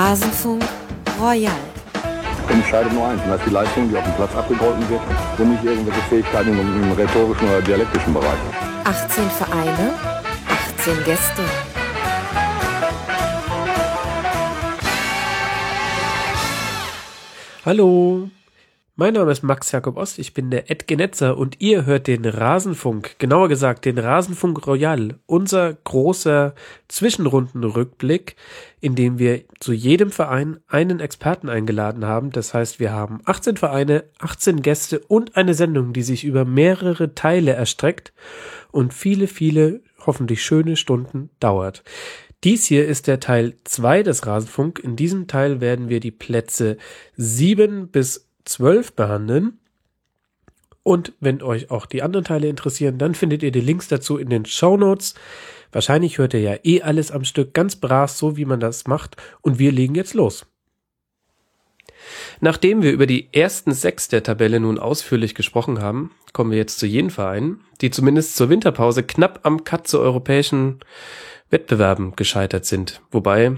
Rasenfunk Royal. Entscheidet nur eins, und das ist die Leistung, die auf dem Platz abgegolten wird und nicht irgendwelche Fähigkeiten im, im rhetorischen oder dialektischen Bereich. 18 Vereine, 18 Gäste. Hallo, mein Name ist Max Jakob Ost, ich bin der Ed Genetzer und ihr hört den Rasenfunk, genauer gesagt den Rasenfunk Royal, unser großer Zwischenrundenrückblick, in dem wir zu jedem Verein einen Experten eingeladen haben. Das heißt, wir haben 18 Vereine, 18 Gäste und eine Sendung, die sich über mehrere Teile erstreckt und viele, viele hoffentlich schöne Stunden dauert. Dies hier ist der Teil 2 des Rasenfunk. In diesem Teil werden wir die Plätze 7 bis 12 behandeln. Und wenn euch auch die anderen Teile interessieren, dann findet ihr die Links dazu in den Show Notes. Wahrscheinlich hört ihr ja eh alles am Stück ganz brav, so wie man das macht. Und wir legen jetzt los. Nachdem wir über die ersten sechs der Tabelle nun ausführlich gesprochen haben, kommen wir jetzt zu jenen Vereinen, die zumindest zur Winterpause knapp am Cut zu europäischen Wettbewerben gescheitert sind. Wobei,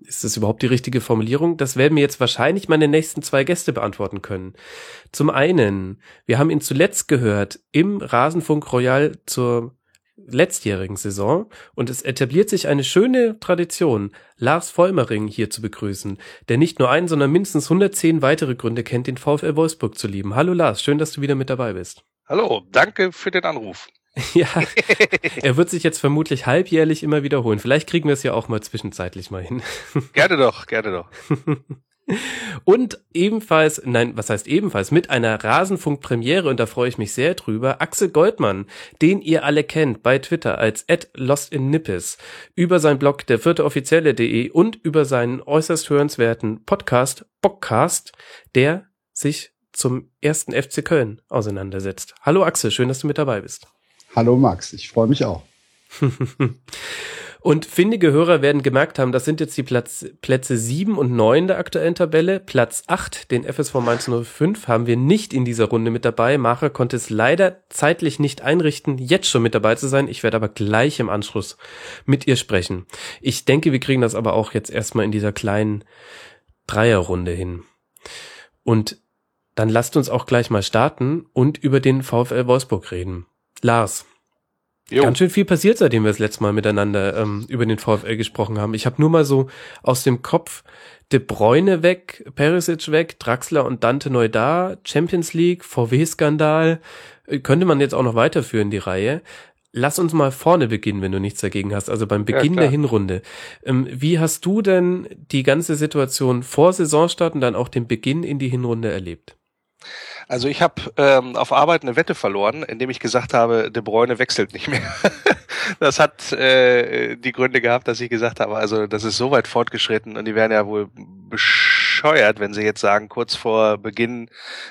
ist das überhaupt die richtige Formulierung? Das werden mir jetzt wahrscheinlich meine nächsten zwei Gäste beantworten können. Zum einen, wir haben ihn zuletzt gehört im Rasenfunk Royal zur letztjährigen Saison und es etabliert sich eine schöne Tradition, Lars Vollmering hier zu begrüßen, der nicht nur einen, sondern mindestens 110 weitere Gründe kennt, den VfL Wolfsburg zu lieben. Hallo Lars, schön, dass du wieder mit dabei bist. Hallo, danke für den Anruf. Ja, er wird sich jetzt vermutlich halbjährlich immer wiederholen. Vielleicht kriegen wir es ja auch mal zwischenzeitlich mal hin. Gerne doch, gerne doch. Und ebenfalls, nein, was heißt ebenfalls, mit einer Rasenfunk-Premiere, und da freue ich mich sehr drüber, Axel Goldmann, den ihr alle kennt bei Twitter als at @lostinnippes, über sein Blog der vierte offizielle.de und über seinen äußerst hörenswerten Podcast Bockcast, der sich zum ersten FC Köln auseinandersetzt. Hallo Axel, schön, dass du mit dabei bist. Hallo Max, ich freue mich auch. und findige Hörer werden gemerkt haben, das sind jetzt die Platz, Plätze 7 und 9 der aktuellen Tabelle. Platz 8, den FSV Mainz 05, haben wir nicht in dieser Runde mit dabei. Macher konnte es leider zeitlich nicht einrichten, jetzt schon mit dabei zu sein. Ich werde aber gleich im Anschluss mit ihr sprechen. Ich denke, wir kriegen das aber auch jetzt erstmal in dieser kleinen Dreierrunde hin. Und dann lasst uns auch gleich mal starten und über den VfL Wolfsburg reden. Lars. Jo. Ganz schön viel passiert, seitdem wir das letzte Mal miteinander ähm, über den VfL gesprochen haben. Ich habe nur mal so aus dem Kopf De Bruyne weg, Perisic weg, Draxler und Dante neu da, Champions League, VW-Skandal. Äh, könnte man jetzt auch noch weiterführen, die Reihe. Lass uns mal vorne beginnen, wenn du nichts dagegen hast. Also beim Beginn ja, der Hinrunde. Ähm, wie hast du denn die ganze Situation vor Saisonstart und dann auch den Beginn in die Hinrunde erlebt? Also ich habe ähm, auf Arbeit eine Wette verloren, indem ich gesagt habe, De Bruyne wechselt nicht mehr. das hat äh, die Gründe gehabt, dass ich gesagt habe, also das ist so weit fortgeschritten und die werden ja wohl bescheuert, wenn sie jetzt sagen, kurz vor Beginn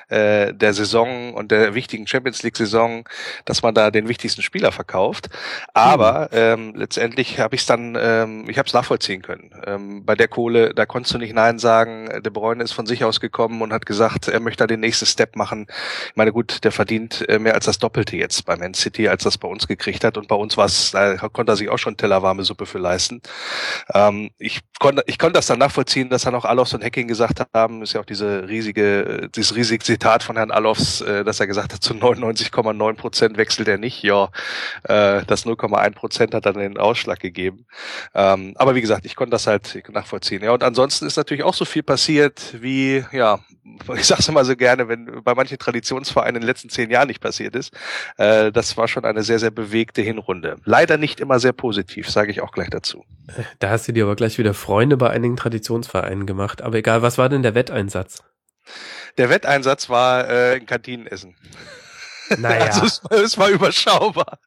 äh, der Saison und der wichtigen Champions League-Saison, dass man da den wichtigsten Spieler verkauft. Aber mhm. ähm, letztendlich habe ich es dann, ähm, ich habe es nachvollziehen können. Ähm, bei der Kohle, da konntest du nicht Nein sagen. De Bruyne ist von sich aus gekommen und hat gesagt, er möchte da den nächsten Step machen. Ich meine, gut, der verdient äh, mehr als das Doppelte jetzt bei Man City, als das bei uns gekriegt hat. Und bei uns war es, da konnte er sich auch schon tellerwarme Suppe für leisten. Ähm, ich konnte ich konnte das dann nachvollziehen, dass dann auch Alofs und Hacking gesagt haben, ist ja auch diese riesige, dieses riesige Zitat von Herrn Alofs, äh, dass er gesagt hat, zu 99,9 Prozent wechselt er nicht. Ja, äh, das 0,1 Prozent hat dann den Ausschlag gegeben. Ähm, aber wie gesagt, ich konnte das halt nachvollziehen. Ja, und ansonsten ist natürlich auch so viel passiert, wie, ja, ich sag's immer so gerne, wenn bei manchen Traditionsvereinen in den letzten zehn Jahren nicht passiert ist. Äh, das war schon eine sehr, sehr bewegte Hinrunde. Leider nicht immer sehr positiv, sage ich auch gleich dazu. Da hast du dir aber gleich wieder Freunde bei einigen Traditionsvereinen gemacht. Aber egal, was war denn der Wetteinsatz? Der Wetteinsatz war äh, ein Kantinenessen. Naja. Also es, es war überschaubar.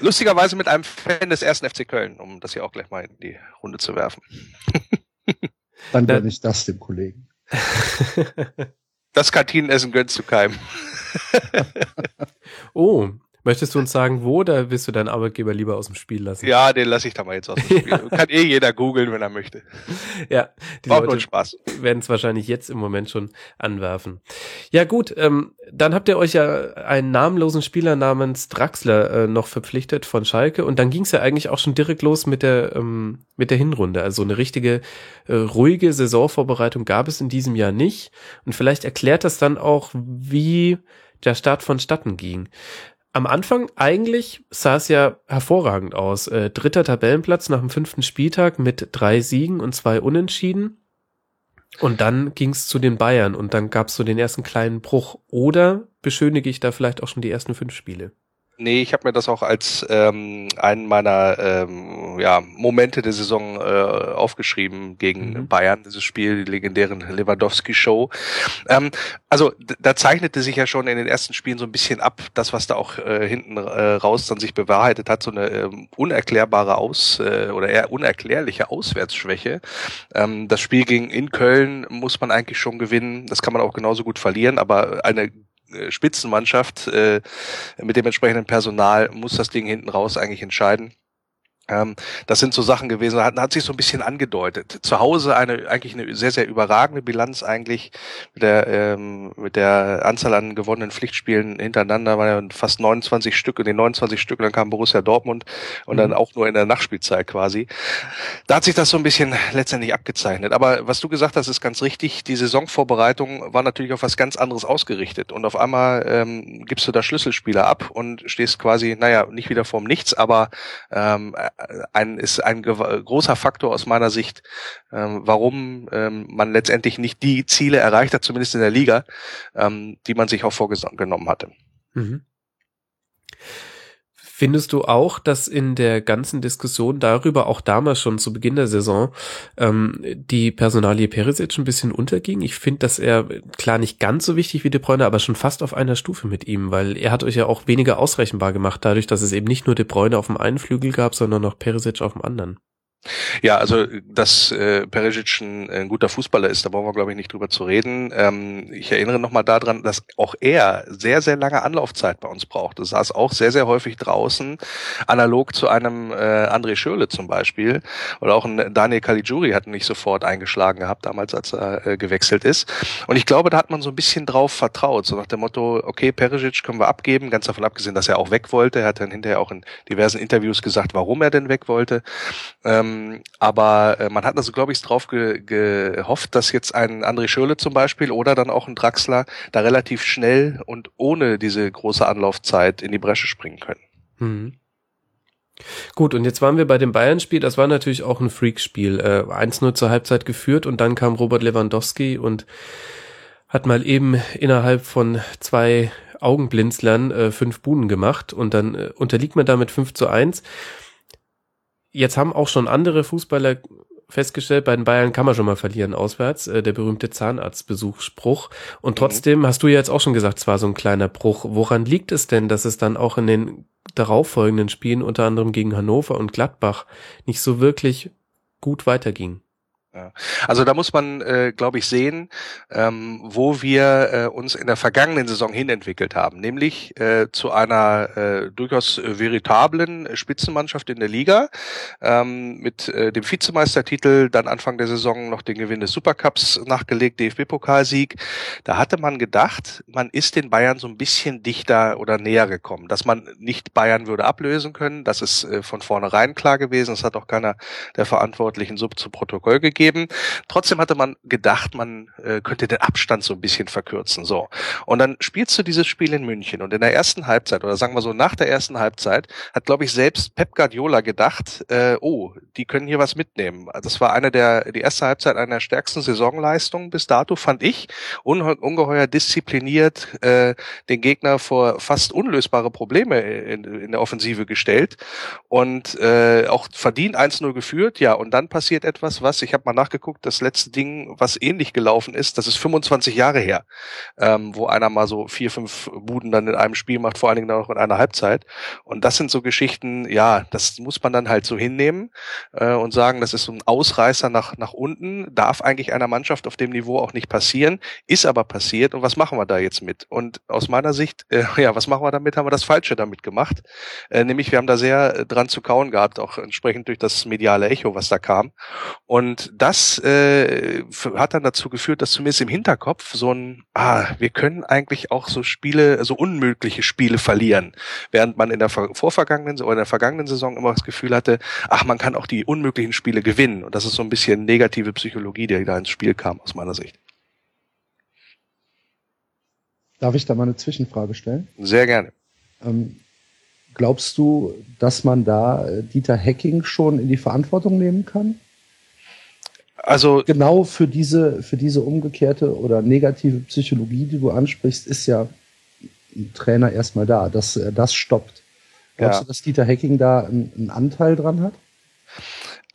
Lustigerweise mit einem Fan des ersten FC Köln, um das hier auch gleich mal in die Runde zu werfen. Dann gönne ich das dem Kollegen. das Kantinenessen gönnst du keinem. oh, Möchtest du uns sagen, wo, oder willst du deinen Arbeitgeber lieber aus dem Spiel lassen? Ja, den lasse ich da mal jetzt aus dem Spiel. Kann eh jeder googeln, wenn er möchte. Ja, die Braucht Leute Spaß. werden es wahrscheinlich jetzt im Moment schon anwerfen. Ja gut, ähm, dann habt ihr euch ja einen namenlosen Spieler namens Draxler äh, noch verpflichtet von Schalke und dann ging es ja eigentlich auch schon direkt los mit der ähm, mit der Hinrunde. Also eine richtige äh, ruhige Saisonvorbereitung gab es in diesem Jahr nicht und vielleicht erklärt das dann auch, wie der Start vonstatten ging am Anfang eigentlich sah es ja hervorragend aus. Äh, dritter Tabellenplatz nach dem fünften Spieltag mit drei Siegen und zwei Unentschieden. Und dann ging es zu den Bayern und dann gab es so den ersten kleinen Bruch. Oder beschönige ich da vielleicht auch schon die ersten fünf Spiele? Nee, ich habe mir das auch als ähm, einen meiner ähm, ja, Momente der Saison äh, aufgeschrieben gegen mhm. Bayern, dieses Spiel, die legendären Lewandowski-Show. Ähm, also da zeichnete sich ja schon in den ersten Spielen so ein bisschen ab, das, was da auch äh, hinten äh, raus dann sich bewahrheitet hat, so eine ähm, unerklärbare Aus- äh, oder eher unerklärliche Auswärtsschwäche. Ähm, das Spiel gegen in Köln muss man eigentlich schon gewinnen, das kann man auch genauso gut verlieren, aber eine Spitzenmannschaft äh, mit dem entsprechenden Personal muss das Ding hinten raus eigentlich entscheiden. Ähm, das sind so Sachen gewesen, da hat, hat, sich so ein bisschen angedeutet. Zu Hause eine eigentlich eine sehr, sehr überragende Bilanz eigentlich mit der, ähm, mit der Anzahl an gewonnenen Pflichtspielen hintereinander, war ja fast 29 Stück, in den 29 Stück, dann kam Borussia Dortmund und mhm. dann auch nur in der Nachspielzeit quasi. Da hat sich das so ein bisschen letztendlich abgezeichnet. Aber was du gesagt hast, ist ganz richtig. Die Saisonvorbereitung war natürlich auf was ganz anderes ausgerichtet und auf einmal ähm, gibst du da Schlüsselspieler ab und stehst quasi, naja, nicht wieder vorm Nichts, aber ähm, ein, ist ein großer Faktor aus meiner Sicht, ähm, warum ähm, man letztendlich nicht die Ziele erreicht hat, zumindest in der Liga, ähm, die man sich auch vorgenommen hatte. Mhm. Findest du auch, dass in der ganzen Diskussion darüber, auch damals schon zu Beginn der Saison, ähm, die Personalie Perisic ein bisschen unterging? Ich finde, dass er klar nicht ganz so wichtig wie De Bruyne, aber schon fast auf einer Stufe mit ihm, weil er hat euch ja auch weniger ausrechenbar gemacht, dadurch, dass es eben nicht nur De Bruyne auf dem einen Flügel gab, sondern noch Perisic auf dem anderen. Ja, also dass äh, Perisic ein, ein guter Fußballer ist, da brauchen wir glaube ich nicht drüber zu reden. Ähm, ich erinnere nochmal daran, dass auch er sehr, sehr lange Anlaufzeit bei uns braucht. Das saß auch sehr, sehr häufig draußen, analog zu einem äh, André Schürle zum Beispiel. Oder auch ein Daniel Caligiuri hat nicht sofort eingeschlagen gehabt, damals als er äh, gewechselt ist. Und ich glaube, da hat man so ein bisschen drauf vertraut, so nach dem Motto, okay, Perisic können wir abgeben, ganz davon abgesehen, dass er auch weg wollte. Er hat dann hinterher auch in diversen Interviews gesagt, warum er denn weg wollte. Ähm, ähm, aber äh, man hat also, glaube ich, drauf ge gehofft, dass jetzt ein André Schürle zum Beispiel oder dann auch ein Draxler da relativ schnell und ohne diese große Anlaufzeit in die Bresche springen können. Mhm. Gut, und jetzt waren wir bei dem Bayern-Spiel. Das war natürlich auch ein Freak-Spiel. Äh, 1-0 zur Halbzeit geführt und dann kam Robert Lewandowski und hat mal eben innerhalb von zwei Augenblinzlern äh, fünf Buhnen gemacht und dann äh, unterliegt man damit 5 zu 1 jetzt haben auch schon andere Fußballer festgestellt, bei den Bayern kann man schon mal verlieren auswärts, äh, der berühmte Zahnarztbesuchsspruch. Und mhm. trotzdem mhm. hast du ja jetzt auch schon gesagt, es war so ein kleiner Bruch. Woran liegt es denn, dass es dann auch in den darauffolgenden Spielen, unter anderem gegen Hannover und Gladbach, nicht so wirklich gut weiterging? Also da muss man, äh, glaube ich, sehen, ähm, wo wir äh, uns in der vergangenen Saison hinentwickelt haben, nämlich äh, zu einer äh, durchaus veritablen Spitzenmannschaft in der Liga ähm, mit äh, dem Vizemeistertitel, dann Anfang der Saison noch den Gewinn des Supercups nachgelegt, DFB-Pokalsieg. Da hatte man gedacht, man ist den Bayern so ein bisschen dichter oder näher gekommen, dass man nicht Bayern würde ablösen können. Das ist äh, von vornherein klar gewesen. Das hat auch keiner der Verantwortlichen so zu Protokoll gegeben gegeben. Trotzdem hatte man gedacht, man äh, könnte den Abstand so ein bisschen verkürzen. So. Und dann spielst du dieses Spiel in München und in der ersten Halbzeit, oder sagen wir so nach der ersten Halbzeit, hat, glaube ich, selbst Pep Guardiola gedacht, äh, oh, die können hier was mitnehmen. Das war eine der, die erste Halbzeit einer stärksten Saisonleistungen bis dato, fand ich. Unge ungeheuer diszipliniert, äh, den Gegner vor fast unlösbare Probleme in, in der Offensive gestellt und äh, auch verdient 1-0 geführt. Ja, und dann passiert etwas, was, ich habe mal mal nachgeguckt, das letzte Ding, was ähnlich gelaufen ist, das ist 25 Jahre her, ähm, wo einer mal so vier, fünf Buden dann in einem Spiel macht, vor allen Dingen auch in einer Halbzeit. Und das sind so Geschichten, ja, das muss man dann halt so hinnehmen äh, und sagen, das ist so ein Ausreißer nach, nach unten, darf eigentlich einer Mannschaft auf dem Niveau auch nicht passieren, ist aber passiert und was machen wir da jetzt mit? Und aus meiner Sicht, äh, ja, was machen wir damit? Haben wir das Falsche damit gemacht? Äh, nämlich, wir haben da sehr dran zu kauen gehabt, auch entsprechend durch das mediale Echo, was da kam. Und das äh, hat dann dazu geführt, dass zumindest im Hinterkopf so ein, ah, wir können eigentlich auch so Spiele, so unmögliche Spiele verlieren. Während man in der vorvergangenen oder in der vergangenen Saison immer das Gefühl hatte, ach, man kann auch die unmöglichen Spiele gewinnen. Und das ist so ein bisschen negative Psychologie, die da ins Spiel kam, aus meiner Sicht. Darf ich da mal eine Zwischenfrage stellen? Sehr gerne. Ähm, glaubst du, dass man da äh, Dieter Hacking schon in die Verantwortung nehmen kann? Also genau für diese für diese umgekehrte oder negative Psychologie, die du ansprichst, ist ja ein Trainer erstmal da, dass er das stoppt. Glaubst ja. du, dass Dieter Hacking da einen, einen Anteil dran hat?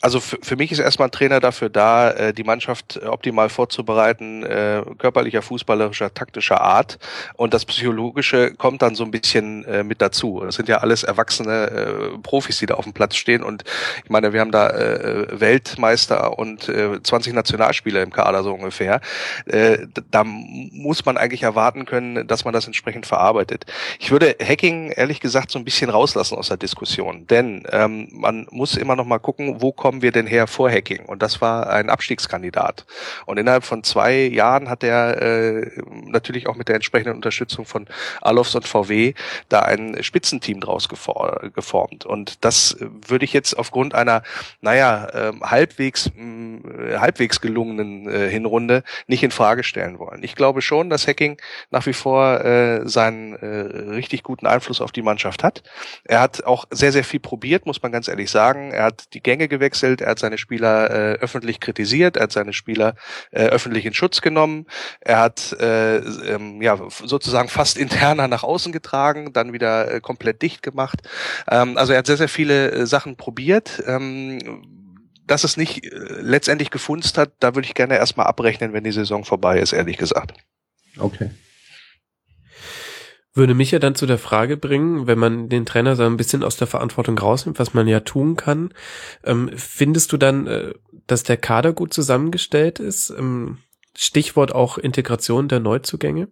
Also für, für mich ist erstmal ein Trainer dafür da, äh, die Mannschaft äh, optimal vorzubereiten, äh, körperlicher, fußballerischer, taktischer Art. Und das Psychologische kommt dann so ein bisschen äh, mit dazu. Das sind ja alles erwachsene äh, Profis, die da auf dem Platz stehen. Und ich meine, wir haben da äh, Weltmeister und äh, 20 Nationalspieler im Kader so ungefähr. Äh, da muss man eigentlich erwarten können, dass man das entsprechend verarbeitet. Ich würde Hacking ehrlich gesagt so ein bisschen rauslassen aus der Diskussion. Denn ähm, man muss immer noch mal gucken, wo kommt kommen wir denn her vor Hacking? Und das war ein Abstiegskandidat. Und innerhalb von zwei Jahren hat er äh, natürlich auch mit der entsprechenden Unterstützung von Alofs und VW da ein Spitzenteam draus geformt. Und das würde ich jetzt aufgrund einer, naja, äh, halbwegs, mh, halbwegs gelungenen äh, Hinrunde nicht in Frage stellen wollen. Ich glaube schon, dass Hacking nach wie vor äh, seinen äh, richtig guten Einfluss auf die Mannschaft hat. Er hat auch sehr, sehr viel probiert, muss man ganz ehrlich sagen. Er hat die Gänge gewechselt gewechselt, er hat seine Spieler äh, öffentlich kritisiert, er hat seine Spieler äh, öffentlich in Schutz genommen, er hat äh, ähm, ja sozusagen fast interner nach außen getragen, dann wieder äh, komplett dicht gemacht. Ähm, also er hat sehr, sehr viele äh, Sachen probiert. Ähm, dass es nicht äh, letztendlich gefunzt hat, da würde ich gerne erstmal abrechnen, wenn die Saison vorbei ist, ehrlich gesagt. Okay würde mich ja dann zu der Frage bringen, wenn man den Trainer so ein bisschen aus der Verantwortung rausnimmt, was man ja tun kann, ähm, findest du dann, äh, dass der Kader gut zusammengestellt ist? Ähm, Stichwort auch Integration der Neuzugänge?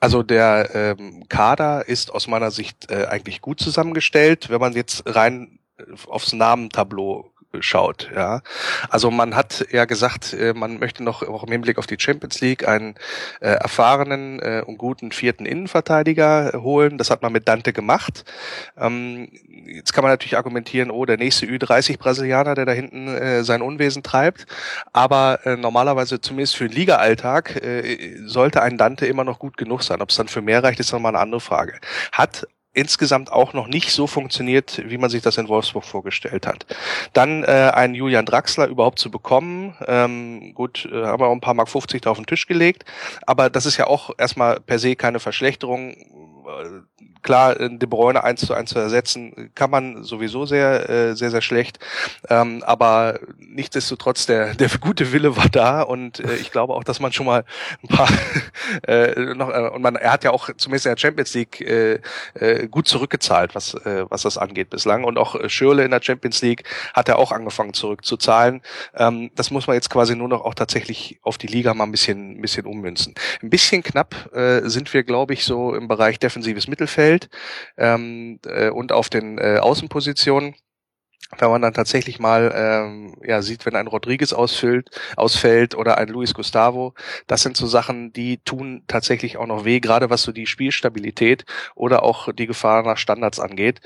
Also der ähm, Kader ist aus meiner Sicht äh, eigentlich gut zusammengestellt, wenn man jetzt rein äh, aufs Namentableau schaut. Ja, also man hat ja gesagt, äh, man möchte noch auch im Hinblick auf die Champions League einen äh, erfahrenen äh, und guten vierten Innenverteidiger holen. Das hat man mit Dante gemacht. Ähm, jetzt kann man natürlich argumentieren, oh, der nächste Ü30 Brasilianer, der da hinten äh, sein Unwesen treibt. Aber äh, normalerweise zumindest für den Liga-Alltag äh, sollte ein Dante immer noch gut genug sein. Ob es dann für mehr reicht, ist nochmal eine andere Frage. Hat insgesamt auch noch nicht so funktioniert, wie man sich das in Wolfsburg vorgestellt hat. Dann äh, einen Julian Draxler überhaupt zu bekommen, ähm, gut, äh, haben wir auch ein paar Mark 50 da auf den Tisch gelegt, aber das ist ja auch erstmal per se keine Verschlechterung klar, De Bruyne eins zu eins zu ersetzen, kann man sowieso sehr, äh, sehr, sehr schlecht. Ähm, aber nichtsdestotrotz, der, der gute Wille war da und äh, ich glaube auch, dass man schon mal ein paar äh, noch, äh, und man, er hat ja auch zumindest in der Champions League äh, äh, gut zurückgezahlt, was, äh, was das angeht bislang. Und auch Schürle in der Champions League hat er auch angefangen zurückzuzahlen. Ähm, das muss man jetzt quasi nur noch auch tatsächlich auf die Liga mal ein bisschen, ein bisschen ummünzen. Ein bisschen knapp äh, sind wir, glaube ich, so im Bereich defensives Mittelfeld ähm, äh, und auf den äh, Außenpositionen wenn man dann tatsächlich mal ähm, ja sieht, wenn ein Rodriguez ausfüllt, ausfällt oder ein Luis Gustavo, das sind so Sachen, die tun tatsächlich auch noch weh, gerade was so die Spielstabilität oder auch die Gefahr nach Standards angeht.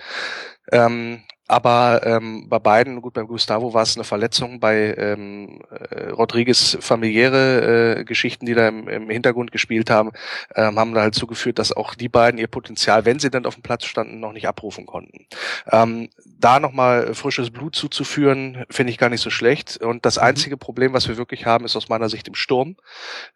Ähm, aber ähm, bei beiden, gut, bei Gustavo war es eine Verletzung, bei ähm, äh, Rodriguez familiäre äh, Geschichten, die da im, im Hintergrund gespielt haben, ähm, haben da halt zugeführt, dass auch die beiden ihr Potenzial, wenn sie dann auf dem Platz standen, noch nicht abrufen konnten. Ähm, da nochmal frisches Blut zuzuführen, finde ich gar nicht so schlecht. Und das mhm. einzige Problem, was wir wirklich haben, ist aus meiner Sicht im Sturm.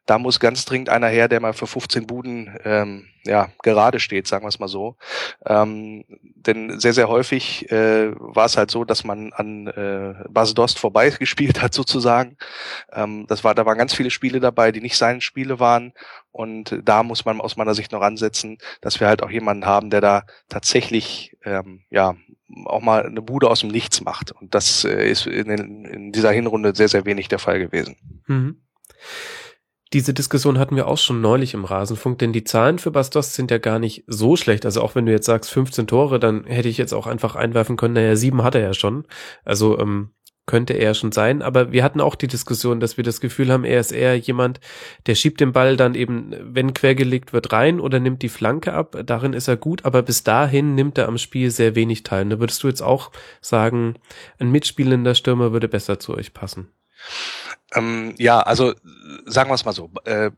Da muss ganz dringend einer her, der mal für 15 Buden ähm, ja, gerade steht, sagen wir es mal so. Ähm, denn sehr, sehr häufig äh, äh, war es halt so, dass man an äh, Bas Dost vorbei gespielt hat sozusagen. Ähm, das war, da waren ganz viele Spiele dabei, die nicht seine Spiele waren. Und da muss man aus meiner Sicht noch ansetzen, dass wir halt auch jemanden haben, der da tatsächlich ähm, ja auch mal eine Bude aus dem Nichts macht. Und das äh, ist in, in, dieser Hinrunde sehr, sehr wenig der Fall gewesen. Mhm. Diese Diskussion hatten wir auch schon neulich im Rasenfunk, denn die Zahlen für Bastos sind ja gar nicht so schlecht. Also auch wenn du jetzt sagst 15 Tore, dann hätte ich jetzt auch einfach einwerfen können, naja, sieben hat er ja schon. Also ähm, könnte er schon sein. Aber wir hatten auch die Diskussion, dass wir das Gefühl haben, er ist eher jemand, der schiebt den Ball dann eben, wenn quergelegt wird, rein oder nimmt die Flanke ab. Darin ist er gut, aber bis dahin nimmt er am Spiel sehr wenig teil. Und da würdest du jetzt auch sagen, ein mitspielender Stürmer würde besser zu euch passen. Ähm, ja, also sagen wir es mal so. Äh,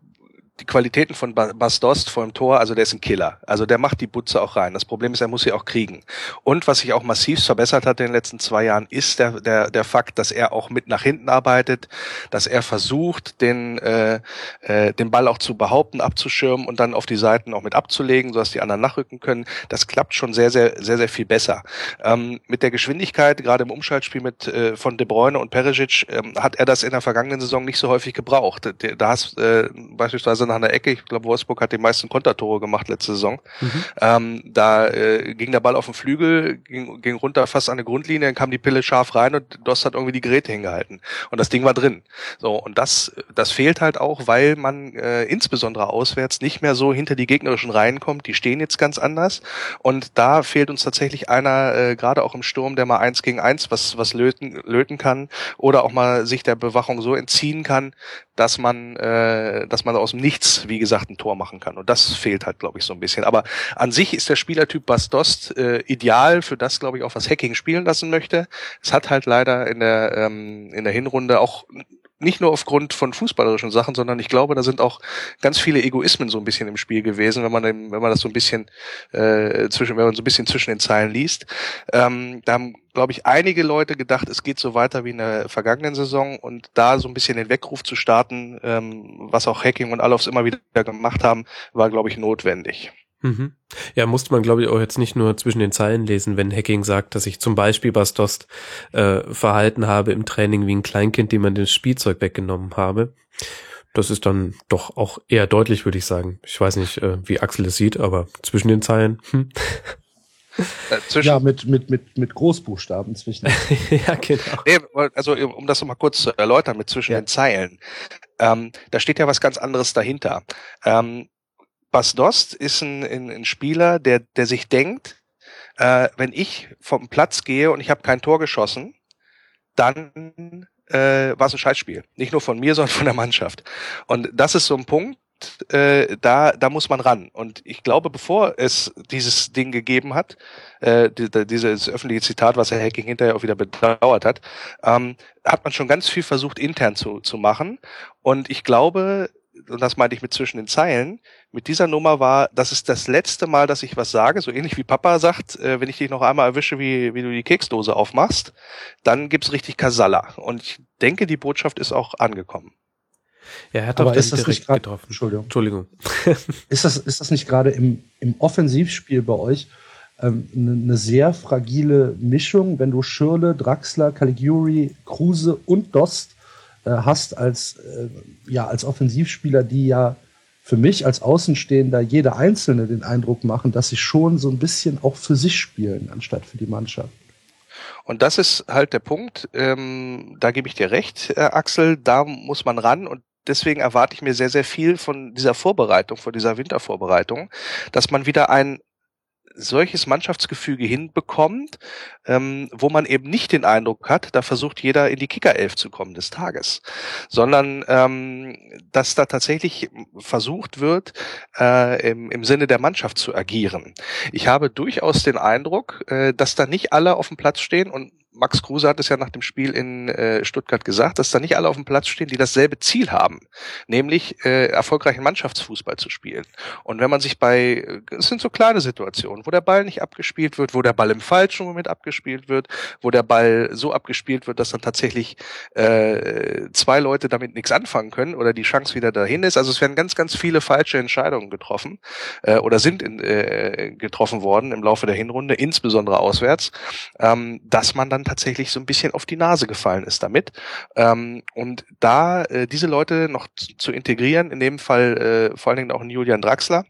die Qualitäten von Bastost vor dem Tor, also der ist ein Killer. Also der macht die Butze auch rein. Das Problem ist, er muss sie auch kriegen. Und was sich auch massiv verbessert hat in den letzten zwei Jahren, ist der, der, der Fakt, dass er auch mit nach hinten arbeitet, dass er versucht, den, äh, äh, den Ball auch zu behaupten, abzuschirmen und dann auf die Seiten auch mit abzulegen, sodass die anderen nachrücken können. Das klappt schon sehr, sehr, sehr, sehr viel besser. Ähm, mit der Geschwindigkeit, gerade im Umschaltspiel mit äh, von De Bruyne und Perisic, ähm, hat er das in der vergangenen Saison nicht so häufig gebraucht. Da hast äh, beispielsweise nach einer Ecke. Ich glaube, Wolfsburg hat die meisten Kontertore gemacht letzte Saison. Mhm. Ähm, da äh, ging der Ball auf den Flügel, ging, ging runter fast an der Grundlinie, dann kam die Pille scharf rein und Dost hat irgendwie die Geräte hingehalten. Und das Ding war drin. So, und das, das fehlt halt auch, weil man äh, insbesondere auswärts nicht mehr so hinter die gegnerischen Reihen kommt. Die stehen jetzt ganz anders. Und da fehlt uns tatsächlich einer, äh, gerade auch im Sturm, der mal eins gegen eins was, was löten, löten kann oder auch mal sich der Bewachung so entziehen kann, dass man, äh, dass man aus dem Nichts, wie gesagt, ein Tor machen kann. Und das fehlt halt, glaube ich, so ein bisschen. Aber an sich ist der Spielertyp Bastost äh, ideal für das, glaube ich, auch was Hacking spielen lassen möchte. Es hat halt leider in der ähm, in der Hinrunde auch nicht nur aufgrund von fußballerischen Sachen, sondern ich glaube, da sind auch ganz viele Egoismen so ein bisschen im Spiel gewesen, wenn man wenn man das so ein bisschen äh, zwischen, wenn man so ein bisschen zwischen den Zeilen liest. Ähm, da haben, glaube ich, einige Leute gedacht, es geht so weiter wie in der vergangenen Saison und da so ein bisschen den Weckruf zu starten, ähm, was auch Hacking und Alofs immer wieder gemacht haben, war, glaube ich, notwendig. Mhm. Ja, musste man, glaube ich, auch jetzt nicht nur zwischen den Zeilen lesen, wenn Hacking sagt, dass ich zum Beispiel Bastost äh, verhalten habe im Training wie ein Kleinkind, dem man das Spielzeug weggenommen habe. Das ist dann doch auch eher deutlich, würde ich sagen. Ich weiß nicht, äh, wie Axel es sieht, aber zwischen den Zeilen. Hm. Äh, ja, mit, mit, mit, mit Großbuchstaben zwischen. ja, genau. Nee, also, um das nochmal kurz zu erläutern mit zwischen ja. den Zeilen. Ähm, da steht ja was ganz anderes dahinter. Ähm, Bas Dost ist ein, ein, ein Spieler, der, der sich denkt, äh, wenn ich vom Platz gehe und ich habe kein Tor geschossen, dann äh, war es ein Scheißspiel. Nicht nur von mir, sondern von der Mannschaft. Und das ist so ein Punkt, äh, da, da muss man ran. Und ich glaube, bevor es dieses Ding gegeben hat, äh, die, dieses öffentliche Zitat, was Herr Hacking hinterher auch wieder bedauert hat, ähm, hat man schon ganz viel versucht, intern zu, zu machen. Und ich glaube, und das meinte ich mit zwischen den Zeilen, mit dieser Nummer war, das ist das letzte Mal, dass ich was sage, so ähnlich wie Papa sagt, äh, wenn ich dich noch einmal erwische, wie, wie du die Keksdose aufmachst, dann gibt's richtig Kasala. Und ich denke, die Botschaft ist auch angekommen. Ja, er hat Aber ist das nicht grad, getroffen. Entschuldigung. Entschuldigung. ist das, ist das nicht gerade im, im Offensivspiel bei euch ähm, eine, eine sehr fragile Mischung, wenn du Schürle, Draxler, Caligiuri, Kruse und Dost hast als, äh, ja, als Offensivspieler, die ja für mich als Außenstehender jeder Einzelne den Eindruck machen, dass sie schon so ein bisschen auch für sich spielen, anstatt für die Mannschaft. Und das ist halt der Punkt, ähm, da gebe ich dir recht, äh, Axel, da muss man ran. Und deswegen erwarte ich mir sehr, sehr viel von dieser Vorbereitung, von dieser Wintervorbereitung, dass man wieder ein solches Mannschaftsgefüge hinbekommt, ähm, wo man eben nicht den Eindruck hat, da versucht jeder in die Kickerelf zu kommen des Tages, sondern ähm, dass da tatsächlich versucht wird, äh, im, im Sinne der Mannschaft zu agieren. Ich habe durchaus den Eindruck, äh, dass da nicht alle auf dem Platz stehen und Max Kruse hat es ja nach dem Spiel in äh, Stuttgart gesagt, dass da nicht alle auf dem Platz stehen, die dasselbe Ziel haben, nämlich äh, erfolgreichen Mannschaftsfußball zu spielen. Und wenn man sich bei, es sind so kleine Situationen, wo der Ball nicht abgespielt wird, wo der Ball im falschen Moment abgespielt wird, wo der Ball so abgespielt wird, dass dann tatsächlich äh, zwei Leute damit nichts anfangen können oder die Chance wieder dahin ist. Also es werden ganz, ganz viele falsche Entscheidungen getroffen äh, oder sind in, äh, getroffen worden im Laufe der Hinrunde, insbesondere auswärts, ähm, dass man dann dann tatsächlich so ein bisschen auf die Nase gefallen ist damit. Ähm, und da äh, diese Leute noch zu integrieren, in dem Fall äh, vor allen Dingen auch in Julian Draxler,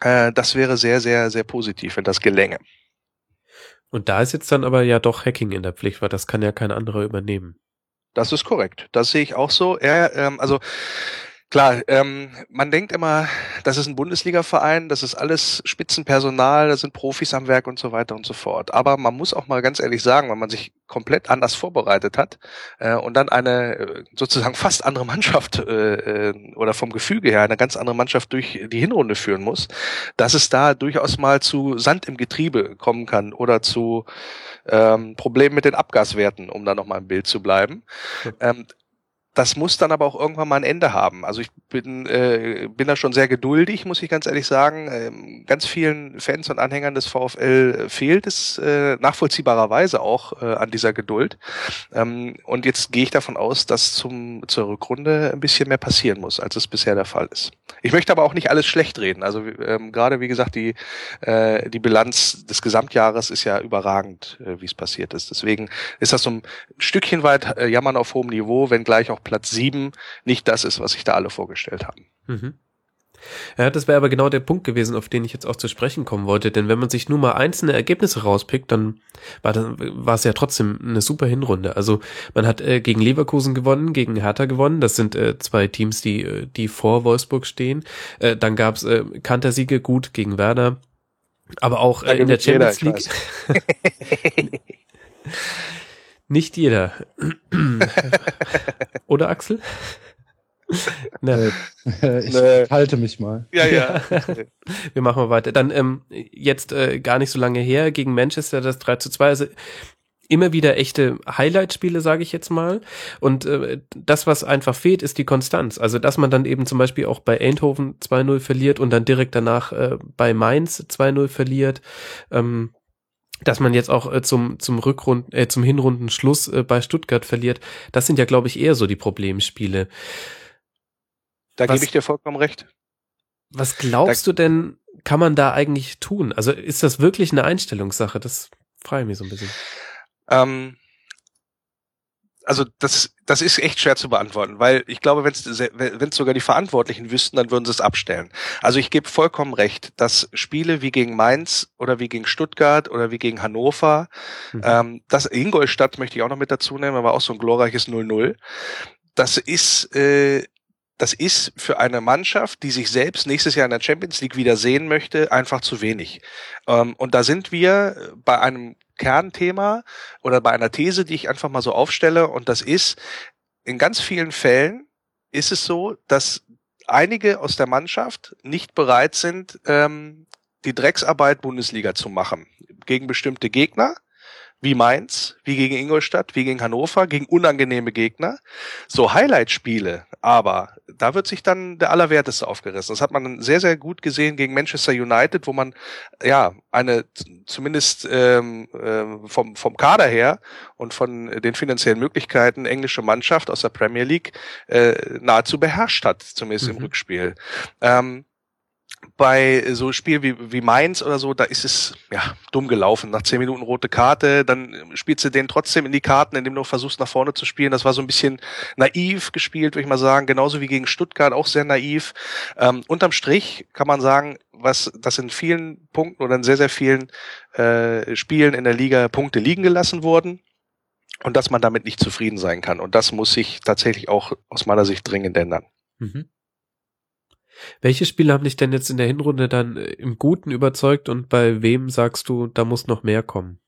äh, das wäre sehr, sehr, sehr positiv, wenn das gelänge. Und da ist jetzt dann aber ja doch Hacking in der Pflicht, weil das kann ja kein anderer übernehmen. Das ist korrekt. Das sehe ich auch so. Er, ähm, also Klar, ähm, man denkt immer, das ist ein Bundesliga-Verein, das ist alles Spitzenpersonal, da sind Profis am Werk und so weiter und so fort. Aber man muss auch mal ganz ehrlich sagen, wenn man sich komplett anders vorbereitet hat äh, und dann eine äh, sozusagen fast andere Mannschaft äh, äh, oder vom Gefüge her eine ganz andere Mannschaft durch die Hinrunde führen muss, dass es da durchaus mal zu Sand im Getriebe kommen kann oder zu ähm, Problemen mit den Abgaswerten, um da nochmal im Bild zu bleiben. Ähm, das muss dann aber auch irgendwann mal ein Ende haben. Also ich bin, äh, bin da schon sehr geduldig, muss ich ganz ehrlich sagen. Ähm, ganz vielen Fans und Anhängern des VfL fehlt es äh, nachvollziehbarerweise auch äh, an dieser Geduld. Ähm, und jetzt gehe ich davon aus, dass zum, zur Rückrunde ein bisschen mehr passieren muss, als es bisher der Fall ist. Ich möchte aber auch nicht alles schlecht reden. Also ähm, gerade, wie gesagt, die, äh, die Bilanz des Gesamtjahres ist ja überragend, äh, wie es passiert ist. Deswegen ist das so ein Stückchen weit äh, Jammern auf hohem Niveau, wenngleich auch auch Platz sieben nicht das ist, was sich da alle vorgestellt haben. Mhm. Ja, das wäre aber genau der Punkt gewesen, auf den ich jetzt auch zu sprechen kommen wollte. Denn wenn man sich nur mal einzelne Ergebnisse rauspickt, dann war, das, war es ja trotzdem eine super Hinrunde. Also man hat äh, gegen Leverkusen gewonnen, gegen Hertha gewonnen. Das sind äh, zwei Teams, die, äh, die vor Wolfsburg stehen. Äh, dann gab's äh, Kantersiege gut gegen Werder. Aber auch äh, in der Champions League. Nicht jeder. Oder Axel? Ne. Ich nee. halte mich mal. Ja, ja. Wir machen mal weiter. Dann ähm, jetzt äh, gar nicht so lange her gegen Manchester das 3 zu 2. Also immer wieder echte Highlight-Spiele, sage ich jetzt mal. Und äh, das, was einfach fehlt, ist die Konstanz. Also, dass man dann eben zum Beispiel auch bei Eindhoven 2-0 verliert und dann direkt danach äh, bei Mainz 2-0 verliert. Ähm, dass man jetzt auch äh, zum zum Rückrund äh, zum Hinrundenschluss äh, bei Stuttgart verliert, das sind ja glaube ich eher so die Problemspiele. Da gebe ich dir vollkommen recht. Was glaubst da, du denn, kann man da eigentlich tun? Also ist das wirklich eine Einstellungssache? Das frage ich mich so ein bisschen. Ähm, also das, das ist echt schwer zu beantworten, weil ich glaube, wenn es sogar die Verantwortlichen wüssten, dann würden sie es abstellen. Also ich gebe vollkommen recht, dass Spiele wie gegen Mainz oder wie gegen Stuttgart oder wie gegen Hannover, mhm. ähm, das Ingolstadt möchte ich auch noch mit dazu nehmen, aber auch so ein glorreiches 0-0. Das ist äh, das ist für eine Mannschaft, die sich selbst nächstes Jahr in der Champions League wieder sehen möchte, einfach zu wenig. Ähm, und da sind wir bei einem Kernthema oder bei einer These, die ich einfach mal so aufstelle. Und das ist, in ganz vielen Fällen ist es so, dass einige aus der Mannschaft nicht bereit sind, ähm, die Drecksarbeit Bundesliga zu machen gegen bestimmte Gegner wie Mainz, wie gegen Ingolstadt, wie gegen Hannover, gegen unangenehme Gegner. So Highlight-Spiele, aber da wird sich dann der Allerwerteste aufgerissen. Das hat man sehr, sehr gut gesehen gegen Manchester United, wo man ja eine zumindest ähm, äh, vom, vom Kader her und von den finanziellen Möglichkeiten englische Mannschaft aus der Premier League äh, nahezu beherrscht hat, zumindest mhm. im Rückspiel. Ähm, bei so Spiel wie, wie Mainz oder so, da ist es ja dumm gelaufen. Nach zehn Minuten rote Karte, dann spielst du den trotzdem in die Karten, indem du versuchst nach vorne zu spielen. Das war so ein bisschen naiv gespielt, würde ich mal sagen. Genauso wie gegen Stuttgart, auch sehr naiv. Ähm, unterm Strich kann man sagen, was das in vielen Punkten oder in sehr, sehr vielen äh, Spielen in der Liga Punkte liegen gelassen wurden und dass man damit nicht zufrieden sein kann. Und das muss sich tatsächlich auch aus meiner Sicht dringend ändern. Mhm. Welche Spiele haben dich denn jetzt in der Hinrunde dann äh, im Guten überzeugt und bei wem sagst du, da muss noch mehr kommen?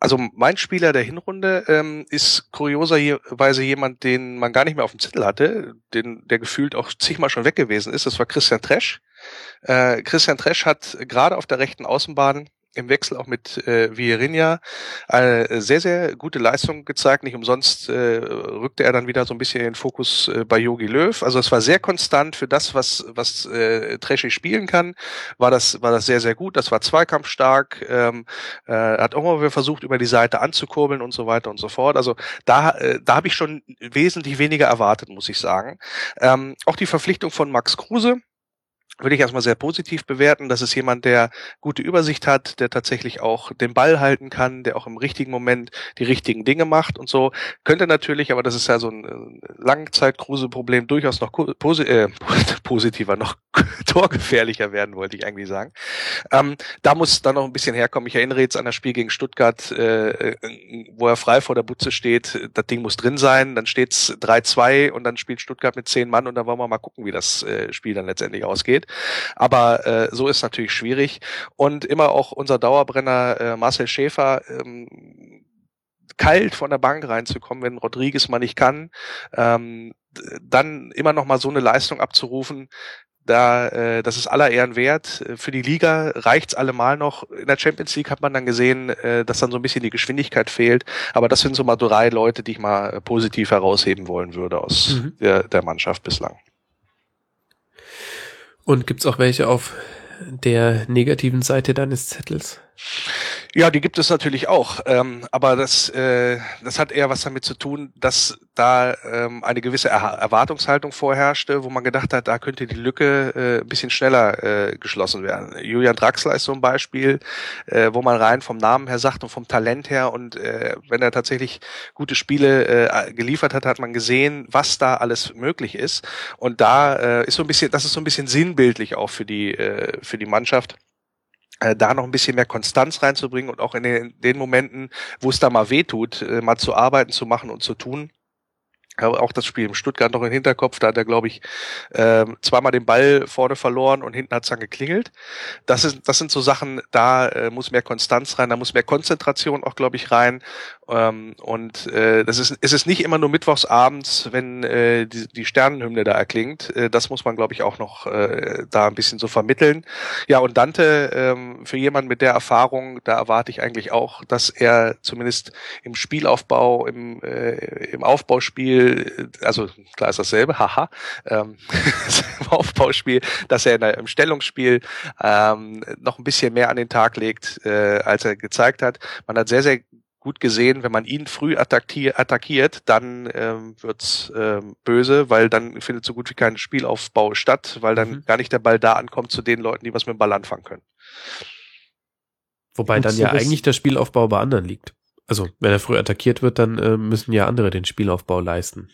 Also mein Spieler der Hinrunde ähm, ist kurioserweise jemand, den man gar nicht mehr auf dem Zettel hatte, den, der gefühlt auch zigmal schon weg gewesen ist. Das war Christian Tresch. Äh, Christian Tresch hat gerade auf der rechten Außenbahn im Wechsel auch mit äh, Vierinha eine sehr, sehr gute Leistung gezeigt. Nicht umsonst äh, rückte er dann wieder so ein bisschen in den Fokus äh, bei Yogi Löw. Also es war sehr konstant für das, was, was äh, Treschi spielen kann, war das, war das sehr, sehr gut. Das war zweikampfstark, ähm, äh, hat auch mal versucht, über die Seite anzukurbeln und so weiter und so fort. Also da, äh, da habe ich schon wesentlich weniger erwartet, muss ich sagen. Ähm, auch die Verpflichtung von Max Kruse, würde ich erstmal sehr positiv bewerten. Das ist jemand, der gute Übersicht hat, der tatsächlich auch den Ball halten kann, der auch im richtigen Moment die richtigen Dinge macht und so. Könnte natürlich, aber das ist ja so ein äh, Langzeit-Kruse-Problem, durchaus noch posi äh, positiver, noch torgefährlicher werden, wollte ich eigentlich sagen. Ähm, da muss dann noch ein bisschen herkommen. Ich erinnere jetzt an das Spiel gegen Stuttgart, äh, wo er frei vor der Butze steht. Das Ding muss drin sein. Dann steht's 3-2 und dann spielt Stuttgart mit zehn Mann und dann wollen wir mal gucken, wie das äh, Spiel dann letztendlich ausgeht. Aber äh, so ist natürlich schwierig. Und immer auch unser Dauerbrenner äh, Marcel Schäfer, ähm, kalt von der Bank reinzukommen, wenn Rodriguez mal nicht kann, ähm, dann immer noch mal so eine Leistung abzurufen, da, äh, das ist aller Ehren wert. Für die Liga reicht's allemal noch. In der Champions League hat man dann gesehen, äh, dass dann so ein bisschen die Geschwindigkeit fehlt. Aber das sind so mal drei Leute, die ich mal positiv herausheben wollen würde aus mhm. der, der Mannschaft bislang. Und gibt's auch welche auf der negativen Seite deines Zettels? Ja, die gibt es natürlich auch, ähm, aber das, äh, das hat eher was damit zu tun, dass da ähm, eine gewisse er Erwartungshaltung vorherrschte, wo man gedacht hat, da könnte die Lücke äh, ein bisschen schneller äh, geschlossen werden. Julian Draxler ist so ein Beispiel, äh, wo man rein vom Namen her sagt und vom Talent her und äh, wenn er tatsächlich gute Spiele äh, geliefert hat, hat man gesehen, was da alles möglich ist und da äh, ist so ein bisschen, das ist so ein bisschen sinnbildlich auch für die äh, für die Mannschaft da noch ein bisschen mehr Konstanz reinzubringen und auch in den, den Momenten, wo es da mal weh tut, äh, mal zu arbeiten, zu machen und zu tun habe auch das Spiel im Stuttgart noch im Hinterkopf, da hat er, glaube ich, äh, zweimal den Ball vorne verloren und hinten hat es dann geklingelt. Das, ist, das sind so Sachen, da äh, muss mehr Konstanz rein, da muss mehr Konzentration auch, glaube ich, rein. Ähm, und äh, das ist, es ist nicht immer nur mittwochs abends, wenn äh, die, die Sternenhymne da erklingt. Äh, das muss man, glaube ich, auch noch äh, da ein bisschen so vermitteln. Ja, und Dante, ähm, für jemanden mit der Erfahrung, da erwarte ich eigentlich auch, dass er zumindest im Spielaufbau, im, äh, im Aufbauspiel also klar ist dasselbe, haha, ähm, im Aufbauspiel, dass er in der, im Stellungsspiel ähm, noch ein bisschen mehr an den Tag legt, äh, als er gezeigt hat. Man hat sehr, sehr gut gesehen, wenn man ihn früh attackiert, dann ähm, wird's ähm, böse, weil dann findet so gut wie kein Spielaufbau statt, weil dann mhm. gar nicht der Ball da ankommt zu den Leuten, die was mit dem Ball anfangen können. Wobei dann ja eigentlich der Spielaufbau bei anderen liegt. Also, wenn er früh attackiert wird, dann äh, müssen ja andere den Spielaufbau leisten.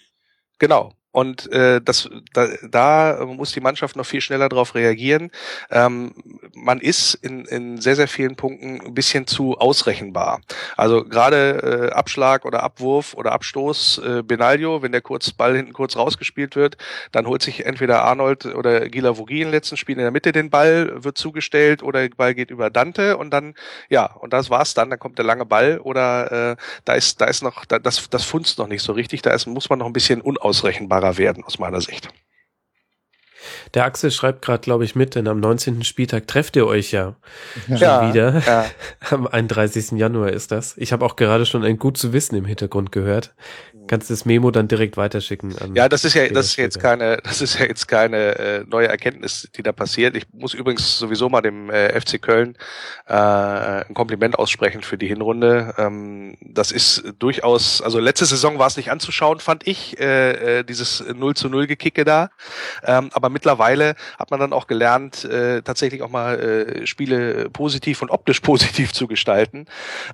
Genau. Und äh, das, da, da muss die Mannschaft noch viel schneller darauf reagieren. Ähm, man ist in, in sehr, sehr vielen Punkten ein bisschen zu ausrechenbar. Also gerade äh, Abschlag oder Abwurf oder Abstoß äh, Benaglio, wenn der kurz Ball hinten kurz rausgespielt wird, dann holt sich entweder Arnold oder Gila Vogie im letzten Spiel in der Mitte den Ball, wird zugestellt oder der Ball geht über Dante und dann, ja, und das war's dann, dann kommt der lange Ball oder äh, da ist, da ist noch, da, das, das funzt noch nicht so richtig, da ist, muss man noch ein bisschen unausrechenbarer klarer werden aus meiner Sicht. Der Axel schreibt gerade, glaube ich, mit, denn am 19. Spieltag trefft ihr euch ja, ja schon wieder. Ja. Am 31. Januar ist das. Ich habe auch gerade schon ein gut zu wissen im Hintergrund gehört. Kannst das Memo dann direkt weiterschicken. An ja, das ist ja, das ist jetzt keine, das ist ja jetzt keine äh, neue Erkenntnis, die da passiert. Ich muss übrigens sowieso mal dem äh, FC Köln äh, ein Kompliment aussprechen für die Hinrunde. Ähm, das ist durchaus, also letzte Saison war es nicht anzuschauen, fand ich, äh, äh, dieses 0 zu 0 Gekicke da. Ähm, aber mittlerweile hat man dann auch gelernt, äh, tatsächlich auch mal äh, Spiele positiv und optisch positiv zu gestalten.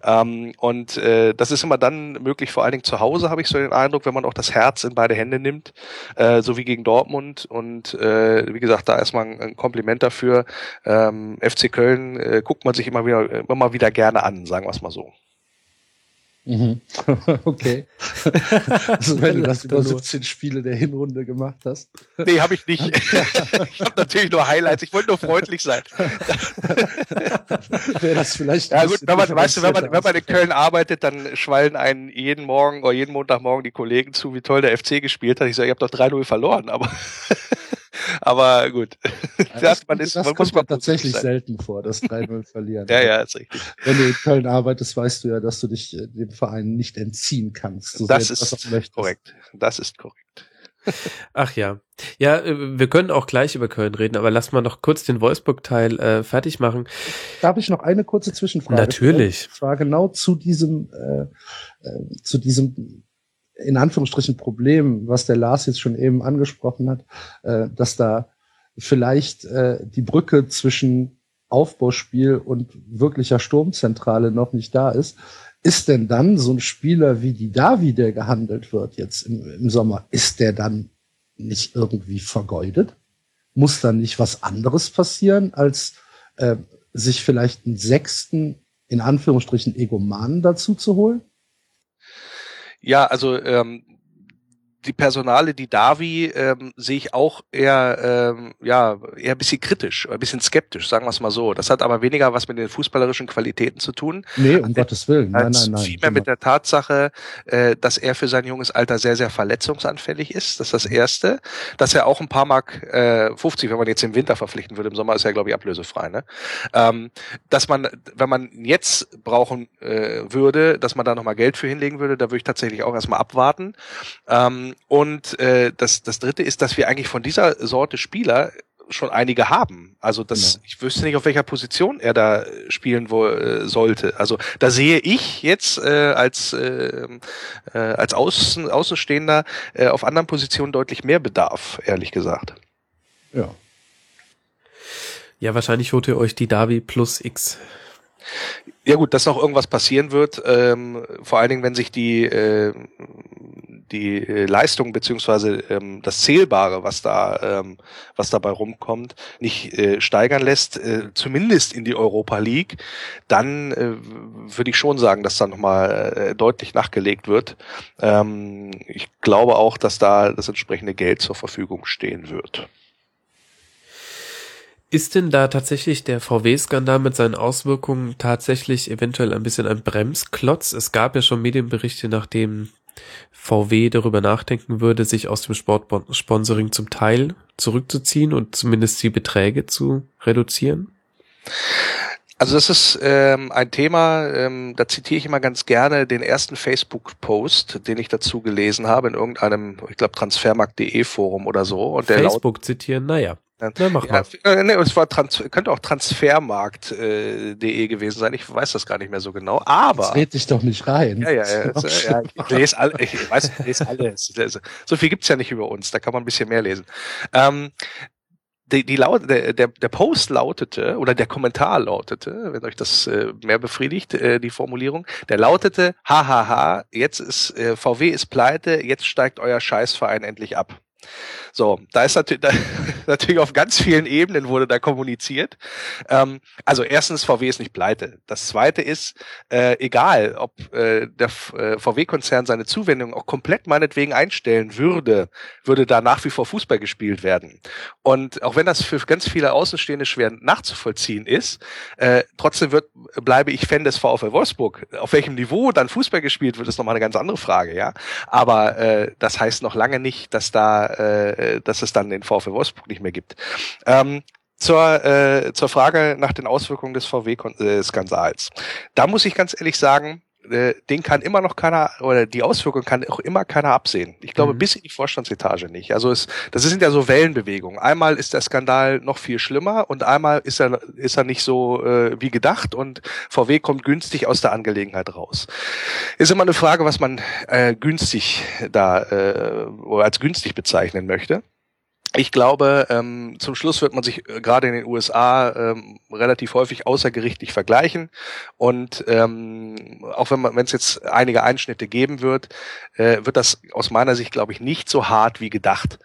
Ähm, und äh, das ist immer dann möglich, vor allen Dingen zu Hause, habe ich so den Eindruck, wenn man auch das Herz in beide Hände nimmt, äh, so wie gegen Dortmund. Und äh, wie gesagt, da erstmal ein, ein Kompliment dafür. Ähm, FC Köln äh, guckt man sich immer wieder, immer mal wieder gerne an, sagen wir es mal so. Mhm. okay. also wenn du das über 17 Spiele der Hinrunde gemacht hast. Nee, habe ich nicht. ich habe natürlich nur Highlights. Ich wollte nur freundlich sein. Wäre das vielleicht. Ja gut, wenn man, weißt du, wenn man, wenn man in Köln arbeitet, dann schwallen einen jeden Morgen oder jeden Montagmorgen die Kollegen zu, wie toll der FC gespielt hat. Ich sage, ihr habt doch 3-0 verloren, aber Aber gut. Ja, das, man ist, das man kommt man tatsächlich sein. selten vor, das 3-0 verlieren. ja, ja, ist richtig. Wenn du in Köln arbeitest, weißt du ja, dass du dich äh, dem Verein nicht entziehen kannst. So das ist korrekt. Das ist korrekt. Ach ja. Ja, äh, wir können auch gleich über Köln reden, aber lass mal noch kurz den Wolfsburg-Teil äh, fertig machen. Darf ich noch eine kurze Zwischenfrage? Natürlich. Und zwar genau zu diesem, äh, äh, zu diesem in Anführungsstrichen Problem, was der Lars jetzt schon eben angesprochen hat, äh, dass da vielleicht äh, die Brücke zwischen Aufbauspiel und wirklicher Sturmzentrale noch nicht da ist. Ist denn dann so ein Spieler wie die Davi, der gehandelt wird jetzt im, im Sommer, ist der dann nicht irgendwie vergeudet? Muss dann nicht was anderes passieren, als äh, sich vielleicht einen sechsten, in Anführungsstrichen, Egomanen dazu zu holen? Ja, also ähm, die Personale, die Davi, ähm, sehe ich auch eher, ähm, ja, eher ein bisschen kritisch, ein bisschen skeptisch, sagen wir es mal so. Das hat aber weniger was mit den fußballerischen Qualitäten zu tun. Nee, um Gottes Willen. Nein, nein, nein. Vielmehr mit der Tatsache, äh, dass er für sein junges Alter sehr, sehr verletzungsanfällig ist. Das ist das Erste. Dass er auch ein paar Mark äh, 50, wenn man jetzt im Winter verpflichten würde, im Sommer ist er, glaube ich, ablösefrei. Ne? Ähm, dass man, wenn man jetzt brauchen äh, würde, dass man da nochmal Geld für hinlegen würde, da würde ich tatsächlich auch erstmal abwarten. Ähm, und äh, das, das Dritte ist, dass wir eigentlich von dieser Sorte Spieler schon einige haben. Also das, genau. ich wüsste nicht, auf welcher Position er da spielen wo, äh, sollte. Also da sehe ich jetzt äh, als äh, äh, als Außen, Außenstehender äh, auf anderen Positionen deutlich mehr Bedarf, ehrlich gesagt. Ja. Ja, wahrscheinlich holt ihr euch die Davi plus X. Ja gut, dass noch irgendwas passieren wird, ähm, vor allen Dingen, wenn sich die äh, die äh, Leistung beziehungsweise ähm, das Zählbare, was da ähm, was dabei rumkommt, nicht äh, steigern lässt, äh, zumindest in die Europa League, dann äh, würde ich schon sagen, dass da nochmal äh, deutlich nachgelegt wird. Ähm, ich glaube auch, dass da das entsprechende Geld zur Verfügung stehen wird. Ist denn da tatsächlich der VW-Skandal mit seinen Auswirkungen tatsächlich eventuell ein bisschen ein Bremsklotz? Es gab ja schon Medienberichte, nachdem VW darüber nachdenken würde, sich aus dem Sportsponsoring zum Teil zurückzuziehen und zumindest die Beträge zu reduzieren? Also das ist ähm, ein Thema, ähm, da zitiere ich immer ganz gerne den ersten Facebook-Post, den ich dazu gelesen habe in irgendeinem, ich glaube, transfermarkt.de Forum oder so. Und der Facebook zitieren, naja. Ja, mach mal. Ja, äh, nee, es war Trans könnte auch transfermarkt.de äh, gewesen sein. Ich weiß das gar nicht mehr so genau. Aber. Jetzt red dich doch nicht rein. Ja, ja, ja. Jetzt, ja ich lese alle, ich weiß, ich lese alles. So viel gibt's ja nicht über uns. Da kann man ein bisschen mehr lesen. Ähm, die, die laut, der, der, der Post lautete, oder der Kommentar lautete, wenn euch das äh, mehr befriedigt, äh, die Formulierung, der lautete, hahaha, jetzt ist, äh, VW ist pleite, jetzt steigt euer Scheißverein endlich ab. So, da ist natürlich, da, natürlich auf ganz vielen Ebenen wurde da kommuniziert. Ähm, also erstens, VW ist nicht pleite. Das zweite ist, äh, egal, ob äh, der äh, VW-Konzern seine Zuwendung auch komplett meinetwegen einstellen würde, würde da nach wie vor Fußball gespielt werden. Und auch wenn das für ganz viele Außenstehende schwer nachzuvollziehen ist, äh, trotzdem wird, bleibe ich Fan des VfL Wolfsburg. Auf welchem Niveau dann Fußball gespielt wird, ist nochmal eine ganz andere Frage, ja. Aber äh, das heißt noch lange nicht, dass da äh, dass es dann den VfL Wolfsburg nicht mehr gibt. Ähm, zur, äh, zur Frage nach den Auswirkungen des VW-Skandals. Da muss ich ganz ehrlich sagen, äh, den kann immer noch keiner, oder die Auswirkungen kann auch immer keiner absehen. Ich glaube, mhm. bis in die Vorstandsetage nicht. Also es, das sind ja so Wellenbewegungen. Einmal ist der Skandal noch viel schlimmer und einmal ist er, ist er nicht so äh, wie gedacht und VW kommt günstig aus der Angelegenheit raus. Ist immer eine Frage, was man äh, günstig da äh, oder als günstig bezeichnen möchte ich glaube, ähm, zum Schluss wird man sich äh, gerade in den USA ähm, relativ häufig außergerichtlich vergleichen. Und ähm, auch wenn es jetzt einige Einschnitte geben wird, äh, wird das aus meiner Sicht, glaube ich, nicht so hart wie gedacht.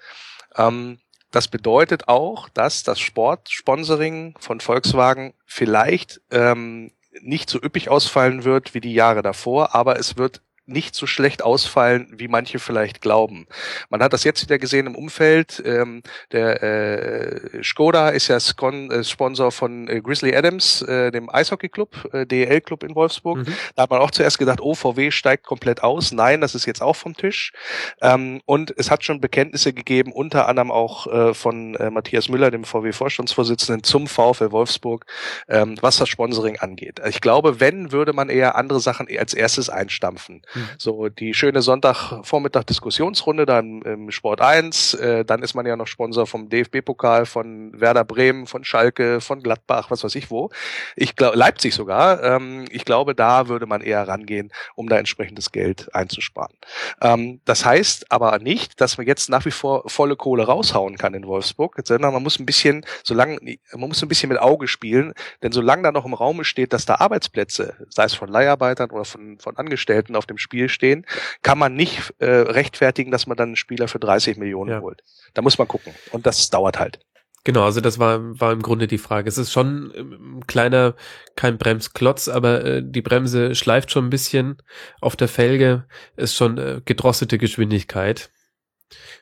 Ähm, das bedeutet auch, dass das Sportsponsoring von Volkswagen vielleicht ähm, nicht so üppig ausfallen wird wie die Jahre davor, aber es wird nicht so schlecht ausfallen, wie manche vielleicht glauben. Man hat das jetzt wieder gesehen im Umfeld. Ähm, der äh, Skoda ist ja Skon, äh, Sponsor von äh, Grizzly Adams, äh, dem Eishockey-Club, äh, DEL-Club in Wolfsburg. Mhm. Da hat man auch zuerst gedacht, oh, VW steigt komplett aus. Nein, das ist jetzt auch vom Tisch. Ähm, und es hat schon Bekenntnisse gegeben, unter anderem auch äh, von äh, Matthias Müller, dem VW-Vorstandsvorsitzenden, zum VfL Wolfsburg, ähm, was das Sponsoring angeht. Ich glaube, wenn, würde man eher andere Sachen als erstes einstampfen. Mhm. So die schöne Sonntagvormittag-Diskussionsrunde dann im Sport 1, äh, dann ist man ja noch Sponsor vom DFB-Pokal, von Werder Bremen, von Schalke, von Gladbach, was weiß ich wo. Ich glaube, Leipzig sogar. Ähm, ich glaube, da würde man eher rangehen, um da entsprechendes Geld einzusparen. Ähm, das heißt aber nicht, dass man jetzt nach wie vor volle Kohle raushauen kann in Wolfsburg, sondern man muss ein bisschen, solange, man muss ein bisschen mit Auge spielen, denn solange da noch im Raum steht, dass da Arbeitsplätze, sei es von Leiharbeitern oder von, von Angestellten auf dem Spiel stehen, kann man nicht äh, rechtfertigen, dass man dann einen Spieler für 30 Millionen ja. holt. Da muss man gucken. Und das dauert halt. Genau, also das war, war im Grunde die Frage. Es ist schon ein kleiner, kein Bremsklotz, aber äh, die Bremse schleift schon ein bisschen auf der Felge, ist schon äh, gedrosselte Geschwindigkeit.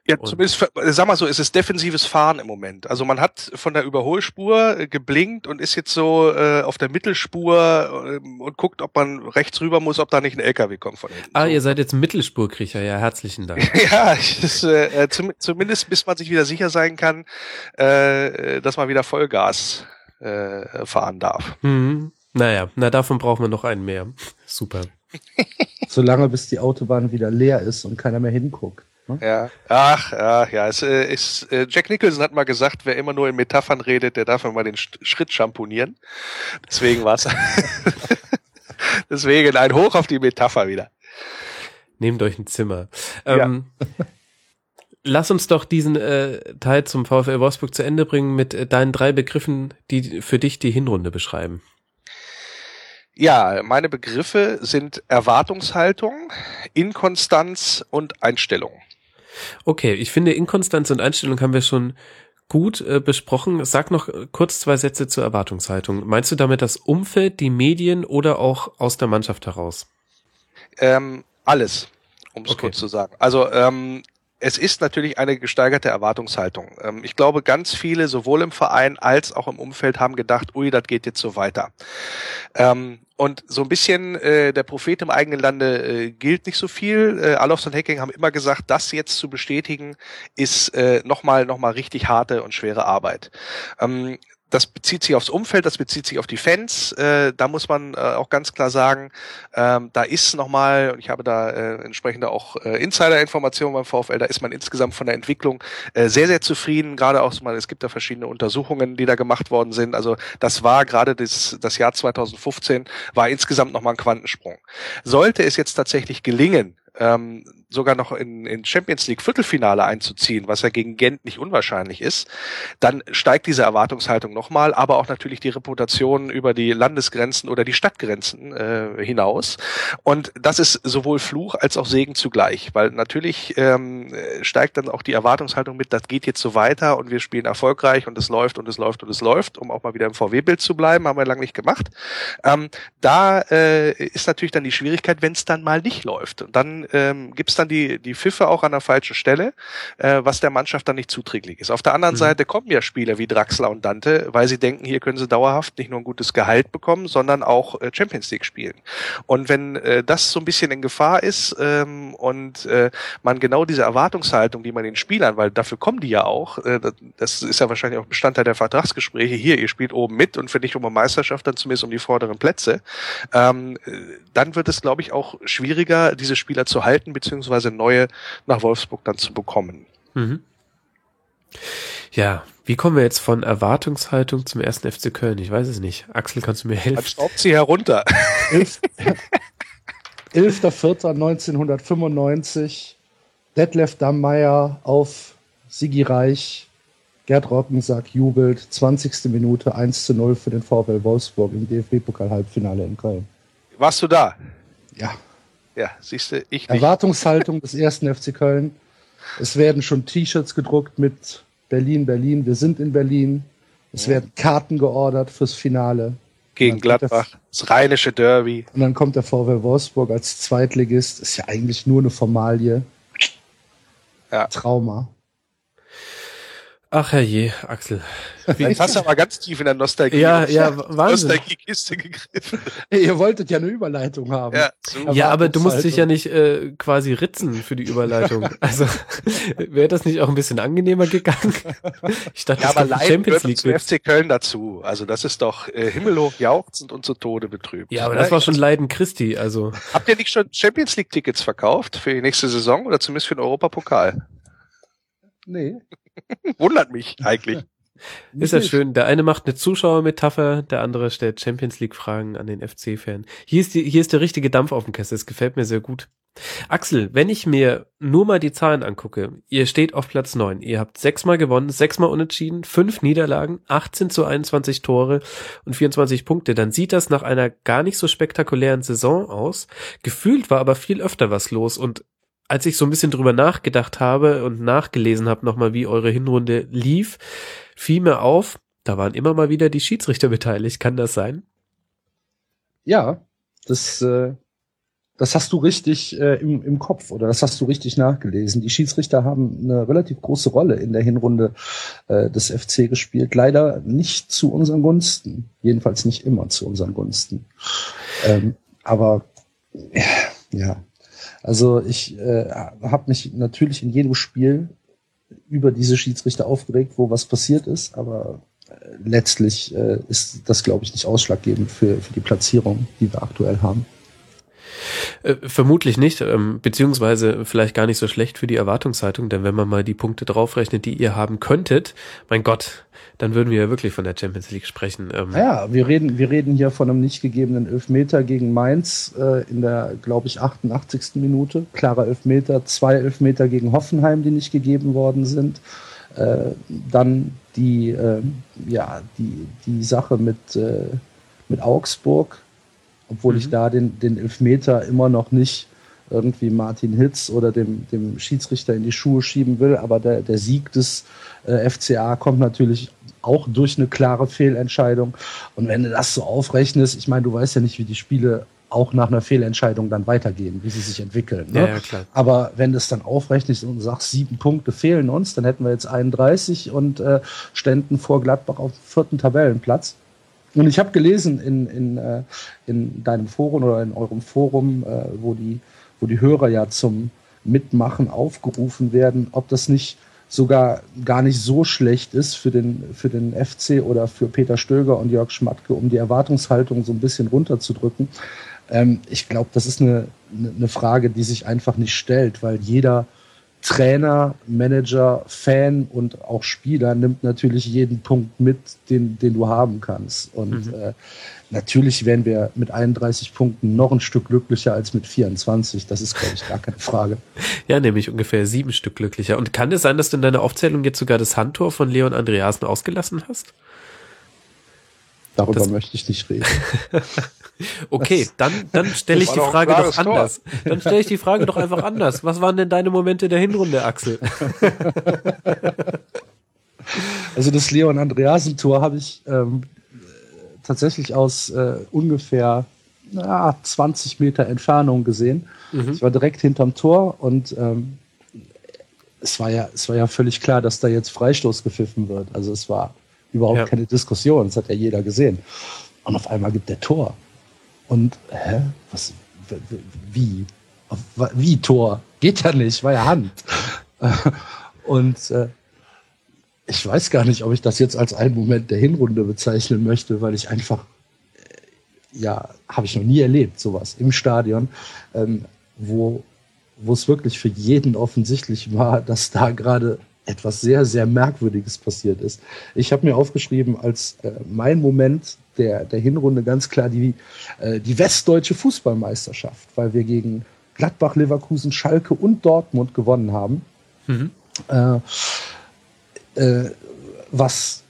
Ja, und zumindest, sag mal so, es ist defensives Fahren im Moment. Also man hat von der Überholspur äh, geblinkt und ist jetzt so äh, auf der Mittelspur äh, und guckt, ob man rechts rüber muss, ob da nicht ein LKW kommt von hinten. Ah, ihr seid jetzt Mittelspurkriecher, ja, herzlichen Dank. ja, das, äh, zum, zumindest bis man sich wieder sicher sein kann, äh, dass man wieder Vollgas äh, fahren darf. Mhm. Naja, na davon brauchen wir noch einen mehr. Super. Solange bis die Autobahn wieder leer ist und keiner mehr hinguckt. Hm? Ja, ach, ja, ja. Es, äh, ist, äh, Jack Nicholson hat mal gesagt, wer immer nur in Metaphern redet, der darf immer den Schritt schamponieren. Deswegen war's. Deswegen ein Hoch auf die Metapher wieder. Nehmt euch ein Zimmer. Ähm, ja. lass uns doch diesen äh, Teil zum VfL Wolfsburg zu Ende bringen mit äh, deinen drei Begriffen, die für dich die Hinrunde beschreiben. Ja, meine Begriffe sind Erwartungshaltung, Inkonstanz und Einstellung. Okay, ich finde Inkonstanz und Einstellung haben wir schon gut äh, besprochen. Sag noch kurz zwei Sätze zur Erwartungshaltung. Meinst du damit das Umfeld, die Medien oder auch aus der Mannschaft heraus? Ähm, alles, um es okay. kurz zu sagen. Also ähm, es ist natürlich eine gesteigerte Erwartungshaltung. Ähm, ich glaube, ganz viele, sowohl im Verein als auch im Umfeld, haben gedacht, ui, das geht jetzt so weiter. Ähm, und so ein bisschen äh, der Prophet im eigenen Lande äh, gilt nicht so viel. Äh, Alofs und Hacking haben immer gesagt, das jetzt zu bestätigen, ist äh, nochmal noch mal richtig harte und schwere Arbeit. Ähm, das bezieht sich aufs Umfeld, das bezieht sich auf die Fans. Äh, da muss man äh, auch ganz klar sagen, ähm, da ist nochmal, und ich habe da äh, entsprechende auch äh, Insider-Informationen beim VfL, da ist man insgesamt von der Entwicklung äh, sehr, sehr zufrieden. Gerade auch, es gibt da verschiedene Untersuchungen, die da gemacht worden sind. Also das war gerade das, das Jahr 2015, war insgesamt nochmal ein Quantensprung. Sollte es jetzt tatsächlich gelingen, ähm, sogar noch in, in Champions League Viertelfinale einzuziehen, was ja gegen Gent nicht unwahrscheinlich ist, dann steigt diese Erwartungshaltung nochmal, aber auch natürlich die Reputation über die Landesgrenzen oder die Stadtgrenzen äh, hinaus. Und das ist sowohl Fluch als auch Segen zugleich, weil natürlich ähm, steigt dann auch die Erwartungshaltung mit, das geht jetzt so weiter und wir spielen erfolgreich und es läuft und es läuft und es läuft, um auch mal wieder im VW-Bild zu bleiben, haben wir lange nicht gemacht. Ähm, da äh, ist natürlich dann die Schwierigkeit, wenn es dann mal nicht läuft. Und dann ähm, gibt es dann die, die Pfiffe auch an der falschen Stelle, äh, was der Mannschaft dann nicht zuträglich ist. Auf der anderen mhm. Seite kommen ja Spieler wie Draxler und Dante, weil sie denken, hier können sie dauerhaft nicht nur ein gutes Gehalt bekommen, sondern auch äh, Champions League spielen. Und wenn äh, das so ein bisschen in Gefahr ist ähm, und äh, man genau diese Erwartungshaltung, die man den Spielern, weil dafür kommen die ja auch, äh, das ist ja wahrscheinlich auch Bestandteil der Vertragsgespräche, hier, ihr spielt oben mit und für nicht um eine Meisterschaft, dann zumindest um die vorderen Plätze, ähm, dann wird es, glaube ich, auch schwieriger, diese Spieler zu halten, beziehungsweise neue nach Wolfsburg dann zu bekommen. Mhm. Ja, wie kommen wir jetzt von Erwartungshaltung zum ersten FC Köln? Ich weiß es nicht. Axel, kannst du mir helfen? Dann schraubt sie herunter. 11.04.1995. Detlef Dammeier auf Sigi Reich. Gerd Rockensack jubelt. 20. Minute 1 zu 0 für den VfL Wolfsburg im DFB-Pokal-Halbfinale in Köln. Warst du da? Ja. Ja, siehst du, ich nicht. Erwartungshaltung des ersten FC Köln. Es werden schon T-Shirts gedruckt mit Berlin, Berlin, wir sind in Berlin. Es ja. werden Karten geordert fürs Finale. gegen Gladbach, das rheinische Derby. Und dann kommt der VW Wolfsburg als Zweitligist. Ist ja eigentlich nur eine Formalie. Ja. Trauma. Ach herrje, Axel. Wie Jetzt hast du aber ganz tief in der Nostalgie. Ja, ja, Nostalgie-Kiste gegriffen. Ihr wolltet ja eine Überleitung haben. Ja, ja aber du musst dich ja nicht äh, quasi ritzen für die Überleitung. Also wäre das nicht auch ein bisschen angenehmer gegangen? Ich dachte, ja, das aber Champions League zu FC Köln dazu. Also das ist doch äh, himmelhoch jauchzend und zu Tode betrübt. Ja, aber das war schon Leiden Christi. Also habt ihr nicht schon Champions League Tickets verkauft für die nächste Saison oder zumindest für den Europapokal? Nee. Wundert mich eigentlich. Ist ja schön. Der eine macht eine Zuschauermetapher, der andere stellt Champions League Fragen an den FC-Fan. Hier ist die, hier ist der richtige Dampf auf dem Kessel. Das gefällt mir sehr gut. Axel, wenn ich mir nur mal die Zahlen angucke, ihr steht auf Platz neun. Ihr habt sechsmal gewonnen, sechsmal unentschieden, fünf Niederlagen, 18 zu 21 Tore und 24 Punkte. Dann sieht das nach einer gar nicht so spektakulären Saison aus. Gefühlt war aber viel öfter was los und als ich so ein bisschen drüber nachgedacht habe und nachgelesen habe nochmal, wie eure Hinrunde lief, fiel mir auf, da waren immer mal wieder die Schiedsrichter beteiligt. Kann das sein? Ja, das, äh, das hast du richtig äh, im, im Kopf oder das hast du richtig nachgelesen. Die Schiedsrichter haben eine relativ große Rolle in der Hinrunde äh, des FC gespielt. Leider nicht zu unseren Gunsten. Jedenfalls nicht immer zu unseren Gunsten. Ähm, aber ja, also ich äh, habe mich natürlich in jedem Spiel über diese Schiedsrichter aufgeregt, wo was passiert ist, aber äh, letztlich äh, ist das, glaube ich, nicht ausschlaggebend für, für die Platzierung, die wir aktuell haben. Äh, vermutlich nicht, ähm, beziehungsweise vielleicht gar nicht so schlecht für die Erwartungshaltung, denn wenn man mal die Punkte draufrechnet, die ihr haben könntet, mein Gott, dann würden wir ja wirklich von der Champions League sprechen. Ähm. Ja, wir reden, wir reden hier von einem nicht gegebenen Elfmeter gegen Mainz äh, in der, glaube ich, 88. Minute. Klarer Elfmeter, zwei Elfmeter gegen Hoffenheim, die nicht gegeben worden sind. Äh, dann die, ja, die, die Sache mit, mit Augsburg, obwohl mhm. ich da den, den Elfmeter immer noch nicht irgendwie Martin Hitz oder dem, dem Schiedsrichter in die Schuhe schieben will. Aber der, der Sieg des äh, FCA kommt natürlich auch durch eine klare Fehlentscheidung. Und wenn du das so aufrechnest, ich meine, du weißt ja nicht, wie die Spiele auch nach einer Fehlentscheidung dann weitergehen, wie sie sich entwickeln. Ne? Ja, ja. Aber wenn du es dann aufrechnest und sagst, sieben Punkte fehlen uns, dann hätten wir jetzt 31 und äh, ständen vor Gladbach auf dem vierten Tabellenplatz. Und ich habe gelesen in, in, äh, in deinem Forum oder in eurem Forum, äh, wo, die, wo die Hörer ja zum Mitmachen aufgerufen werden, ob das nicht sogar gar nicht so schlecht ist für den, für den FC oder für Peter Stöger und Jörg Schmatke, um die Erwartungshaltung so ein bisschen runterzudrücken. Ähm, ich glaube, das ist eine, eine Frage, die sich einfach nicht stellt, weil jeder Trainer, Manager, Fan und auch Spieler nimmt natürlich jeden Punkt mit, den, den du haben kannst. Und mhm. äh, natürlich wären wir mit 31 Punkten noch ein Stück glücklicher als mit 24. Das ist, glaube ich, gar keine Frage. ja, nämlich ungefähr sieben Stück glücklicher. Und kann es sein, dass du in deiner Aufzählung jetzt sogar das Handtor von Leon Andreasen ausgelassen hast? Darüber das möchte ich nicht reden. Okay, dann, dann stelle ich die Frage doch anders. Tor. Dann stelle ich die Frage doch einfach anders. Was waren denn deine Momente der Hinrunde, Axel? Also das Leon Andreasen-Tor habe ich ähm, tatsächlich aus äh, ungefähr na, 20 Meter Entfernung gesehen. Mhm. Ich war direkt hinterm Tor und ähm, es, war ja, es war ja völlig klar, dass da jetzt Freistoß gepfiffen wird. Also es war überhaupt ja. keine Diskussion, das hat ja jeder gesehen. Und auf einmal gibt der Tor. Und, hä? Was, wie? Wie Tor? Geht ja nicht, war ja Hand. Und äh, ich weiß gar nicht, ob ich das jetzt als einen Moment der Hinrunde bezeichnen möchte, weil ich einfach, äh, ja, habe ich noch nie erlebt, sowas im Stadion, ähm, wo, es wirklich für jeden offensichtlich war, dass da gerade etwas sehr, sehr Merkwürdiges passiert ist. Ich habe mir aufgeschrieben als äh, mein Moment der, der Hinrunde ganz klar die, äh, die westdeutsche Fußballmeisterschaft, weil wir gegen Gladbach, Leverkusen, Schalke und Dortmund gewonnen haben. Mhm. Äh, äh, was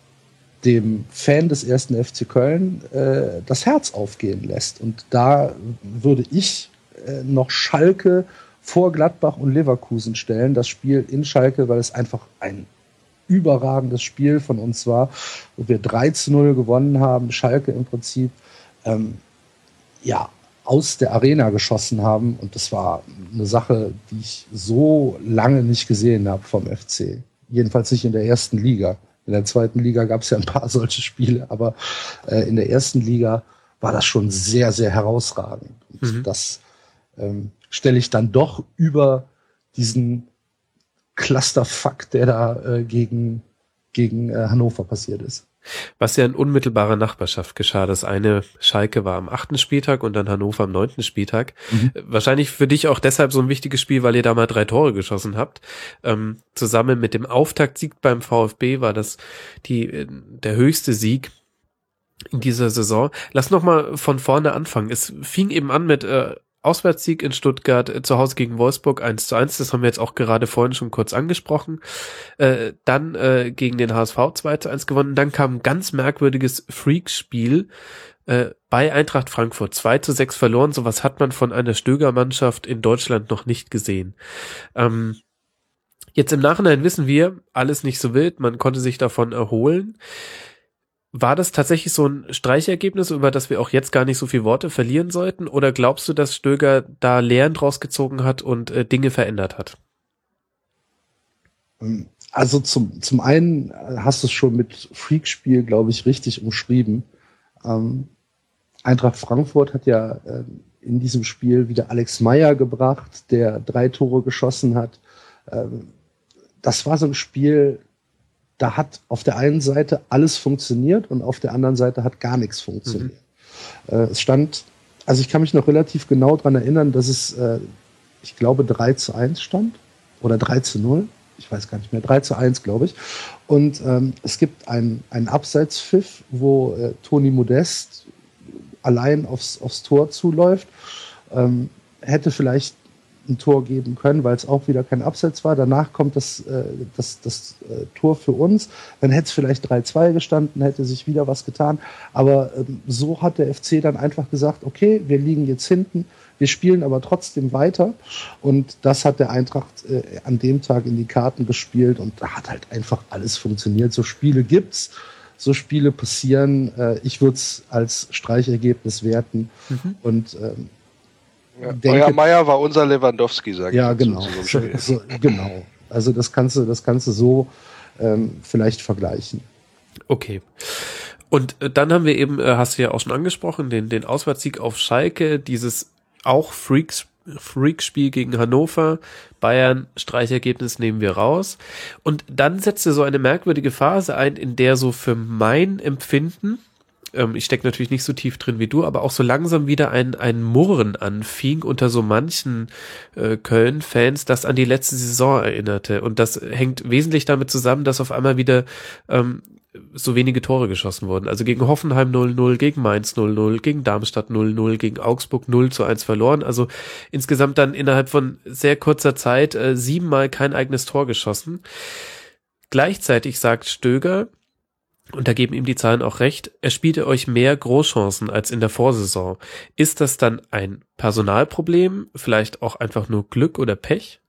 dem Fan des ersten FC Köln äh, das Herz aufgehen lässt. Und da würde ich äh, noch Schalke vor Gladbach und Leverkusen stellen, das Spiel in Schalke, weil es einfach ein überragendes Spiel von uns war, wo wir 3 zu 0 gewonnen haben, Schalke im Prinzip ähm, ja aus der Arena geschossen haben. Und das war eine Sache, die ich so lange nicht gesehen habe vom FC. Jedenfalls nicht in der ersten Liga. In der zweiten Liga gab es ja ein paar solche Spiele, aber äh, in der ersten Liga war das schon sehr, sehr herausragend. Und mhm. das ähm, stelle ich dann doch über diesen Clusterfuck, der da äh, gegen, gegen äh, Hannover passiert ist. Was ja in unmittelbarer Nachbarschaft geschah. Das eine Schalke war am achten Spieltag und dann Hannover am neunten Spieltag. Mhm. Wahrscheinlich für dich auch deshalb so ein wichtiges Spiel, weil ihr da mal drei Tore geschossen habt. Ähm, zusammen mit dem Auftaktsieg beim VfB war das die, äh, der höchste Sieg in dieser Saison. Lass noch mal von vorne anfangen. Es fing eben an mit äh, Auswärtssieg in Stuttgart, äh, zu Hause gegen Wolfsburg 1 zu 1, das haben wir jetzt auch gerade vorhin schon kurz angesprochen. Äh, dann äh, gegen den HSV 2 zu 1 gewonnen. Dann kam ein ganz merkwürdiges Freakspiel äh, bei Eintracht Frankfurt 2 zu 6 verloren. Sowas hat man von einer Stöger-Mannschaft in Deutschland noch nicht gesehen. Ähm, jetzt im Nachhinein wissen wir, alles nicht so wild, man konnte sich davon erholen. War das tatsächlich so ein Streichergebnis, über das wir auch jetzt gar nicht so viel Worte verlieren sollten? Oder glaubst du, dass Stöger da Lehren draus gezogen hat und äh, Dinge verändert hat? Also zum, zum einen hast du es schon mit Freakspiel, glaube ich, richtig umschrieben. Ähm, Eintracht Frankfurt hat ja äh, in diesem Spiel wieder Alex Meyer gebracht, der drei Tore geschossen hat. Ähm, das war so ein Spiel, da hat auf der einen Seite alles funktioniert und auf der anderen Seite hat gar nichts funktioniert. Mhm. Äh, es stand, also ich kann mich noch relativ genau dran erinnern, dass es, äh, ich glaube, 3 zu 1 stand oder 3 zu 0. Ich weiß gar nicht mehr, 3 zu 1, glaube ich. Und ähm, es gibt einen, einen Abseitspfiff, wo äh, Toni Modest allein aufs, aufs Tor zuläuft. Ähm, hätte vielleicht ein Tor geben können, weil es auch wieder kein Abseits war. Danach kommt das, äh, das, das äh, Tor für uns. Dann hätte es vielleicht 3-2 gestanden, hätte sich wieder was getan. Aber ähm, so hat der FC dann einfach gesagt, okay, wir liegen jetzt hinten, wir spielen aber trotzdem weiter. Und das hat der Eintracht äh, an dem Tag in die Karten gespielt und da hat halt einfach alles funktioniert. So Spiele gibt's. So Spiele passieren. Äh, ich würde es als Streichergebnis werten. Mhm. Und ähm, ja, denke, Euer Meier war unser Lewandowski, sage ja, ich. Ja, genau. So, so, genau. Also das kannst du, das kannst du so ähm, vielleicht vergleichen. Okay. Und äh, dann haben wir eben, äh, hast du ja auch schon angesprochen, den, den Auswärtssieg auf Schalke, dieses auch Freaks, Freak-Spiel gegen Hannover, Bayern, Streichergebnis nehmen wir raus. Und dann setzte so eine merkwürdige Phase ein, in der so für mein Empfinden, ähm, ich stecke natürlich nicht so tief drin wie du, aber auch so langsam wieder ein, ein Murren anfing unter so manchen äh, Köln-Fans, das an die letzte Saison erinnerte. Und das hängt wesentlich damit zusammen, dass auf einmal wieder ähm, so wenige Tore geschossen wurden. Also gegen Hoffenheim 0-0, gegen Mainz 0-0, gegen Darmstadt 0-0, gegen Augsburg 0 zu 1 verloren. Also insgesamt dann innerhalb von sehr kurzer Zeit äh, siebenmal kein eigenes Tor geschossen. Gleichzeitig sagt Stöger, und da geben ihm die Zahlen auch recht, er spielte euch mehr Großchancen als in der Vorsaison. Ist das dann ein Personalproblem, vielleicht auch einfach nur Glück oder Pech?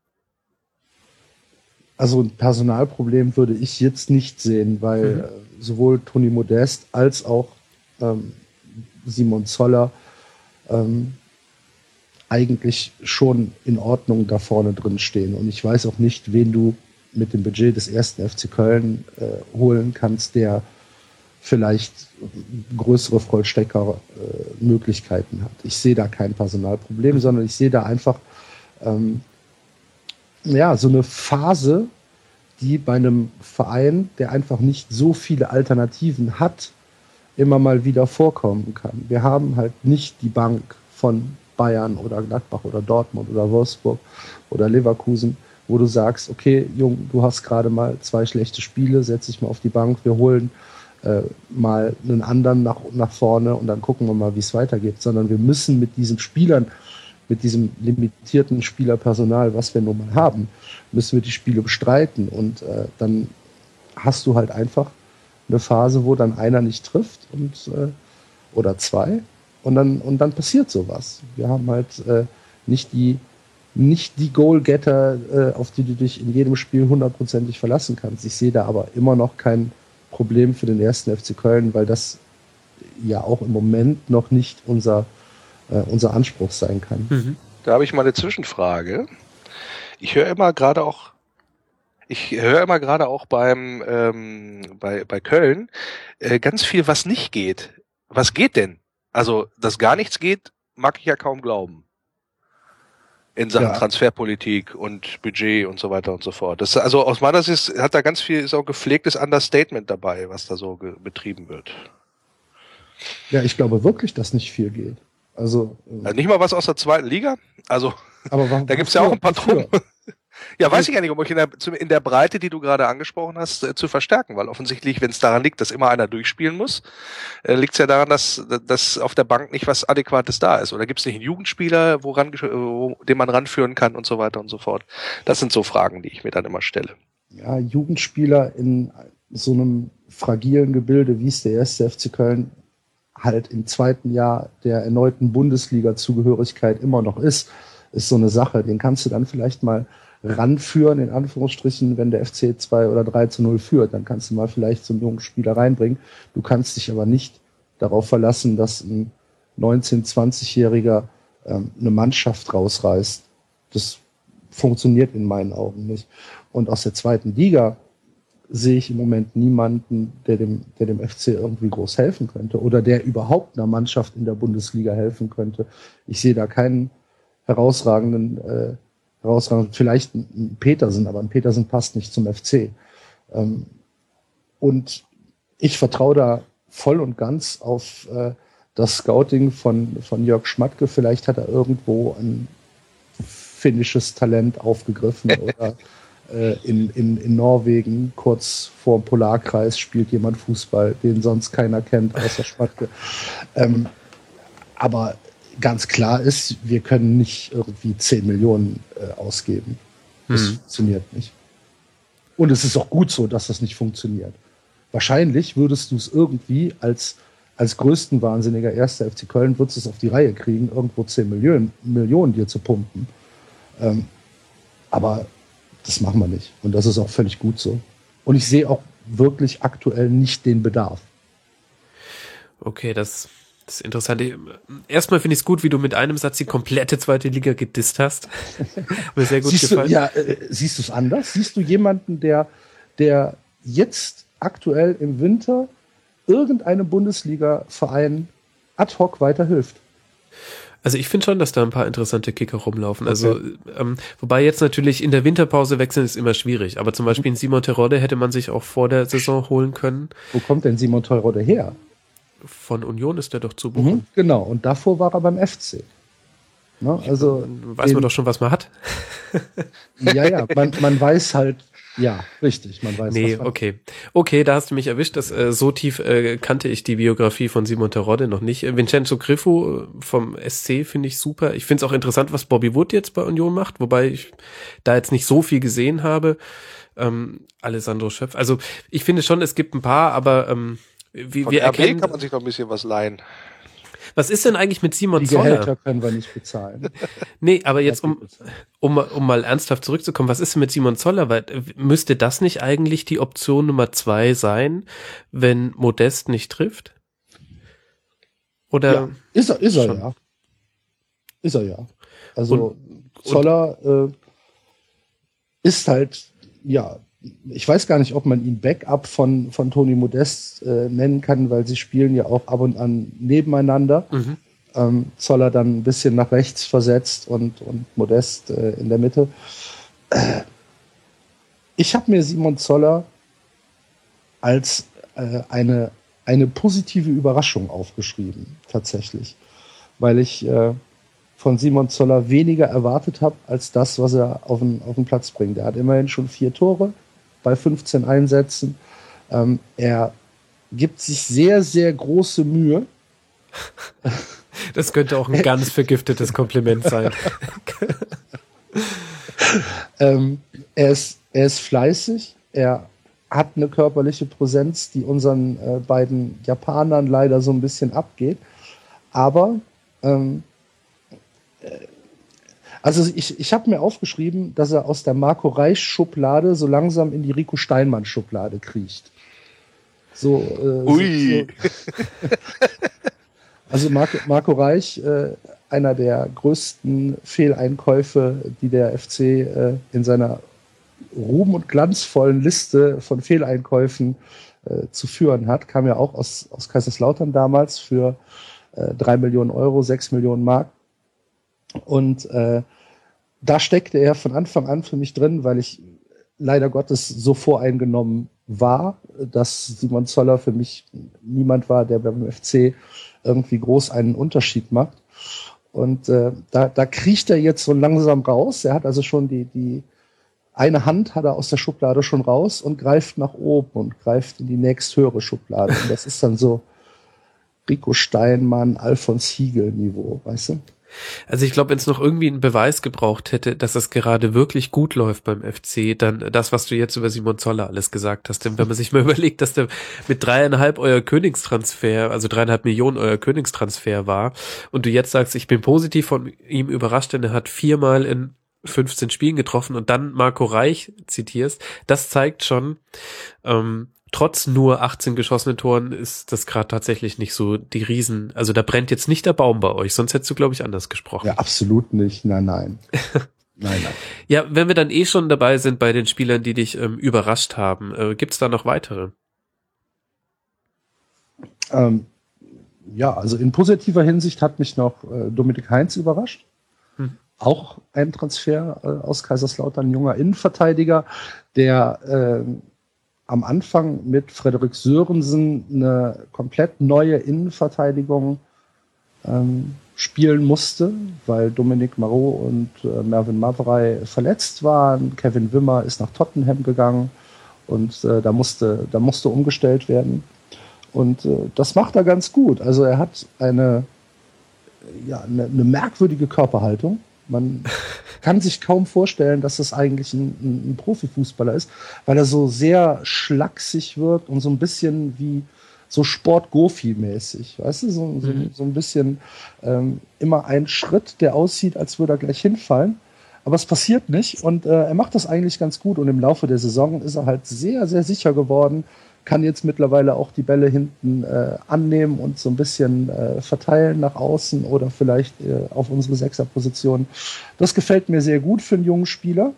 Also ein Personalproblem würde ich jetzt nicht sehen, weil mhm. Äh, sowohl Toni Modest als auch ähm, Simon Zoller ähm, eigentlich schon in Ordnung da vorne drin stehen. Und ich weiß auch nicht, wen du mit dem Budget des ersten FC Köln äh, holen kannst, der vielleicht größere Vollstecker-Möglichkeiten äh, hat. Ich sehe da kein Personalproblem, sondern ich sehe da einfach ähm, ja so eine Phase, die bei einem Verein, der einfach nicht so viele Alternativen hat, immer mal wieder vorkommen kann. Wir haben halt nicht die Bank von Bayern oder Gladbach oder Dortmund oder Wolfsburg oder Leverkusen, wo du sagst, okay, Jung, du hast gerade mal zwei schlechte Spiele, setz dich mal auf die Bank, wir holen äh, mal einen anderen nach, nach vorne und dann gucken wir mal, wie es weitergeht, sondern wir müssen mit diesen Spielern, mit diesem limitierten Spielerpersonal, was wir nun mal haben, müssen wir die Spiele bestreiten. Und äh, dann hast du halt einfach eine Phase, wo dann einer nicht trifft und äh, oder zwei. Und dann und dann passiert sowas. Wir haben halt äh, nicht die nicht die Goalgetter, äh, auf die du dich in jedem Spiel hundertprozentig verlassen kannst. Ich sehe da aber immer noch kein Problem für den ersten FC Köln, weil das ja auch im Moment noch nicht unser, äh, unser Anspruch sein kann. Mhm. Da habe ich mal eine Zwischenfrage. Ich höre immer gerade auch, ich höre immer gerade auch beim ähm, bei, bei Köln äh, ganz viel, was nicht geht. Was geht denn? Also, dass gar nichts geht, mag ich ja kaum glauben in Sachen ja. Transferpolitik und Budget und so weiter und so fort. Das, also aus meiner Sicht hat da ganz viel, ist auch gepflegtes Understatement dabei, was da so betrieben wird. Ja, ich glaube wirklich, dass nicht viel geht. Also, also nicht mal was aus der zweiten Liga? Also, aber warum, da gibt's ja auch ein paar Truppen. Ja, weiß ich ja nicht, um euch in der, in der Breite, die du gerade angesprochen hast, äh, zu verstärken, weil offensichtlich, wenn es daran liegt, dass immer einer durchspielen muss, äh, liegt es ja daran, dass, dass auf der Bank nicht was Adäquates da ist. Oder gibt es nicht einen Jugendspieler, woran, wo, den man ranführen kann und so weiter und so fort. Das sind so Fragen, die ich mir dann immer stelle. Ja, Jugendspieler in so einem fragilen Gebilde, wie es der erste FC Köln halt im zweiten Jahr der erneuten Bundesliga-Zugehörigkeit immer noch ist, ist so eine Sache. Den kannst du dann vielleicht mal ranführen, in Anführungsstrichen, wenn der FC 2 oder 3 zu 0 führt. Dann kannst du mal vielleicht so einen jungen Spieler reinbringen. Du kannst dich aber nicht darauf verlassen, dass ein 19-, 20-Jähriger ähm, eine Mannschaft rausreißt. Das funktioniert in meinen Augen nicht. Und aus der zweiten Liga sehe ich im Moment niemanden, der dem, der dem FC irgendwie groß helfen könnte oder der überhaupt einer Mannschaft in der Bundesliga helfen könnte. Ich sehe da keinen herausragenden äh, herausragend. Vielleicht ein Petersen, aber ein Petersen passt nicht zum FC. Ähm, und ich vertraue da voll und ganz auf äh, das Scouting von, von Jörg Schmatke. Vielleicht hat er irgendwo ein finnisches Talent aufgegriffen oder äh, in, in, in Norwegen kurz vor dem Polarkreis spielt jemand Fußball, den sonst keiner kennt außer Schmatke. Ähm, aber ganz klar ist, wir können nicht irgendwie 10 Millionen äh, ausgeben. Das hm. funktioniert nicht. Und es ist auch gut so, dass das nicht funktioniert. Wahrscheinlich würdest du es irgendwie als, als größten wahnsinniger erster FC Köln, würdest es auf die Reihe kriegen, irgendwo 10 Millionen, Millionen dir zu pumpen. Ähm, aber das machen wir nicht. Und das ist auch völlig gut so. Und ich sehe auch wirklich aktuell nicht den Bedarf. Okay, das das ist interessant. Erstmal finde ich es gut, wie du mit einem Satz die komplette zweite Liga gedisst hast. Mir sehr gut siehst gefallen. Du, ja, äh, siehst du es anders? Siehst du jemanden, der, der jetzt aktuell im Winter irgendeinem Bundesliga-Verein ad hoc weiterhilft? Also ich finde schon, dass da ein paar interessante Kicker rumlaufen. Also, okay. Also ähm, wobei jetzt natürlich in der Winterpause wechseln ist immer schwierig. Aber zum Beispiel in Simon Terodde hätte man sich auch vor der Saison holen können. Wo kommt denn Simon Terodde her? Von Union ist der doch zu buchen. Mhm, genau, und davor war er beim FC. Ne? Also weiß man doch schon, was man hat. ja, ja, man, man weiß halt, ja, richtig, man weiß. Nee, okay. Okay, da hast du mich erwischt. Das, äh, so tief äh, kannte ich die Biografie von Simon Terodde noch nicht. Vincenzo Griffo äh, vom SC finde ich super. Ich finde es auch interessant, was Bobby Wood jetzt bei Union macht, wobei ich da jetzt nicht so viel gesehen habe. Ähm, Alessandro Schöpf. Also ich finde schon, es gibt ein paar, aber ähm, wie, Von wir RB erkennen, kann man sich noch ein bisschen was leihen. Was ist denn eigentlich mit Simon Die Zoller? Gehälter können wir nicht bezahlen. nee, aber jetzt um, um, um mal ernsthaft zurückzukommen, was ist denn mit Simon Zoller? Weil, äh, müsste das nicht eigentlich die Option Nummer zwei sein, wenn Modest nicht trifft? Oder? Ja, ist er, ist er schon? ja. Ist er ja. Also und, Zoller und, äh, ist halt, ja, ich weiß gar nicht, ob man ihn Backup von, von Toni Modest äh, nennen kann, weil sie spielen ja auch ab und an nebeneinander. Mhm. Ähm, Zoller dann ein bisschen nach rechts versetzt und, und Modest äh, in der Mitte. Äh, ich habe mir Simon Zoller als äh, eine, eine positive Überraschung aufgeschrieben, tatsächlich. Weil ich äh, von Simon Zoller weniger erwartet habe als das, was er auf den, auf den Platz bringt. Er hat immerhin schon vier Tore bei 15 Einsätzen. Ähm, er gibt sich sehr, sehr große Mühe. Das könnte auch ein ganz vergiftetes Kompliment sein. ähm, er, ist, er ist fleißig, er hat eine körperliche Präsenz, die unseren äh, beiden Japanern leider so ein bisschen abgeht. Aber ähm, äh, Also ich, ich habe mir aufgeschrieben, dass er aus der Marco Reich Schublade so langsam in die Rico Steinmann Schublade kriecht. So, äh, Ui. So, also Marco, Marco Reich, äh, einer der größten Fehleinkäufe, die der FC äh, in seiner ruhm- und glanzvollen Liste von Fehleinkäufen äh, zu führen hat, kam ja auch aus, aus Kaiserslautern damals für äh, drei Millionen Euro, sechs Millionen Mark. Und äh, da steckte er von Anfang an für mich drin, weil ich leider Gottes so voreingenommen war, dass Simon Zoller für mich niemand war, der beim FC irgendwie groß einen Unterschied macht. Und äh, da, da kriecht er jetzt so langsam raus. Er hat also schon die, die eine Hand hat er aus der Schublade schon raus und greift nach oben und greift in die nächsthöhere Schublade. Und das ist dann so Rico Steinmann, Alfons Hiegel Niveau, weißt du? Also ich glaube, wenn es noch irgendwie einen Beweis gebraucht hätte, dass es gerade wirklich gut läuft beim FC, dann das, was du jetzt über Simon Zoller alles gesagt hast. Denn wenn man sich mal überlegt, dass der mit dreieinhalb euer Königstransfer, also dreieinhalb Millionen euer Königstransfer war und du jetzt sagst, ich bin positiv von ihm überrascht, denn er hat viermal in 15 Spielen getroffen und dann Marco Reich zitierst, das zeigt schon, ähm, trotz nur 18 geschossenen Toren ist das gerade tatsächlich nicht so die Riesen, also da brennt jetzt nicht der Baum bei euch, sonst hättest du, glaube ich, anders gesprochen. Ja, absolut nicht, nein, nein. nein, nein. Ja, wenn wir dann eh schon dabei sind bei den Spielern, die dich ähm, überrascht haben, äh, gibt's da noch weitere? Ähm, ja, also in positiver Hinsicht hat mich noch äh, Dominik Heinz überrascht auch ein Transfer äh, aus Kaiserslautern, junger Innenverteidiger, der äh, am Anfang mit Frederik Sörensen eine komplett neue Innenverteidigung ähm, spielen musste, weil Dominik Marot und äh, Mervyn Mavrei verletzt waren. Kevin Wimmer ist nach Tottenham gegangen und äh, da, musste, da musste umgestellt werden. Und äh, das macht er ganz gut. Also er hat eine, ja, eine, eine merkwürdige Körperhaltung man kann sich kaum vorstellen, dass das eigentlich ein, ein, ein Profifußballer ist, weil er so sehr schlaksig wirkt und so ein bisschen wie so Sport-Gofi-mäßig, weißt du, so, so, mhm. so ein bisschen ähm, immer ein Schritt, der aussieht, als würde er gleich hinfallen. Aber es passiert nicht und äh, er macht das eigentlich ganz gut und im Laufe der Saison ist er halt sehr, sehr sicher geworden, kann jetzt mittlerweile auch die Bälle hinten äh, annehmen und so ein bisschen äh, verteilen nach außen oder vielleicht äh, auf unsere Sechserposition. Das gefällt mir sehr gut für einen jungen Spieler.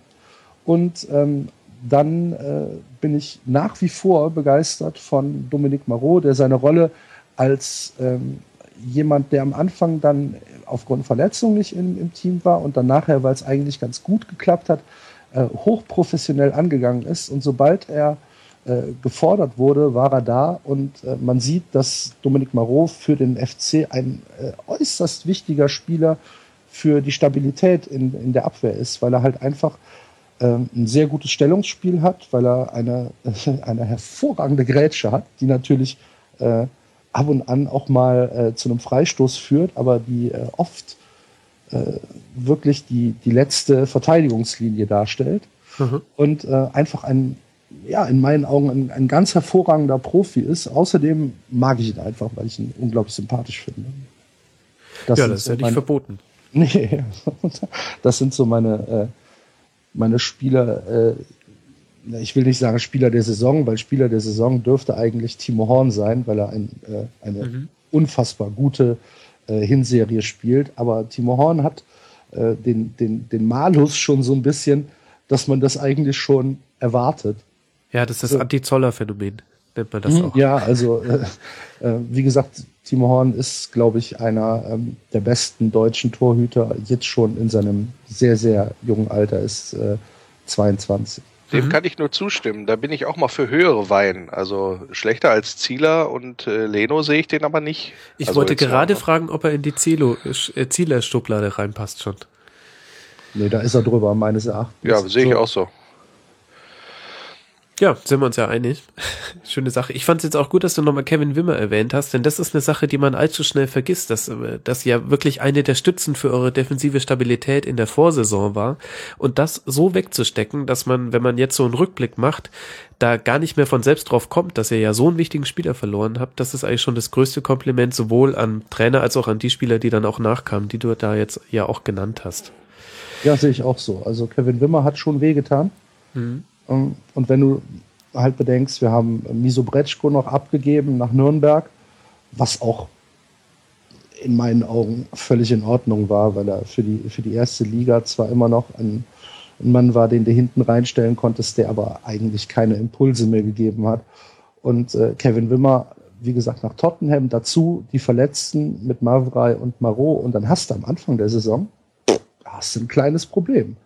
Und ähm, dann äh, bin ich nach wie vor begeistert von Dominik Marot, der seine Rolle als ähm, jemand, der am Anfang dann aufgrund Verletzung nicht in, im Team war und dann nachher, weil es eigentlich ganz gut geklappt hat, äh, hochprofessionell angegangen ist. Und sobald er äh, gefordert wurde, war er da und äh, man sieht, dass Dominik Marot für den FC ein äh, äußerst wichtiger Spieler für die Stabilität in, in der Abwehr ist, weil er halt einfach ähm, ein sehr gutes Stellungsspiel hat, weil er eine, eine hervorragende Grätsche hat, die natürlich äh, ab und an auch mal äh, zu einem Freistoß führt, aber die oft wirklich die, die letzte Verteidigungslinie darstellt. Mhm. Und einfach ein ja, in meinen Augen ein, ein, ganz hervorragender Profi ist. Außerdem mag ich ihn einfach, weil ich ihn unglaublich sympathisch finde. Das ja, das ist ja nicht verboten. Nee, das sind so meine, äh, meine Spieler, äh, ich will nicht sagen Spieler der Saison, weil Spieler der Saison dürfte eigentlich Timo Horn sein, weil er ein, äh, eine mhm. unfassbar gute äh, Hinserie spielt. Aber Timo Horn hat äh, den, den, den Malus schon so ein bisschen, dass man das eigentlich schon erwartet. Ja, das ist das so. Anti-Zoller-Phänomen, nennt man das mhm, auch. Ja, also äh, äh, wie gesagt, Timo Horn ist, glaube ich, einer ähm, der besten deutschen Torhüter, jetzt schon in seinem sehr, sehr jungen Alter, ist äh, 22. Dem mhm. kann ich nur zustimmen. Da bin ich auch mal für höhere Weihen. Also schlechter als Zieler und äh, Leno sehe ich den aber nicht. Ich also wollte gerade fragen, ob er in die äh, Zieler-Schublade reinpasst schon. Nee, da ist er drüber, meines Erachtens. Ja, sehe ich so. auch so. Ja, sind wir uns ja einig. Schöne Sache. Ich fand es jetzt auch gut, dass du nochmal Kevin Wimmer erwähnt hast, denn das ist eine Sache, die man allzu schnell vergisst, dass das ja wirklich eine der Stützen für eure defensive Stabilität in der Vorsaison war. Und das so wegzustecken, dass man, wenn man jetzt so einen Rückblick macht, da gar nicht mehr von selbst drauf kommt, dass ihr ja so einen wichtigen Spieler verloren habt, das ist eigentlich schon das größte Kompliment sowohl an Trainer als auch an die Spieler, die dann auch nachkamen, die du da jetzt ja auch genannt hast. Ja, sehe ich auch so. Also Kevin Wimmer hat schon wehgetan. Mhm. Ähm, und wenn du halt bedenkst, wir haben Miso Bretschko noch abgegeben nach Nürnberg, was auch in meinen Augen völlig in Ordnung war, weil er für die, für die erste Liga zwar immer noch ein, ein Mann war, den du hinten reinstellen konntest, der aber eigentlich keine Impulse mehr gegeben hat. Und äh, Kevin Wimmer, wie gesagt, nach Tottenham dazu die Verletzten mit Mavrai und Marot und dann hast du am Anfang der Saison hast du ein kleines Problem.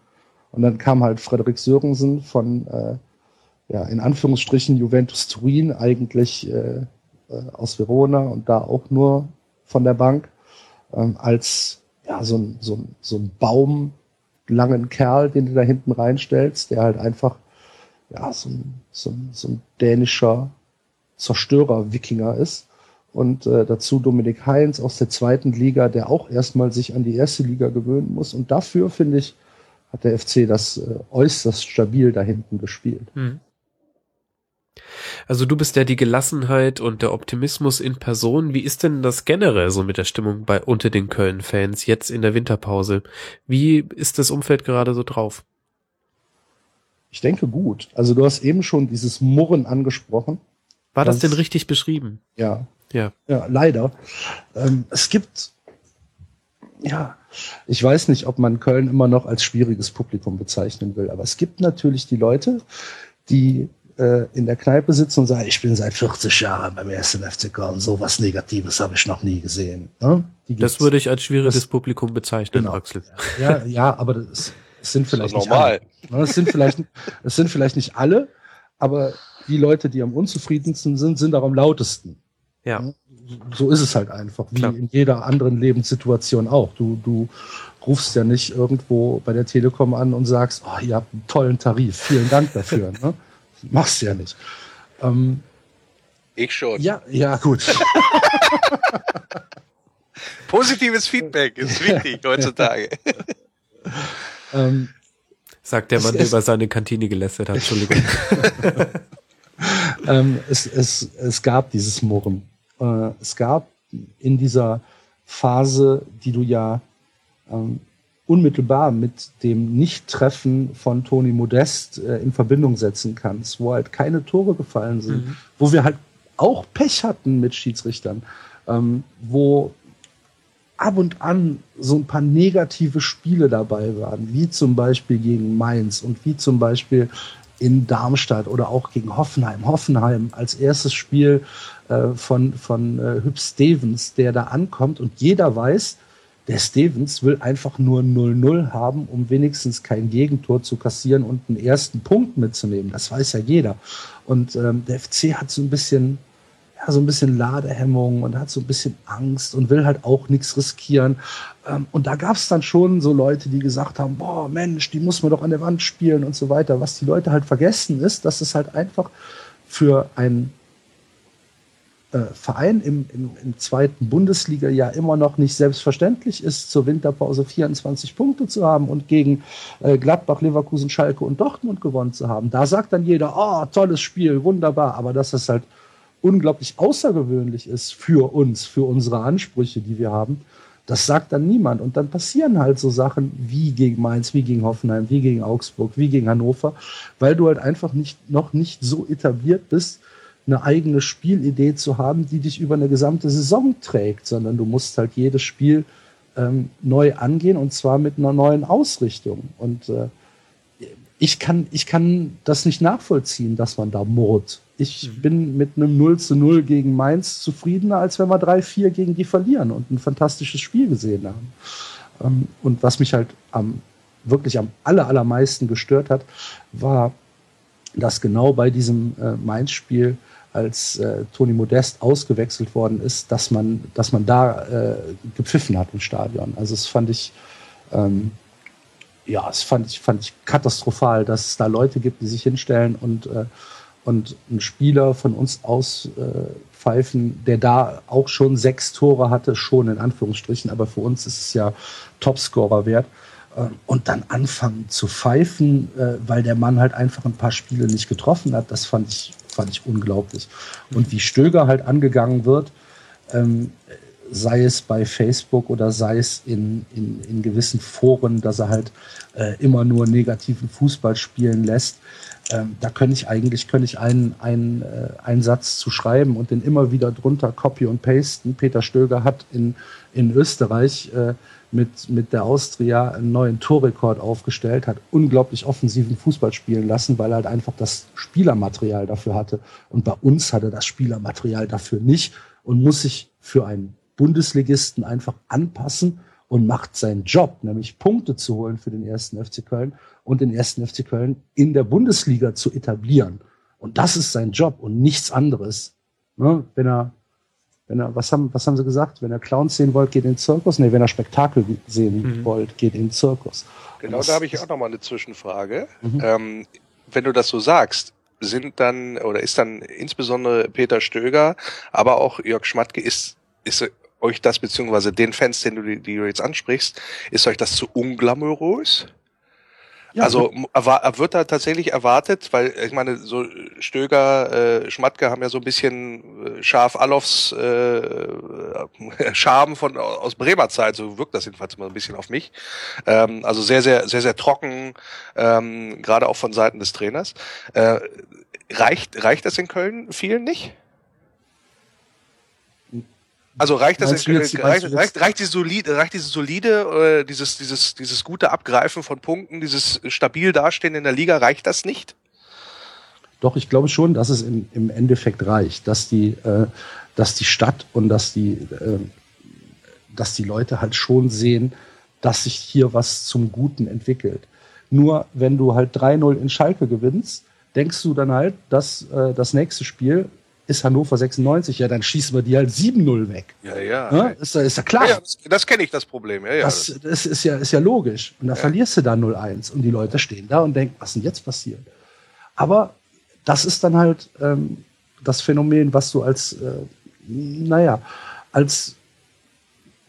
Und dann kam halt Frederik Sörensen von, äh, ja, in Anführungsstrichen Juventus Turin, eigentlich äh, äh, aus Verona und da auch nur von der Bank, ähm, als ja, so ein, so, ein, so ein baumlangen Kerl, den du da hinten reinstellst, der halt einfach ja, so ein, so ein, so ein dänischer Zerstörer-Wikinger ist. Und äh, dazu Dominik Heinz aus der zweiten Liga, der auch erstmal sich an die erste Liga gewöhnen muss. Und dafür, finde ich, hat der FC das äh, äußerst stabil da hinten gespielt. Hm. Also du bist ja die Gelassenheit und der Optimismus in Person. Wie ist denn das generell so mit der Stimmung bei unter den Köln-Fans jetzt in der Winterpause? Wie ist das Umfeld gerade so drauf? Ich denke gut. Also du hast eben schon dieses Murren angesprochen. War das, das denn richtig beschrieben? Ja. Ja. Ja, leider. Ähm, es gibt, ja, ich weiß nicht, ob man Köln immer noch als schwieriges Publikum bezeichnen will, aber es gibt natürlich die Leute, die äh, in der Kneipe sitzen und sagen, ich bin seit 40 Jahren beim ersten FC Köln, so was Negatives habe ich noch nie gesehen. Ne? Das würde ich als schwieriges das, Publikum bezeichnen, genau. Axel. Ja, ja, aber das, das sind vielleicht das nicht normal. alle. Das sind vielleicht, das sind vielleicht nicht alle, aber die Leute, die am unzufriedensten sind, sind auch am lautesten. Ja. So ist es halt einfach, wie Klar. in jeder anderen Lebenssituation auch. Du, du rufst ja nicht irgendwo bei der Telekom an und sagst, oh, ihr habt einen tollen Tarif, vielen Dank dafür. ne? Machst du ja nicht. Ähm, ich schon. Ja, ja, gut. Positives Feedback ist wichtig heutzutage. ähm, Sagt der Mann, der über seine Kantine gelästert hat. Entschuldigung. ähm, es, es, es gab dieses Murren. Äh, es gab in dieser Phase, die du ja ähm, unmittelbar mit dem Nicht-Treffen von Toni Modest äh, in Verbindung setzen kannst, wo halt keine Tore gefallen sind, mhm. wo wir halt auch Pech hatten mit Schiedsrichtern, ähm, wo ab und an so ein paar negative Spiele dabei waren, wie zum Beispiel gegen Mainz und wie zum Beispiel in Darmstadt oder auch gegen Hoffenheim. Hoffenheim als erstes Spiel äh, von, von äh, Hüb Stevens, der da ankommt und jeder weiß, der Stevens will einfach nur 0-0 haben, um wenigstens kein Gegentor zu kassieren und einen ersten Punkt mitzunehmen. Das weiß ja jeder. Und ähm, der FC hat so ein bisschen, ja, so ein bisschen Ladehemmung und hat so ein bisschen Angst und will halt auch nichts riskieren. Ähm, und da gab es dann schon so Leute, die gesagt haben, boah, Mensch, die muss man doch an der Wand spielen und so weiter. Was die Leute halt vergessen ist, dass es halt einfach für ein äh, Verein im, im, im zweiten Bundesliga-Jahr immer noch nicht selbstverständlich ist, zur Winterpause 24 Punkte zu haben und gegen äh, Gladbach, Leverkusen, Schalke und Dortmund gewonnen zu haben. Da sagt dann jeder, oh, tolles Spiel, wunderbar, aber das halt unglaublich außergewöhnlich ist für uns, für unsere Ansprüche, die wir haben, das sagt dann niemand. Und dann passieren halt so Sachen wie gegen Mainz, wie gegen Hoffenheim, wie gegen Augsburg, wie gegen Hannover, weil du halt einfach nicht, noch nicht so etabliert bist, eine eigene Spielidee zu haben, die dich über eine gesamte Saison trägt, sondern du musst halt jedes Spiel ähm, neu angehen und zwar mit einer neuen Ausrichtung. Und äh, ich, kann, ich kann das nicht nachvollziehen, dass man da murrt. Ich mhm. bin mit einem 0 zu 0 gegen Mainz zufriedener, als wenn wir 3-4 gegen die verlieren und ein fantastisches Spiel gesehen haben. Ähm, und was mich halt am, wirklich am aller, allermeisten gestört hat, war, dass genau bei diesem äh, Mainz-Spiel als äh, Toni Modest ausgewechselt worden ist, dass man, dass man da äh, gepfiffen hat im Stadion. Also es fand ich, ähm, ja, es fand ich, fand ich katastrophal, dass es da Leute gibt, die sich hinstellen und, äh, und einen Spieler von uns auspfeifen, äh, der da auch schon sechs Tore hatte, schon in Anführungsstrichen, aber für uns ist es ja Topscorer wert äh, und dann anfangen zu pfeifen, äh, weil der Mann halt einfach ein paar Spiele nicht getroffen hat, das fand ich fand ich unglaublich. Und wie Stöger halt angegangen wird, ähm, sei es bei Facebook oder sei es in, in, in gewissen Foren, dass er halt äh, immer nur negativen Fußball spielen lässt. Ähm, da könnte ich eigentlich könnte ich einen, einen, äh, einen Satz zu schreiben und den immer wieder drunter copy und pasten. Peter Stöger hat in, in Österreich äh, mit, mit der Austria einen neuen Torrekord aufgestellt, hat unglaublich offensiven Fußball spielen lassen, weil er halt einfach das Spielermaterial dafür hatte. Und bei uns hatte das Spielermaterial dafür nicht und muss sich für einen Bundesligisten einfach anpassen und macht seinen Job, nämlich Punkte zu holen für den ersten FC Köln und den ersten FC Köln in der Bundesliga zu etablieren. Und das ist sein Job und nichts anderes. Ne? Wenn er, wenn er, was haben, was haben sie gesagt? Wenn er Clowns sehen wollt, geht in den Zirkus. Nee, wenn er Spektakel sehen mhm. wollt, geht in den Zirkus. Genau, das, da habe ich auch nochmal eine Zwischenfrage. Mhm. Ähm, wenn du das so sagst, sind dann, oder ist dann insbesondere Peter Stöger, aber auch Jörg Schmatke, ist, ist euch das, beziehungsweise den Fans, den du, die du jetzt ansprichst, ist euch das zu unglamourös? Ja, also wird da tatsächlich erwartet, weil ich meine, so Stöger, äh, Schmatke haben ja so ein bisschen äh, Schaf Alofs äh, Charme von aus Bremer Zeit, so wirkt das jedenfalls immer ein bisschen auf mich. Ähm, also sehr, sehr, sehr, sehr trocken, ähm, gerade auch von Seiten des Trainers. Äh, reicht, reicht das in Köln vielen nicht? Also reicht das, jetzt, reicht, reicht, reicht, diese solide, reicht diese solide, äh, dieses, dieses, dieses gute Abgreifen von Punkten, dieses stabil Dastehen in der Liga, reicht das nicht? Doch, ich glaube schon, dass es im, im Endeffekt reicht, dass die, äh, dass die Stadt und dass die, äh, dass die Leute halt schon sehen, dass sich hier was zum Guten entwickelt. Nur wenn du halt 3-0 in Schalke gewinnst, denkst du dann halt, dass äh, das nächste Spiel ist Hannover 96, ja, dann schießen wir die halt 7-0 weg. Ja, ja. ja ist, ist ja klar. Ja, das, das kenne ich, das Problem. Ja, ja. Das, das ist, ja, ist ja logisch. Und da ja. verlierst du dann 0-1 und die Leute stehen da und denken, was denn jetzt passiert? Aber das ist dann halt ähm, das Phänomen, was du als, äh, naja, als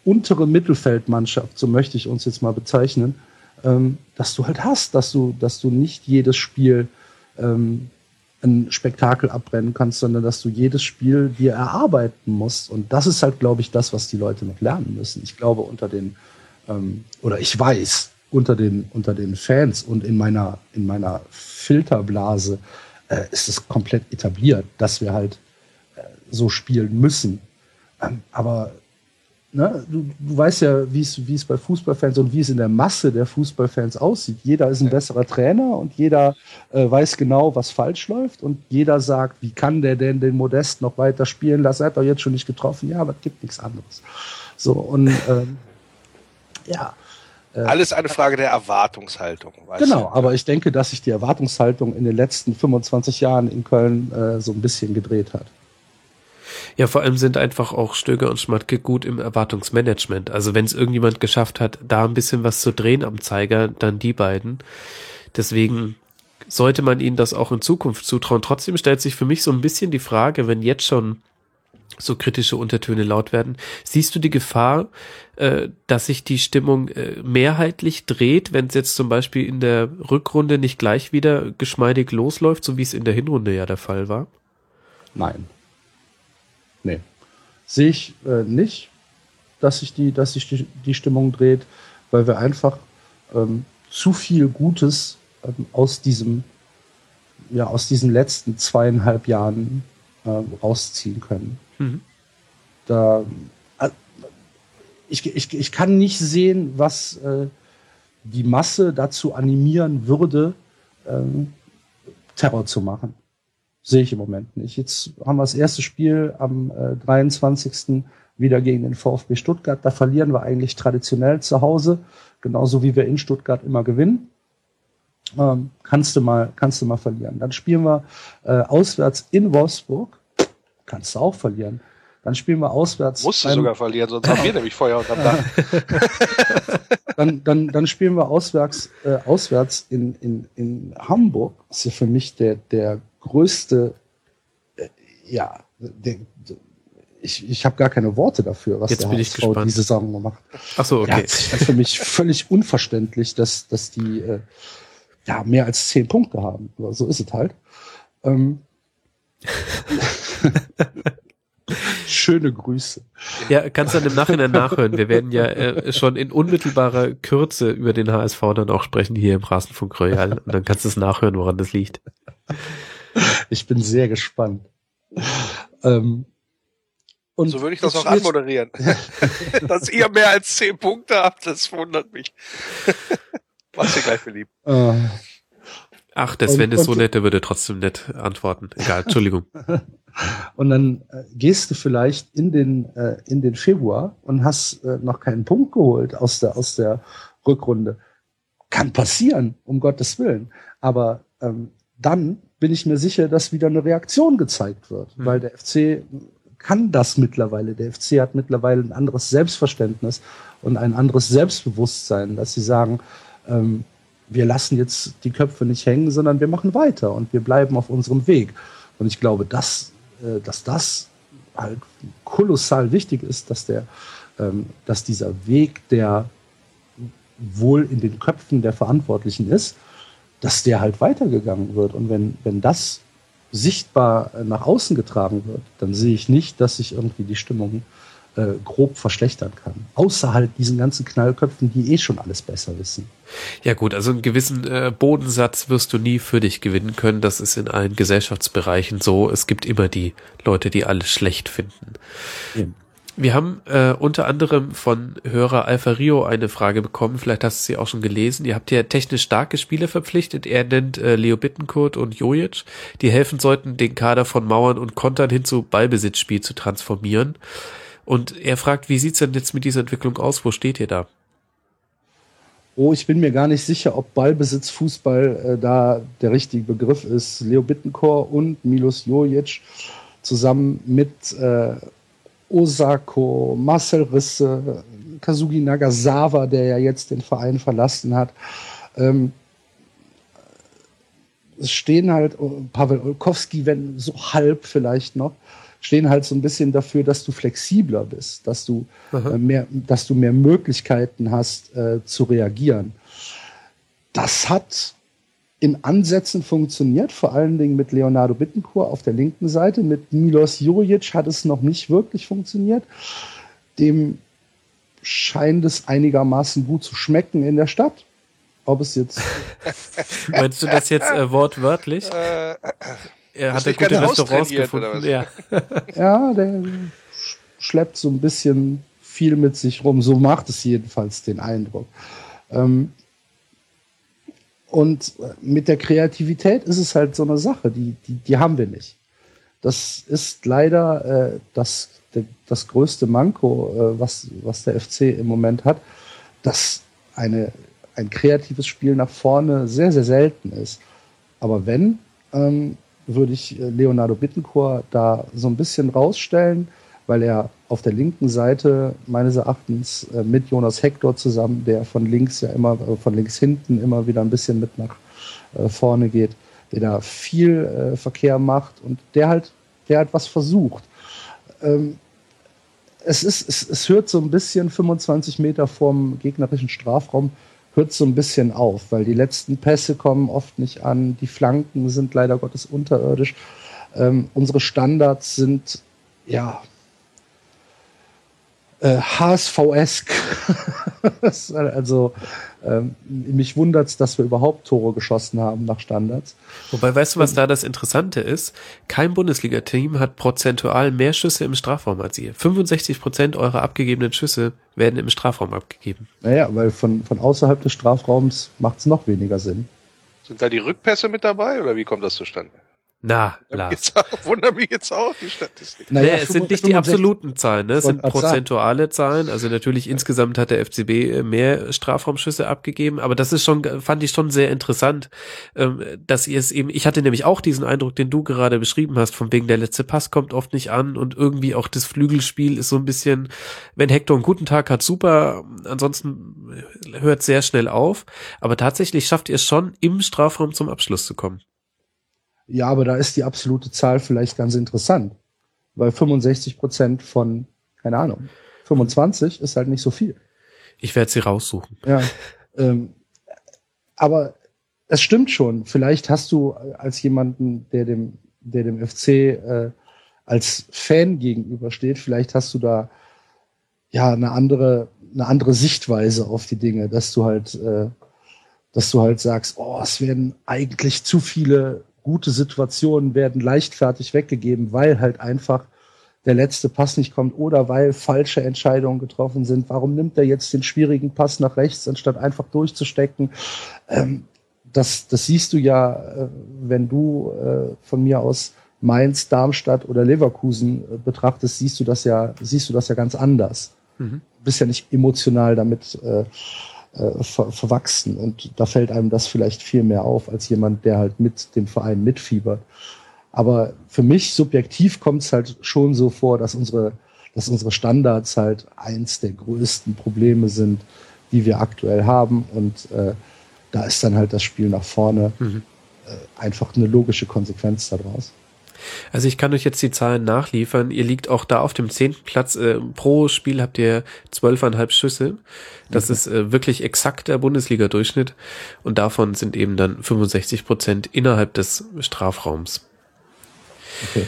untere Mittelfeldmannschaft, so möchte ich uns jetzt mal bezeichnen, ähm, dass du halt hast, dass du, dass du nicht jedes Spiel ähm, ein Spektakel abbrennen kannst, sondern dass du jedes Spiel dir erarbeiten musst. Und das ist halt, glaube ich, das, was die Leute noch lernen müssen. Ich glaube, unter den, ähm, oder ich weiß, unter den, unter den Fans und in meiner, in meiner Filterblase äh, ist es komplett etabliert, dass wir halt äh, so spielen müssen. Ähm, aber ne, du, du weißt ja, wie es wie es bei Fußballfans und wie es in der Masse der Fußballfans aussieht. Jeder ist ein besserer Trainer und jeder äh, weiß genau, was falsch läuft und jeder sagt, wie kann der denn den Modest noch weiter spielen lassen? Er hat doch jetzt schon nicht getroffen. Ja, aber es gibt nichts anderes. So und ähm, ja. Äh, Alles eine Frage der Erwartungshaltung. genau, du? aber ich denke, dass sich die Erwartungshaltung in den letzten 25 Jahren in Köln äh, so ein bisschen gedreht hat. Ja, vor allem sind einfach auch Stöger und Schmatke gut im Erwartungsmanagement. Also wenn es irgendjemand geschafft hat, da ein bisschen was zu drehen am Zeiger, dann die beiden. Deswegen sollte man ihnen das auch in Zukunft zutrauen. Trotzdem stellt sich für mich so ein bisschen die Frage, wenn jetzt schon so kritische Untertöne laut werden. Siehst du die Gefahr, äh, dass sich die Stimmung äh, mehrheitlich dreht, wenn es jetzt zum Beispiel in der Rückrunde nicht gleich wieder geschmeidig losläuft, so wie es in der Hinrunde ja der Fall war? Nein. Nee. Sehe ich äh, nicht, dass sich die, dass sich die, die Stimmung dreht, weil wir einfach ähm, zu viel Gutes ähm, aus diesem, ja, aus diesen letzten zweieinhalb Jahren äh, rausziehen können. Mhm. Da, äh, ich, ich, ich kann nicht sehen, was äh, die Masse dazu animieren würde, ähm, Terror zu machen. Sehe ich im Moment nicht. Jetzt haben wir das erste Spiel am äh, 23. wieder gegen den VfB Stuttgart. Da verlieren wir eigentlich traditionell zu Hause, genauso wie wir in Stuttgart immer gewinnen. Ähm, kannst du mal, kannst du mal verlieren. Dann spielen wir äh, auswärts in Wolfsburg. Kannst du auch verlieren. Dann spielen wir auswärts. Musst du sogar verlieren, sonst haben wir nämlich Feuer unterm Dach. dann, dann, dann spielen wir auswärts, äh, auswärts in, in, in Hamburg. Das ist ja für mich der, der größte, äh, ja, der, ich, ich habe gar keine Worte dafür, was Jetzt der HSV diese Saison gemacht. Ach so, okay. Ja, für mich völlig unverständlich, dass, dass die äh, ja mehr als zehn Punkte haben. Aber so ist es halt. Ähm, Schöne Grüße. Ja, kannst du dann im Nachhinein nachhören. Wir werden ja äh, schon in unmittelbarer Kürze über den HSV dann auch sprechen hier im Rasenfunk Royal. Und dann kannst du es nachhören, woran das liegt. Ich bin sehr gespannt. Ähm, und so würde ich das auch anmoderieren. Dass ihr mehr als zehn Punkte habt, das wundert mich. Mach's dir gleich beliebt. Uh, Ach, der Sven und, ist so nett, der würde trotzdem nett antworten. Egal, Entschuldigung. und dann äh, gehst du vielleicht in den, äh, in den Februar und hast äh, noch keinen Punkt geholt aus der, aus der Rückrunde. Kann passieren, um Gottes Willen. Aber ähm, dann bin ich mir sicher, dass wieder eine Reaktion gezeigt wird, mhm. weil der FC kann das mittlerweile. Der FC hat mittlerweile ein anderes Selbstverständnis und ein anderes Selbstbewusstsein, dass sie sagen, ähm, wir lassen jetzt die Köpfe nicht hängen, sondern wir machen weiter und wir bleiben auf unserem Weg. Und ich glaube, dass, äh, dass das halt kolossal wichtig ist, dass der, ähm, dass dieser Weg, der wohl in den Köpfen der Verantwortlichen ist, dass der halt weitergegangen wird. Und wenn, wenn das sichtbar nach außen getragen wird, dann sehe ich nicht, dass sich irgendwie die Stimmung äh, grob verschlechtern kann. Außer halt diesen ganzen Knallköpfen, die eh schon alles besser wissen. Ja gut, also einen gewissen äh, Bodensatz wirst du nie für dich gewinnen können. Das ist in allen Gesellschaftsbereichen so. Es gibt immer die Leute, die alles schlecht finden. Eben. Wir haben äh, unter anderem von Hörer Alpha Rio eine Frage bekommen, vielleicht hast du sie auch schon gelesen. Ihr habt ja technisch starke Spieler verpflichtet. Er nennt äh, Leo Bittenkurt und Jojic, die helfen sollten, den Kader von Mauern und Kontern hin zu Ballbesitzspiel zu transformieren. Und er fragt, wie sieht's denn jetzt mit dieser Entwicklung aus? Wo steht ihr da? Oh, ich bin mir gar nicht sicher, ob Ballbesitz Fußball äh, da der richtige Begriff ist. Leo Bittenkor und Milos Jojic zusammen mit äh, Osako, Marcel Risse, Kazugi Nagasawa, der ja jetzt den Verein verlassen hat. Ähm, es stehen halt oh, Pavel Olkowski, wenn so halb vielleicht noch, stehen halt so ein bisschen dafür, dass du flexibler bist, dass du äh, mehr, dass du mehr Möglichkeiten hast äh, zu reagieren. Das hat in Ansätzen funktioniert, vor allen Dingen mit Leonardo Bittencourt auf der linken Seite. Mit Milos Juric hat es noch nicht wirklich funktioniert. Dem scheint es einigermaßen gut zu schmecken in der Stadt. Ob es jetzt. Meinst du das jetzt äh, wortwörtlich? Äh, er hat ja gute Restaurants gefunden. Ja. ja, der schleppt so ein bisschen viel mit sich rum. So macht es jedenfalls den Eindruck. Ähm, und mit der Kreativität ist es halt so eine Sache, die, die, die haben wir nicht. Das ist leider äh, das, das größte Manko, äh, was, was der FC im Moment hat, dass eine, ein kreatives Spiel nach vorne sehr, sehr selten ist. Aber wenn, ähm, würde ich äh, Leonardo Bittencourt da so ein bisschen rausstellen, weil er auf der linken Seite meines Erachtens äh, mit Jonas Hector zusammen, der von links ja immer, äh, von links hinten immer wieder ein bisschen mit nach vorne geht, der da viel Verkehr macht und der halt, der halt was versucht. Ähm, es ist, es, es hört so ein bisschen 25 Meter vorm gegnerischen Strafraum hört so ein bisschen auf, weil die letzten Pässe kommen oft nicht an, die Flanken sind leider Gottes unterirdisch. Ähm, unsere Standards sind ja äh, HSV-esk. also ähm, mich wundert es, dass wir überhaupt Tore geschossen haben nach Standards. Wobei, weißt du, was da das Interessante ist? Kein Bundesliga-Team hat prozentual mehr Schüsse im Strafraum als ihr. 65 Prozent eurer abgegebenen Schüsse werden im Strafraum abgegeben. Naja, weil von, von außerhalb des Strafraums macht es noch weniger Sinn. Sind da die Rückpässe mit dabei oder wie kommt das zustande? Na, Lars. Wundert mich jetzt auch, die Statistik. Naja, es sind nicht die absoluten Zahlen, ne? es sind prozentuale Zahlen. Also natürlich insgesamt hat der FCB äh, mehr Strafraumschüsse abgegeben, aber das ist schon, fand ich schon sehr interessant, ähm, dass ihr es eben, ich hatte nämlich auch diesen Eindruck, den du gerade beschrieben hast, von wegen der letzte Pass kommt oft nicht an und irgendwie auch das Flügelspiel ist so ein bisschen, wenn Hector einen guten Tag hat, super, ansonsten hört sehr schnell auf, aber tatsächlich schafft ihr es schon, im Strafraum zum Abschluss zu kommen. Ja, aber da ist die absolute Zahl vielleicht ganz interessant, weil 65 Prozent von, keine Ahnung, 25 ist halt nicht so viel. Ich werde sie raussuchen. Ja, ähm, aber es stimmt schon. Vielleicht hast du als jemanden, der dem, der dem FC äh, als Fan gegenübersteht. Vielleicht hast du da ja eine andere, eine andere Sichtweise auf die Dinge, dass du halt, äh, dass du halt sagst, oh, es werden eigentlich zu viele gute Situationen werden leichtfertig weggegeben, weil halt einfach der letzte Pass nicht kommt oder weil falsche Entscheidungen getroffen sind. Warum nimmt er jetzt den schwierigen Pass nach rechts, anstatt einfach durchzustecken? Ähm, das, das siehst du ja, äh, wenn du äh, von mir aus Mainz, Darmstadt oder Leverkusen äh, betrachtest, siehst du das ja, siehst du das ja ganz anders. Mhm. Du bist ja nicht emotional damit äh, äh, ver verwachsen und da fällt einem das vielleicht viel mehr auf als jemand, der halt mit dem Verein mitfiebert. Aber für mich subjektiv kommt es halt schon so vor, dass unsere, dass unsere Standards halt eins der größten Probleme sind, die wir aktuell haben. Und äh, da ist dann halt das Spiel nach vorne mhm. äh, einfach eine logische Konsequenz daraus. Also ich kann euch jetzt die Zahlen nachliefern. Ihr liegt auch da auf dem zehnten Platz. Äh, pro Spiel habt ihr zwölfeinhalb Schüsse. Das mhm. ist äh, wirklich exakt der Bundesliga-Durchschnitt. Und davon sind eben dann 65 Prozent innerhalb des Strafraums. Okay.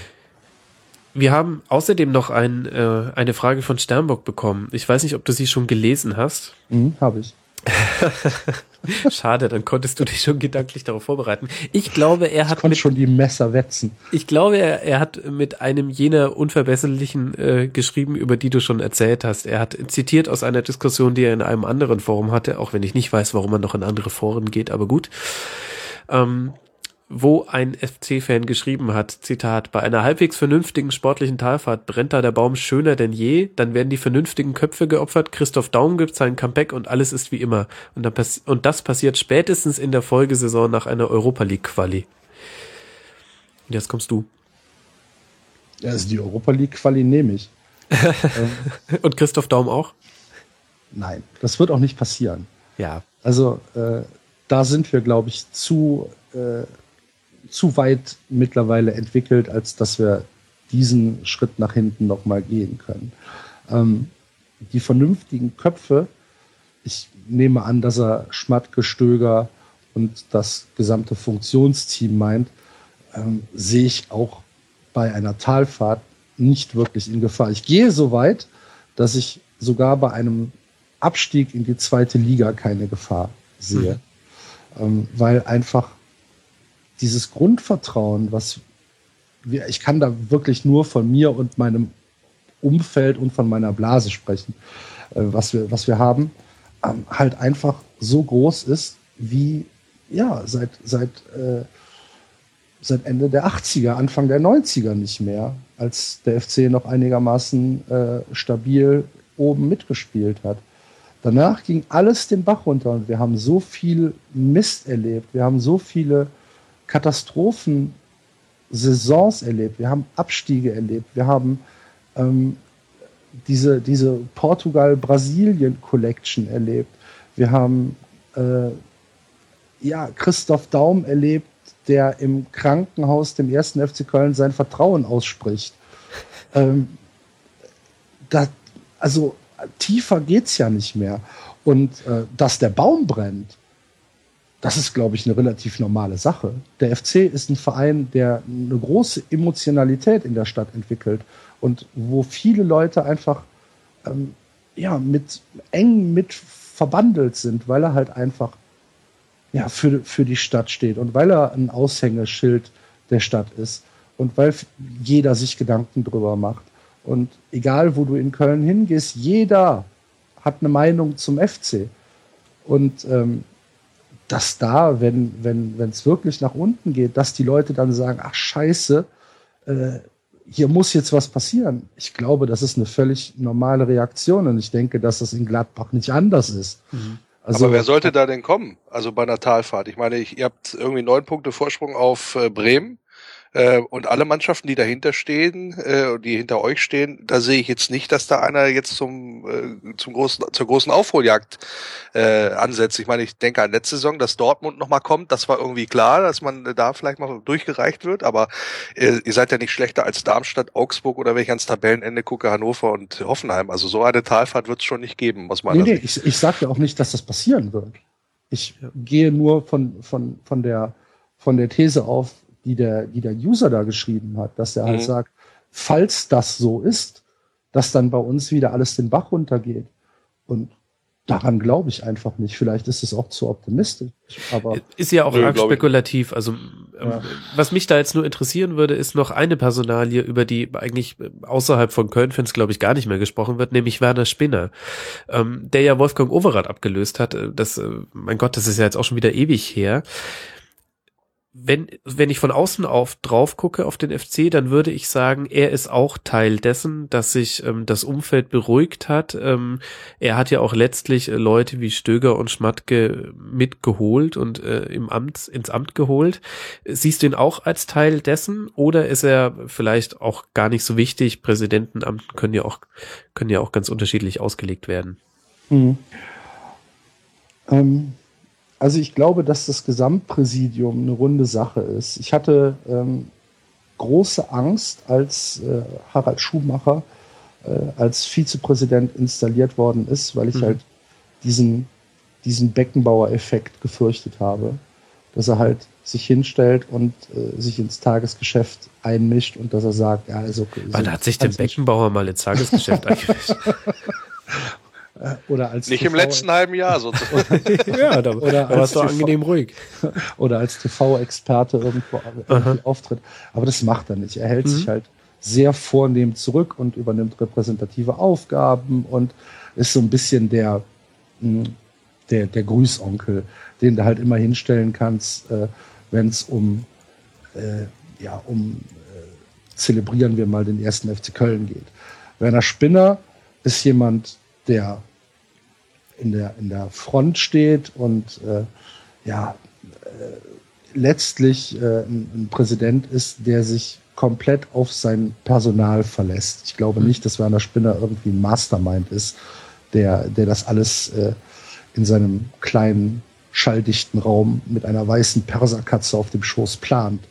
Wir haben außerdem noch ein, äh, eine Frage von Sternbock bekommen. Ich weiß nicht, ob du sie schon gelesen hast. Mhm, Habe ich. Schade, dann konntest du dich schon gedanklich darauf vorbereiten. Ich glaube, er hat. Ich mit, schon die Messer wetzen. Ich glaube, er, er hat mit einem jener Unverbesserlichen äh, geschrieben, über die du schon erzählt hast. Er hat zitiert aus einer Diskussion, die er in einem anderen Forum hatte, auch wenn ich nicht weiß, warum er noch in andere Foren geht, aber gut. Ähm, wo ein FC-Fan geschrieben hat, Zitat, bei einer halbwegs vernünftigen sportlichen Talfahrt brennt da der Baum schöner denn je, dann werden die vernünftigen Köpfe geopfert, Christoph Daum gibt sein Comeback und alles ist wie immer. Und, dann und das passiert spätestens in der Folgesaison nach einer Europa League-Quali. Und jetzt kommst du. Ja, also die Europa League-Quali nehme ich. und Christoph Daum auch? Nein, das wird auch nicht passieren. Ja. Also äh, da sind wir, glaube ich, zu äh, zu weit mittlerweile entwickelt, als dass wir diesen Schritt nach hinten nochmal gehen können. Ähm, die vernünftigen Köpfe, ich nehme an, dass er Schmatke, Stöger und das gesamte Funktionsteam meint, ähm, sehe ich auch bei einer Talfahrt nicht wirklich in Gefahr. Ich gehe so weit, dass ich sogar bei einem Abstieg in die zweite Liga keine Gefahr sehe, mhm. ähm, weil einfach dieses Grundvertrauen, was wir, ich kann da wirklich nur von mir und meinem Umfeld und von meiner Blase sprechen, äh, was, wir, was wir haben, ähm, halt einfach so groß ist wie ja seit, seit, äh, seit Ende der 80er, Anfang der 90er nicht mehr, als der FC noch einigermaßen äh, stabil oben mitgespielt hat. Danach ging alles den Bach runter und wir haben so viel Mist erlebt, wir haben so viele Katastrophen-Saisons erlebt, wir haben Abstiege erlebt, wir haben ähm, diese, diese Portugal-Brasilien-Collection erlebt, wir haben äh, ja, Christoph Daum erlebt, der im Krankenhaus dem ersten FC Köln sein Vertrauen ausspricht. Ähm, da, also tiefer geht's ja nicht mehr. Und äh, dass der Baum brennt, das ist, glaube ich, eine relativ normale Sache. Der FC ist ein Verein, der eine große Emotionalität in der Stadt entwickelt und wo viele Leute einfach ähm, ja, mit eng mit verbandelt sind, weil er halt einfach ja, für, für die Stadt steht und weil er ein Aushängeschild der Stadt ist und weil jeder sich Gedanken drüber macht. Und egal, wo du in Köln hingehst, jeder hat eine Meinung zum FC. Und ähm, dass da, wenn wenn wenn es wirklich nach unten geht, dass die Leute dann sagen, ach Scheiße, äh, hier muss jetzt was passieren. Ich glaube, das ist eine völlig normale Reaktion und ich denke, dass das in Gladbach nicht anders ist. Mhm. Also, Aber wer sollte da denn kommen? Also bei einer Talfahrt. Ich meine, ich, ihr habt irgendwie neun Punkte Vorsprung auf äh, Bremen. Äh, und alle Mannschaften, die dahinter stehen, äh, die hinter euch stehen, da sehe ich jetzt nicht, dass da einer jetzt zum, äh, zum großen, zur großen Aufholjagd äh, ansetzt. Ich meine, ich denke an letzte Saison, dass Dortmund nochmal kommt, das war irgendwie klar, dass man da vielleicht mal durchgereicht wird, aber äh, ihr seid ja nicht schlechter als Darmstadt, Augsburg oder wenn ich ans Tabellenende gucke, Hannover und Hoffenheim. Also so eine Talfahrt wird es schon nicht geben, muss man nee, nee, ich, ich sage ja auch nicht, dass das passieren wird. Ich gehe nur von, von, von, der, von der These auf, die der, die der User da geschrieben hat, dass er halt mhm. sagt, falls das so ist, dass dann bei uns wieder alles den Bach runtergeht. Und daran glaube ich einfach nicht. Vielleicht ist es auch zu optimistisch. Aber ist ja auch nö, arg spekulativ. Also ähm, ja. was mich da jetzt nur interessieren würde, ist noch eine Personalie, über die eigentlich außerhalb von Köln-Fans, glaube ich, gar nicht mehr gesprochen wird, nämlich Werner Spinner, ähm, der ja Wolfgang Overath abgelöst hat. Äh, das, äh, mein Gott, das ist ja jetzt auch schon wieder ewig her wenn, wenn ich von außen auf drauf gucke auf den FC, dann würde ich sagen, er ist auch Teil dessen, dass sich ähm, das Umfeld beruhigt hat. Ähm, er hat ja auch letztlich äh, Leute wie Stöger und Schmatke mitgeholt und äh, im Amt, ins Amt geholt. Siehst du ihn auch als Teil dessen oder ist er vielleicht auch gar nicht so wichtig? Präsidentenamt können ja auch, können ja auch ganz unterschiedlich ausgelegt werden. Mhm. Ähm also ich glaube, dass das Gesamtpräsidium eine runde Sache ist. Ich hatte ähm, große Angst, als äh, Harald Schumacher äh, als Vizepräsident installiert worden ist, weil ich mhm. halt diesen, diesen Beckenbauer-Effekt gefürchtet habe, dass er halt sich hinstellt und äh, sich ins Tagesgeschäft einmischt und dass er sagt, ja, also. Wann so, hat sich denn Beckenbauer mal ins Tagesgeschäft eingemischt? Äh, oder als Nicht TV im letzten halben Jahr sozusagen. ja, da, oder da warst du angenehm ruhig. Oder als TV-Experte irgendwo irgendwie auftritt. Aber das macht er nicht. Er hält mhm. sich halt sehr vornehm zurück und übernimmt repräsentative Aufgaben und ist so ein bisschen der, hm, der, der Grüßonkel, den du halt immer hinstellen kannst, äh, wenn es um, äh, ja, um äh, zelebrieren wir mal den ersten FC Köln geht. Werner Spinner ist jemand, der in der, in der Front steht und äh, ja, äh, letztlich äh, ein, ein, Präsident ist, der sich komplett auf sein Personal verlässt. Ich glaube mhm. nicht, dass Werner Spinner irgendwie ein Mastermind ist, der, der das alles äh, in seinem kleinen, schalldichten Raum mit einer weißen Perserkatze auf dem Schoß plant.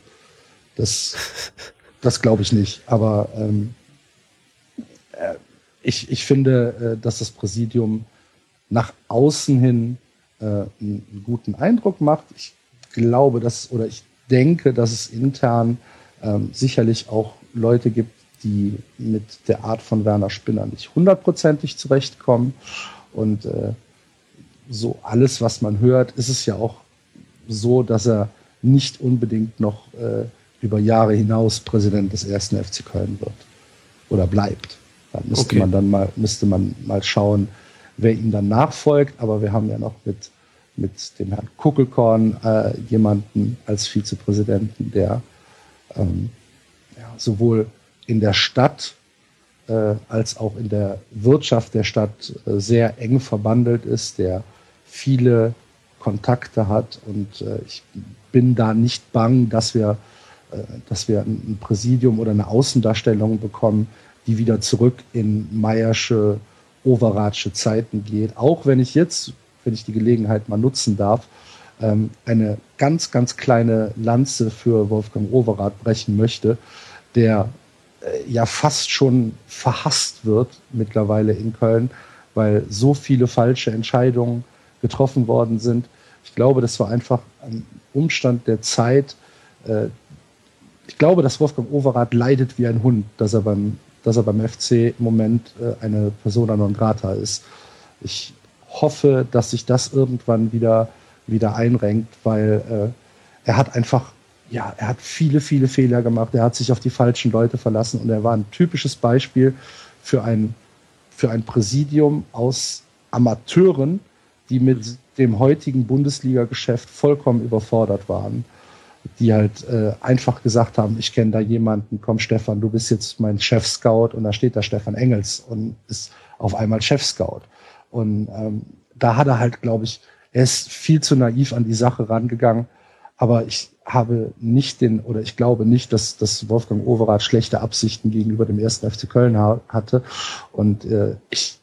Das, das glaube ich nicht. Aber ähm, äh, ich, ich finde, äh, dass das Präsidium nach außen hin äh, einen guten Eindruck macht. Ich glaube, dass oder ich denke, dass es intern ähm, sicherlich auch Leute gibt, die mit der Art von Werner Spinner nicht hundertprozentig zurechtkommen. Und äh, so alles, was man hört, ist es ja auch so, dass er nicht unbedingt noch äh, über Jahre hinaus Präsident des ersten FC Köln wird oder bleibt. Da müsste okay. man dann mal, müsste man mal schauen, wer ihm dann nachfolgt. Aber wir haben ja noch mit, mit dem Herrn Kuckelkorn äh, jemanden als Vizepräsidenten, der ähm, ja, sowohl in der Stadt äh, als auch in der Wirtschaft der Stadt äh, sehr eng verbandelt ist, der viele Kontakte hat. Und äh, ich bin da nicht bang, dass wir, äh, dass wir ein Präsidium oder eine Außendarstellung bekommen, die wieder zurück in Meiersche, Overatsche Zeiten geht. Auch wenn ich jetzt, wenn ich die Gelegenheit mal nutzen darf, ähm, eine ganz, ganz kleine Lanze für Wolfgang Overath brechen möchte, der äh, ja fast schon verhasst wird mittlerweile in Köln, weil so viele falsche Entscheidungen getroffen worden sind. Ich glaube, das war einfach ein Umstand der Zeit. Äh, ich glaube, dass Wolfgang Overath leidet wie ein Hund, dass er beim dass er beim FC im Moment äh, eine Persona non grata ist. Ich hoffe, dass sich das irgendwann wieder, wieder einrenkt, weil äh, er hat einfach, ja, er hat viele, viele Fehler gemacht. Er hat sich auf die falschen Leute verlassen und er war ein typisches Beispiel für ein, für ein Präsidium aus Amateuren, die mit dem heutigen Bundesliga-Geschäft vollkommen überfordert waren die halt äh, einfach gesagt haben, ich kenne da jemanden, komm Stefan, du bist jetzt mein Chef-Scout und da steht da Stefan Engels und ist auf einmal Chef-Scout. Und ähm, da hat er halt, glaube ich, er ist viel zu naiv an die Sache rangegangen, aber ich habe nicht den, oder ich glaube nicht, dass, dass Wolfgang Overath schlechte Absichten gegenüber dem ersten FC Köln ha hatte. Und äh, ich,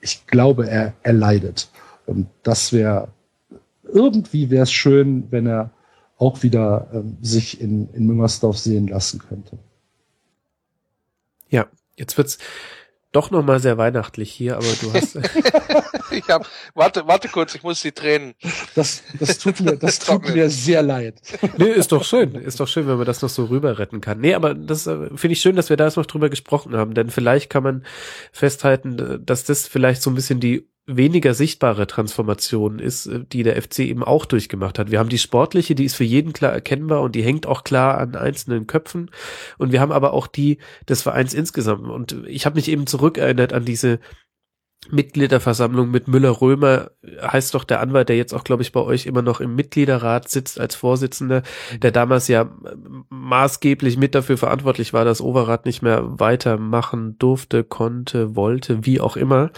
ich glaube, er, er leidet. Und das wäre, irgendwie wäre es schön, wenn er auch wieder ähm, sich in, in Müngersdorf sehen lassen könnte. Ja, jetzt wird's doch noch mal sehr weihnachtlich hier, aber du hast. ich hab, warte, warte kurz, ich muss die Tränen. Das, das tut mir, das tut mir sehr leid. Nee, ist doch schön, ist doch schön, wenn man das noch so rüber retten kann. Nee, aber das äh, finde ich schön, dass wir da jetzt noch drüber gesprochen haben, denn vielleicht kann man festhalten, dass das vielleicht so ein bisschen die weniger sichtbare Transformation ist, äh, die der FC eben auch durchgemacht hat. Wir haben die sportliche, die ist für jeden klar erkennbar und die hängt auch klar an einzelnen Köpfen. Und wir haben aber auch die des Vereins insgesamt. Und ich habe mich eben zurückerinnert an diese Mitgliederversammlung mit Müller-Römer heißt doch der Anwalt, der jetzt auch, glaube ich, bei euch immer noch im Mitgliederrat sitzt als Vorsitzender, der damals ja maßgeblich mit dafür verantwortlich war, dass Overath nicht mehr weitermachen durfte, konnte, wollte, wie auch immer.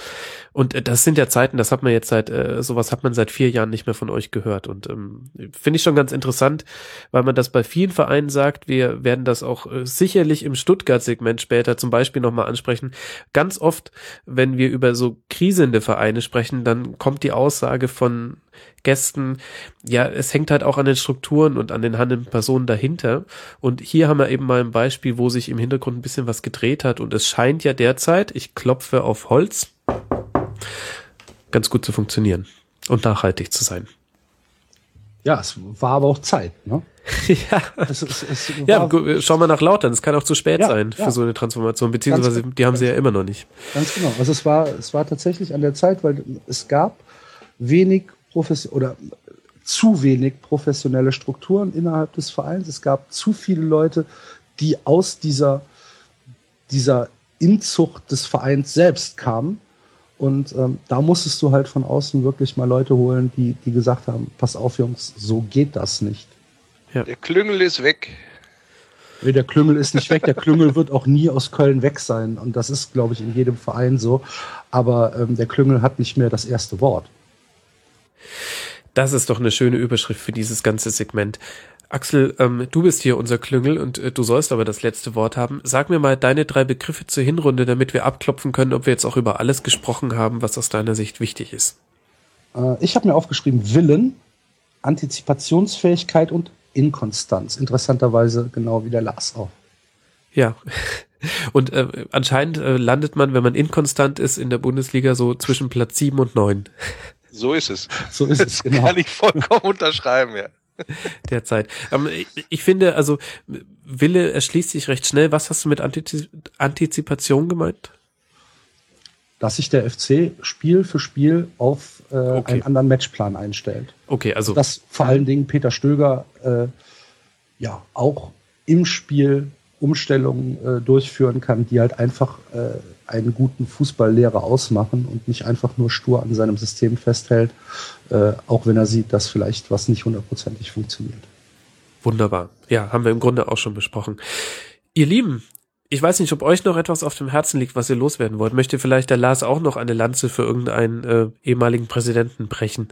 Und das sind ja Zeiten, das hat man jetzt seit, äh, sowas hat man seit vier Jahren nicht mehr von euch gehört. Und ähm, finde ich schon ganz interessant, weil man das bei vielen Vereinen sagt. Wir werden das auch äh, sicherlich im Stuttgart-Segment später zum Beispiel nochmal ansprechen. Ganz oft, wenn wir über so krisende Vereine sprechen, dann kommt die Aussage von Gästen, ja, es hängt halt auch an den Strukturen und an den handelnden Personen dahinter. Und hier haben wir eben mal ein Beispiel, wo sich im Hintergrund ein bisschen was gedreht hat. Und es scheint ja derzeit, ich klopfe auf Holz, ganz gut zu funktionieren und nachhaltig zu sein. Ja, es war aber auch Zeit, ne? ja, es, es, es ja schau mal nach Lautern. Es kann auch zu spät ja, sein für ja. so eine Transformation, beziehungsweise ganz, die haben sie ja immer noch nicht. Ganz genau. Also es war, es war tatsächlich an der Zeit, weil es gab wenig Profes oder zu wenig professionelle Strukturen innerhalb des Vereins. Es gab zu viele Leute, die aus dieser, dieser Inzucht des Vereins selbst kamen. Und ähm, da musstest du halt von außen wirklich mal Leute holen, die, die gesagt haben, pass auf Jungs, so geht das nicht. Ja. Der Klüngel ist weg. Nee, der Klüngel ist nicht weg. Der Klüngel wird auch nie aus Köln weg sein. Und das ist, glaube ich, in jedem Verein so. Aber ähm, der Klüngel hat nicht mehr das erste Wort. Das ist doch eine schöne Überschrift für dieses ganze Segment. Axel, ähm, du bist hier unser Klüngel und äh, du sollst aber das letzte Wort haben. Sag mir mal deine drei Begriffe zur Hinrunde, damit wir abklopfen können, ob wir jetzt auch über alles gesprochen haben, was aus deiner Sicht wichtig ist. Äh, ich habe mir aufgeschrieben Willen, Antizipationsfähigkeit und Inkonstanz. Interessanterweise genau wie der Lars auch. Ja. Und äh, anscheinend äh, landet man, wenn man inkonstant ist, in der Bundesliga so zwischen Platz sieben und neun. So ist es. So ist es, genau. Kann ich vollkommen unterschreiben, ja. Derzeit. Ähm, ich, ich, finde, also Wille erschließt sich recht schnell. Was hast du mit Antizip Antizipation gemeint? Dass sich der FC Spiel für Spiel auf äh, okay. einen anderen Matchplan einstellt. Okay, also. Dass vor allen Dingen Peter Stöger äh, ja auch im Spiel Umstellungen äh, durchführen kann, die halt einfach äh, einen guten Fußballlehrer ausmachen und nicht einfach nur stur an seinem System festhält, äh, auch wenn er sieht, dass vielleicht was nicht hundertprozentig funktioniert. Wunderbar. Ja, haben wir im Grunde auch schon besprochen. Ihr Lieben, ich weiß nicht, ob euch noch etwas auf dem Herzen liegt, was ihr loswerden wollt. Möchte vielleicht der Lars auch noch eine Lanze für irgendeinen äh, ehemaligen Präsidenten brechen?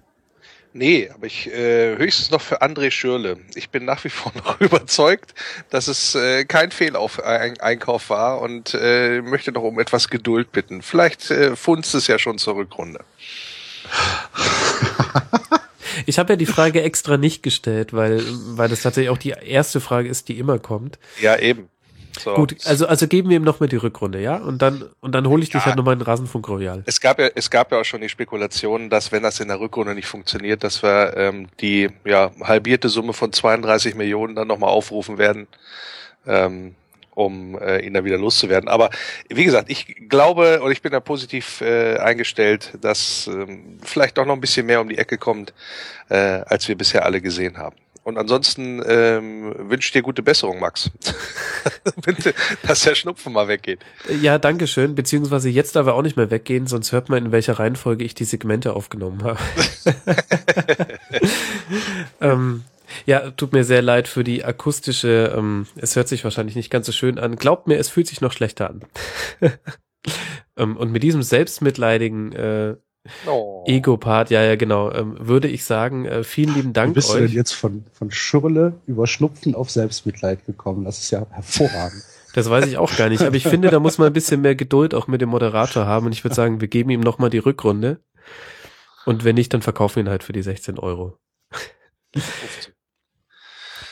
Nee, aber ich äh, höchstens noch für André Schürle. Ich bin nach wie vor noch überzeugt, dass es äh, kein Fehleinkauf war und äh, möchte noch um etwas Geduld bitten. Vielleicht äh, funzt es ja schon zur Rückrunde. Ich habe ja die Frage extra nicht gestellt, weil, weil das tatsächlich auch die erste Frage ist, die immer kommt. Ja, eben. So. Gut, also, also geben wir ihm noch mal die Rückrunde, ja? Und dann, und dann hole ich ja, dich halt nochmal in Rasenfunk Royal. Es gab ja, es gab ja auch schon die Spekulation, dass wenn das in der Rückrunde nicht funktioniert, dass wir ähm, die ja, halbierte Summe von 32 Millionen dann nochmal aufrufen werden, ähm, um äh, ihn dann wieder loszuwerden. Aber wie gesagt, ich glaube und ich bin da positiv äh, eingestellt, dass ähm, vielleicht doch noch ein bisschen mehr um die Ecke kommt, äh, als wir bisher alle gesehen haben. Und ansonsten ähm, wünsche ich dir gute Besserung, Max. dass der Schnupfen mal weggeht. Ja, danke schön. Beziehungsweise jetzt aber auch nicht mehr weggehen, sonst hört man, in welcher Reihenfolge ich die Segmente aufgenommen habe. ähm, ja, tut mir sehr leid für die akustische, ähm, es hört sich wahrscheinlich nicht ganz so schön an. Glaubt mir, es fühlt sich noch schlechter an. ähm, und mit diesem selbstmitleidigen äh, Oh. Ego-Part, ja, ja, genau. Ähm, würde ich sagen, äh, vielen lieben Dank Wie bist euch. du denn jetzt von, von Schürle über Schnupfen auf Selbstmitleid gekommen? Das ist ja hervorragend. Das weiß ich auch gar nicht, aber ich finde, da muss man ein bisschen mehr Geduld auch mit dem Moderator haben und ich würde sagen, wir geben ihm nochmal die Rückrunde und wenn nicht, dann verkaufen wir ihn halt für die 16 Euro.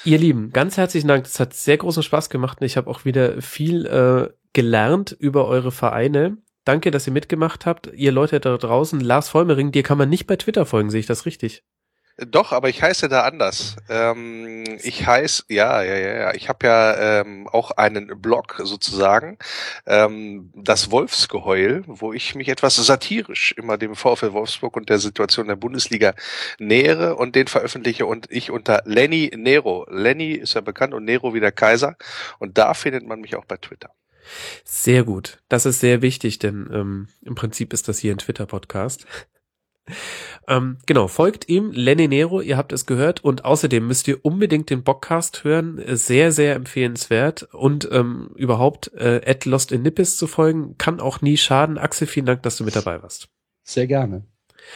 Ihr Lieben, ganz herzlichen Dank. Das hat sehr großen Spaß gemacht und ich habe auch wieder viel äh, gelernt über eure Vereine Danke, dass ihr mitgemacht habt. Ihr Leute da draußen, Lars Vollmering, dir kann man nicht bei Twitter folgen, sehe ich das richtig? Doch, aber ich heiße da anders. Ähm, ich heiße, ja, ja, ja, ja. Ich habe ja ähm, auch einen Blog sozusagen, ähm, das Wolfsgeheul, wo ich mich etwas satirisch immer dem VfL Wolfsburg und der Situation der Bundesliga nähere und den veröffentliche und ich unter Lenny Nero. Lenny ist ja bekannt und Nero wie der Kaiser. Und da findet man mich auch bei Twitter. Sehr gut. Das ist sehr wichtig, denn ähm, im Prinzip ist das hier ein Twitter-Podcast. Ähm, genau, folgt ihm, Lenny Nero, ihr habt es gehört. Und außerdem müsst ihr unbedingt den Bockcast hören. Sehr, sehr empfehlenswert. Und ähm, überhaupt äh, at Lost in Nippes zu folgen, kann auch nie schaden. Axel, vielen Dank, dass du mit dabei warst. Sehr gerne.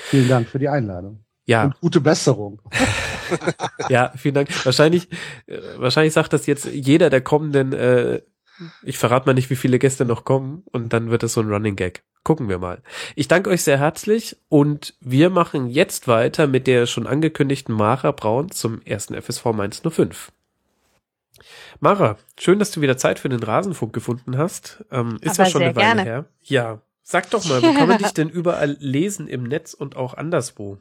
Vielen Dank für die Einladung. Ja. Und gute Besserung. ja, vielen Dank. Wahrscheinlich, äh, wahrscheinlich sagt das jetzt jeder der kommenden äh, ich verrate mal nicht, wie viele Gäste noch kommen und dann wird es so ein Running Gag. Gucken wir mal. Ich danke euch sehr herzlich und wir machen jetzt weiter mit der schon angekündigten Mara Braun zum ersten FSV Mainz 05. Mara, schön, dass du wieder Zeit für den Rasenfunk gefunden hast. Ähm, ist Aber ja schon eine Weile gerne. her. Ja, sag doch mal, wo kann man dich denn überall lesen im Netz und auch anderswo?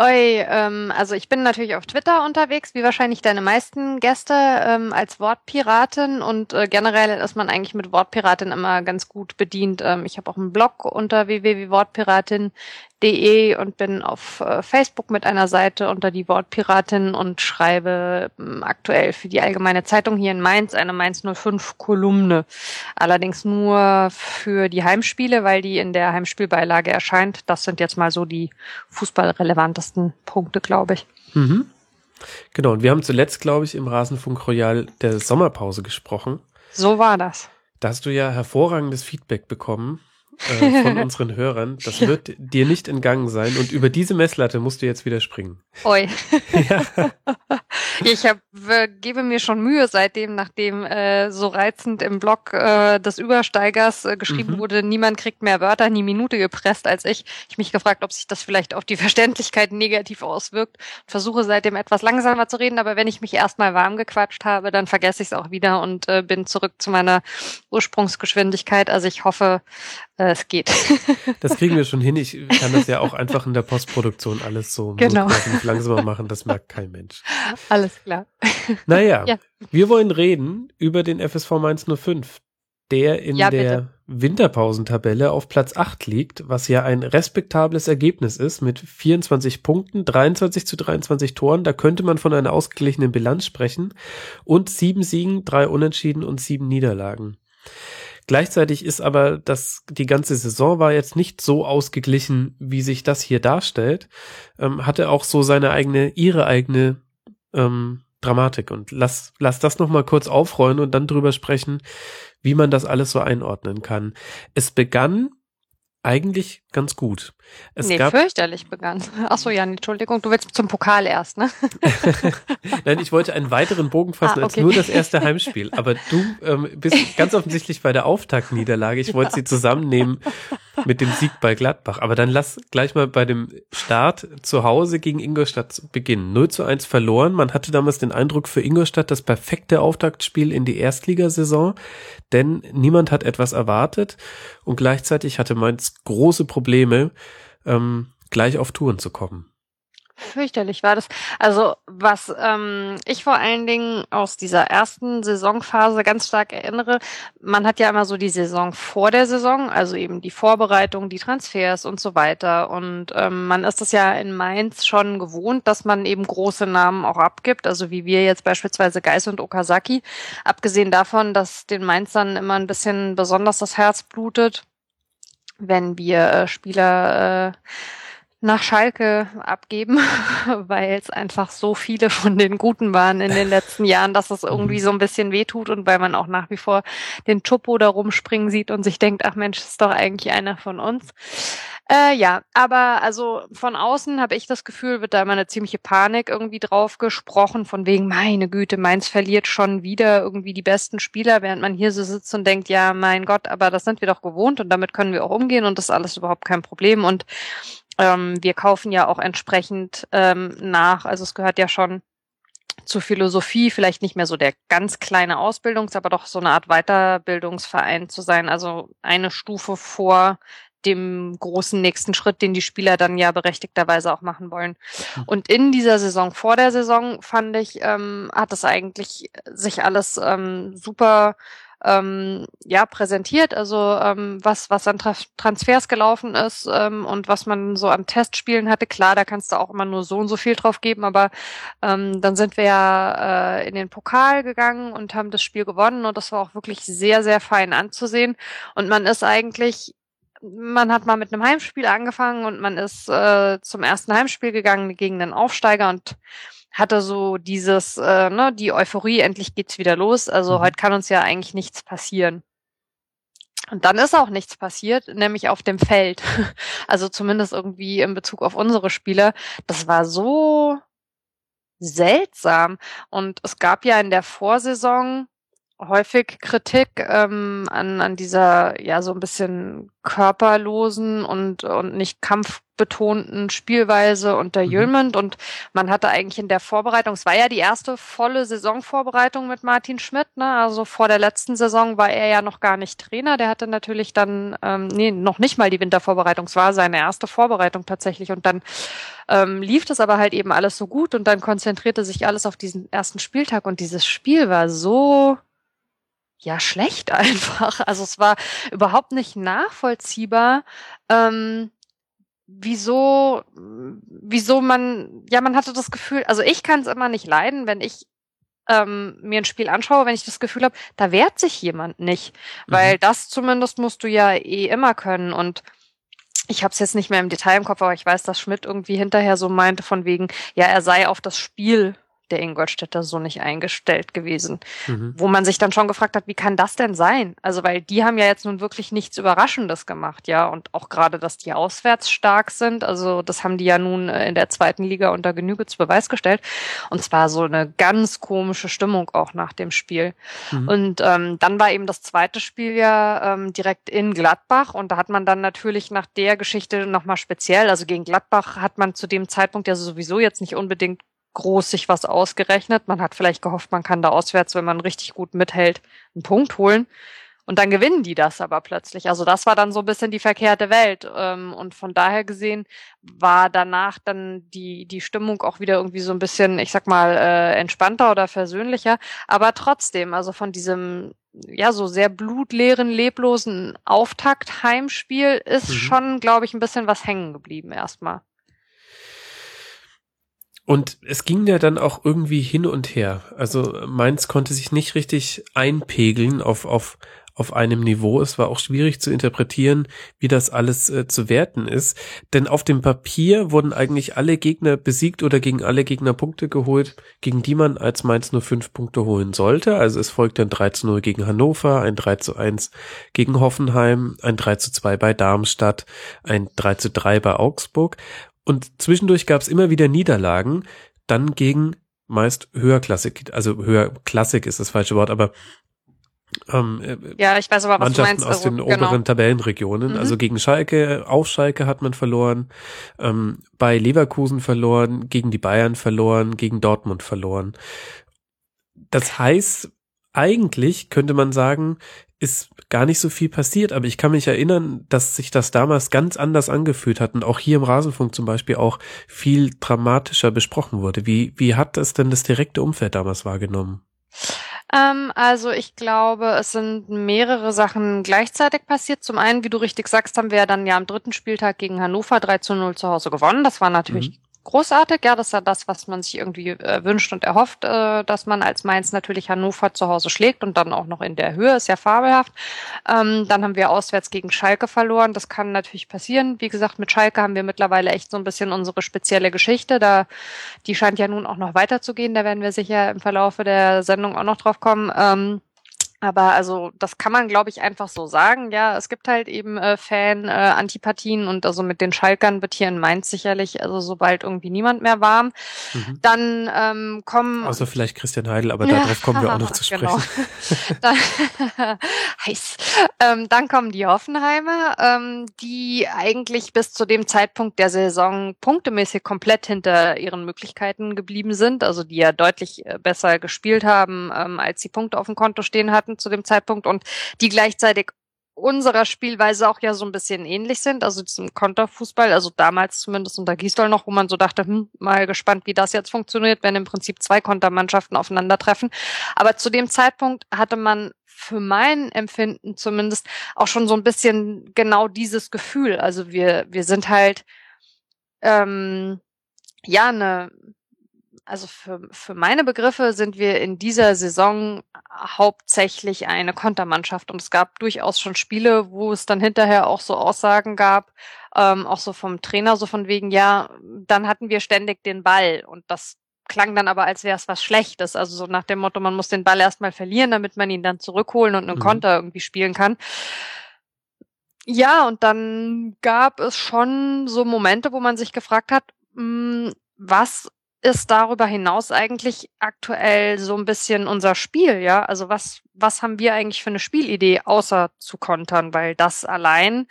Oi, ähm, also ich bin natürlich auf Twitter unterwegs, wie wahrscheinlich deine meisten Gäste, ähm, als Wortpiratin und äh, generell ist man eigentlich mit Wortpiratin immer ganz gut bedient. Ähm, ich habe auch einen Blog unter www.wortpiratin.de und bin auf äh, Facebook mit einer Seite unter die Wortpiratin und schreibe ähm, aktuell für die Allgemeine Zeitung hier in Mainz eine Mainz 05 Kolumne. Allerdings nur für die Heimspiele, weil die in der Heimspielbeilage erscheint. Das sind jetzt mal so die fußballrelevantesten Punkte, glaube ich. Mhm. Genau, und wir haben zuletzt, glaube ich, im Rasenfunk Royal der Sommerpause gesprochen. So war das. Da hast du ja hervorragendes Feedback bekommen äh, von unseren Hörern. Das wird dir nicht entgangen sein. Und über diese Messlatte musst du jetzt wieder springen. Oi. ja. Ich hab, äh, gebe mir schon Mühe seitdem, nachdem äh, so reizend im Blog äh, des Übersteigers äh, geschrieben Mhm. wurde, niemand kriegt mehr Wörter, nie Minute gepresst als ich. Ich mich gefragt, ob sich das vielleicht auf die Verständlichkeit negativ auswirkt. Versuche seitdem etwas langsamer zu reden, aber wenn ich mich erstmal warm gequatscht habe, dann vergesse ich es auch wieder und äh, bin zurück zu meiner Ursprungsgeschwindigkeit. Also ich hoffe, es geht. Das kriegen wir schon hin. Ich kann das ja auch einfach in der Postproduktion alles so Genau. langsamer machen. Das merkt kein Mensch. Alles klar. Naja, Ja. wir wollen reden über den FSV Mainz 05, der in Ja, der. Winterpausentabelle auf Platz 8 liegt, was ja ein respektables Ergebnis ist mit 24 Punkten, 23 zu 23 Toren. Da könnte man von einer ausgeglichenen Bilanz sprechen und sieben Siegen, drei Unentschieden und sieben Niederlagen. Gleichzeitig ist aber das, die ganze Saison war jetzt nicht so ausgeglichen, wie sich das hier darstellt. Ähm, hatte auch so seine eigene, ihre eigene ähm, Dramatik. Und lass, lass das nochmal kurz aufrollen und dann drüber sprechen, wie man das alles so einordnen kann. Es begann eigentlich ganz gut. Es nee, gab, fürchterlich begann. Ach so, Jan, Entschuldigung, du willst zum Pokal erst, ne? Nein, ich wollte einen weiteren Bogen fassen Ah, als okay. nur das erste Heimspiel. Aber du ähm, bist ganz offensichtlich bei der Auftaktniederlage. Ich wollte sie zusammennehmen mit dem Sieg bei Gladbach. Aber dann lass gleich mal bei dem Start zu Hause gegen Ingolstadt beginnen. 0 zu 1 verloren. Man hatte damals den Eindruck für Ingolstadt das perfekte Auftaktspiel in die Erstligasaison, denn niemand hat etwas erwartet und gleichzeitig hatte Mainz große Probleme, ähm, gleich auf Touren zu kommen. Fürchterlich war das. Also was ähm, ich vor allen Dingen aus dieser ersten Saisonphase ganz stark erinnere, man hat ja immer so die Saison vor der Saison, also eben die Vorbereitung, die Transfers und so weiter. Und ähm, man ist es ja in Mainz schon gewohnt, dass man eben große Namen auch abgibt, also wie wir jetzt beispielsweise Geis und Okazaki. Abgesehen davon, dass den Mainzern immer ein bisschen besonders das Herz blutet, wenn wir äh, Spieler äh, nach Schalke abgeben, weil es einfach so viele von den Guten waren in den letzten Jahren, dass es irgendwie so ein bisschen wehtut und weil man auch nach wie vor den Chopo da rumspringen sieht und sich denkt, ach Mensch, ist doch eigentlich einer von uns. Äh, ja, aber also von außen habe ich das Gefühl, wird da immer eine ziemliche Panik irgendwie drauf gesprochen, von wegen, meine Güte, Mainz verliert schon wieder irgendwie die besten Spieler, während man hier so sitzt und denkt, ja, mein Gott, aber das sind wir doch gewohnt und damit können wir auch umgehen und das ist alles überhaupt kein Problem. Und ähm, wir kaufen ja auch entsprechend ähm, nach. Also es gehört ja schon zur Philosophie, vielleicht nicht mehr so der ganz kleine Ausbildungs-, aber doch so eine Art Weiterbildungsverein zu sein, also eine Stufe vor dem großen nächsten Schritt, den die Spieler dann ja berechtigterweise auch machen wollen. Und in dieser Saison, vor der Saison, fand ich, ähm, hat es eigentlich sich alles ähm, super ähm, ja präsentiert, also ähm, was was an Tra Transfers gelaufen ist ähm, und was man so an Testspielen hatte. Klar, da kannst du auch immer nur so und so viel drauf geben, aber ähm, dann sind wir ja äh, in den Pokal gegangen und haben das Spiel gewonnen und das war auch wirklich sehr sehr fein anzusehen und man ist eigentlich man hat mal mit einem Heimspiel angefangen und man ist äh, zum ersten Heimspiel gegangen gegen den Aufsteiger und hatte so dieses, äh, ne, die Euphorie, endlich geht's wieder los. Also mhm. heute kann uns ja eigentlich nichts passieren. Und dann ist auch nichts passiert, nämlich auf dem Feld. Also zumindest irgendwie in Bezug auf unsere Spieler. Das war so seltsam. Und es gab ja in der Vorsaison häufig Kritik ähm, an, an dieser ja so ein bisschen körperlosen und, und nicht kampfbetonten Spielweise unter mhm. Jülmend. Und man hatte eigentlich in der Vorbereitung, es war ja die erste volle Saisonvorbereitung mit Martin Schmidt, ne? Also vor der letzten Saison war er ja noch gar nicht Trainer. Der hatte natürlich dann, ähm, nee, noch nicht mal die Wintervorbereitung, es war seine erste Vorbereitung tatsächlich. Und dann ähm, lief das aber halt eben alles so gut und dann konzentrierte sich alles auf diesen ersten Spieltag und dieses Spiel war so ja schlecht einfach. Also es war überhaupt nicht nachvollziehbar, ähm, wieso, wieso man, ja, man hatte das Gefühl, also ich kann es immer nicht leiden, wenn ich ähm, mir ein Spiel anschaue, wenn ich das Gefühl habe, da wehrt sich jemand nicht. Weil mhm. das zumindest musst du ja eh immer können. Und ich habe es jetzt nicht mehr im Detail im Kopf, aber ich weiß, dass Schmidt irgendwie hinterher so meinte von wegen, ja, er sei auf das Spiel der Ingolstädter so nicht eingestellt gewesen. Mhm. Wo man sich dann schon gefragt hat, wie kann das denn sein? Also, weil die haben ja jetzt nun wirklich nichts Überraschendes gemacht, ja. Und auch gerade, dass die auswärts stark sind, also das haben die ja nun äh, in der zweiten Liga unter Genüge zu Beweis gestellt. Und zwar so eine ganz komische Stimmung auch nach dem Spiel. Mhm. Und ähm, dann war eben das zweite Spiel ja ähm, direkt in Gladbach und da hat man dann natürlich nach der Geschichte nochmal speziell, also gegen Gladbach hat man zu dem Zeitpunkt ja sowieso jetzt nicht unbedingt groß sich was ausgerechnet. Man hat vielleicht gehofft, man kann da auswärts, wenn man richtig gut mithält, einen Punkt holen. Und dann gewinnen die das aber plötzlich. Also das war dann so ein bisschen die verkehrte Welt. Ähm, und von daher gesehen war danach dann die, die Stimmung auch wieder irgendwie so ein bisschen, ich sag mal, äh, entspannter oder versöhnlicher. Aber trotzdem, also von diesem ja so sehr blutleeren, leblosen Auftakt-Heimspiel ist mhm. schon, glaube ich, ein bisschen was hängen geblieben erstmal. Und es ging ja dann auch irgendwie hin und her. Also Mainz konnte sich nicht richtig einpegeln auf, auf, auf einem Niveau. Es war auch schwierig zu interpretieren, wie das alles äh, zu werten ist. Denn auf dem Papier wurden eigentlich alle Gegner besiegt oder gegen alle Gegner Punkte geholt, gegen die man als Mainz nur fünf Punkte holen sollte. Also es folgte ein 3 zu 0 gegen Hannover, ein 3 zu 1 gegen Hoffenheim, ein 3 zu 2 bei Darmstadt, ein 3 zu 3 bei Augsburg. Und zwischendurch gab es immer wieder Niederlagen, dann gegen meist Höherklassik, also Höherklassik ist das falsche Wort, aber ähm, äh, ja, ich weiß aber, was Mannschaften du meinst. aus den genau. oberen Tabellenregionen. Mhm. Also gegen Schalke, auf Schalke hat man verloren, ähm, bei Leverkusen verloren, gegen die Bayern verloren, gegen Dortmund verloren. Das heißt, eigentlich könnte man sagen, ist gar nicht so viel passiert, aber ich kann mich erinnern, dass sich das damals ganz anders angefühlt hat und auch hier im Rasenfunk zum Beispiel auch viel dramatischer besprochen wurde. Wie, wie hat das denn das direkte Umfeld damals wahrgenommen? Ähm, also ich glaube, es sind mehrere Sachen gleichzeitig passiert. Zum einen, wie du richtig sagst, haben wir dann ja am dritten Spieltag gegen Hannover 3 zu 0 zu Hause gewonnen. Das war natürlich mhm großartig. Ja, das ist ja das, was man sich irgendwie äh, wünscht und erhofft, äh, dass man als Mainz natürlich Hannover zu Hause schlägt und dann auch noch in der Höhe, ist ja fabelhaft. Ähm, dann haben wir auswärts gegen Schalke verloren. Das kann natürlich passieren. Wie gesagt, mit Schalke haben wir mittlerweile echt so ein bisschen unsere spezielle Geschichte. Da, die scheint ja nun auch noch weiterzugehen. Da werden wir sicher im Verlaufe der Sendung auch noch drauf kommen. Ähm, Aber also das kann man, glaube ich, einfach so sagen. Ja, es gibt halt eben äh, Fan-Antipathien äh, und also mit den Schalkern wird hier in Mainz sicherlich, also sobald irgendwie niemand mehr warm, mhm. dann ähm, kommen. Also vielleicht Christian Heidel, aber darauf kommen wir auch noch zu genau. sprechen. dann, heiß. Ähm, dann kommen die Hoffenheimer, ähm, die eigentlich bis zu dem Zeitpunkt der Saison punktemäßig komplett hinter ihren Möglichkeiten geblieben sind, also die ja deutlich äh, besser gespielt haben, ähm, als sie Punkte auf dem Konto stehen hatten hatten zu dem Zeitpunkt und die gleichzeitig unserer Spielweise auch ja so ein bisschen ähnlich sind, also diesem Konterfußball, also damals zumindest unter Gisdol noch, wo man so dachte, hm, mal gespannt, wie das jetzt funktioniert, wenn im Prinzip zwei Kontermannschaften aufeinandertreffen. Aber zu dem Zeitpunkt hatte man für mein Empfinden zumindest auch schon so ein bisschen genau dieses Gefühl. Also wir, wir sind halt ähm, ja eine also für, für meine Begriffe sind wir in dieser Saison hauptsächlich eine Kontermannschaft und es gab durchaus schon Spiele, wo es dann hinterher auch so Aussagen gab, ähm, auch so vom Trainer, so von wegen, ja, dann hatten wir ständig den Ball und das klang dann aber, als wäre es was Schlechtes. Also so nach dem Motto, man muss den Ball erstmal verlieren, damit man ihn dann zurückholen und einen mhm. Konter irgendwie spielen kann. Ja, und dann gab es schon so Momente, wo man sich gefragt hat, mh, hm, was ist darüber hinaus eigentlich aktuell so ein bisschen unser Spiel, ja? Also was, was haben wir eigentlich für eine Spielidee, außer zu kontern? Weil das allein,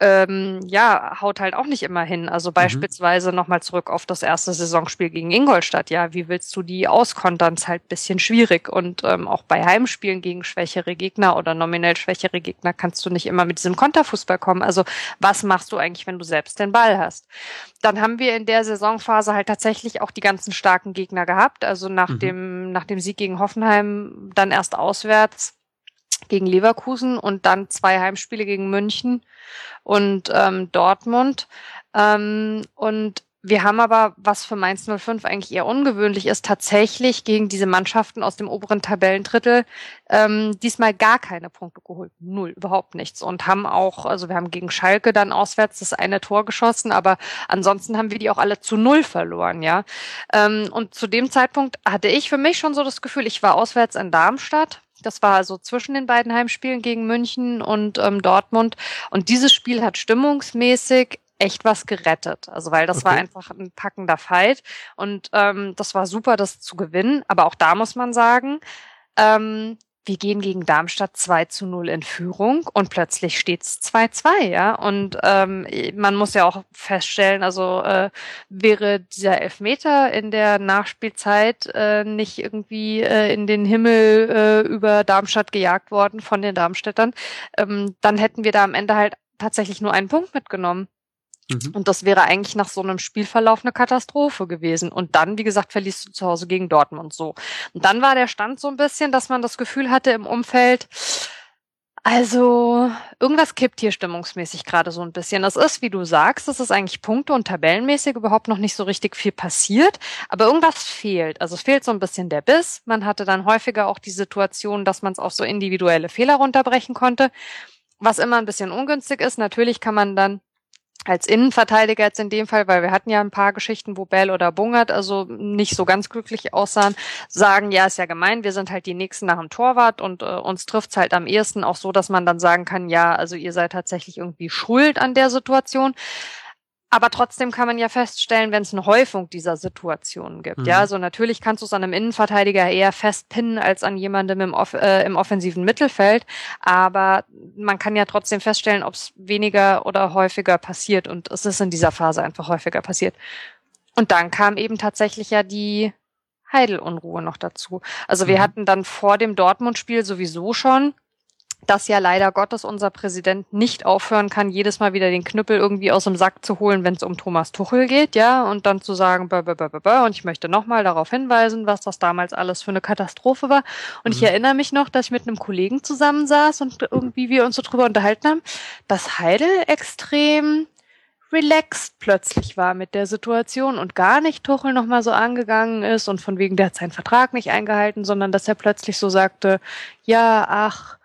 ähm, ja, haut halt auch nicht immer hin. Also mhm. beispielsweise nochmal zurück auf das erste Saisonspiel gegen Ingolstadt. Ja, wie willst du die auskontern? Ist halt bisschen schwierig. Und ähm, auch bei Heimspielen gegen schwächere Gegner oder nominell schwächere Gegner kannst du nicht immer mit diesem Konterfußball kommen. Also was machst du eigentlich, wenn du selbst den Ball hast? Dann haben wir in der Saisonphase halt tatsächlich auch die ganzen starken Gegner gehabt. Also nach mhm. dem, nach dem Sieg gegen Hoffenheim dann erst auswärts gegen Leverkusen und dann zwei Heimspiele gegen München und ähm, Dortmund. Ähm, und wir haben aber, was für Mainz 05 eigentlich eher ungewöhnlich ist, tatsächlich gegen diese Mannschaften aus dem oberen Tabellendrittel ähm, diesmal gar keine Punkte geholt. Null, überhaupt nichts. Und haben auch, also wir haben gegen Schalke dann auswärts das eine Tor geschossen, aber ansonsten haben wir die auch alle zu null verloren, ja. Ähm, und zu dem Zeitpunkt hatte ich für mich schon so das Gefühl, ich war auswärts in Darmstadt das war also zwischen den beiden Heimspielen gegen München und ähm, Dortmund. Und dieses Spiel hat stimmungsmäßig echt was gerettet. Also weil das okay. war einfach ein packender Fight und ähm, das war super, das zu gewinnen. Aber auch da muss man sagen, ähm, wir gehen gegen Darmstadt 2 zu 0 in Führung und plötzlich steht's 2-2, ja. Und ähm, man muss ja auch feststellen, also äh, wäre dieser Elfmeter in der Nachspielzeit äh, nicht irgendwie äh, in den Himmel äh, über Darmstadt gejagt worden von den Darmstädtern, ähm, dann hätten wir da am Ende halt tatsächlich nur einen Punkt mitgenommen. Mhm. Und das wäre eigentlich nach so einem Spielverlauf eine Katastrophe gewesen. Und dann, wie gesagt, verlierst du zu Hause gegen Dortmund so. Und dann war der Stand so ein bisschen, dass man das Gefühl hatte im Umfeld, also irgendwas kippt hier stimmungsmäßig gerade so ein bisschen. Das ist, wie du sagst, es ist eigentlich Punkte und tabellenmäßig überhaupt noch nicht so richtig viel passiert, aber irgendwas fehlt. Also es fehlt so ein bisschen der Biss. Man hatte dann häufiger auch die Situation, dass man es auf so individuelle Fehler runterbrechen konnte, was immer ein bisschen ungünstig ist. Natürlich kann man dann als Innenverteidiger jetzt in dem Fall, weil wir hatten ja ein paar Geschichten, wo Bell oder Bungert also nicht so ganz glücklich aussahen, sagen, ja, ist ja gemein, wir sind halt die Nächsten nach dem Torwart und äh, uns trifft's halt am ehesten auch so, dass man dann sagen kann, ja, also ihr seid tatsächlich irgendwie schuld an der Situation. Aber trotzdem kann man ja feststellen, wenn es eine Häufung dieser Situationen gibt. Mhm. Ja, also natürlich kannst du es an einem Innenverteidiger eher festpinnen als an jemandem im, Off äh, im offensiven Mittelfeld. Aber man kann ja trotzdem feststellen, ob es weniger oder häufiger passiert. Und es ist in dieser Phase einfach häufiger passiert. Und dann kam eben tatsächlich ja die Heidelunruhe noch dazu. Also wir mhm. hatten dann vor dem Dortmund-Spiel sowieso schon dass ja leider Gottes unser Präsident nicht aufhören kann, jedes Mal wieder den Knüppel irgendwie aus dem Sack zu holen, wenn es um Thomas Tuchel geht, ja, und dann zu sagen, bö, bö, bö, bö, und ich möchte nochmal darauf hinweisen, was das damals alles für eine Katastrophe war. Und mhm. ich erinnere mich noch, dass ich mit einem Kollegen zusammensaß und irgendwie wir uns so drüber unterhalten haben, dass Heidel extrem relaxed plötzlich war mit der Situation und gar nicht Tuchel nochmal so angegangen ist und von wegen, der hat seinen Vertrag nicht eingehalten, sondern dass er plötzlich so sagte, ja, ach,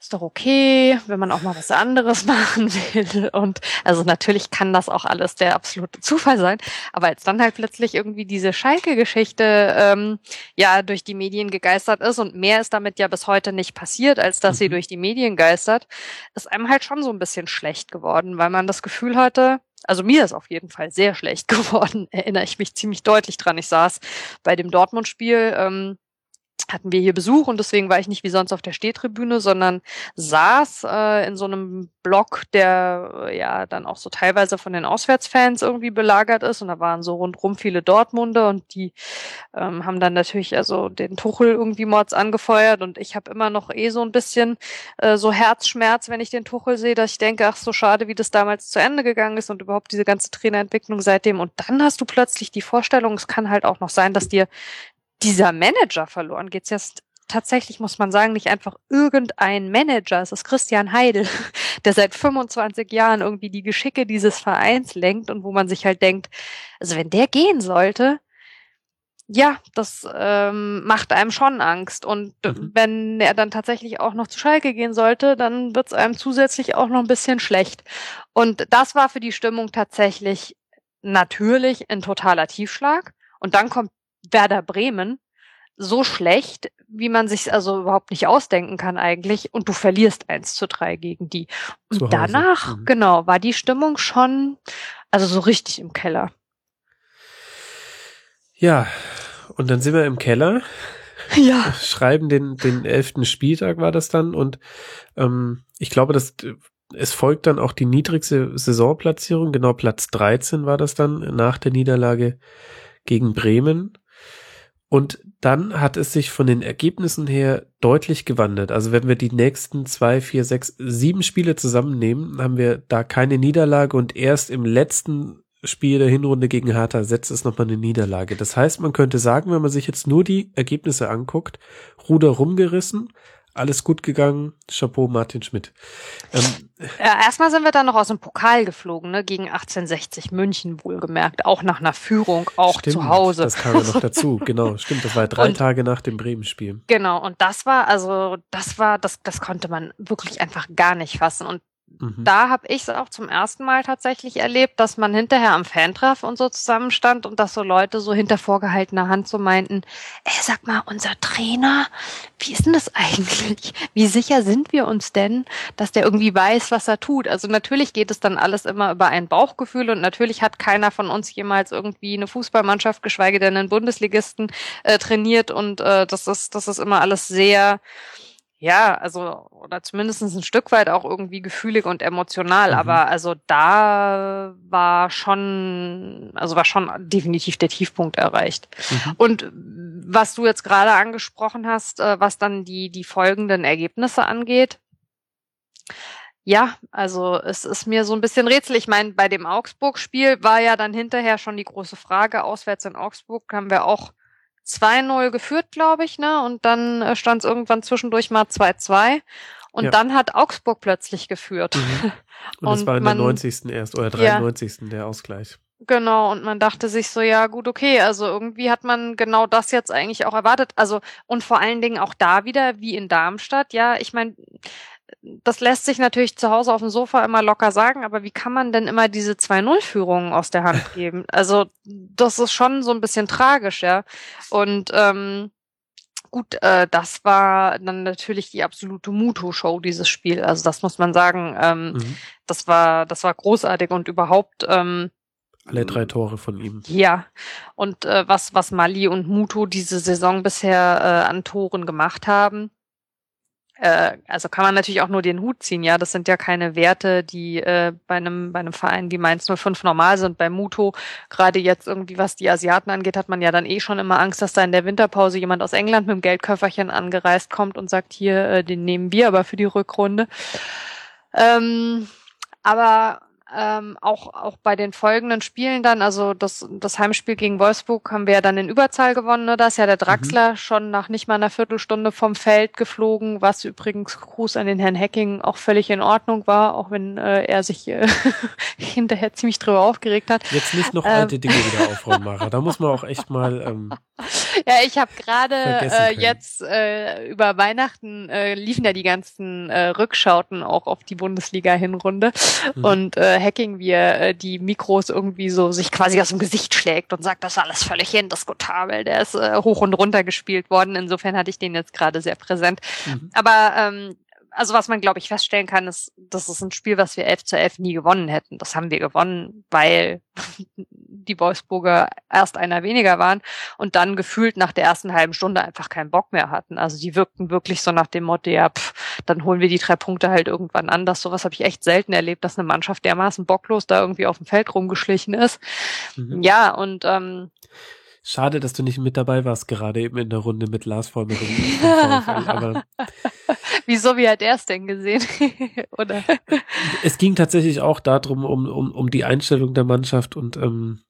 ist doch okay, wenn man auch mal was anderes machen will. Und also natürlich kann das auch alles der absolute Zufall sein. Aber als dann halt plötzlich irgendwie diese Schalke-Geschichte ähm, ja durch die Medien gegeistert ist und mehr ist damit ja bis heute nicht passiert, als dass mhm. sie durch die Medien geistert, ist einem halt schon so ein bisschen schlecht geworden, weil man das Gefühl hatte, also mir ist auf jeden Fall sehr schlecht geworden, erinnere ich mich ziemlich deutlich dran. Ich saß bei dem Dortmund-Spiel ähm, hatten wir hier Besuch und deswegen war ich nicht wie sonst auf der Stehtribüne, sondern saß äh, in so einem Block, der äh, ja dann auch so teilweise von den Auswärtsfans irgendwie belagert ist. Und da waren so rundrum viele Dortmunder und die ähm, haben dann natürlich also den Tuchel irgendwie mords angefeuert. Und ich habe immer noch eh so ein bisschen äh, so Herzschmerz, wenn ich den Tuchel sehe, dass ich denke, ach so schade, wie das damals zu Ende gegangen ist und überhaupt diese ganze Trainerentwicklung seitdem. Und dann hast du plötzlich die Vorstellung, es kann halt auch noch sein, dass dir dieser Manager verloren geht. Jetzt tatsächlich muss man sagen, nicht einfach irgendein Manager. Es ist Christian Heidel, der seit 25 Jahren irgendwie die Geschicke dieses Vereins lenkt und wo man sich halt denkt, also wenn der gehen sollte, ja, das ähm, macht einem schon Angst. Und mhm. wenn er dann tatsächlich auch noch zu Schalke gehen sollte, dann wird es einem zusätzlich auch noch ein bisschen schlecht. Und das war für die Stimmung tatsächlich natürlich ein totaler Tiefschlag. Und dann kommt Werder Bremen so schlecht, wie man sich also überhaupt nicht ausdenken kann eigentlich. Und du verlierst eins zu drei gegen die. Und danach, mhm. genau, war die Stimmung schon, also so richtig im Keller. Ja, und dann sind wir im Keller. Ja. Schreiben den, den elften Spieltag war das dann. Und ähm, ich glaube, dass es folgt dann auch die niedrigste Saisonplatzierung. Genau Platz 13 war das dann nach der Niederlage gegen Bremen. Und dann hat es sich von den Ergebnissen her deutlich gewandelt. Also wenn wir die nächsten zwei, vier, sechs, sieben Spiele zusammennehmen, haben wir da keine Niederlage und erst im letzten Spiel der Hinrunde gegen Hertha setzt es nochmal eine Niederlage. Das heißt, man könnte sagen, wenn man sich jetzt nur die Ergebnisse anguckt, Ruder rumgerissen, alles gut gegangen. Chapeau, Martin Schmidt. Ähm, ja, erstmal sind wir dann noch aus dem Pokal geflogen, ne, gegen 1860 München wohlgemerkt, auch nach einer Führung, auch stimmt, zu Hause. Das kam ja noch dazu, genau, stimmt. Das war drei und, Tage nach dem Bremen-Spiel. Genau, und das war, also, das war, das, das konnte man wirklich einfach gar nicht fassen. Und Mhm. Da habe ich es auch zum ersten Mal tatsächlich erlebt, dass man hinterher am Fantreff und so zusammenstand und dass so Leute so hinter vorgehaltener Hand so meinten, ey, sag mal, unser Trainer, wie ist denn das eigentlich? Wie sicher sind wir uns denn, dass der irgendwie weiß, was er tut? Also natürlich geht es dann alles immer über ein Bauchgefühl und natürlich hat keiner von uns jemals irgendwie eine Fußballmannschaft, geschweige denn einen Bundesligisten äh, trainiert und äh, das ist, das ist immer alles sehr ja, also, oder zumindest ein Stück weit auch irgendwie gefühlig und emotional. Mhm. Aber also da war schon, also war schon definitiv der Tiefpunkt erreicht. Mhm. Und was du jetzt gerade angesprochen hast, äh, was dann die, die folgenden Ergebnisse angeht, ja, also es ist mir so ein bisschen rätsel. Ich meine, bei dem Augsburg-Spiel war ja dann hinterher schon die große Frage, auswärts in Augsburg haben wir auch 2-0 geführt, glaube ich, ne? Und dann äh, stand es irgendwann zwischendurch mal 2-2. Und ja. dann hat Augsburg plötzlich geführt. Mhm. Und, und das war in man, der 90. erst oder 93. Ja, der Ausgleich. Genau, und man dachte sich so, ja gut, okay, also irgendwie hat man genau das jetzt eigentlich auch erwartet. Also und vor allen Dingen auch da wieder, wie in Darmstadt, ja, ich meine, das lässt sich natürlich zu Hause auf dem Sofa immer locker sagen, aber wie kann man denn immer diese 2-0-Führungen aus der Hand geben? Also, das ist schon so ein bisschen tragisch, ja. Und ähm, gut, äh, das war dann natürlich die absolute Muto-Show, dieses Spiel. Also das muss man sagen. Ähm, mhm. Das war, das war großartig und überhaupt. Ähm, alle drei Tore von ihm. Ja, und äh, was, was Mali und Muto diese Saison bisher äh, an Toren gemacht haben, äh, also kann man natürlich auch nur den Hut ziehen, ja. Das sind ja keine Werte, die äh, bei einem bei einem Verein wie Mainz 05 normal sind. Bei Muto, gerade jetzt irgendwie, was die Asiaten angeht, hat man ja dann eh schon immer Angst, dass da in der Winterpause jemand aus England mit dem Geldköfferchen angereist kommt und sagt, hier, äh, den nehmen wir aber für die Rückrunde. Ähm, aber ähm, auch, auch bei den folgenden Spielen dann, also das, das Heimspiel gegen Wolfsburg haben wir ja dann in Überzahl gewonnen. Ne? Da ist ja der Draxler mhm. schon nach nicht mal einer Viertelstunde vom Feld geflogen, was übrigens Gruß an den Herrn Hacking auch völlig in Ordnung war, auch wenn äh, er sich äh, hinterher ziemlich drüber aufgeregt hat. Jetzt nicht noch alte ähm. Dinge wieder aufräumen, Mara. Da muss man auch echt mal ähm, Ja, ich habe gerade äh, jetzt äh, über Weihnachten äh, liefen ja die ganzen äh, Rückschauten auch auf die Bundesliga-Hinrunde mhm. und äh, Hacking, wie er äh, die Mikros irgendwie so sich quasi aus dem Gesicht schlägt und sagt, das ist alles völlig indiskutabel. Der ist äh, hoch und runter gespielt worden. Insofern hatte ich den jetzt gerade sehr präsent. Mhm. Aber ähm, also was man, glaube ich, feststellen kann, ist, das ist ein Spiel, was wir 11 zu 11 nie gewonnen hätten. Das haben wir gewonnen, weil die Wolfsburger erst einer weniger waren und dann gefühlt nach der ersten halben Stunde einfach keinen Bock mehr hatten. Also die wirkten wirklich so nach dem Motto, ja, pff, dann holen wir die drei Punkte halt irgendwann anders. Sowas habe ich echt selten erlebt, dass eine Mannschaft dermaßen bocklos da irgendwie auf dem Feld rumgeschlichen ist. Mhm. Ja, und ähm, Schade, dass du nicht mit dabei warst, gerade eben in der Runde mit Lars Vollmer. aber Wieso, wie hat er es denn gesehen? Oder? Es ging tatsächlich auch darum, um, um, um die Einstellung der Mannschaft und ähm,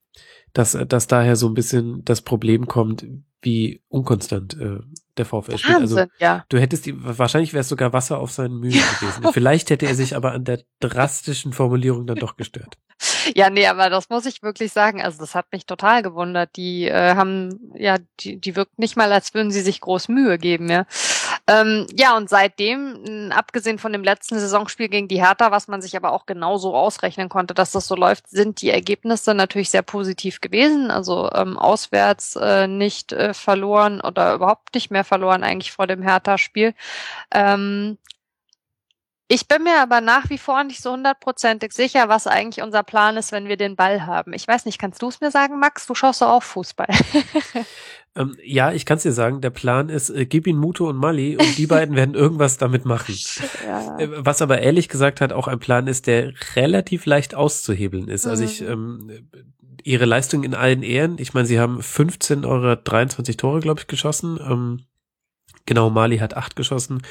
dass, dass daher so ein bisschen das Problem kommt, wie unkonstant äh, der VfL spielt. Also ja. du hättest ihm, wahrscheinlich wäre es sogar Wasser auf seinen Mühen gewesen. Vielleicht hätte er sich aber an der drastischen Formulierung dann doch gestört. Ja, nee, aber das muss ich wirklich sagen. Also das hat mich total gewundert. Die äh, haben, ja, die, die wirkt nicht mal, als würden sie sich groß Mühe geben, ja. Ähm, ja, und seitdem, abgesehen von dem letzten Saisonspiel gegen die Hertha, was man sich aber auch genauso ausrechnen konnte, dass das so läuft, sind die Ergebnisse natürlich sehr positiv gewesen. Also ähm, auswärts äh, nicht äh, verloren oder überhaupt nicht mehr verloren eigentlich vor dem Hertha-Spiel. Ähm, ich bin mir aber nach wie vor nicht so hundertprozentig sicher, was eigentlich unser Plan ist, wenn wir den Ball haben. Ich weiß nicht, kannst du es mir sagen, Max? Du schaust doch auch Fußball. ähm, ja, ich kann es dir sagen. Der Plan ist, äh, gib ihn Muto und Mali und die beiden werden irgendwas damit machen. Ja. Äh, was aber ehrlich gesagt hat auch ein Plan ist, der relativ leicht auszuhebeln ist. Also ich, mhm. ähm, ihre Leistung in allen Ehren. Ich meine, sie haben 15 eurer 23 Tore, glaube ich, geschossen. Ähm, Genau, Mali hat acht geschossen,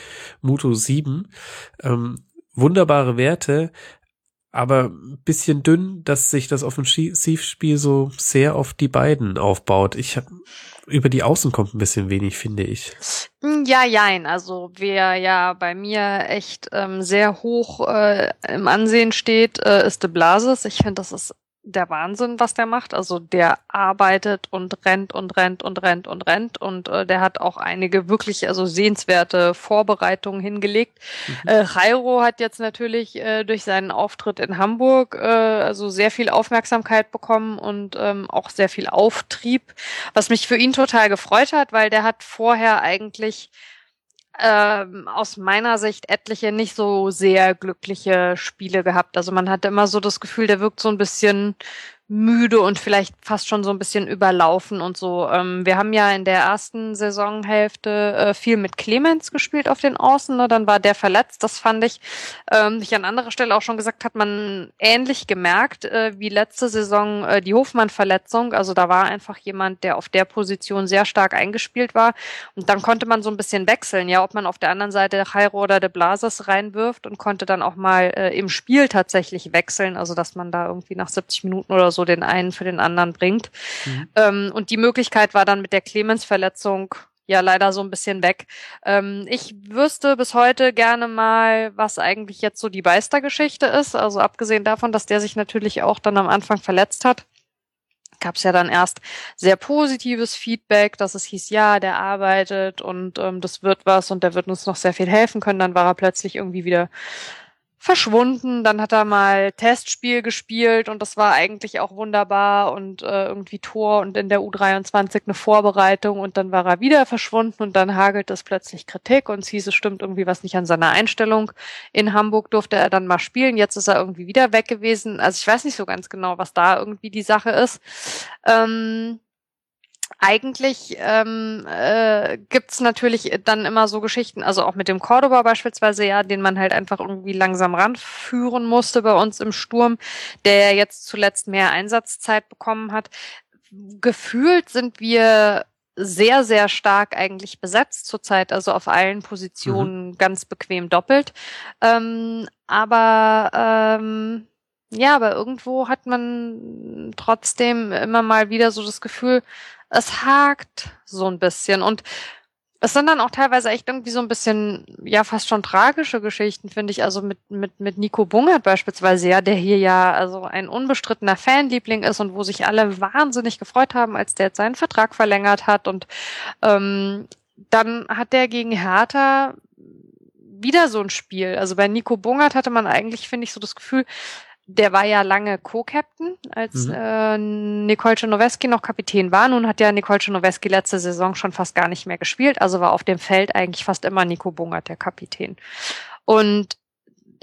Muto sieben. Ähm, wunderbare Werte, aber ein bisschen dünn, dass sich das Offensivspiel so sehr auf die beiden aufbaut. Ich hab, über die Außen kommt ein bisschen wenig, finde ich. Hm, ja, jein. Also wer ja bei mir echt ähm, sehr hoch äh, im Ansehen steht, äh, ist de Blasis. Ich finde, das ist der Wahnsinn, was der macht. Also der arbeitet und rennt und rennt und rennt und rennt und äh, der hat auch einige wirklich also sehenswerte Vorbereitungen hingelegt. Mhm. Äh, Jairo hat jetzt natürlich äh, durch seinen Auftritt in Hamburg äh, also sehr viel Aufmerksamkeit bekommen und ähm, auch sehr viel Auftrieb, was mich für ihn total gefreut hat, weil der hat vorher eigentlich ähm, aus meiner Sicht etliche nicht so sehr glückliche Spiele gehabt. Also man hatte immer so das Gefühl, der wirkt so ein bisschen müde und vielleicht fast schon so ein bisschen überlaufen und so. Ähm, wir haben ja in der ersten Saisonhälfte äh, viel mit Clemens gespielt auf den Außen, ne? dann war der verletzt. Das fand ich, ähm, ich an anderer Stelle auch schon gesagt, hat man ähnlich gemerkt äh, wie letzte Saison äh, die Hofmann-Verletzung. Also da war einfach jemand, der auf der Position sehr stark eingespielt war und dann konnte man so ein bisschen wechseln, ja, ob man auf der anderen Seite Jairo oder de Blasis reinwirft und konnte dann auch mal äh, im Spiel tatsächlich wechseln, also dass man da irgendwie nach 70 Minuten oder so so den einen für den anderen bringt. Mhm. Ähm, und die Möglichkeit war dann mit der Clemens-Verletzung ja leider so ein bisschen weg. Ähm, ich wüsste bis heute gerne mal, was eigentlich jetzt so die Beister-Geschichte ist. Also abgesehen davon, dass der sich natürlich auch dann am Anfang verletzt hat gab es ja dann erst sehr positives Feedback, dass es hieß, ja, der arbeitet und ähm, das wird was und der wird uns noch sehr viel helfen können. Dann war er plötzlich irgendwie wieder verschwunden. Dann hat er mal Testspiel gespielt und das war eigentlich auch wunderbar und äh, irgendwie Tor und in der U23 eine Vorbereitung und dann war er wieder verschwunden und dann hagelt es plötzlich Kritik und es hieß, es stimmt irgendwie was nicht an seiner Einstellung. In Hamburg durfte er dann mal spielen, jetzt ist er irgendwie wieder weg gewesen. Also ich weiß nicht so ganz genau, was da irgendwie die Sache ist. Ähm, eigentlich ähm, äh, gibt natürlich dann immer so Geschichten, also auch mit dem Cordoba beispielsweise, ja, den man halt einfach irgendwie langsam ranführen musste bei uns im Sturm, der jetzt zuletzt mehr Einsatzzeit bekommen hat. Gefühlt sind wir sehr, sehr stark eigentlich besetzt zurzeit, also auf allen Positionen mhm. ganz bequem doppelt. Ähm, aber ähm, ja, aber irgendwo hat man trotzdem immer mal wieder so das Gefühl, es hakt so ein bisschen. Und es sind dann auch teilweise echt irgendwie so ein bisschen, ja, fast schon tragische Geschichten, finde ich. Also mit, mit, mit Nico Bungert beispielsweise, ja, der hier ja also ein unbestrittener Fanliebling ist und wo sich alle wahnsinnig gefreut haben, als der jetzt seinen Vertrag verlängert hat. Und ähm, dann hat der gegen Hertha wieder so ein Spiel. Also bei Nico Bungert hatte man eigentlich, finde ich, so das Gefühl, der war ja lange Co-Captain, als mhm. äh, Nicole Czernoweski noch Kapitän war. Nun hat ja Nicole Czernoweski letzte Saison schon fast gar nicht mehr gespielt, also war auf dem Feld eigentlich fast immer Nico Bungert der Kapitän. Und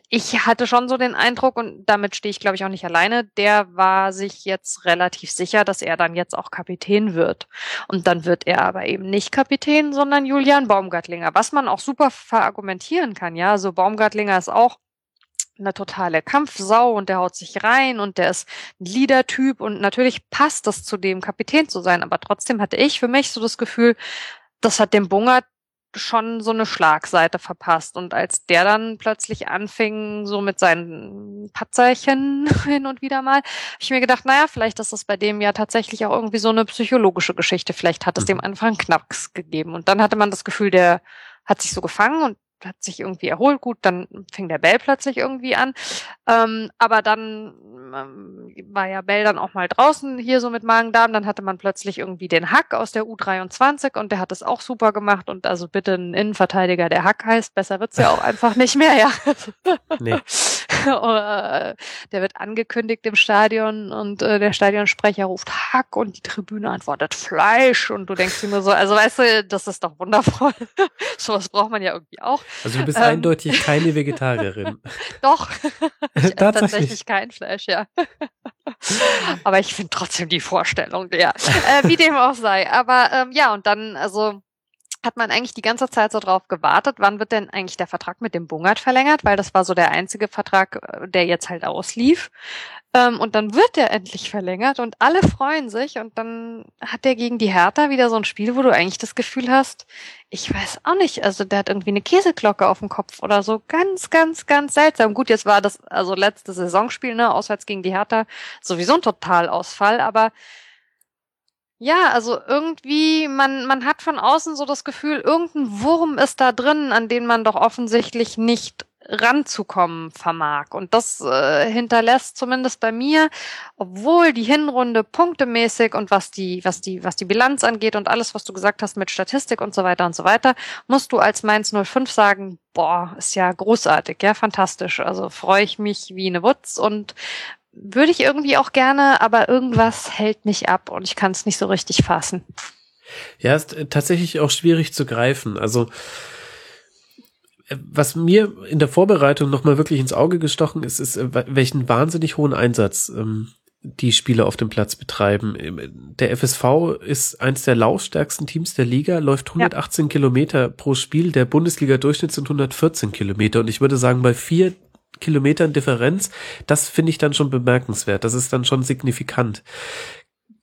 ich hatte schon so den Eindruck, und damit stehe ich, glaube ich, auch nicht alleine, der war sich jetzt relativ sicher, dass er dann jetzt auch Kapitän wird. Und dann wird er aber eben nicht Kapitän, sondern Julian Baumgartlinger, was man auch super verargumentieren kann. Ja, so Baumgartlinger ist auch eine totale Kampfsau und der haut sich rein und der ist ein Leader-Typ und natürlich passt das zu dem Kapitän zu sein, aber trotzdem hatte ich für mich so das Gefühl, das hat dem Bungert schon so eine Schlagseite verpasst. Und als der dann plötzlich anfing, so mit seinen Patzerchen hin und wieder mal, habe ich mir gedacht, naja, vielleicht ist das bei dem ja tatsächlich auch irgendwie so eine psychologische Geschichte. Vielleicht hat es dem mhm. einfach einen Knacks gegeben. Und dann hatte man das Gefühl, der hat sich so gefangen und hat sich irgendwie erholt, gut, dann fing der Bell plötzlich irgendwie an. Ähm, aber dann ähm, war ja Bell dann auch mal draußen hier so mit Magen-Darm, dann hatte man plötzlich irgendwie den Hack aus der U23 und der hat es auch super gemacht und also bitte ein Innenverteidiger, der Hack heißt, besser wird's ja auch einfach nicht mehr, ja. Nee. Äh, der wird angekündigt im Stadion und äh, der Stadionsprecher ruft Hack und die Tribüne antwortet Fleisch und du denkst immer so, also weißt du, das ist doch wundervoll. Sowas braucht man ja irgendwie auch. Also du bist ähm, eindeutig keine Vegetarierin. doch. ich tatsächlich kein Fleisch, ja. Aber ich finde trotzdem die Vorstellung, ja. Äh, wie dem auch sei. Aber ähm, ja, und dann, also hat man eigentlich die ganze Zeit so drauf gewartet, wann wird denn eigentlich der Vertrag mit dem Bungert verlängert, weil das war so der einzige Vertrag, äh, der jetzt halt auslief. Ähm, und dann wird der endlich verlängert und alle freuen sich und dann hat der gegen die Hertha wieder so ein Spiel, wo du eigentlich das Gefühl hast, ich weiß auch nicht, also der hat irgendwie eine Käseglocke auf dem Kopf oder so. Ganz, ganz, ganz seltsam. Gut, jetzt war das also letzte Saisonspiel, ne, auswärts gegen die Hertha, sowieso ein Totalausfall, aber ja, also irgendwie, man, man hat von außen so das Gefühl, irgendein Wurm ist da drin, an den man doch offensichtlich nicht ranzukommen vermag. Und das äh, hinterlässt zumindest bei mir, obwohl die Hinrunde punktemäßig und was die, was die, was die Bilanz angeht und alles, was du gesagt hast mit Statistik und so weiter und so weiter, musst du als Mainz 05 sagen, boah, ist ja großartig, ja, fantastisch. Also freue ich mich wie eine Wutz und würde ich irgendwie auch gerne, aber irgendwas hält mich ab und ich kann es nicht so richtig fassen. Ja, ist äh, tatsächlich auch schwierig zu greifen. Also äh, was mir in der Vorbereitung nochmal wirklich ins Auge gestochen ist, ist, äh, welchen wahnsinnig hohen Einsatz ähm, die Spieler auf dem Platz betreiben. Der FSV ist eins der laufstärksten Teams der Liga, läuft 118 ja. Kilometer pro Spiel. Der Bundesliga-Durchschnitt sind 114 Kilometer. Und ich würde sagen, bei vier Kilometern Differenz, das finde ich dann schon bemerkenswert. Das ist dann schon signifikant.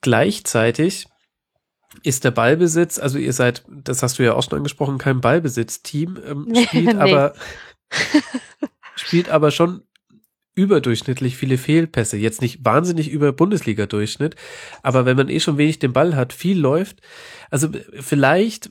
Gleichzeitig ist der Ballbesitz, also ihr seid, das hast du ja auch schon angesprochen, kein Ballbesitzteam, ähm, spielt nee. aber spielt aber schon überdurchschnittlich viele Fehlpässe. Jetzt nicht wahnsinnig über Bundesliga-Durchschnitt, aber wenn man eh schon wenig den Ball hat, viel läuft, also vielleicht,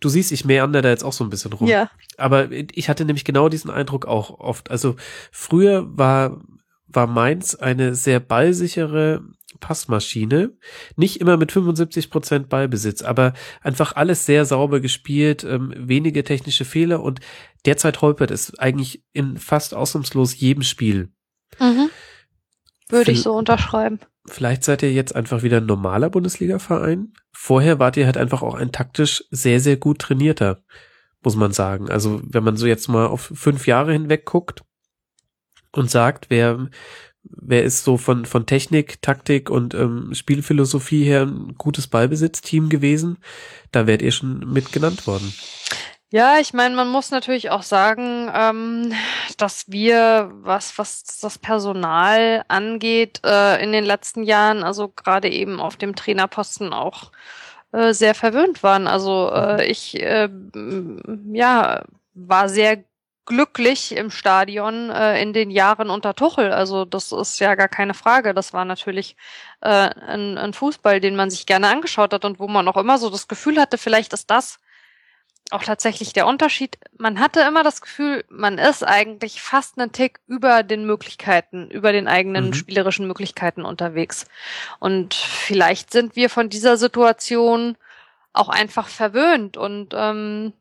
Du siehst, ich meander da jetzt auch so ein bisschen rum. Ja. Aber ich hatte nämlich genau diesen Eindruck auch oft. Also früher war, war Mainz eine sehr ballsichere Passmaschine. Nicht immer mit 75 Prozent Ballbesitz, aber einfach alles sehr sauber gespielt, ähm, wenige technische Fehler und derzeit holpert es eigentlich in fast ausnahmslos jedem Spiel. Mhm. Würde ich so unterschreiben. Vielleicht seid ihr jetzt einfach wieder ein normaler Bundesliga-Verein. Vorher wart ihr halt einfach auch ein taktisch sehr, sehr gut trainierter, muss man sagen. Also wenn man so jetzt mal auf fünf Jahre hinweg guckt und sagt, wer, wer ist so von, von Technik, Taktik und ähm, Spielphilosophie her ein gutes Ballbesitzteam gewesen, da wärt ihr schon mit genannt worden. Ja, ich meine, man muss natürlich auch sagen, ähm, dass wir, was, was das Personal angeht, äh, in den letzten Jahren, also gerade eben auf dem Trainerposten auch äh, sehr verwöhnt waren. Also äh, ich äh, ja war sehr glücklich im Stadion äh, in den Jahren unter Tuchel. Also das ist ja gar keine Frage. Das war natürlich äh, ein, ein Fußball, den man sich gerne angeschaut hat und wo man auch immer so das Gefühl hatte, vielleicht ist das auch tatsächlich der Unterschied. Man hatte immer das Gefühl, man ist eigentlich fast einen Tick über den Möglichkeiten, über den eigenen mhm. spielerischen Möglichkeiten unterwegs. Und vielleicht sind wir von dieser Situation auch einfach verwöhnt und ähm,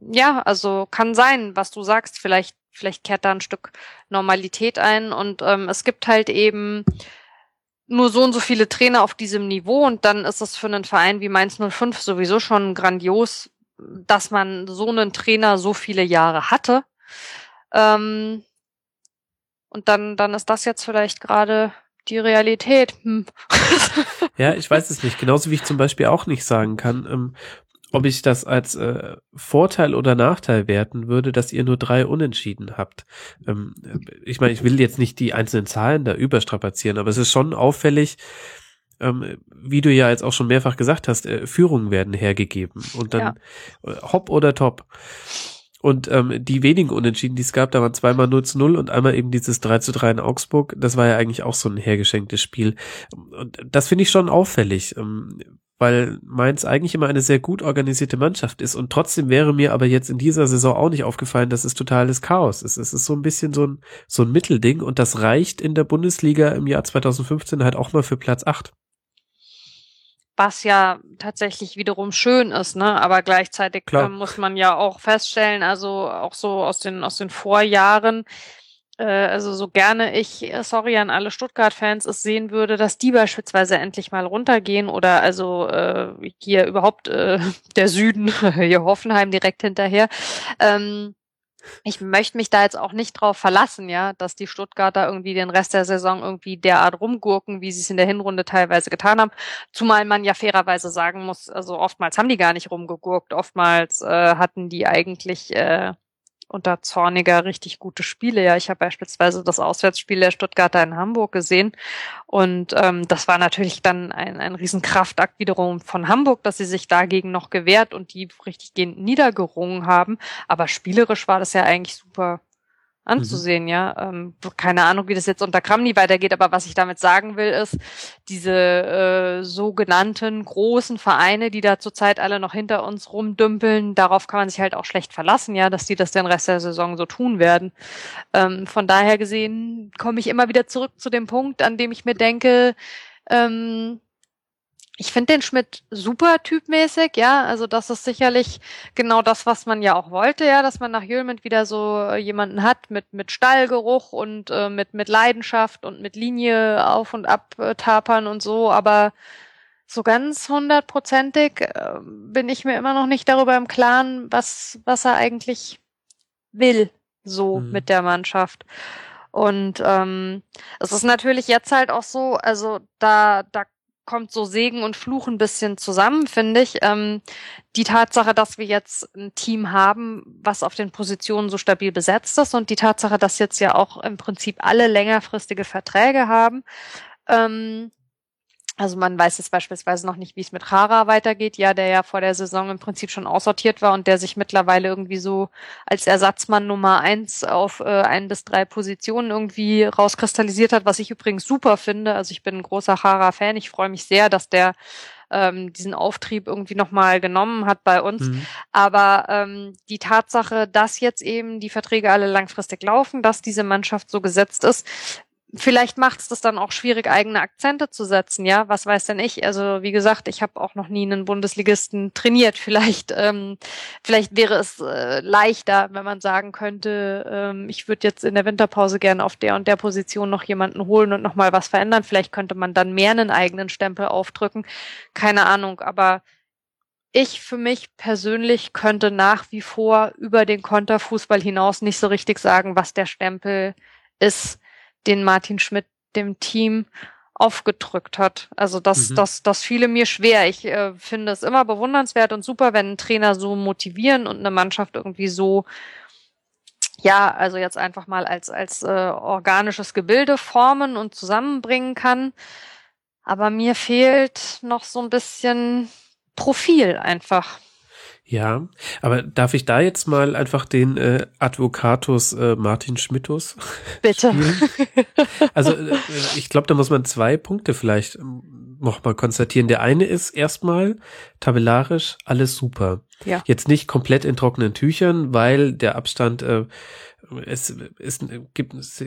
ja, also kann sein, was du sagst. Vielleicht, vielleicht kehrt da ein Stück Normalität ein und ähm, es gibt halt eben nur so und so viele Trainer auf diesem Niveau und dann ist es für einen Verein wie Mainz 05 sowieso schon grandios, dass man so einen Trainer so viele Jahre hatte. Ähm, und dann, dann ist das jetzt vielleicht gerade die Realität. Hm. ja, ich weiß es nicht. Genauso wie ich zum Beispiel auch nicht sagen kann, ähm, ob ich das als äh, Vorteil oder Nachteil werten würde, dass ihr nur drei Unentschieden habt. Ähm, ich meine, ich will jetzt nicht die einzelnen Zahlen da überstrapazieren, aber es ist schon auffällig, ähm, wie du ja jetzt auch schon mehrfach gesagt hast, äh, Führungen werden hergegeben und dann ja. Äh, hopp oder top. Und ähm, die wenigen Unentschieden, die es gab, da waren zweimal 0 zu 0 und einmal eben dieses 3 zu 3 in Augsburg. Das war ja eigentlich auch so ein hergeschenktes Spiel. Und das finde ich schon auffällig. Ähm, weil Mainz eigentlich immer eine sehr gut organisierte Mannschaft ist und trotzdem wäre mir aber jetzt in dieser Saison auch nicht aufgefallen, dass es totales Chaos ist. Es ist so ein bisschen so ein, so ein Mittelding und das reicht in der Bundesliga im Jahr 2015 halt auch mal für Platz 8 was ja tatsächlich wiederum schön ist, ne? Aber gleichzeitig äh, muss man ja auch feststellen, also auch so aus den aus den Vorjahren, äh, also so gerne ich, sorry an alle Stuttgart-Fans, es sehen würde, dass die beispielsweise endlich mal runtergehen oder also äh, hier überhaupt äh, der Süden, hier Hoffenheim direkt hinterher. Ähm, ich möchte mich da jetzt auch nicht drauf verlassen, ja, dass die Stuttgarter irgendwie den Rest der Saison irgendwie derart rumgurken, wie sie es in der Hinrunde teilweise getan haben. Zumal man ja fairerweise sagen muss, also oftmals haben die gar nicht rumgegurkt, oftmals äh, hatten die eigentlich äh, unter Zorniger richtig gute Spiele. Ja, ich habe beispielsweise das Auswärtsspiel der Stuttgarter in Hamburg gesehen und ähm, das war natürlich dann ein, ein Riesenkraftakt wiederum von Hamburg, dass sie sich dagegen noch gewehrt und die richtig gehend niedergerungen haben. Aber spielerisch war das ja eigentlich super anzusehen, mhm. ja. Ähm, keine Ahnung, wie das jetzt unter Kramni weitergeht, aber was ich damit sagen will, ist, diese äh, sogenannten großen Vereine, die da zurzeit alle noch hinter uns rumdümpeln, darauf kann man sich halt auch schlecht verlassen, ja, dass die das den Rest der Saison so tun werden. Ähm, von daher gesehen komme ich immer wieder zurück zu dem Punkt, an dem ich mir denke, ähm, ich finde den Schmidt super typmäßig, ja. Also das ist sicherlich genau das, was man ja auch wollte, ja, dass man nach Jülmend wieder so äh, jemanden hat mit mit Stallgeruch und äh, mit mit Leidenschaft und mit Linie auf und ab äh, tapern und so. Aber so ganz hundertprozentig äh, bin ich mir immer noch nicht darüber im Klaren, was was er eigentlich will, so mhm. mit der Mannschaft. Und ähm, es ist natürlich jetzt halt auch so, also da da kommt so Segen und Fluch ein bisschen zusammen, finde ich. Ähm, die Tatsache, dass wir jetzt ein Team haben, was auf den Positionen so stabil besetzt ist und die Tatsache, dass jetzt ja auch im Prinzip alle längerfristige Verträge haben, ähm, also man weiß jetzt beispielsweise noch nicht, wie es mit Hara weitergeht, ja, der ja vor der Saison im Prinzip schon aussortiert war und der sich mittlerweile irgendwie so als Ersatzmann Nummer eins auf äh, ein bis drei Positionen irgendwie rauskristallisiert hat, was ich übrigens super finde. Also ich bin ein großer Hara-Fan. Ich freue mich sehr, dass der ähm, diesen Auftrieb irgendwie nochmal genommen hat bei uns. Mhm. Aber ähm, die Tatsache, dass jetzt eben die Verträge alle langfristig laufen, dass diese Mannschaft so gesetzt ist, vielleicht macht es das dann auch schwierig, eigene Akzente zu setzen, ja. Was weiß denn ich? Also wie gesagt, ich habe auch noch nie einen Bundesligisten trainiert. Vielleicht, ähm, vielleicht wäre es äh, leichter, wenn man sagen könnte, ähm, ich würde jetzt in der Winterpause gerne auf der und der Position noch jemanden holen und nochmal was verändern. Vielleicht könnte man dann mehr einen eigenen Stempel aufdrücken. Keine Ahnung, aber ich für mich persönlich könnte nach wie vor über den Konterfußball hinaus nicht so richtig sagen, was der Stempel ist den Martin Schmidt dem Team aufgedrückt hat. Also das, mhm. das, das fiele mir schwer. Ich äh, finde es immer bewundernswert und super, wenn ein Trainer so motivieren und eine Mannschaft irgendwie so, ja, also jetzt einfach mal als, als äh, organisches Gebilde formen und zusammenbringen kann. Aber mir fehlt noch so ein bisschen Profil einfach. Ja, aber darf ich da jetzt mal einfach den äh, Advocatus äh, Martin Schmittus Bitte. also äh, ich glaube, da muss man zwei Punkte vielleicht ähm, noch mal konstatieren. Der eine ist erstmal tabellarisch alles super. Ja. Jetzt nicht komplett in trockenen Tüchern, weil der Abstand äh, es, es gibt es,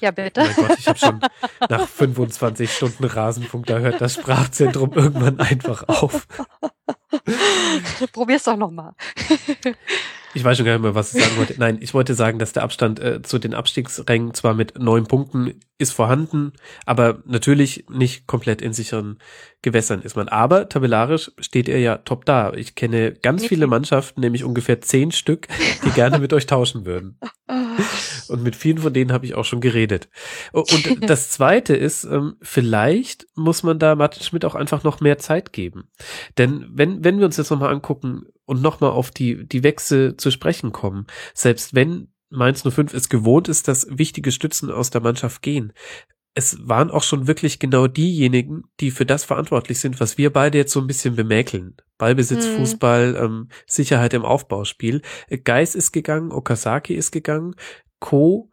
ja, bitte. Mein Gott, ich habe schon nach 25 Stunden Rasenfunk, da hört das Sprachzentrum irgendwann einfach auf. Probier's doch nochmal. Ich weiß schon gar nicht mehr, was ich sagen wollte. Nein, ich wollte sagen, dass der Abstand äh, zu den Abstiegsrängen zwar mit neun Punkten ist vorhanden, aber natürlich nicht komplett in sicheren Gewässern ist man. Aber tabellarisch steht er ja top da. Ich kenne ganz viele Mannschaften, nämlich ungefähr zehn Stück, die gerne mit euch tauschen würden. Und mit vielen von denen habe ich auch schon geredet. Und das Zweite ist, ähm, vielleicht muss man da Martin Schmidt auch einfach noch mehr Zeit geben. Denn wenn, wenn wir uns jetzt nochmal angucken und nochmal auf die, die Wechsel zu sprechen kommen, selbst wenn Mainz 05 es gewohnt ist, dass wichtige Stützen aus der Mannschaft gehen, es waren auch schon wirklich genau diejenigen, die für das verantwortlich sind, was wir beide jetzt so ein bisschen bemäkeln. Ballbesitz, hm. Fußball, ähm, Sicherheit im Aufbauspiel. Geis ist gegangen, Okazaki ist gegangen, Co.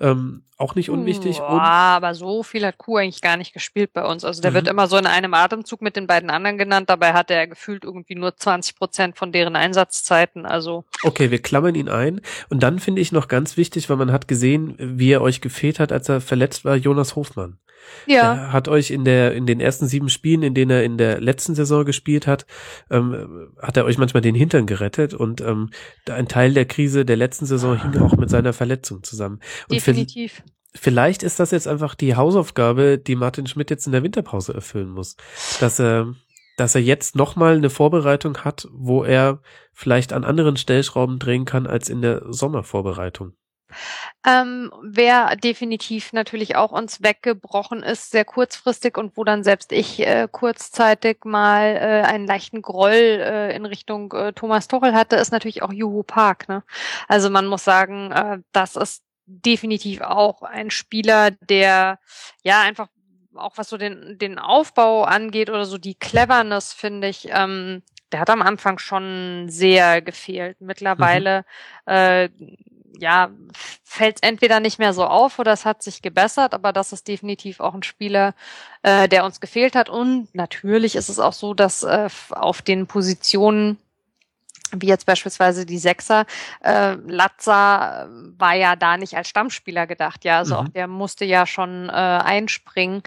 Ähm, auch nicht unwichtig. Boah, und aber so viel hat Kuh eigentlich gar nicht gespielt bei uns. Also der mhm. wird immer so in einem Atemzug mit den beiden anderen genannt. Dabei hat er gefühlt irgendwie nur 20 Prozent von deren Einsatzzeiten. Also okay, wir klammern ihn ein. Und dann finde ich noch ganz wichtig, weil man hat gesehen, wie er euch gefehlt hat, als er verletzt war, Jonas Hofmann. Ja. Er hat euch in der in den ersten sieben Spielen, in denen er in der letzten Saison gespielt hat, ähm, hat er euch manchmal den Hintern gerettet und ähm, ein Teil der Krise der letzten Saison hing auch mit seiner Verletzung zusammen. Und Definitiv. Vielleicht ist das jetzt einfach die Hausaufgabe, die Martin Schmidt jetzt in der Winterpause erfüllen muss, dass er dass er jetzt nochmal eine Vorbereitung hat, wo er vielleicht an anderen Stellschrauben drehen kann als in der Sommervorbereitung. Ähm, wer definitiv natürlich auch uns weggebrochen ist, sehr kurzfristig und wo dann selbst ich äh, kurzzeitig mal äh, einen leichten Groll äh, in Richtung äh, Thomas Tuchel hatte, ist natürlich auch Juhu Park. Ne? Also man muss sagen, äh, das ist definitiv auch ein Spieler, der ja einfach auch was so den, den Aufbau angeht oder so die Cleverness, finde ich, ähm, der hat am Anfang schon sehr gefehlt. Mittlerweile mhm. äh, ja, fällt entweder nicht mehr so auf oder es hat sich gebessert, aber das ist definitiv auch ein Spieler, äh, der uns gefehlt hat. Und natürlich ist es auch so, dass äh, auf den Positionen wie jetzt beispielsweise die Sechser, äh, Latza war ja da nicht als Stammspieler gedacht, ja, also mhm. auch der musste ja schon äh, einspringen.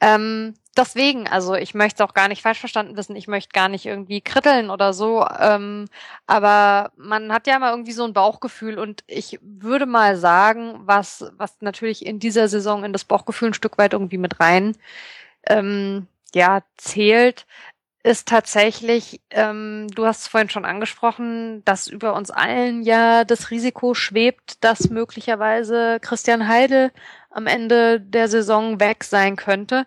Ähm, deswegen, also ich möchte es auch gar nicht falsch verstanden wissen, ich möchte gar nicht irgendwie kritteln oder so, ähm, aber man hat ja immer irgendwie so ein Bauchgefühl. Und ich würde mal sagen, was, was natürlich in dieser Saison in das Bauchgefühl ein Stück weit irgendwie mit rein ähm, ja, zählt, ist tatsächlich, ähm, du hast es vorhin schon angesprochen, dass über uns allen ja das Risiko schwebt, dass möglicherweise Christian Heidel am Ende der Saison weg sein könnte.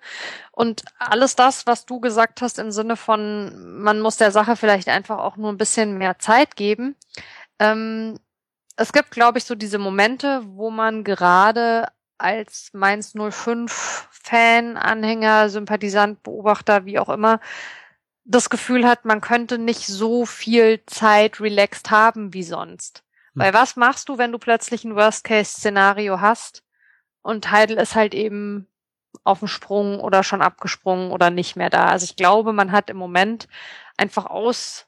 Und alles das, was du gesagt hast im Sinne von, man muss der Sache vielleicht einfach auch nur ein bisschen mehr Zeit geben. Ähm, es gibt, glaube ich, so diese Momente, wo man gerade als Mainz 05 Fan, Anhänger, Sympathisant, Beobachter, wie auch immer, das Gefühl hat, man könnte nicht so viel Zeit relaxed haben wie sonst. Hm. Weil was machst du, wenn du plötzlich ein Worst-Case-Szenario hast und Heidel ist halt eben auf dem Sprung oder schon abgesprungen oder nicht mehr da. Also ich glaube, man hat im Moment einfach aus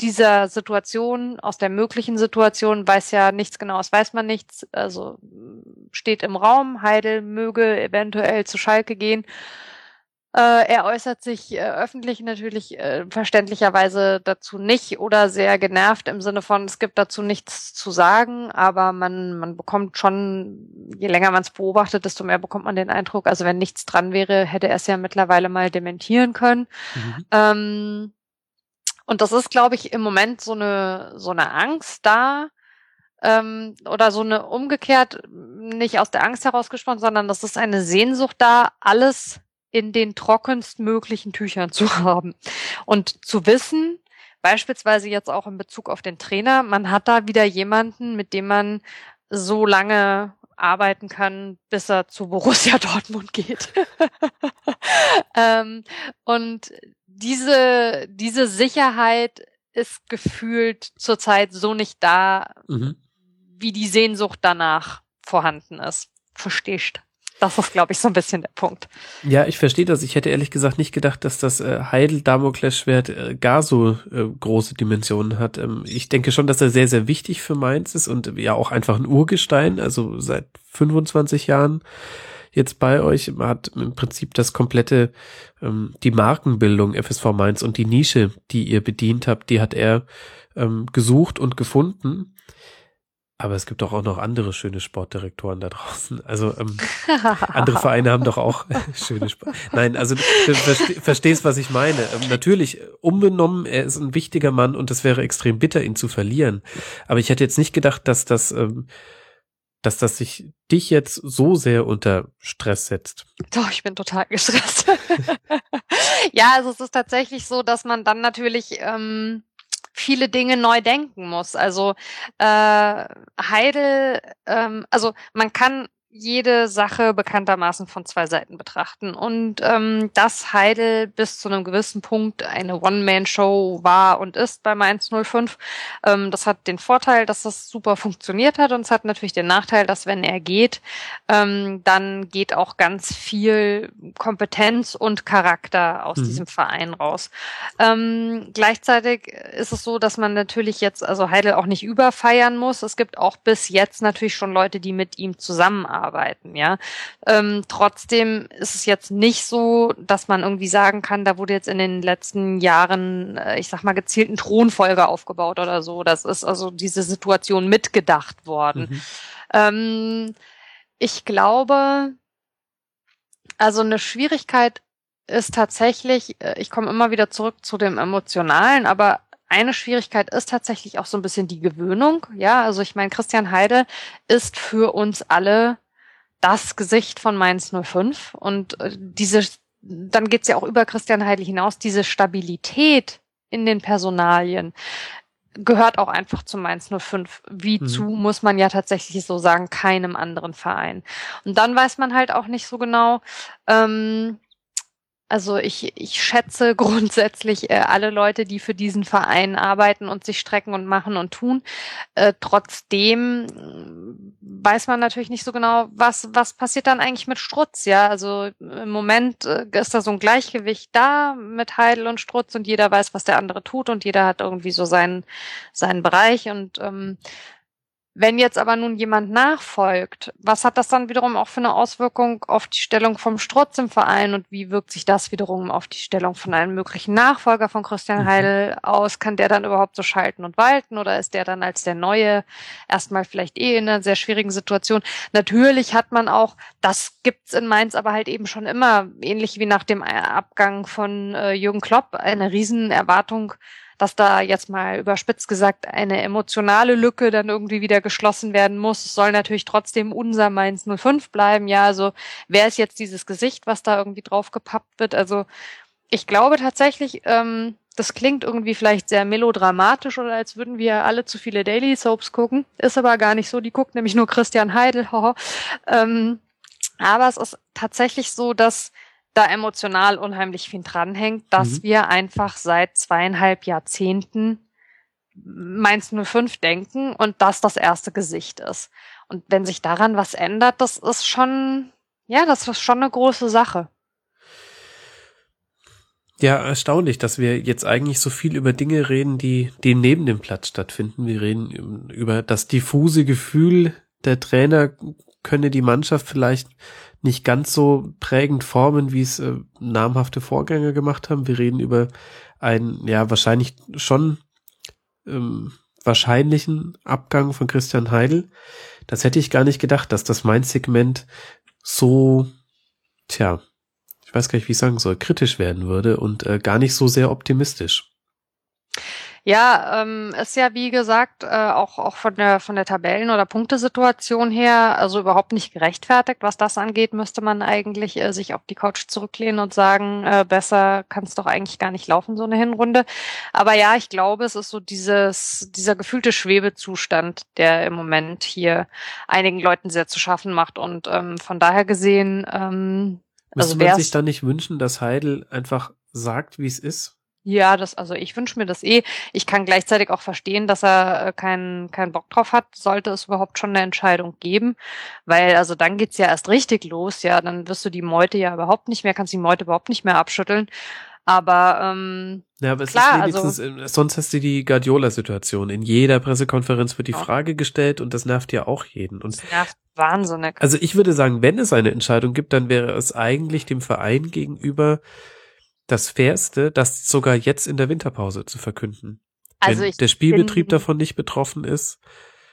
dieser Situation, aus der möglichen Situation, weiß ja nichts genaues, weiß man nichts, also steht im Raum, Heidel möge eventuell zu Schalke gehen äh, er äußert sich äh, öffentlich natürlich äh, verständlicherweise dazu nicht oder sehr genervt im Sinne von, es gibt dazu nichts zu sagen, aber man, man bekommt schon, je länger man es beobachtet, desto mehr bekommt man den Eindruck, also wenn nichts dran wäre, hätte er es ja mittlerweile mal dementieren können. Mhm. Ähm, und das ist, glaube ich, im Moment so eine, so eine Angst da, ähm, oder so eine umgekehrt, nicht aus der Angst herausgesprochen, sondern das ist eine Sehnsucht da, alles in den trockenst möglichen Tüchern zu haben. Und zu wissen, beispielsweise jetzt auch in Bezug auf den Trainer, man hat da wieder jemanden, mit dem man so lange arbeiten kann, bis er zu Borussia Dortmund geht. ähm, und diese, diese Sicherheit ist gefühlt zurzeit so nicht da, mhm. wie die Sehnsucht danach vorhanden ist. Verstehst? Das ist, glaube ich, so ein bisschen der Punkt. Ja, ich verstehe das. Ich hätte ehrlich gesagt nicht gedacht, dass das äh, Heidel-Damokles-Schwert äh, gar so äh, große Dimensionen hat. Ähm, ich denke schon, dass er sehr, sehr wichtig für Mainz ist und ja auch einfach ein Urgestein, also seit 25 Jahren jetzt bei euch, hat im Prinzip das komplette, ähm, die Markenbildung FSV Mainz und die Nische, die ihr bedient habt, die hat er ähm, gesucht und gefunden. Aber es gibt doch auch noch andere schöne Sportdirektoren da draußen. Also ähm, andere Vereine haben doch auch schöne Sport. Nein, also du verste verstehst, was ich meine. Ähm, natürlich, unbenommen, er ist ein wichtiger Mann und es wäre extrem bitter, ihn zu verlieren. Aber ich hätte jetzt nicht gedacht, dass das ähm, dass das sich dich jetzt so sehr unter Stress setzt. Doch, ich bin total gestresst. ja, also es ist tatsächlich so, dass man dann natürlich ähm, viele Dinge neu denken muss. Also äh, Heidel, ähm, also man kann jede Sache bekanntermaßen von zwei Seiten betrachten. Und ähm, dass Heidel bis zu einem gewissen Punkt eine One-Man-Show war und ist beim 105, ähm, das hat den Vorteil, dass das super funktioniert hat und es hat natürlich den Nachteil, dass wenn er geht, ähm, dann geht auch ganz viel Kompetenz und Charakter aus mhm. diesem Verein raus. Ähm, gleichzeitig ist es so, dass man natürlich jetzt also Heidel auch nicht überfeiern muss. Es gibt auch bis jetzt natürlich schon Leute, die mit ihm zusammenarbeiten arbeiten, ja. Ähm, trotzdem ist es jetzt nicht so, dass man irgendwie sagen kann, da wurde jetzt in den letzten Jahren, äh, ich sag mal, gezielten Thronfolge aufgebaut oder so. Das ist also diese Situation mitgedacht worden. Mhm. Ähm, ich glaube, also eine Schwierigkeit ist tatsächlich, äh, ich komme immer wieder zurück zu dem Emotionalen, aber eine Schwierigkeit ist tatsächlich auch so ein bisschen die Gewöhnung. Ja, also ich meine, Christian Heide ist für uns alle das Gesicht von Mainz 05 und äh, diese, dann geht's ja auch über Christian Heidel hinaus, diese Stabilität in den Personalien gehört auch einfach zu Mainz 05. Wie mhm. zu, muss man ja tatsächlich so sagen, keinem anderen Verein. Und dann weiß man halt auch nicht so genau, ähm, also ich, ich schätze grundsätzlich äh, alle Leute, die für diesen Verein arbeiten und sich strecken und machen und tun. Äh, trotzdem äh, weiß man natürlich nicht so genau, was, was passiert dann eigentlich mit Strutz. Ja, also im Moment äh, ist da so ein Gleichgewicht da mit Heidel und Strutz und jeder weiß, was der andere tut und jeder hat irgendwie so seinen, seinen Bereich und ähm, wenn jetzt aber nun jemand nachfolgt, was hat das dann wiederum auch für eine Auswirkung auf die Stellung vom Strutz im Verein und wie wirkt sich das wiederum auf die Stellung von einem möglichen Nachfolger von Christian mhm. Heidel aus? Kann der dann überhaupt so schalten und walten oder ist der dann als der Neue erstmal vielleicht eh in einer sehr schwierigen Situation? Natürlich hat man auch, das gibt's in Mainz aber halt eben schon immer, ähnlich wie nach dem Abgang von äh, Jürgen Klopp, eine riesen Erwartung dass da jetzt mal überspitzt gesagt eine emotionale Lücke dann irgendwie wieder geschlossen werden muss. Es soll natürlich trotzdem unser Mainz 05 bleiben. Ja, also wer ist jetzt dieses Gesicht, was da irgendwie drauf gepappt wird? Also ich glaube tatsächlich, ähm, das klingt irgendwie vielleicht sehr melodramatisch oder als würden wir alle zu viele Daily Soaps gucken. Ist aber gar nicht so. Die guckt nämlich nur Christian Heidel. ähm, aber es ist tatsächlich so, dass da emotional unheimlich viel dranhängt, dass mhm. wir einfach seit zweieinhalb Jahrzehnten Mainz 05 denken und das das erste Gesicht ist. Und wenn sich daran was ändert, das ist schon, ja, das ist schon eine große Sache. Ja, erstaunlich, dass wir jetzt eigentlich so viel über Dinge reden, die, die neben dem Platz stattfinden. Wir reden über das diffuse Gefühl, der Trainer könne die Mannschaft vielleicht nicht ganz so prägend formen, wie es äh, namhafte Vorgänger gemacht haben. Wir reden über einen, ja, wahrscheinlich schon ähm, wahrscheinlichen Abgang von Christian Heidel. Das hätte ich gar nicht gedacht, dass das mein Segment so, tja, ich weiß gar nicht, wie ich sagen soll, kritisch werden würde und äh, gar nicht so sehr optimistisch. Ja, ähm, ist ja wie gesagt äh, auch auch von der von der Tabellen- oder Punktesituation her also überhaupt nicht gerechtfertigt. Was das angeht, müsste man eigentlich äh, sich auf die Couch zurücklehnen und sagen, äh, besser kann es doch eigentlich gar nicht laufen so eine Hinrunde. Aber ja, ich glaube, es ist so dieses dieser gefühlte Schwebezustand, der im Moment hier einigen Leuten sehr zu schaffen macht und ähm, von daher gesehen. Ähm, Müsste also man sich da nicht wünschen, dass Heidel einfach sagt, wie es ist? Ja, das, also ich wünsche mir das eh. Ich kann gleichzeitig auch verstehen, dass er äh, keinen keinen Bock drauf hat, sollte es überhaupt schon eine Entscheidung geben. Weil, also dann geht's ja erst richtig los, ja, dann wirst du die Meute ja überhaupt nicht mehr, kannst die Meute überhaupt nicht mehr abschütteln. Aber ähm, ja, aber es klar, ist wenigstens, also, sonst hast du die Guardiola-Situation. In jeder Pressekonferenz wird die Frage gestellt und das nervt ja auch jeden. Und das nervt wahnsinnig. Also ich würde sagen, wenn es eine Entscheidung gibt, dann wäre es eigentlich dem Verein gegenüber das Fairste, das sogar jetzt in der Winterpause zu verkünden. Also Wenn der Spielbetrieb davon nicht betroffen ist,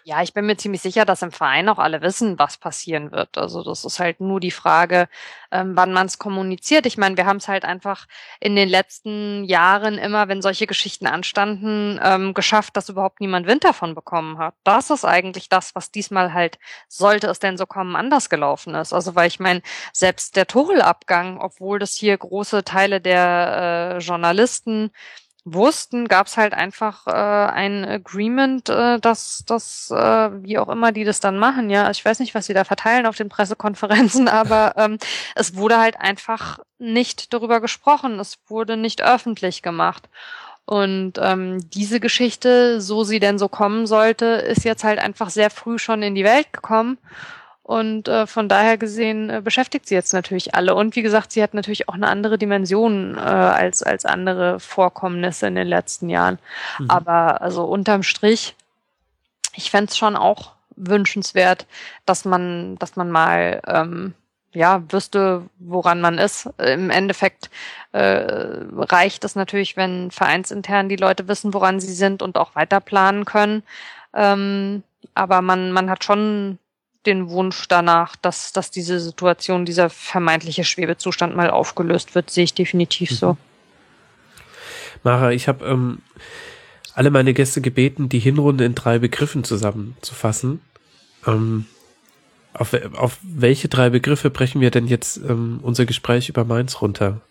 ja, ich bin mir ziemlich sicher, dass im Verein auch alle wissen, was passieren wird. Also das ist halt nur die Frage, ähm, wann man es kommuniziert. Ich meine, wir haben es halt einfach in den letzten Jahren immer, wenn solche Geschichten anstanden, ähm, geschafft, dass überhaupt niemand Wind davon bekommen hat. Das ist eigentlich das, was diesmal halt, sollte es denn so kommen, anders gelaufen ist. Also weil ich meine, selbst der Tuchel-Abgang, obwohl das hier große Teile der äh, Journalisten wussten, gab es halt einfach äh, ein Agreement, äh, dass das, äh, wie auch immer die das dann machen, ja, ich weiß nicht, was sie da verteilen auf den Pressekonferenzen, aber ähm, es wurde halt einfach nicht darüber gesprochen, es wurde nicht öffentlich gemacht. Und ähm, diese Geschichte, so sie denn so kommen sollte, ist jetzt halt einfach sehr früh schon in die Welt gekommen. Und äh, von daher gesehen äh, beschäftigt sie jetzt natürlich alle. Und wie gesagt, sie hat natürlich auch eine andere Dimension äh, als, als andere Vorkommnisse in den letzten Jahren. Mhm. Aber also unterm Strich, ich fände es schon auch wünschenswert, dass man, dass man mal ähm, ja, wüsste, woran man ist. Im Endeffekt äh, reicht es natürlich, wenn vereinsintern die Leute wissen, woran sie sind und auch weiter planen können. Ähm, aber man, man hat schon den Wunsch danach, dass, dass diese Situation, dieser vermeintliche Schwebezustand mal aufgelöst wird, sehe ich definitiv mhm. so. Mara, ich habe ähm, alle meine Gäste gebeten, die Hinrunde in drei Begriffen zusammenzufassen. Ähm, auf, auf welche drei Begriffe brechen wir denn jetzt ähm, unser Gespräch über Mainz runter?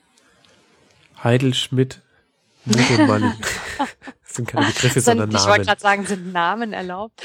Heidel, Schmidt, Mut und Manni. Das sind keine Begriffe, sondern Namen. Ich wollte gerade sagen, sind Namen erlaubt?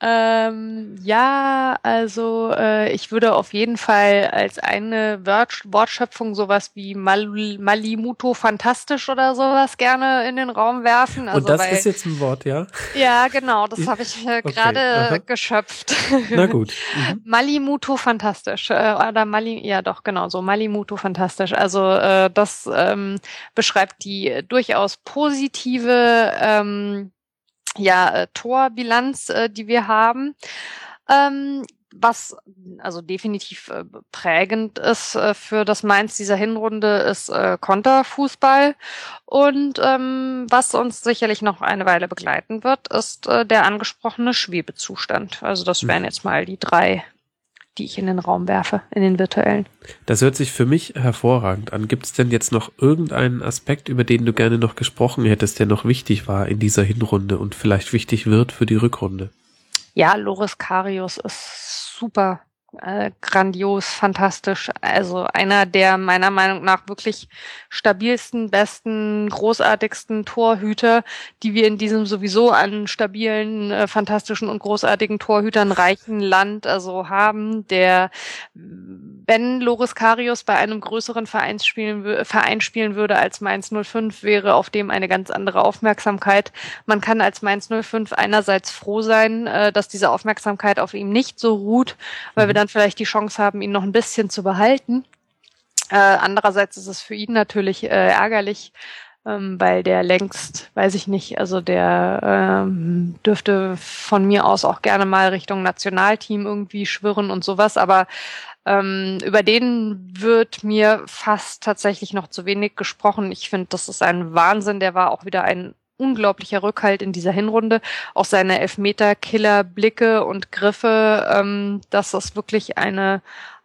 Ähm, ja, also äh, ich würde auf jeden Fall als eine Wort Wortschöpfung sowas wie Mal Malimuto fantastisch oder sowas gerne in den Raum werfen. Also, Und das weil, ist jetzt ein Wort, ja? Ja, genau, das habe ich äh, gerade okay, geschöpft. Na gut. Mhm. Malimuto fantastisch. Äh, oder Mali, ja doch, genau so, Malimuto fantastisch. Also äh, das ähm, beschreibt die durchaus positive ähm, ja, äh, Torbilanz, äh, die wir haben. Ähm, was also definitiv äh, prägend ist äh, für das Mainz dieser Hinrunde, ist äh, Konterfußball. Und ähm, was uns sicherlich noch eine Weile begleiten wird, ist äh, der angesprochene Schwebezustand. Also das wären mhm. jetzt mal die drei die ich in den Raum werfe, in den virtuellen. Das hört sich für mich hervorragend an. Gibt es denn jetzt noch irgendeinen Aspekt, über den du gerne noch gesprochen hättest, der noch wichtig war in dieser Hinrunde und vielleicht wichtig wird für die Rückrunde? Ja, Loris Karius ist super äh, grandios, fantastisch. Also einer der meiner Meinung nach wirklich stabilsten, besten, großartigsten Torhüter, die wir in diesem sowieso an stabilen, äh, fantastischen und großartigen Torhütern reichen Land also haben, der wenn Loris Karius bei einem größeren Verein spielen, Verein spielen würde als Mainz 05, wäre auf dem eine ganz andere Aufmerksamkeit. Man kann als Mainz 05 einerseits froh sein, äh, dass diese Aufmerksamkeit auf ihm nicht so ruht, weil mhm. wir dann vielleicht die Chance haben, ihn noch ein bisschen zu behalten. Äh, andererseits ist es für ihn natürlich äh, ärgerlich, ähm, weil der längst, weiß ich nicht, also der ähm, dürfte von mir aus auch gerne mal Richtung Nationalteam irgendwie schwirren und sowas, aber ähm, über den wird mir fast tatsächlich noch zu wenig gesprochen. Ich finde, das ist ein Wahnsinn. Der war auch wieder ein unglaublicher Rückhalt in dieser Hinrunde. Auch seine Elfmeter-Killer-Blicke und Griffe, ähm, das ist wirklich eine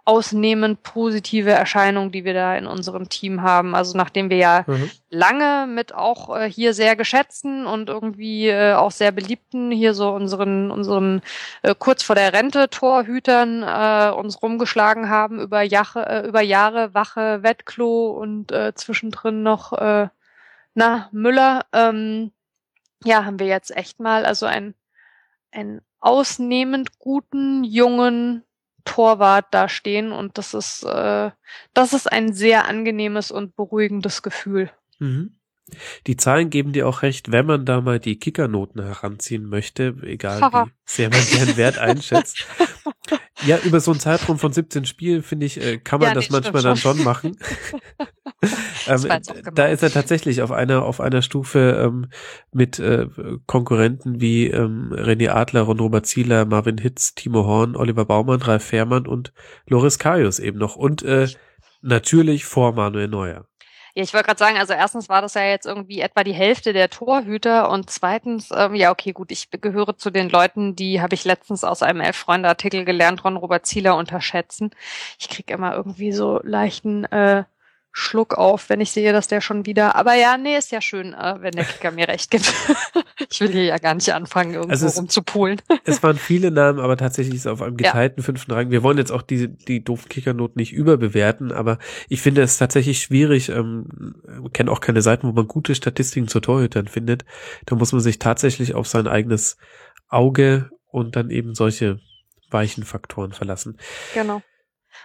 ausnehmend positive Erscheinung, die wir da in unserem Team haben. Also nachdem wir ja mhm. lange mit auch äh, hier sehr geschätzten und irgendwie äh, auch sehr beliebten hier so unseren unseren äh, kurz vor der Rente Torhütern äh, uns rumgeschlagen haben über Jahre äh, über Jahre Wache Wettklo und äh, zwischendrin noch äh, na Müller ähm, ja haben wir jetzt echt mal also ein ein ausnehmend guten jungen Torwart da stehen und das ist, äh, das ist ein sehr angenehmes und beruhigendes Gefühl. Mhm. Die Zahlen geben dir auch recht, wenn man da mal die Kickernoten heranziehen möchte, egal wie sehr man deren Wert einschätzt. Ja, über so einen Zeitraum von 17 Spielen, finde ich, äh, kann man ja, das manchmal dann schon machen. ähm, da ist er tatsächlich auf einer, auf einer Stufe ähm, mit äh, Konkurrenten wie ähm, René Adler, Ron Robert Zieler, Marvin Hitz, Timo Horn, Oliver Baumann, Ralf Fährmann und Loris Karius eben noch. Und äh, natürlich vor Manuel Neuer. Ja, ich wollte gerade sagen, also erstens war das ja jetzt irgendwie etwa die Hälfte der Torhüter und zweitens, ähm, ja, okay, gut, ich gehöre zu den Leuten, die habe ich letztens aus einem Elf-Freunde-Artikel gelernt, Ron Robert Zieler unterschätzen. Ich krieg immer irgendwie so leichten äh, Schluck auf, wenn ich sehe, dass der schon wieder. Aber ja, nee, ist ja schön, äh, wenn der Kicker mir recht gibt. ich will hier ja gar nicht anfangen, irgendwo also es, rumzupulen. es waren viele Namen, aber tatsächlich ist es auf einem geteilten ja. fünften Rang. Wir wollen jetzt auch diese die doofen Kickernoten nicht überbewerten, aber ich finde es tatsächlich schwierig. Ähm, kenne auch keine Seiten, wo man gute Statistiken zu Torhütern findet. Da muss man sich tatsächlich auf sein eigenes Auge und dann eben solche weichen Faktoren verlassen. Genau.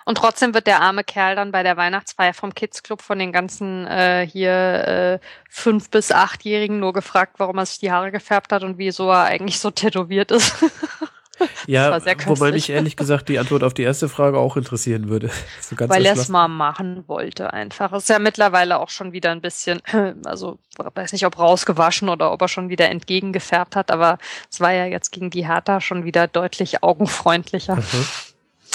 Und trotzdem wird der arme Kerl dann bei der Weihnachtsfeier vom Kids Club von den ganzen äh, hier äh, fünf bis achtjährigen nur gefragt, warum er sich die Haare gefärbt hat und wieso er eigentlich so tätowiert ist. ja, wobei mich ehrlich gesagt die Antwort auf die erste Frage auch interessieren würde. So Weil er es mal machen wollte einfach. Ist ja mittlerweile auch schon wieder ein bisschen, also weiß nicht, ob rausgewaschen oder ob er schon wieder entgegengefärbt hat, aber es war ja jetzt gegen die Hertha schon wieder deutlich augenfreundlicher. Mhm.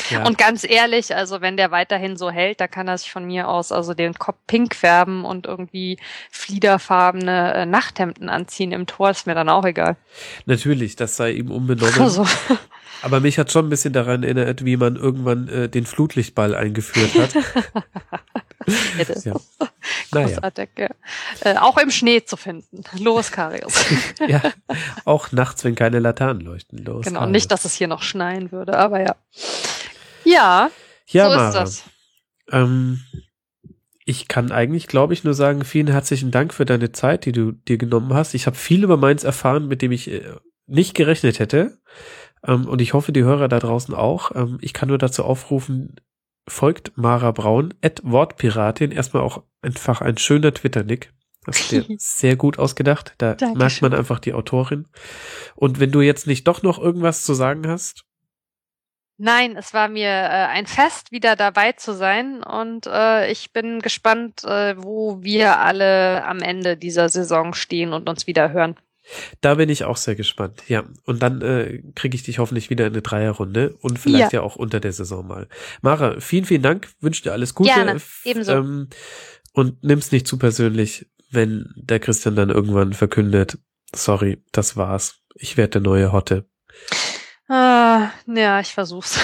Ja. Und ganz ehrlich, also wenn der weiterhin so hält, da kann er sich von mir aus also den Kopf pink färben und irgendwie fliederfarbene äh, Nachthemden anziehen im Tor, ist mir dann auch egal. Natürlich, das sei ihm unbenommen. Also. Aber mich hat schon ein bisschen daran erinnert, wie man irgendwann äh, den Flutlichtball eingeführt hat. ja. Großartig, naja. ja. Äh, auch im Schnee zu finden. Los, Karius. ja, auch nachts, wenn keine Laternen leuchten. Los, genau, Karius. nicht, dass es hier noch schneien würde, aber ja. Ja, ja so Mara, ist das. Ähm, ich kann eigentlich, glaube ich, nur sagen, vielen herzlichen Dank für deine Zeit, die du dir genommen hast. Ich habe viel über Mainz erfahren, mit dem ich äh, nicht gerechnet hätte. Ähm, und ich hoffe, die Hörer da draußen auch. Ähm, ich kann nur dazu aufrufen, folgt Mara Braun, at Wortpiratin. Erstmal auch einfach ein schöner Twitter-Nick. Das ist dir sehr gut ausgedacht. Da Dankeschön. merkt man einfach die Autorin. Und wenn du jetzt nicht doch noch irgendwas zu sagen hast, Nein, es war mir äh, ein Fest, wieder dabei zu sein und äh, ich bin gespannt, äh, wo wir alle am Ende dieser Saison stehen und uns wieder hören. Da bin ich auch sehr gespannt. Ja, und dann äh, kriege ich dich hoffentlich wieder in eine Dreierrunde und vielleicht ja. ja. auch unter der Saison mal. Mara, vielen, vielen Dank. Wünsche dir alles Gute. Gerne, ebenso. Ähm, und nimm's nicht zu persönlich, wenn der Christian dann irgendwann verkündet, sorry, das war's. Ich werde der neue Hotte. Ah, ja, ich versuch's.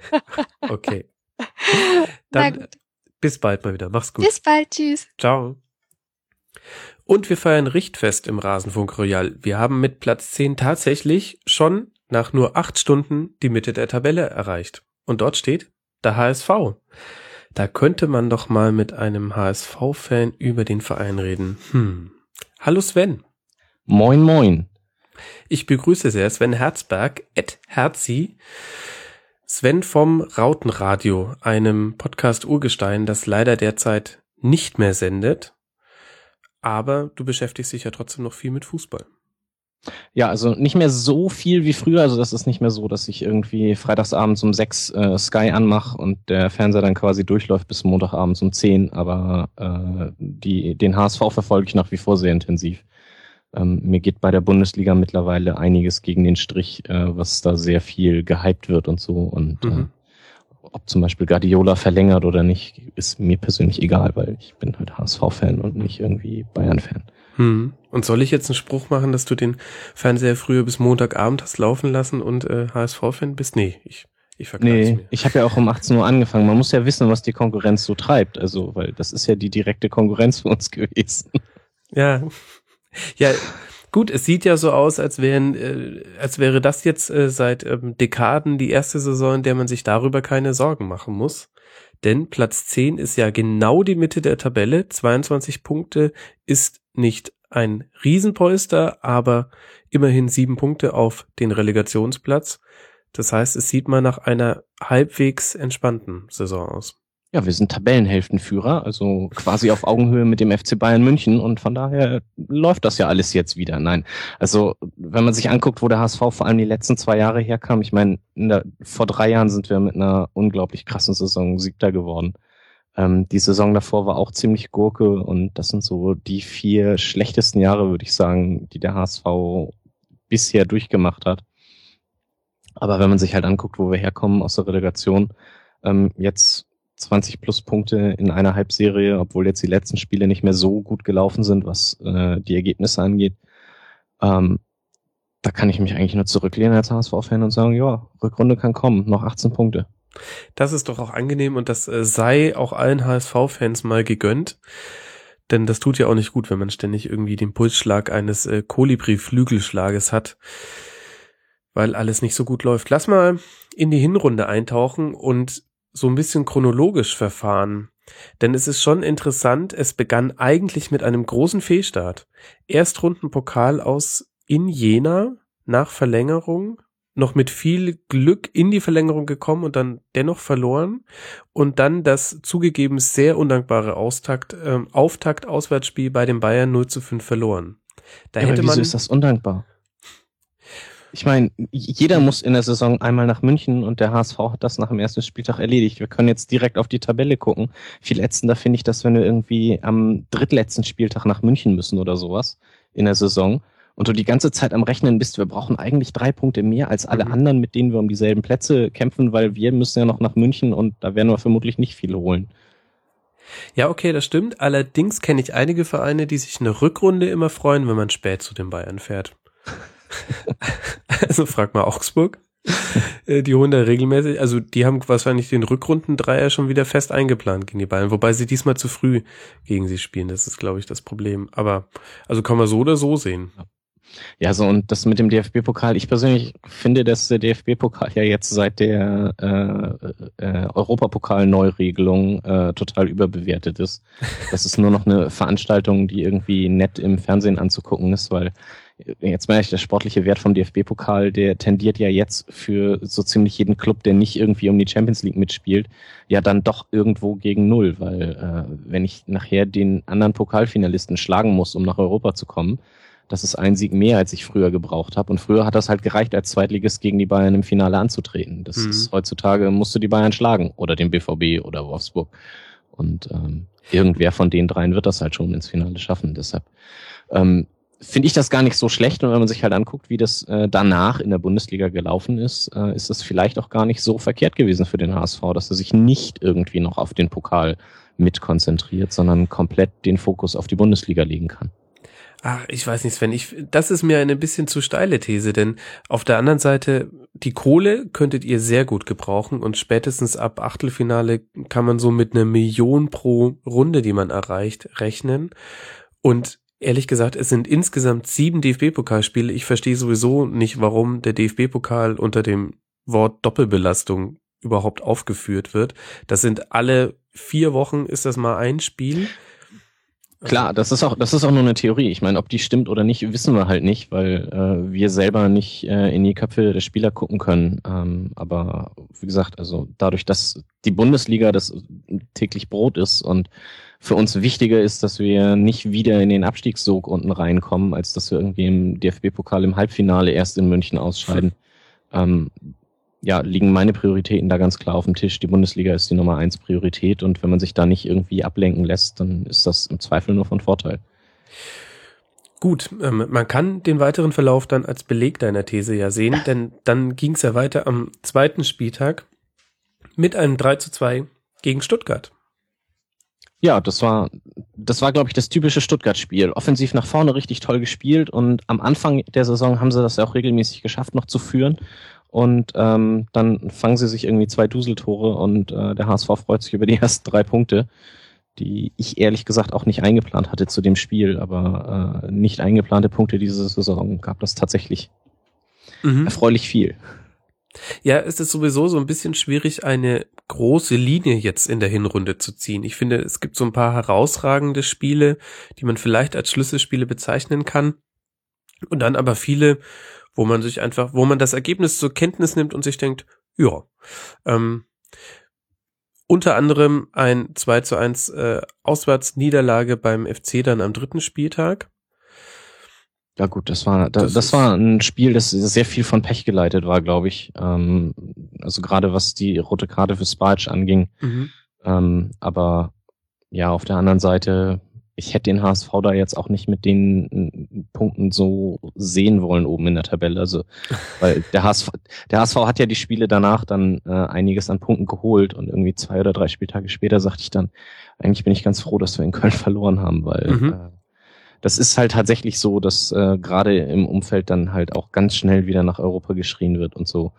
okay. Dann bis bald mal wieder. Mach's gut. Bis bald. Tschüss. Ciao. Und wir feiern Richtfest im Rasenfunk Royal. Wir haben mit Platz 10 tatsächlich schon nach nur acht Stunden die Mitte der Tabelle erreicht. Und dort steht der HSV. Da könnte man doch mal mit einem HSV-Fan über den Verein reden. Hm. Hallo Sven. Moin, moin. Ich begrüße sehr Sven Herzberg, Ed Herzi. Sven vom Rautenradio, einem Podcast Urgestein, das leider derzeit nicht mehr sendet. Aber du beschäftigst dich ja trotzdem noch viel mit Fußball. Ja, also nicht mehr so viel wie früher. Also das ist nicht mehr so, dass ich irgendwie freitagsabends um sechs äh, Sky anmache und der Fernseher dann quasi durchläuft bis Montagabends um zehn. Aber äh, die, den HSV verfolge ich nach wie vor sehr intensiv. Ähm, mir geht bei der Bundesliga mittlerweile einiges gegen den Strich, äh, was da sehr viel gehypt wird und so. Und äh, mhm. äh, ob zum Beispiel Guardiola verlängert oder nicht, ist mir persönlich egal, weil ich bin halt HSV-Fan und nicht irgendwie Bayern-Fan. Mhm. Und soll ich jetzt einen Spruch machen, dass du den Fernseher früher bis Montagabend hast laufen lassen und äh, HSV-Fan bist? Nee, ich ich nee, mir. ich habe ja auch um 18 Uhr angefangen. Man muss ja wissen, was die Konkurrenz so treibt. Also, weil das ist ja die direkte Konkurrenz für uns gewesen. Ja, ja, gut, es sieht ja so aus, als wären, äh, als wäre das jetzt äh, seit ähm, Dekaden die erste Saison, in der man sich darüber keine Sorgen machen muss. Denn Platz 10 ist ja genau die Mitte der Tabelle. 22 Punkte ist nicht ein Riesenpolster, aber immerhin sieben Punkte auf den Relegationsplatz. Das heißt, es sieht mal nach einer halbwegs entspannten Saison aus. Ja, wir sind Tabellenhälftenführer, also quasi auf Augenhöhe mit dem FC Bayern München und von daher läuft das ja alles jetzt wieder. Nein, also wenn man sich anguckt, wo der HSV vor allem die letzten zwei Jahre herkam, ich meine, vor drei Jahren sind wir mit einer unglaublich krassen Saison Siebter geworden. Ähm, die Saison davor war auch ziemlich Gurke und das sind so die vier schlechtesten Jahre, würde ich sagen, die der HSV bisher durchgemacht hat. Aber wenn man sich halt anguckt, wo wir herkommen aus der Relegation, ähm, jetzt 20 plus Punkte in einer Halbserie, obwohl jetzt die letzten Spiele nicht mehr so gut gelaufen sind, was äh, die Ergebnisse angeht. Ähm, da kann ich mich eigentlich nur zurücklehnen als HSV-Fan und sagen, ja, Rückrunde kann kommen, noch 18 Punkte. Das ist doch auch angenehm und das äh, sei auch allen HSV-Fans mal gegönnt. Denn das tut ja auch nicht gut, wenn man ständig irgendwie den Pulsschlag eines äh, Kolibri-Flügelschlages hat, weil alles nicht so gut läuft. Lass mal in die Hinrunde eintauchen und so ein bisschen chronologisch verfahren. Denn es ist schon interessant, es begann eigentlich mit einem großen Fehlstart. Erstrundenpokal aus in Jena nach Verlängerung, noch mit viel Glück in die Verlängerung gekommen und dann dennoch verloren und dann das zugegeben sehr undankbare Austakt, äh, Auftakt-Auswärtsspiel bei den Bayern 0 zu 5 verloren. Da ja, hätte wieso man, ist das undankbar? Ich meine, jeder muss in der Saison einmal nach München und der HSV hat das nach dem ersten Spieltag erledigt. Wir können jetzt direkt auf die Tabelle gucken. Viel ätzender finde ich das, wenn wir irgendwie am drittletzten Spieltag nach München müssen oder sowas in der Saison und du die ganze Zeit am Rechnen bist, wir brauchen eigentlich drei Punkte mehr als alle mhm. anderen, mit denen wir um dieselben Plätze kämpfen, weil wir müssen ja noch nach München und da werden wir vermutlich nicht viel holen. Ja, okay, das stimmt. Allerdings kenne ich einige Vereine, die sich eine Rückrunde immer freuen, wenn man spät zu den Bayern fährt. also frag mal Augsburg. Äh, die holen da regelmäßig, also die haben wahrscheinlich den Rückrundendreier schon wieder fest eingeplant gegen die Bayern, wobei sie diesmal zu früh gegen sie spielen. Das ist, glaube ich, das Problem. Aber also kann man so oder so sehen. Ja, so und das mit dem DFB-Pokal. Ich persönlich finde, dass der DFB-Pokal ja jetzt seit der äh, äh, Europapokal-Neuregelung äh, total überbewertet ist. Das ist nur noch eine Veranstaltung, die irgendwie nett im Fernsehen anzugucken ist, weil jetzt meine ich, der sportliche Wert vom DFB-Pokal, der tendiert ja jetzt für so ziemlich jeden Club, der nicht irgendwie um die Champions League mitspielt, ja dann doch irgendwo gegen Null, weil äh, wenn ich nachher den anderen Pokalfinalisten schlagen muss, um nach Europa zu kommen, das ist ein Sieg mehr, als ich früher gebraucht habe. Und früher hat das halt gereicht, als Zweitligist gegen die Bayern im Finale anzutreten. Das mhm. ist heutzutage musst du die Bayern schlagen oder den BVB oder Wolfsburg. Und ähm, irgendwer von den dreien wird das halt schon ins Finale schaffen. Deshalb ähm, finde ich das gar nicht so schlecht. Und wenn man sich halt anguckt, wie das äh, danach in der Bundesliga gelaufen ist, äh, ist das vielleicht auch gar nicht so verkehrt gewesen für den HSV, dass er sich nicht irgendwie noch auf den Pokal mit konzentriert, sondern komplett den Fokus auf die Bundesliga legen kann. Ach, ich weiß nicht, Sven, ich, das ist mir eine bisschen zu steile These, denn auf der anderen Seite, die Kohle könntet ihr sehr gut gebrauchen und spätestens ab Achtelfinale kann man so mit einer Million pro Runde, die man erreicht, rechnen. Und ehrlich gesagt, es sind insgesamt sieben DFB-Pokalspiele. Ich verstehe sowieso nicht, warum der DFB-Pokal unter dem Wort Doppelbelastung überhaupt aufgeführt wird. Das sind alle vier Wochen ist das mal ein Spiel. Klar, das ist auch, das ist auch nur eine Theorie. Ich meine, ob die stimmt oder nicht, wissen wir halt nicht, weil äh, wir selber nicht äh, in die Köpfe der Spieler gucken können. Ähm, aber wie gesagt, also dadurch, dass die Bundesliga das täglich Brot ist und für uns wichtiger ist, dass wir nicht wieder in den Abstiegssog unten reinkommen, als dass wir irgendwie im DFB-Pokal im Halbfinale erst in München ausscheiden. Ähm, ja, liegen meine Prioritäten da ganz klar auf dem Tisch. Die Bundesliga ist die Nummer eins Priorität und wenn man sich da nicht irgendwie ablenken lässt, dann ist das im Zweifel nur von Vorteil. Gut, ähm, man kann den weiteren Verlauf dann als Beleg deiner These ja sehen, denn dann ging es ja weiter am zweiten Spieltag mit einem 3 zu 2 gegen Stuttgart. Ja, das war, das war, glaube ich, das typische Stuttgart-Spiel. Offensiv nach vorne richtig toll gespielt und am Anfang der Saison haben sie das ja auch regelmäßig geschafft, noch zu führen und ähm, dann fangen sie sich irgendwie zwei Duseltore und äh, der HSV freut sich über die ersten drei Punkte, die ich ehrlich gesagt auch nicht eingeplant hatte zu dem Spiel, aber äh, nicht eingeplante Punkte diese Saison gab das tatsächlich mhm. erfreulich viel. Ja, es ist sowieso so ein bisschen schwierig, eine große Linie jetzt in der Hinrunde zu ziehen. Ich finde, es gibt so ein paar herausragende Spiele, die man vielleicht als Schlüsselspiele bezeichnen kann. Und dann aber viele, wo man sich einfach, wo man das Ergebnis zur Kenntnis nimmt und sich denkt, ja. Ähm, unter anderem ein 2 zu 1 äh, Auswärtsniederlage beim FC dann am dritten Spieltag. Ja gut, das war das, das war ein Spiel, das sehr viel von Pech geleitet war, glaube ich. Ähm, also gerade was die rote Karte für Spalch anging. Mhm. Ähm, aber ja, auf der anderen Seite ich hätte den HSV da jetzt auch nicht mit den äh, Punkten so sehen wollen oben in der Tabelle. Also, weil der HSV, der HSV hat ja die Spiele danach dann äh, einiges an Punkten geholt und irgendwie zwei oder drei Spieltage später sagte ich dann, eigentlich bin ich ganz froh, dass wir in Köln verloren haben, weil mhm. äh, das ist halt tatsächlich so, dass äh, gerade im Umfeld dann halt auch ganz schnell wieder nach Europa geschrien wird und so.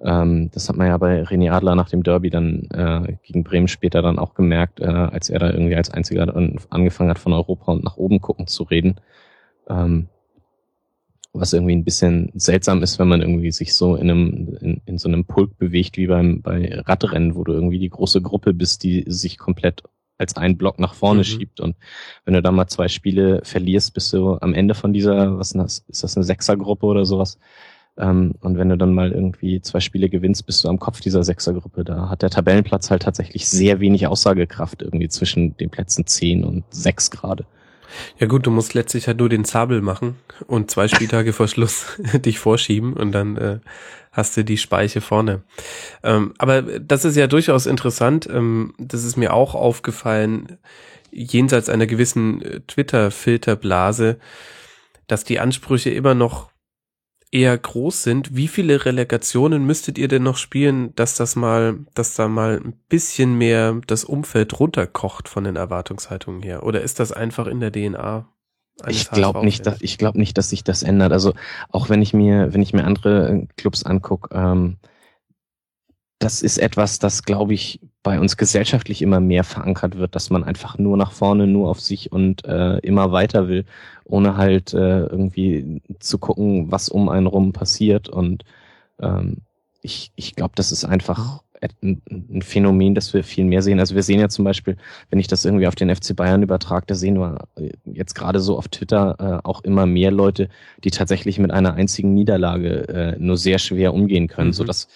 Ähm, das hat man ja bei René Adler nach dem Derby dann äh, gegen Bremen später dann auch gemerkt, äh, als er da irgendwie als einziger dann angefangen hat von Europa und nach oben gucken zu reden. Ähm, was irgendwie ein bisschen seltsam ist, wenn man irgendwie sich so in einem in, in so einem Pulk bewegt wie beim bei Radrennen, wo du irgendwie die große Gruppe bist, die sich komplett als ein Block nach vorne mhm. schiebt und wenn du da mal zwei Spiele verlierst, bist du am Ende von dieser, was ist das, ist das eine Sechsergruppe oder sowas, ähm, und wenn du dann mal irgendwie zwei Spiele gewinnst, bist du am Kopf dieser Sechsergruppe. Da hat der Tabellenplatz halt tatsächlich sehr wenig Aussagekraft irgendwie zwischen den Plätzen zehn und sechs gerade. Ja gut, du musst letztlich halt nur den Zabel machen und zwei Spieltage vor Schluss dich vorschieben und dann äh, hast du die Speiche vorne. Ähm, aber das ist ja durchaus interessant. Ähm, das ist mir auch aufgefallen, jenseits einer gewissen äh, Twitter-Filterblase, dass die Ansprüche immer noch eher groß sind, wie viele Relegationen müsstet ihr denn noch spielen, dass das mal, dass da mal ein bisschen mehr das Umfeld runterkocht von den Erwartungshaltungen her? Oder ist das einfach in der DNA? Ich glaube nicht, dass ich glaube nicht, dass sich das ändert. Also auch wenn ich mir, wenn ich mir andere Clubs angucke, ähm, das ist etwas, das, glaube ich, bei uns gesellschaftlich immer mehr verankert wird, dass man einfach nur nach vorne, nur auf sich und äh, immer weiter will, ohne halt äh, irgendwie zu gucken, was um einen rum passiert. Und ähm, ich, ich glaube, das ist einfach ein, ein Phänomen, das wir viel mehr sehen. Also wir sehen ja zum Beispiel, wenn ich das irgendwie auf den FC Bayern übertrage, da sehen wir jetzt gerade so auf Twitter äh, auch immer mehr Leute, die tatsächlich mit einer einzigen Niederlage äh, nur sehr schwer umgehen können. Mhm. So dass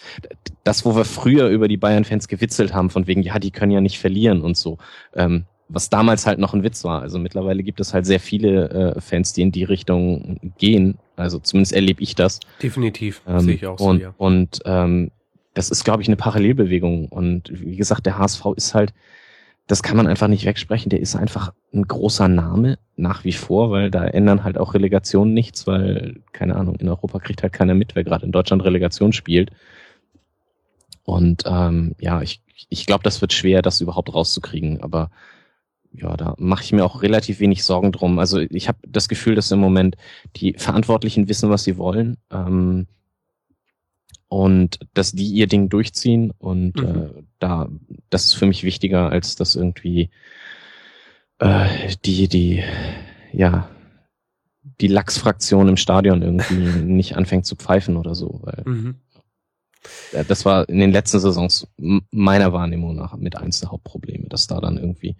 das, wo wir früher über die Bayern-Fans gewitzelt haben, von wegen, ja, die können ja nicht verlieren und so. Ähm, was damals halt noch ein Witz war. Also mittlerweile gibt es halt sehr viele äh, Fans, die in die Richtung gehen. Also zumindest erlebe ich das. Definitiv, ähm, sehe ich auch und, so, ja. Und ähm, das ist, glaube ich, eine Parallelbewegung. Und wie gesagt, der HSV ist halt, das kann man einfach nicht wegsprechen. Der ist einfach ein großer Name nach wie vor, weil da ändern halt auch Relegationen nichts, weil, keine Ahnung, in Europa kriegt halt keiner mit, wer gerade in Deutschland Relegation spielt. Und ähm, ja, ich, ich glaube, das wird schwer, das überhaupt rauszukriegen. Aber ja, da mache ich mir auch relativ wenig Sorgen drum. Also ich habe das Gefühl, dass im Moment die Verantwortlichen wissen, was sie wollen. Ähm, und dass die ihr Ding durchziehen und mhm. äh, da das ist für mich wichtiger als dass irgendwie äh, die die ja die Lachsfraktion im Stadion irgendwie nicht anfängt zu pfeifen oder so weil mhm. ja, das war in den letzten Saisons meiner Wahrnehmung nach mit eins der Hauptprobleme dass da dann irgendwie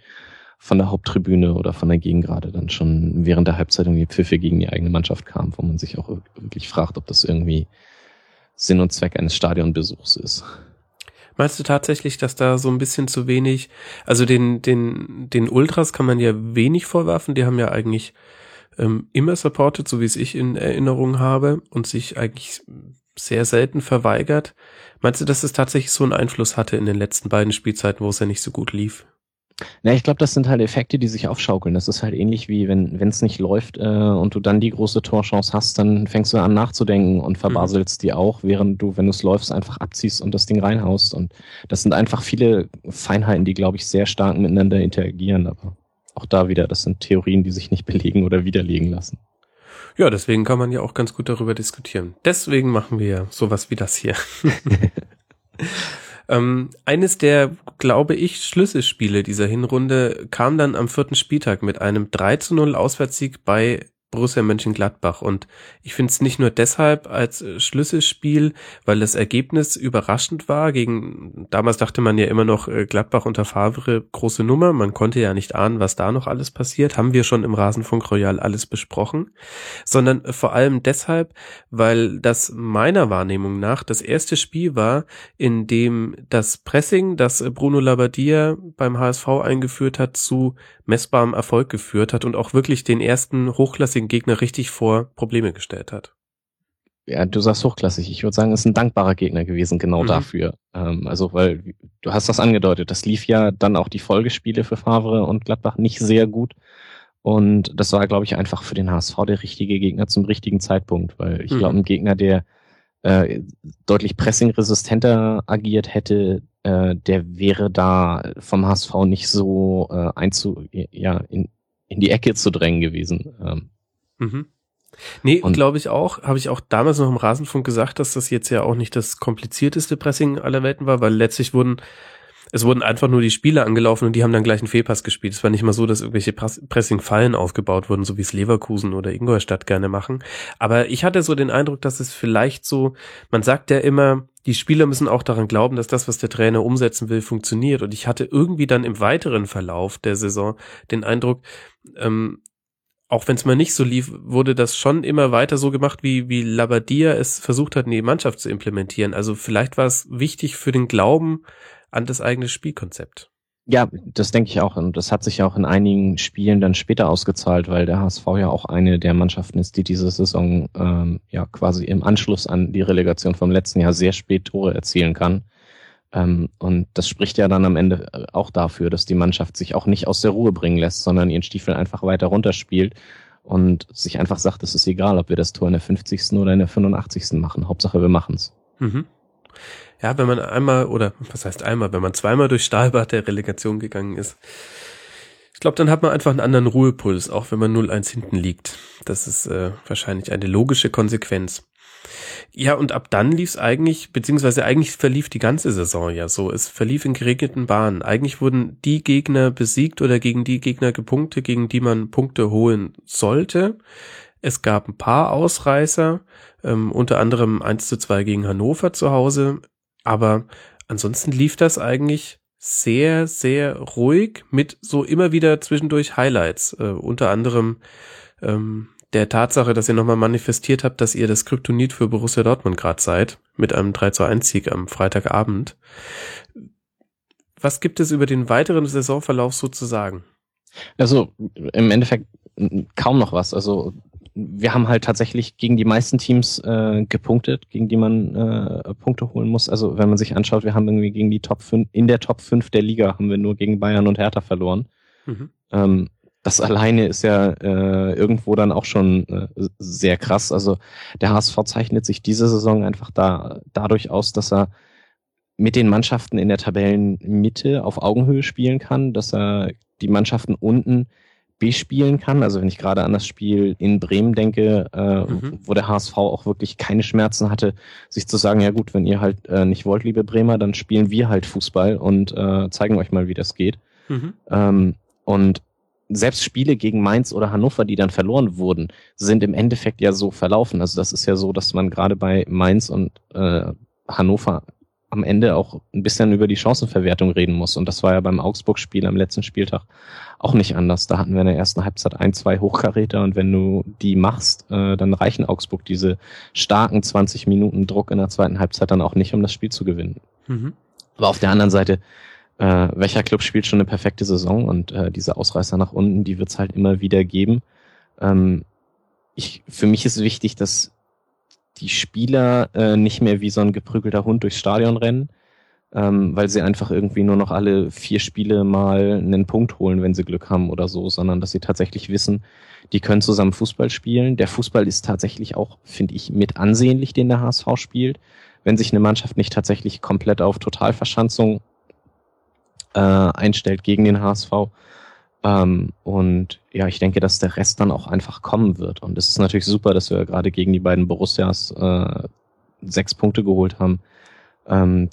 von der Haupttribüne oder von der Gegengrade dann schon während der Halbzeit irgendwie Pfiffe gegen die eigene Mannschaft kam, wo man sich auch wirklich fragt, ob das irgendwie Sinn und Zweck eines Stadionbesuchs ist. Meinst du tatsächlich, dass da so ein bisschen zu wenig, also den, den, den Ultras kann man ja wenig vorwerfen, die haben ja eigentlich ähm, immer supported, so wie es ich in Erinnerung habe, und sich eigentlich sehr selten verweigert. Meinst du, dass es tatsächlich so einen Einfluss hatte in den letzten beiden Spielzeiten, wo es ja nicht so gut lief? Na, ich glaube, das sind halt Effekte, die sich aufschaukeln. Das ist halt ähnlich wie wenn es nicht läuft äh, und du dann die große Torchance hast, dann fängst du an nachzudenken und verbaselst mhm. die auch, während du, wenn du es läufst, einfach abziehst und das Ding reinhaust. Und das sind einfach viele Feinheiten, die, glaube ich, sehr stark miteinander interagieren. Aber auch da wieder, das sind Theorien, die sich nicht belegen oder widerlegen lassen. Ja, deswegen kann man ja auch ganz gut darüber diskutieren. Deswegen machen wir sowas wie das hier. Ähm, eines der, glaube ich, Schlüsselspiele dieser Hinrunde kam dann am vierten Spieltag mit einem 3 zu 0 Auswärtssieg bei Borussia Mönchengladbach. Und ich finde es nicht nur deshalb als äh, Schlüsselspiel, weil das Ergebnis überraschend war. Gegen damals dachte man ja immer noch äh, Gladbach unter Favre große Nummer. Man konnte ja nicht ahnen, was da noch alles passiert. Haben wir schon im Rasenfunk Royal alles besprochen. Sondern vor allem deshalb, weil das meiner Wahrnehmung nach das erste Spiel war, in dem das Pressing, das Bruno Labbadia beim HSV eingeführt hat, zu messbarem Erfolg geführt hat und auch wirklich den ersten hochklassigen Gegner richtig vor Probleme gestellt hat. Ja, du sagst hochklassig. Ich würde sagen, es ist ein dankbarer Gegner gewesen, genau mhm. dafür. Ähm, also, weil du hast das angedeutet. Das lief ja dann auch die Folgespiele für Favre und Gladbach nicht sehr gut. Und das war, glaube ich, einfach für den HSV der richtige Gegner zum richtigen Zeitpunkt, weil ich mhm. glaube, ein Gegner, der äh, deutlich pressingresistenter agiert hätte, äh, der wäre da vom HSV nicht so äh, einzu, ja, in, in die Ecke zu drängen gewesen. Ähm. Mhm. Nee, glaube ich auch, habe ich auch damals noch im Rasenfunk gesagt, dass das jetzt ja auch nicht das komplizierteste Pressing aller Welten war, weil letztlich wurden es wurden einfach nur die Spieler angelaufen und die haben dann gleich einen Fehlpass gespielt. Es war nicht mal so, dass irgendwelche Pressing-Fallen aufgebaut wurden, so wie es Leverkusen oder Ingolstadt gerne machen. Aber ich hatte so den Eindruck, dass es vielleicht so, man sagt ja immer, die Spieler müssen auch daran glauben, dass das, was der Trainer umsetzen will, funktioniert. Und ich hatte irgendwie dann im weiteren Verlauf der Saison den Eindruck, ähm, auch wenn es mal nicht so lief, wurde das schon immer weiter so gemacht, wie, wie Labadia es versucht hat, in die Mannschaft zu implementieren. Also vielleicht war es wichtig für den Glauben an das eigene Spielkonzept. Ja, das denke ich auch. Und das hat sich ja auch in einigen Spielen dann später ausgezahlt, weil der HSV ja auch eine der Mannschaften ist, die diese Saison ähm, ja quasi im Anschluss an die Relegation vom letzten Jahr sehr spät Tore erzielen kann. Ähm, und das spricht ja dann am Ende äh, auch dafür, dass die Mannschaft sich auch nicht aus der Ruhe bringen lässt, sondern ihren Stiefel einfach weiter runterspielt und sich einfach sagt, es ist egal, ob wir das Tor in der 50. oder in der 85. machen. Hauptsache, wir machen's. Mhm ja, wenn man einmal oder was heißt einmal, wenn man zweimal durch Stahlbad der Relegation gegangen ist, ich glaube, dann hat man einfach einen anderen Ruhepuls, auch wenn man 0-1 hinten liegt. Das ist äh, wahrscheinlich eine logische Konsequenz. Ja, und ab dann lief es eigentlich, beziehungsweise eigentlich verlief die ganze Saison ja so. Es verlief in geregneten Bahnen. Eigentlich wurden die Gegner besiegt oder gegen die Gegner gepunktet, gegen die man Punkte holen sollte. Es gab ein paar Ausreißer, ähm, unter anderem 1 zu 2 gegen Hannover zu Hause. Aber ansonsten lief das eigentlich sehr, sehr ruhig mit so immer wieder zwischendurch Highlights. Äh, unter anderem ähm, der Tatsache, dass ihr nochmal manifestiert habt, dass ihr das Kryptonit für Borussia Dortmund gerade seid, mit einem 3 zu 1 Sieg am Freitagabend. Was gibt es über den weiteren Saisonverlauf so zu sagen? Also im Endeffekt kaum noch was. Also wir haben halt tatsächlich gegen die meisten Teams äh, gepunktet, gegen die man äh, Punkte holen muss. Also wenn man sich anschaut, wir haben irgendwie gegen die Top 5, in der Top 5 der Liga haben wir nur gegen Bayern und Hertha verloren. Mhm. Ähm, das alleine ist ja äh, irgendwo dann auch schon äh, sehr krass. Also der HSV zeichnet sich diese Saison einfach da dadurch aus, dass er mit den Mannschaften in der Tabellenmitte auf Augenhöhe spielen kann, dass er die Mannschaften unten bespielen kann. Also wenn ich gerade an das Spiel in Bremen denke, äh, mhm. wo der HSV auch wirklich keine Schmerzen hatte, sich zu sagen, ja gut, wenn ihr halt äh, nicht wollt, liebe Bremer, dann spielen wir halt Fußball und äh, zeigen euch mal, wie das geht. Mhm. Ähm, und selbst Spiele gegen Mainz oder Hannover, die dann verloren wurden, sind im Endeffekt ja so verlaufen. Also das ist ja so, dass man gerade bei Mainz und äh, Hannover am Ende auch ein bisschen über die Chancenverwertung reden muss. Und das war ja beim Augsburg-Spiel am letzten Spieltag auch nicht anders. Da hatten wir in der ersten Halbzeit ein, zwei Hochkaräter und wenn du die machst, äh, dann reichen Augsburg diese starken 20 Minuten Druck in der zweiten Halbzeit dann auch nicht, um das Spiel zu gewinnen. Mhm. Aber auf der anderen Seite, äh, welcher Club spielt schon eine perfekte Saison und äh, diese Ausreißer nach unten, die wird es halt immer wieder geben. Ähm, ich, für mich ist wichtig, dass die Spieler äh, nicht mehr wie so ein geprügelter Hund durchs Stadion rennen, ähm, weil sie einfach irgendwie nur noch alle vier Spiele mal einen Punkt holen, wenn sie Glück haben oder so, sondern dass sie tatsächlich wissen, die können zusammen Fußball spielen. Der Fußball ist tatsächlich auch, finde ich, mit ansehnlich, den der HSV spielt. Wenn sich eine Mannschaft nicht tatsächlich komplett auf Totalverschanzung äh, einstellt gegen den HSV, ähm, und ja, ich denke, dass der Rest dann auch einfach kommen wird. Und es ist natürlich super, dass wir gerade gegen die beiden Borussias äh, sechs Punkte geholt haben. Ähm,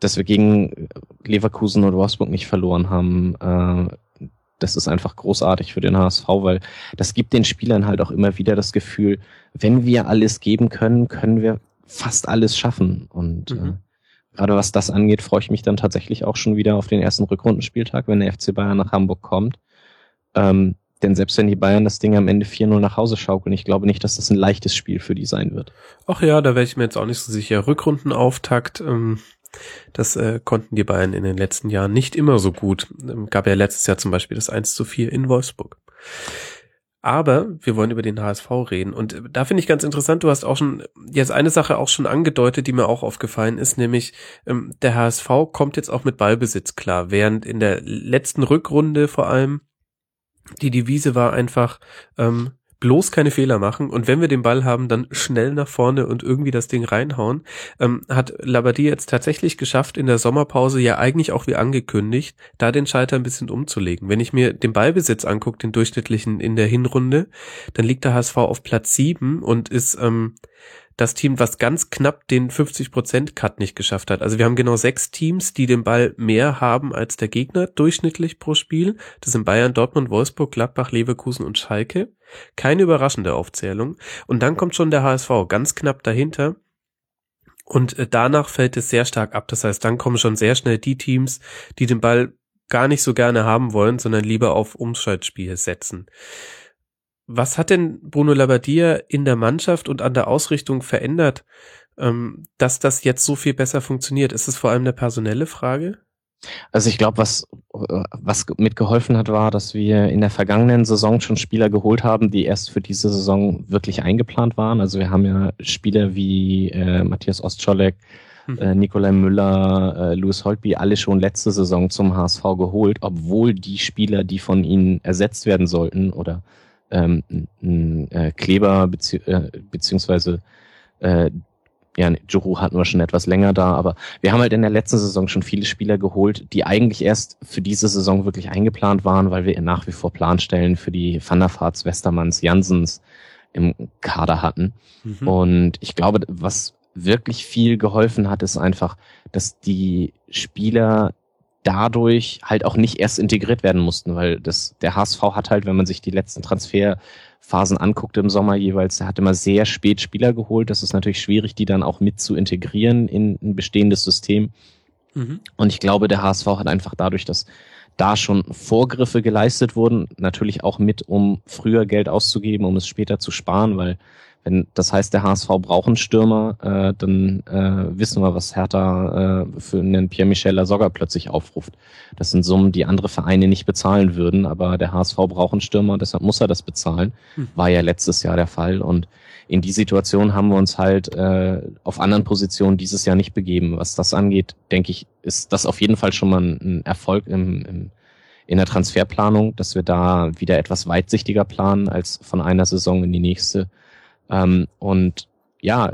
dass wir gegen Leverkusen und Wolfsburg nicht verloren haben, äh, das ist einfach großartig für den HSV, weil das gibt den Spielern halt auch immer wieder das Gefühl, wenn wir alles geben können, können wir fast alles schaffen. Und mhm. Gerade was das angeht, freue ich mich dann tatsächlich auch schon wieder auf den ersten Rückrundenspieltag, wenn der FC Bayern nach Hamburg kommt. Ähm, denn selbst wenn die Bayern das Ding am Ende 4-0 nach Hause schaukeln, ich glaube nicht, dass das ein leichtes Spiel für die sein wird. Ach ja, da wäre ich mir jetzt auch nicht so sicher. Rückrundenauftakt, ähm, das äh, konnten die Bayern in den letzten Jahren nicht immer so gut. Ähm, gab ja letztes Jahr zum Beispiel das 1 zu 4 in Wolfsburg. Aber wir wollen über den HSV reden. Und äh, da finde ich ganz interessant, du hast auch schon jetzt eine Sache auch schon angedeutet, die mir auch aufgefallen ist, nämlich ähm, der HSV kommt jetzt auch mit Ballbesitz klar, während in der letzten Rückrunde vor allem die Devise war einfach, ähm, bloß keine Fehler machen und wenn wir den Ball haben, dann schnell nach vorne und irgendwie das Ding reinhauen. Ähm, hat Labadie jetzt tatsächlich geschafft, in der Sommerpause ja eigentlich auch wie angekündigt, da den Schalter ein bisschen umzulegen. Wenn ich mir den Ballbesitz angucke, den durchschnittlichen in der Hinrunde, dann liegt der HSV auf Platz sieben und ist ähm, das Team, was ganz knapp den 50%-Cut nicht geschafft hat. Also wir haben genau sechs Teams, die den Ball mehr haben als der Gegner durchschnittlich pro Spiel. Das sind Bayern, Dortmund, Wolfsburg, Gladbach, Leverkusen und Schalke. Keine überraschende Aufzählung. Und dann kommt schon der HSV ganz knapp dahinter. Und äh, danach fällt es sehr stark ab. Das heißt, dann kommen schon sehr schnell die Teams, die den Ball gar nicht so gerne haben wollen, sondern lieber auf Umschaltspiel setzen. Was hat denn Bruno Labbadia in der Mannschaft und an der Ausrichtung verändert, ähm, dass das jetzt so viel besser funktioniert? Ist es vor allem eine personelle Frage? Also ich glaube, was, was mitgeholfen hat, war, dass wir in der vergangenen Saison schon Spieler geholt haben, die erst für diese Saison wirklich eingeplant waren. Also wir haben ja Spieler wie äh, Matthias Ostscholek, mhm. äh, Nikolai Müller, äh, Louis Holtby, alle schon letzte Saison zum HSV geholt, obwohl die Spieler, die von ihnen ersetzt werden sollten oder ähm, äh, Kleber bezieh äh, beziehungsweise äh, ja, Juru hatten wir schon etwas länger da, aber wir haben halt in der letzten Saison schon viele Spieler geholt, die eigentlich erst für diese Saison wirklich eingeplant waren, weil wir nach wie vor Planstellen für die Thunderfarts, Westermanns, Jansens im Kader hatten. Mhm. Und ich glaube, was wirklich viel geholfen hat, ist einfach, dass die Spieler dadurch halt auch nicht erst integriert werden mussten, weil das, der HSV hat halt, wenn man sich die letzten Transferphasen anguckt im Sommer jeweils, der hat immer sehr spät Spieler geholt. Das ist natürlich schwierig, die dann auch mit zu integrieren in ein bestehendes System. Mhm. Und ich glaube, der HSV hat einfach dadurch, dass da schon Vorgriffe geleistet wurden, natürlich auch mit, um früher Geld auszugeben, um es später zu sparen, weil wenn das heißt, der HSV braucht einen Stürmer, äh, dann äh, wissen wir, was Hertha äh, für einen Pierre-Michel Lasogga plötzlich aufruft. Das sind Summen, die andere Vereine nicht bezahlen würden, aber der HSV braucht einen Stürmer, deshalb muss er das bezahlen. Hm. War ja letztes Jahr der Fall und in die Situation haben wir uns halt äh, auf anderen Positionen dieses Jahr nicht begeben. Was das angeht, denke ich, ist das auf jeden Fall schon mal ein Erfolg im, im in der Transferplanung, dass wir da wieder etwas weitsichtiger planen als von einer Saison in die nächste. Ähm, und ja,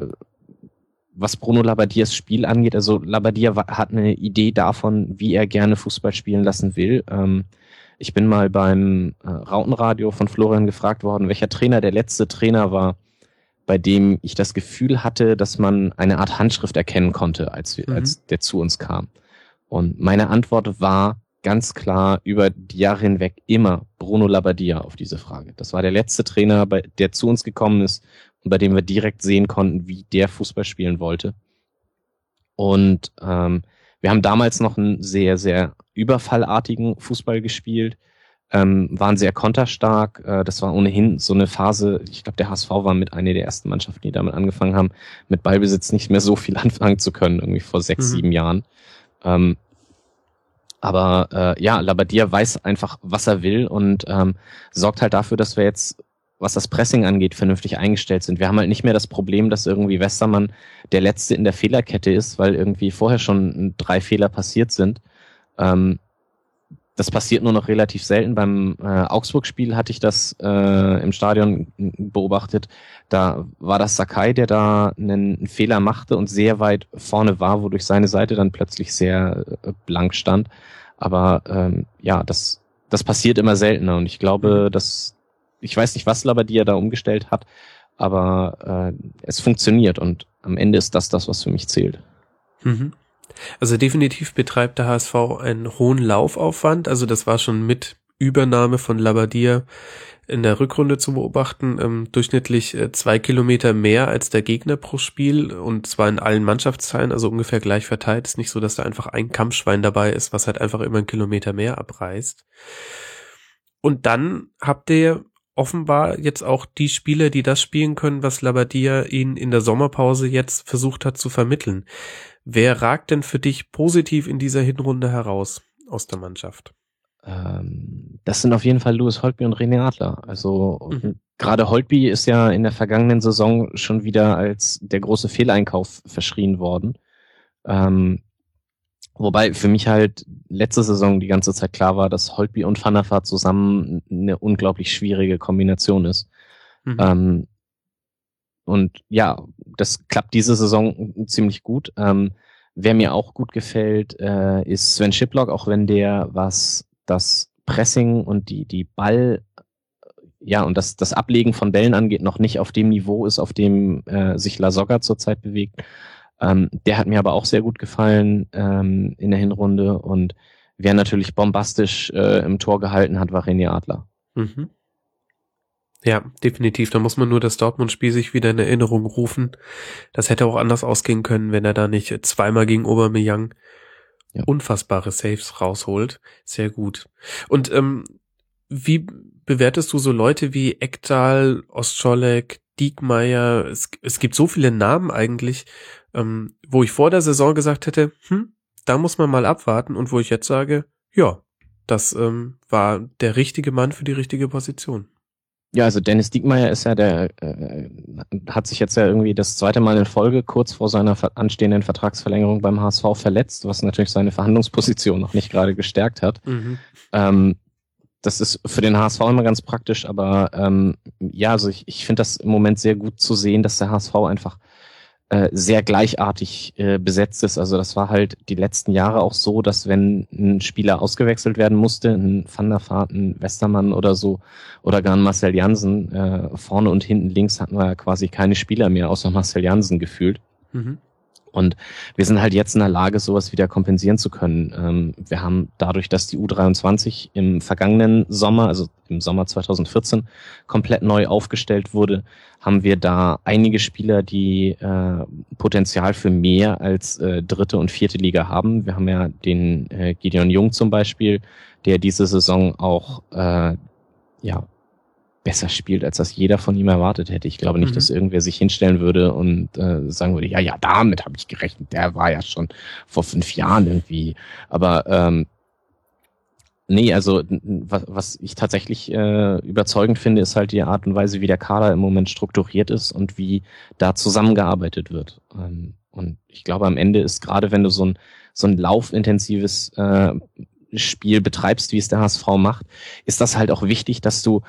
was Bruno Labadiers Spiel angeht, also Labadia hat eine Idee davon, wie er gerne Fußball spielen lassen will. Ähm, ich bin mal beim äh, Rautenradio von Florian gefragt worden, welcher Trainer der letzte Trainer war, bei dem ich das Gefühl hatte, dass man eine Art Handschrift erkennen konnte, als, wir, mhm. als der zu uns kam. Und meine Antwort war ganz klar über die Jahre hinweg immer Bruno Labbadia auf diese Frage. Das war der letzte Trainer, bei, der zu uns gekommen ist und bei dem wir direkt sehen konnten, wie der Fußball spielen wollte. Und ähm, wir haben damals noch einen sehr, sehr überfallartigen Fußball gespielt, ähm, waren sehr konterstark. Äh, das war ohnehin so eine Phase, ich glaube, der HSV war mit einer der ersten Mannschaften, die damit angefangen haben, mit Ballbesitz nicht mehr so viel anfangen zu können, irgendwie vor sechs, mhm. sieben Jahren. Ähm, aber äh, ja, Labadia weiß einfach, was er will und ähm, sorgt halt dafür, dass wir jetzt, was das Pressing angeht, vernünftig eingestellt sind. Wir haben halt nicht mehr das Problem, dass irgendwie Westermann der Letzte in der Fehlerkette ist, weil irgendwie vorher schon drei Fehler passiert sind. Ähm, das passiert nur noch relativ selten. Beim äh, Augsburg-Spiel hatte ich das äh, im Stadion beobachtet. Da war das Sakai, der da einen, Fehler machte und sehr weit vorne war, wodurch seine Seite dann plötzlich sehr äh, blank stand. Aber ähm, ja, das, das passiert immer seltener und ich glaube, mhm. dass ich weiß nicht, was Labadia da umgestellt hat, aber äh, es funktioniert und am Ende ist das das, was für mich zählt. Mhm. Also definitiv betreibt der HSV einen hohen Laufaufwand. Also das war schon mit Übernahme von Labadia in der Rückrunde zu beobachten. Ähm, durchschnittlich äh, zwei Kilometer mehr als der Gegner pro Spiel und zwar in allen Mannschaftsteilen, also ungefähr gleich verteilt. Ist nicht so, dass da einfach ein Kampfschwein dabei ist, was halt einfach immer einen Kilometer mehr abreißt. Und dann habt ihr offenbar jetzt auch die Spieler, die das spielen können, was Labadia ihnen in der Sommerpause jetzt versucht hat zu vermitteln. Wer ragt denn für dich positiv in dieser Hinrunde heraus aus der Mannschaft? Ähm, das sind auf jeden Fall Louis Holtby und René Adler. Also mhm. gerade Holtby ist ja in der vergangenen Saison schon wieder als der große Fehleinkauf verschrien worden. Ähm, wobei für mich halt letzte Saison die ganze Zeit klar war, dass Holtby und Vaart zusammen eine unglaublich schwierige Kombination ist. Mhm. Ähm, und ja, das klappt diese Saison ziemlich gut. Ähm, wer mir auch gut gefällt, äh, ist Sven Schiplock, auch wenn der, was das Pressing und die, die Ball, ja, und das, das Ablegen von Bällen angeht, noch nicht auf dem Niveau ist, auf dem äh, sich La Soga zurzeit bewegt. Ähm, der hat mir aber auch sehr gut gefallen ähm, in der Hinrunde und wer natürlich bombastisch äh, im Tor gehalten hat, war René Adler. Mhm. Ja, definitiv. Da muss man nur das Dortmund-Spiel sich wieder in Erinnerung rufen. Das hätte auch anders ausgehen können, wenn er da nicht zweimal gegen Aubameyang ja. unfassbare Saves rausholt. Sehr gut. Und ähm, wie bewertest du so Leute wie Ekdal, Ostscholek, Diekmeyer? Es, es gibt so viele Namen eigentlich, ähm, wo ich vor der Saison gesagt hätte, hm, da muss man mal abwarten und wo ich jetzt sage, ja, das ähm, war der richtige Mann für die richtige Position. Ja, also Dennis Diekmeyer ist ja der, äh, hat sich jetzt ja irgendwie das zweite Mal in Folge kurz vor seiner anstehenden Vertragsverlängerung beim HSV verletzt, was natürlich seine Verhandlungsposition noch nicht gerade gestärkt hat. Mhm. Ähm, das ist für den HSV immer ganz praktisch, aber ähm, ja, also ich, ich finde das im Moment sehr gut zu sehen, dass der HSV einfach äh, sehr gleichartig äh, besetzt ist. Also das war halt die letzten Jahre auch so, dass wenn ein Spieler ausgewechselt werden musste, ein Van der Vaart, ein Westermann oder so, oder gar ein Marcel Jansen, äh, vorne und hinten links hatten wir quasi keine Spieler mehr, außer Marcel Jansen gefühlt. Mhm. Und wir sind halt jetzt in der Lage, sowas wieder kompensieren zu können. Ähm, wir haben dadurch, dass die U23 im vergangenen Sommer, also im Sommer 2014, komplett neu aufgestellt wurde, haben wir da einige Spieler, die äh, Potenzial für mehr als äh, dritte und vierte Liga haben. Wir haben ja den äh, Gideon Jung zum Beispiel, der diese Saison auch äh, ja besser spielt, als das jeder von ihm erwartet hätte. Ich glaube nicht, mhm. dass irgendwer sich hinstellen würde und äh, sagen würde, ja, ja, damit habe ich gerechnet. Der war ja schon vor fünf Jahren irgendwie. Aber ähm, nee, also was, was ich tatsächlich äh, überzeugend finde, ist halt die Art und Weise, wie der Kader im Moment strukturiert ist und wie da zusammengearbeitet wird. Ähm, und ich glaube, am Ende ist gerade, wenn du so ein so ein laufintensives äh, Spiel betreibst, wie es der HSV macht, ist das halt auch wichtig, dass du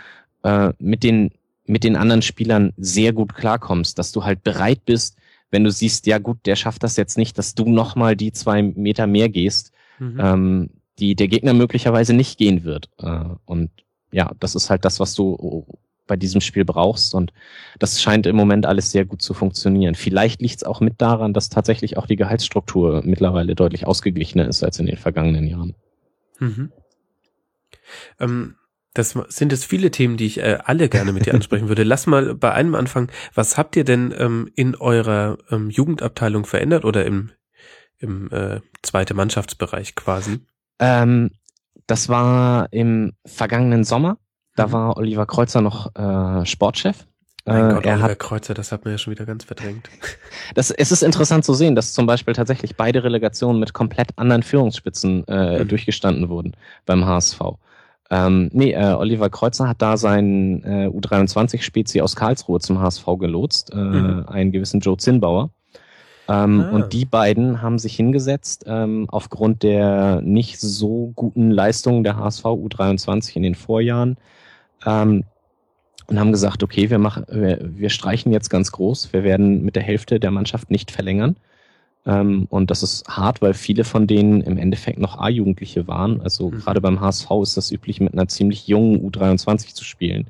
äh, mit den mit den anderen Spielern sehr gut klarkommst, dass du halt bereit bist, wenn du siehst, ja gut, der schafft das jetzt nicht, dass du nochmal die zwei Meter mehr gehst, mhm. ähm, die der Gegner möglicherweise nicht gehen wird. Äh, und ja, das ist halt das, was du bei diesem Spiel brauchst. Und das scheint im Moment alles sehr gut zu funktionieren. Vielleicht liegt es auch mit daran, dass tatsächlich auch die Gehaltsstruktur mittlerweile deutlich ausgeglichener ist als in den vergangenen Jahren. Mhm. Ähm, das sind jetzt viele Themen, die ich äh, alle gerne mit dir ansprechen würde. Lass mal bei einem anfangen. Was habt ihr denn ähm, in eurer ähm, Jugendabteilung verändert oder im, im äh, zweite Mannschaftsbereich quasi? Ähm, das war im vergangenen Sommer. Da mhm. war Oliver Kreuzer noch äh, Sportchef. Mein äh, Gott, er Oliver hat, Kreuzer, das hat man ja schon wieder ganz verdrängt. Das, es ist interessant zu sehen, dass zum Beispiel tatsächlich beide Relegationen mit komplett anderen Führungsspitzen äh, mhm. durchgestanden wurden beim HSV. Ähm, nee, äh, Oliver Kreuzer hat da seinen äh, U23-Spezi aus Karlsruhe zum HSV gelotst, äh, mhm. einen gewissen Joe Zinnbauer. Ähm, ah. Und die beiden haben sich hingesetzt, ähm, aufgrund der nicht so guten Leistungen der HSV U23 in den Vorjahren, ähm, und haben gesagt, okay, wir machen, wir, wir streichen jetzt ganz groß, wir werden mit der Hälfte der Mannschaft nicht verlängern. Ähm, und das ist hart, weil viele von denen im Endeffekt noch A-Jugendliche waren. Also mhm. gerade beim HSV ist das üblich, mit einer ziemlich jungen U23 zu spielen.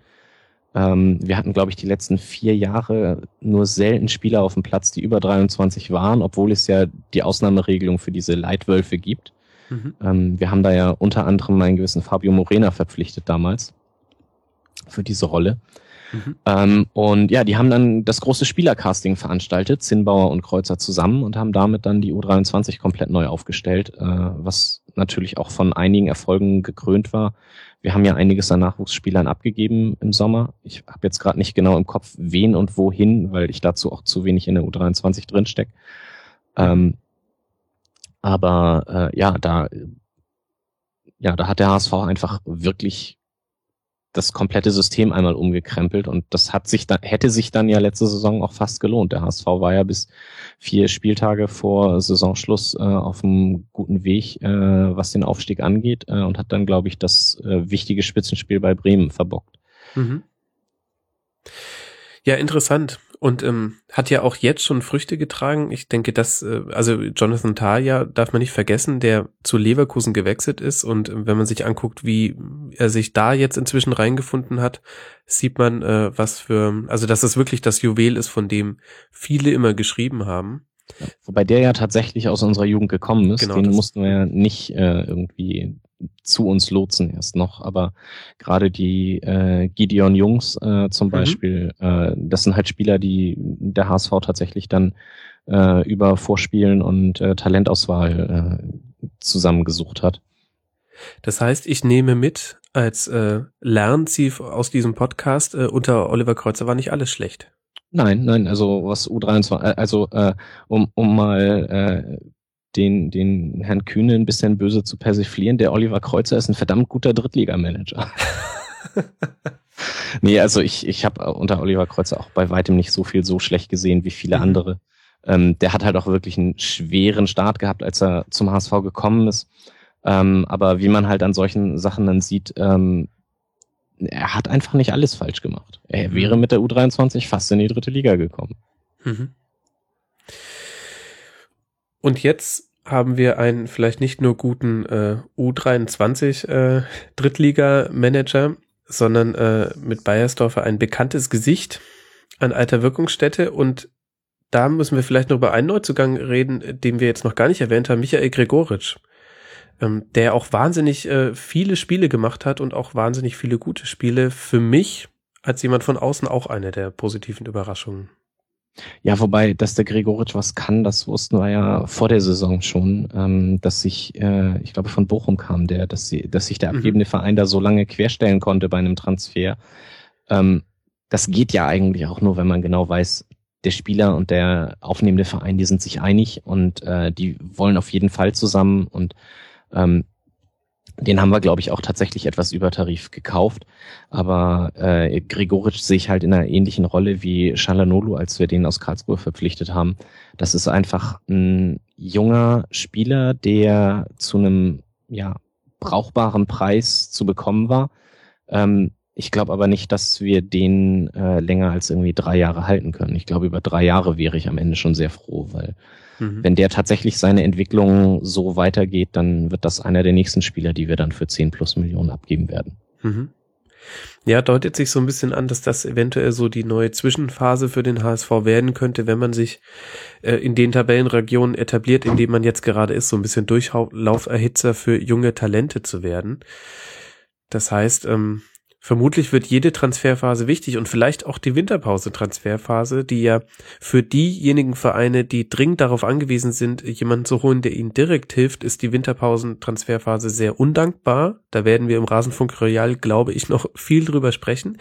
Ähm, wir hatten, glaube ich, die letzten vier Jahre nur selten Spieler auf dem Platz, die über 23 waren, obwohl es ja die Ausnahmeregelung für diese Leitwölfe gibt. Mhm. Ähm, wir haben da ja unter anderem einen gewissen Fabio Morena verpflichtet damals für diese Rolle. Mhm. Ähm, und ja, die haben dann das große Spielercasting veranstaltet, Zinnbauer und Kreuzer zusammen und haben damit dann die U23 komplett neu aufgestellt, äh, was natürlich auch von einigen Erfolgen gekrönt war. Wir haben ja einiges an Nachwuchsspielern abgegeben im Sommer. Ich habe jetzt gerade nicht genau im Kopf, wen und wohin, weil ich dazu auch zu wenig in der U23 drinstecke. Ähm, aber äh, ja, da ja, da hat der HSV einfach wirklich das komplette System einmal umgekrempelt und das hat sich dann, hätte sich dann ja letzte Saison auch fast gelohnt. Der HSV war ja bis vier Spieltage vor Saisonschluss äh, auf einem guten Weg, äh, was den Aufstieg angeht äh, und hat dann, glaube ich, das äh, wichtige Spitzenspiel bei Bremen verbockt. Mhm. Ja, interessant. Und ähm, hat ja auch jetzt schon Früchte getragen. Ich denke, dass, äh, also Jonathan Tah darf man nicht vergessen, der zu Leverkusen gewechselt ist. Und äh, wenn man sich anguckt, wie er sich da jetzt inzwischen reingefunden hat, sieht man, äh, was für, also dass es wirklich das Juwel ist, von dem viele immer geschrieben haben. Wobei der ja tatsächlich aus unserer Jugend gekommen ist. Genau, Den mussten wir ja nicht äh, irgendwie zu uns lotsen erst noch. Aber gerade die äh, Gideon Jungs äh, zum mhm. Beispiel, äh, das sind halt Spieler, die der HSV tatsächlich dann äh, über Vorspielen und äh, Talentauswahl äh, zusammengesucht hat. Das heißt, ich nehme mit als äh, Lernziel aus diesem Podcast, äh, unter Oliver Kreuzer war nicht alles schlecht. Nein, nein, also was U23, äh, also äh, um, um mal äh, den, den Herrn Kühne ein bisschen böse zu persiflieren, der Oliver Kreuzer ist ein verdammt guter Drittligamanager. nee, also ich, ich habe unter Oliver Kreuzer auch bei weitem nicht so viel so schlecht gesehen wie viele mhm. andere. Ähm, der hat halt auch wirklich einen schweren Start gehabt, als er zum HSV gekommen ist. Ähm, aber wie man halt an solchen Sachen dann sieht, ähm, er hat einfach nicht alles falsch gemacht. Er wäre mhm. mit der U23 fast in die dritte Liga gekommen. Mhm. Und jetzt haben wir einen vielleicht nicht nur guten äh, U23 äh, Drittliga-Manager, sondern äh, mit Bayersdorfer ein bekanntes Gesicht an alter Wirkungsstätte und da müssen wir vielleicht noch über einen Neuzugang reden, den wir jetzt noch gar nicht erwähnt haben, Michael Gregoritsch, ähm, der auch wahnsinnig äh, viele Spiele gemacht hat und auch wahnsinnig viele gute Spiele. Für mich als jemand von außen auch eine der positiven Überraschungen. Ja, wobei, dass der Gregoritsch was kann, das wussten wir ja vor der Saison schon, ähm, dass sich, äh, ich glaube, von Bochum kam der, dass, sie, dass sich der mhm. abgebende mhm. Verein da so lange querstellen konnte bei einem Transfer. Ähm, das geht ja eigentlich auch nur, wenn man genau weiß, der Spieler und der aufnehmende Verein, die sind sich einig und äh, die wollen auf jeden Fall zusammen und ähm, den haben wir, glaube ich, auch tatsächlich etwas über Tarif gekauft. Aber äh, Gregoritsch sehe ich halt in einer ähnlichen Rolle wie Shalanolu, als wir den aus Karlsruhe verpflichtet haben. Das ist einfach ein junger Spieler, der zu einem ja, brauchbaren Preis zu bekommen war. Ähm, ich glaube aber nicht, dass wir den äh, länger als irgendwie drei Jahre halten können. Ich glaube, über drei Jahre wäre ich am Ende schon sehr froh, weil Mhm. Wenn der tatsächlich seine Entwicklung so weitergeht, dann wird das einer der nächsten Spieler, die wir dann für 10 plus Millionen abgeben werden. Mhm. Ja, deutet sich so ein bisschen an, dass das eventuell so die neue Zwischenphase für den HSV werden könnte, wenn man sich äh, in den Tabellenregionen etabliert, in dem man jetzt gerade ist, so ein bisschen Durchlauferhitzer für junge Talente zu werden. Das heißt, ähm, Vermutlich wird jede Transferphase wichtig und vielleicht auch die Winterpause-Transferphase, die ja für diejenigen Vereine, die dringend darauf angewiesen sind, jemanden zu holen, der ihnen direkt hilft, ist die Winterpausen-Transferphase sehr undankbar. Da werden wir im Rasenfunk Royal, glaube ich, noch viel drüber sprechen.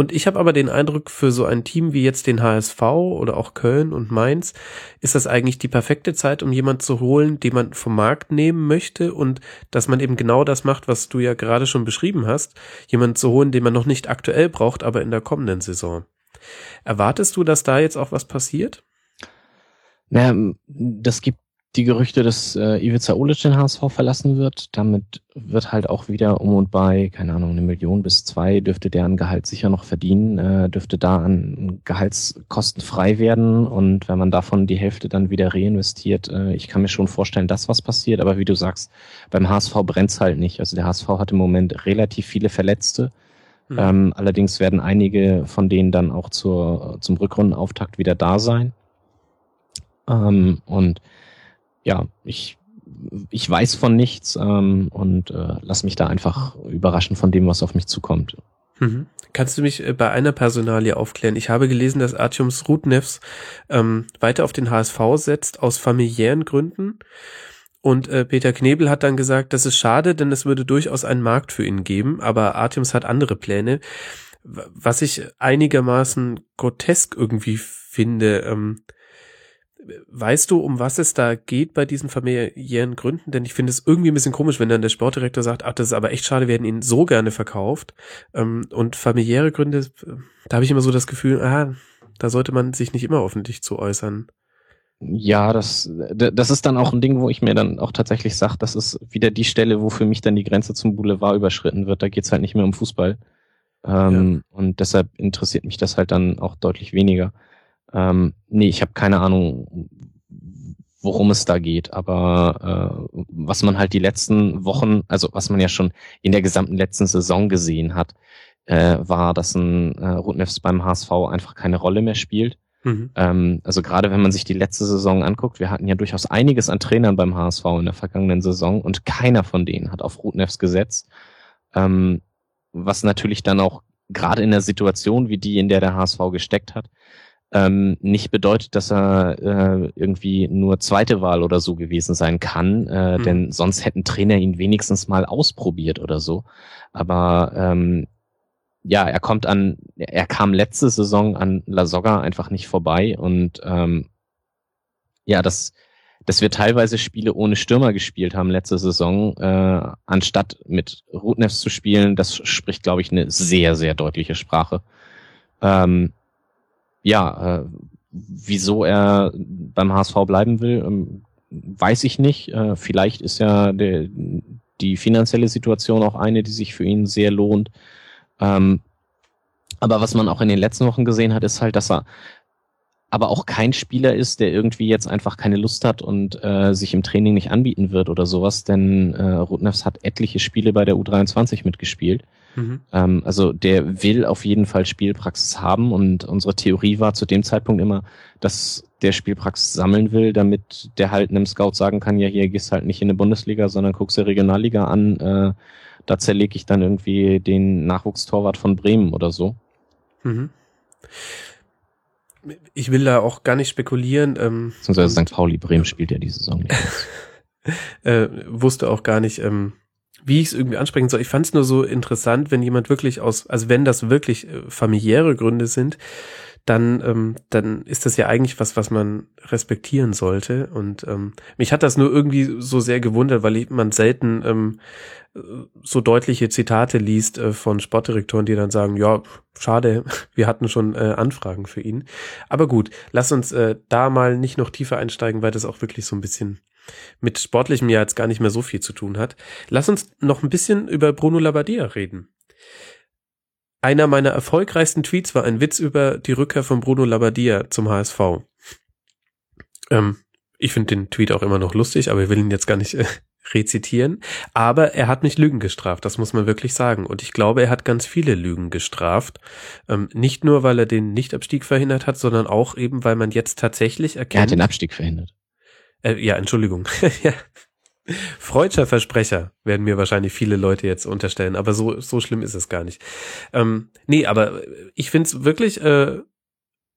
Und ich habe aber den Eindruck, für so ein Team wie jetzt den HSV oder auch Köln und Mainz ist das eigentlich die perfekte Zeit, um jemanden zu holen, den man vom Markt nehmen möchte und dass man eben genau das macht, was du ja gerade schon beschrieben hast, jemanden zu holen, den man noch nicht aktuell braucht, aber in der kommenden Saison. Erwartest du, dass da jetzt auch was passiert? Naja, das gibt die Gerüchte, dass äh, Ivica Olic den HSV verlassen wird. Damit wird halt auch wieder um und bei, keine Ahnung, eine Million bis zwei dürfte der an Gehalt sicher noch verdienen, äh, dürfte da an Gehaltskosten frei werden und wenn man davon die Hälfte dann wieder reinvestiert, äh, ich kann mir schon vorstellen, dass was passiert, aber wie du sagst, beim HSV brennt's halt nicht. Also der HSV hat im Moment relativ viele Verletzte. Mhm. Ähm, allerdings werden einige von denen dann auch zur, zum Rückrundenauftakt wieder da sein. Ähm, und ja, ich ich weiß von nichts ähm, und äh, lass mich da einfach überraschen von dem, was auf mich zukommt. Mhm. Kannst du mich äh, bei einer Personalie aufklären? Ich habe gelesen, dass Artyms Rudnevs ähm, weiter auf den HSV setzt aus familiären Gründen. Und äh, Peter Knebel hat dann gesagt, das ist schade, denn es würde durchaus einen Markt für ihn geben, aber Artyms hat andere Pläne. Was ich einigermaßen grotesk irgendwie finde, ähm, Weißt du, um was es da geht bei diesen familiären Gründen? Denn ich finde es irgendwie ein bisschen komisch, wenn dann der Sportdirektor sagt, ach, das ist aber echt schade, wir hätten ihn so gerne verkauft. Ähm, und familiäre Gründe, da habe ich immer so das Gefühl, ah, da sollte man sich nicht immer öffentlich zu äußern. Ja, das, das ist dann auch ein Ding, wo ich mir dann auch tatsächlich sage, das ist wieder die Stelle, wo für mich dann die Grenze zum Boulevard überschritten wird. Da geht's halt nicht mehr um Fußball. Ähm, ja. Und deshalb interessiert mich das halt dann auch deutlich weniger. Ähm, nee, ich habe keine Ahnung, worum es da geht, aber äh, was man halt die letzten Wochen, also was man ja schon in der gesamten letzten Saison gesehen hat, äh, war, dass ein äh, Rudnefs beim HSV einfach keine Rolle mehr spielt. Mhm. Ähm, also gerade wenn man sich die letzte Saison anguckt, wir hatten ja durchaus einiges an Trainern beim HSV in der vergangenen Saison und keiner von denen hat auf Rudnefs gesetzt. Ähm, was natürlich dann auch gerade in der Situation wie die, in der der HSV gesteckt hat, ähm, nicht bedeutet, dass er äh, irgendwie nur zweite Wahl oder so gewesen sein kann, äh, hm. denn sonst hätten Trainer ihn wenigstens mal ausprobiert oder so. Aber ähm, ja, er kommt an, er kam letzte Saison an La Soga einfach nicht vorbei und ähm, ja, das, dass wir teilweise Spiele ohne Stürmer gespielt haben letzte Saison, äh, anstatt mit Rutnefs zu spielen, das spricht, glaube ich, eine sehr, sehr deutliche Sprache. Ähm, ja, äh, wieso er beim HSV bleiben will, ähm, weiß ich nicht. Äh, vielleicht ist ja der, die finanzielle Situation auch eine, die sich für ihn sehr lohnt. Ähm, aber was man auch in den letzten Wochen gesehen hat, ist halt, dass er aber auch kein Spieler ist, der irgendwie jetzt einfach keine Lust hat und äh, sich im Training nicht anbieten wird oder sowas, denn äh, Rudnevs hat etliche Spiele bei der U23 mitgespielt. Mhm. Ähm, also der will auf jeden Fall Spielpraxis haben und unsere Theorie war zu dem Zeitpunkt immer, dass der Spielpraxis sammeln will, damit der halt einem Scout sagen kann, ja, hier gehst halt nicht in eine Bundesliga, sondern guckst dir Regionalliga an, äh, da zerlege ich dann irgendwie den Nachwuchstorwart von Bremen oder so. Mhm. Ich will da auch gar nicht spekulieren. Ähm, Beziehungsweise St. Pauli Bremen spielt ja die Saison nicht. äh, wusste auch gar nicht, ähm, wie ich es irgendwie ansprechen soll. Ich fand es nur so interessant, wenn jemand wirklich aus, also wenn das wirklich äh, familiäre Gründe sind, dann, ähm, dann ist das ja eigentlich was, was man respektieren sollte. Und ähm, mich hat das nur irgendwie so sehr gewundert, weil man selten ähm, so deutliche Zitate liest äh, von Sportdirektoren, die dann sagen, ja, schade, wir hatten schon äh, Anfragen für ihn. Aber gut, lass uns äh, da mal nicht noch tiefer einsteigen, weil das auch wirklich so ein bisschen mit sportlichem ja jetzt gar nicht mehr so viel zu tun hat. Lass uns noch ein bisschen über Bruno Labbadia reden. Einer meiner erfolgreichsten Tweets war ein Witz über die Rückkehr von Bruno Labbadia zum HSV. Ähm, ich finde den Tweet auch immer noch lustig, aber ich will ihn jetzt gar nicht äh, rezitieren. Aber er hat mich Lügen gestraft, das muss man wirklich sagen. Und ich glaube, er hat ganz viele Lügen gestraft. Ähm, nicht nur, weil er den Nichtabstieg verhindert hat, sondern auch eben, weil man jetzt tatsächlich erkennt. Er hat den Abstieg verhindert. Äh, ja, Entschuldigung. ja. Freudscher Versprecher werden mir wahrscheinlich viele Leute jetzt unterstellen, aber so, so schlimm ist es gar nicht. Ähm, nee, aber ich finde es wirklich äh,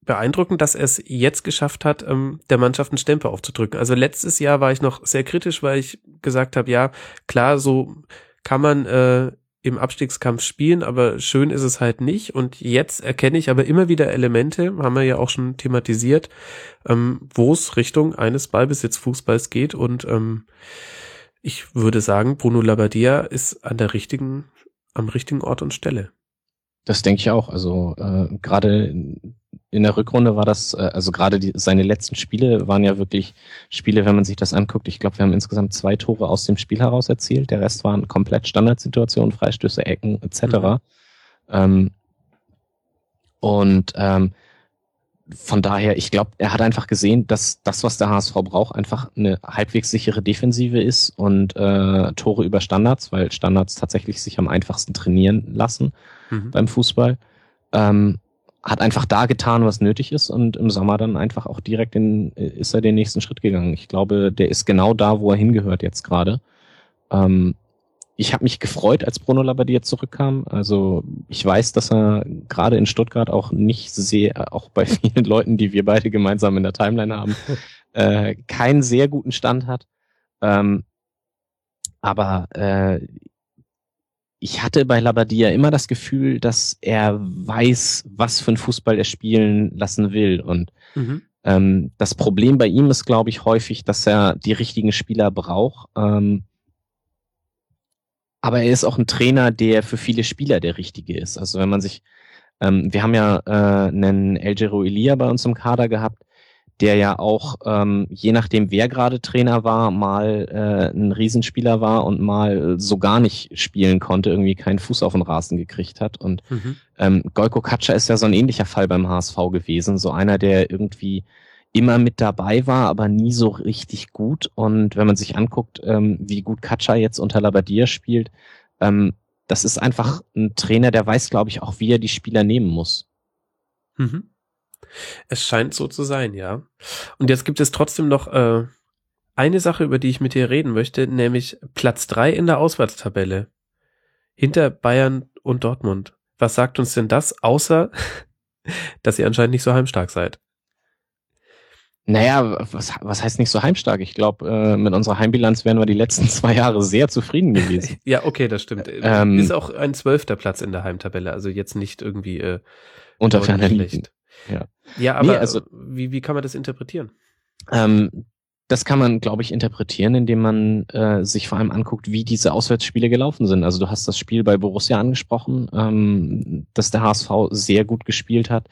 beeindruckend, dass er es jetzt geschafft hat, ähm, der Mannschaft einen Stempel aufzudrücken. Also letztes Jahr war ich noch sehr kritisch, weil ich gesagt habe, ja, klar, so kann man äh, im Abstiegskampf spielen, aber schön ist es halt nicht. Und jetzt erkenne ich aber immer wieder Elemente, haben wir ja auch schon thematisiert, ähm, wo es Richtung eines Ballbesitzfußballs geht. Und ähm, ich würde sagen, Bruno Labbadia ist an der richtigen, am richtigen Ort und Stelle. Das denke ich auch. Also äh, gerade in der Rückrunde war das, äh, also gerade die, seine letzten Spiele waren ja wirklich Spiele, wenn man sich das anguckt. Ich glaube, wir haben insgesamt zwei Tore aus dem Spiel heraus erzielt. Der Rest waren komplett Standardsituationen, Freistöße, Ecken etc. Mhm. Ähm, und ähm, von daher, ich glaube, er hat einfach gesehen, dass das, was der HSV braucht, einfach eine halbwegs sichere Defensive ist und äh, Tore über Standards, weil Standards tatsächlich sich am einfachsten trainieren lassen mhm. beim Fußball. Ähm, hat einfach da getan, was nötig ist und im Sommer dann einfach auch direkt in, ist er den nächsten Schritt gegangen. Ich glaube, der ist genau da, wo er hingehört jetzt gerade. Ähm, ich habe mich gefreut, als Bruno Labbadia zurückkam. Also ich weiß, dass er gerade in Stuttgart auch nicht sehr, auch bei vielen Leuten, die wir beide gemeinsam in der Timeline haben, äh, keinen sehr guten Stand hat. Ähm, aber äh, ich hatte bei Labadia immer das Gefühl, dass er weiß, was für ein Fußball er spielen lassen will. Und mhm. ähm, das Problem bei ihm ist, glaube ich, häufig, dass er die richtigen Spieler braucht. Ähm, aber er ist auch ein Trainer, der für viele Spieler der richtige ist. Also wenn man sich, ähm, wir haben ja äh, einen El Giro Elia bei uns im Kader gehabt, der ja auch, ähm, je nachdem wer gerade Trainer war, mal äh, ein Riesenspieler war und mal so gar nicht spielen konnte, irgendwie keinen Fuß auf den Rasen gekriegt hat. Und mhm. ähm, Golko Katscha ist ja so ein ähnlicher Fall beim HSV gewesen, so einer, der irgendwie immer mit dabei war, aber nie so richtig gut. Und wenn man sich anguckt, ähm, wie gut Katscha jetzt unter Labadia spielt, ähm, das ist einfach ein Trainer, der weiß, glaube ich, auch, wie er die Spieler nehmen muss. Mhm. Es scheint so zu sein, ja. Und jetzt gibt es trotzdem noch äh, eine Sache, über die ich mit dir reden möchte, nämlich Platz drei in der Auswärtstabelle. Hinter Bayern und Dortmund. Was sagt uns denn das, außer dass ihr anscheinend nicht so heimstark seid? Naja, was, was heißt nicht so heimstark? Ich glaube, äh, mit unserer Heimbilanz wären wir die letzten zwei Jahre sehr zufrieden gewesen. ja, okay, das stimmt. Ähm, Ist auch ein zwölfter Platz in der Heimtabelle, also jetzt nicht irgendwie äh, unter ferner Licht. Ja, ja aber nee, also, wie, wie kann man das interpretieren? Ähm, das kann man, glaube ich, interpretieren, indem man äh, sich vor allem anguckt, wie diese Auswärtsspiele gelaufen sind. Also du hast das Spiel bei Borussia angesprochen, ähm, dass der HSV sehr gut gespielt hat.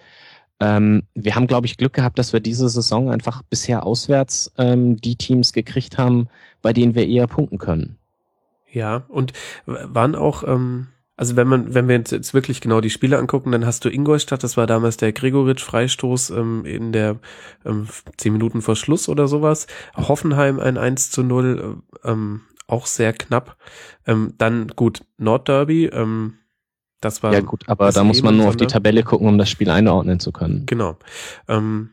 Ähm, wir haben, glaube ich, Glück gehabt, dass wir diese Saison einfach bisher auswärts ähm, die Teams gekriegt haben, bei denen wir eher punkten können. Ja, und waren auch ähm, also wenn man, wenn wir uns jetzt wirklich genau die Spiele angucken, dann hast du Ingolstadt, das war damals der Gregoritsch-Freistoß ähm, in der ähm, zehn Minuten vor Schluss oder sowas. Hoffenheim ein 1 zu 0, ähm, auch sehr knapp. Ähm, dann gut, Nordderby, ähm, das war. Ja gut, aber da muss man nur auf die Tabelle gucken, um das Spiel einordnen zu können. Genau. Ähm,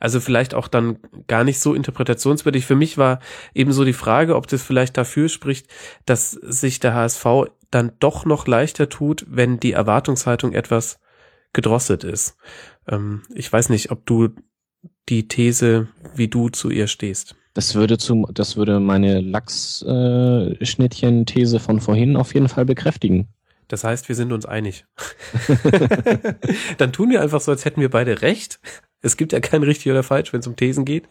also vielleicht auch dann gar nicht so interpretationswürdig. Für mich war eben so die Frage, ob das vielleicht dafür spricht, dass sich der HSV dann doch noch leichter tut, wenn die Erwartungshaltung etwas gedrosselt ist. Ähm, ich weiß nicht, ob du die These, wie du zu ihr stehst. Das würde zu, das würde meine Lachsschnittchen-These äh, von vorhin auf jeden Fall bekräftigen. Das heißt, wir sind uns einig. Dann tun wir einfach so, als hätten wir beide recht. Es gibt ja kein richtig oder falsch, wenn es um Thesen geht.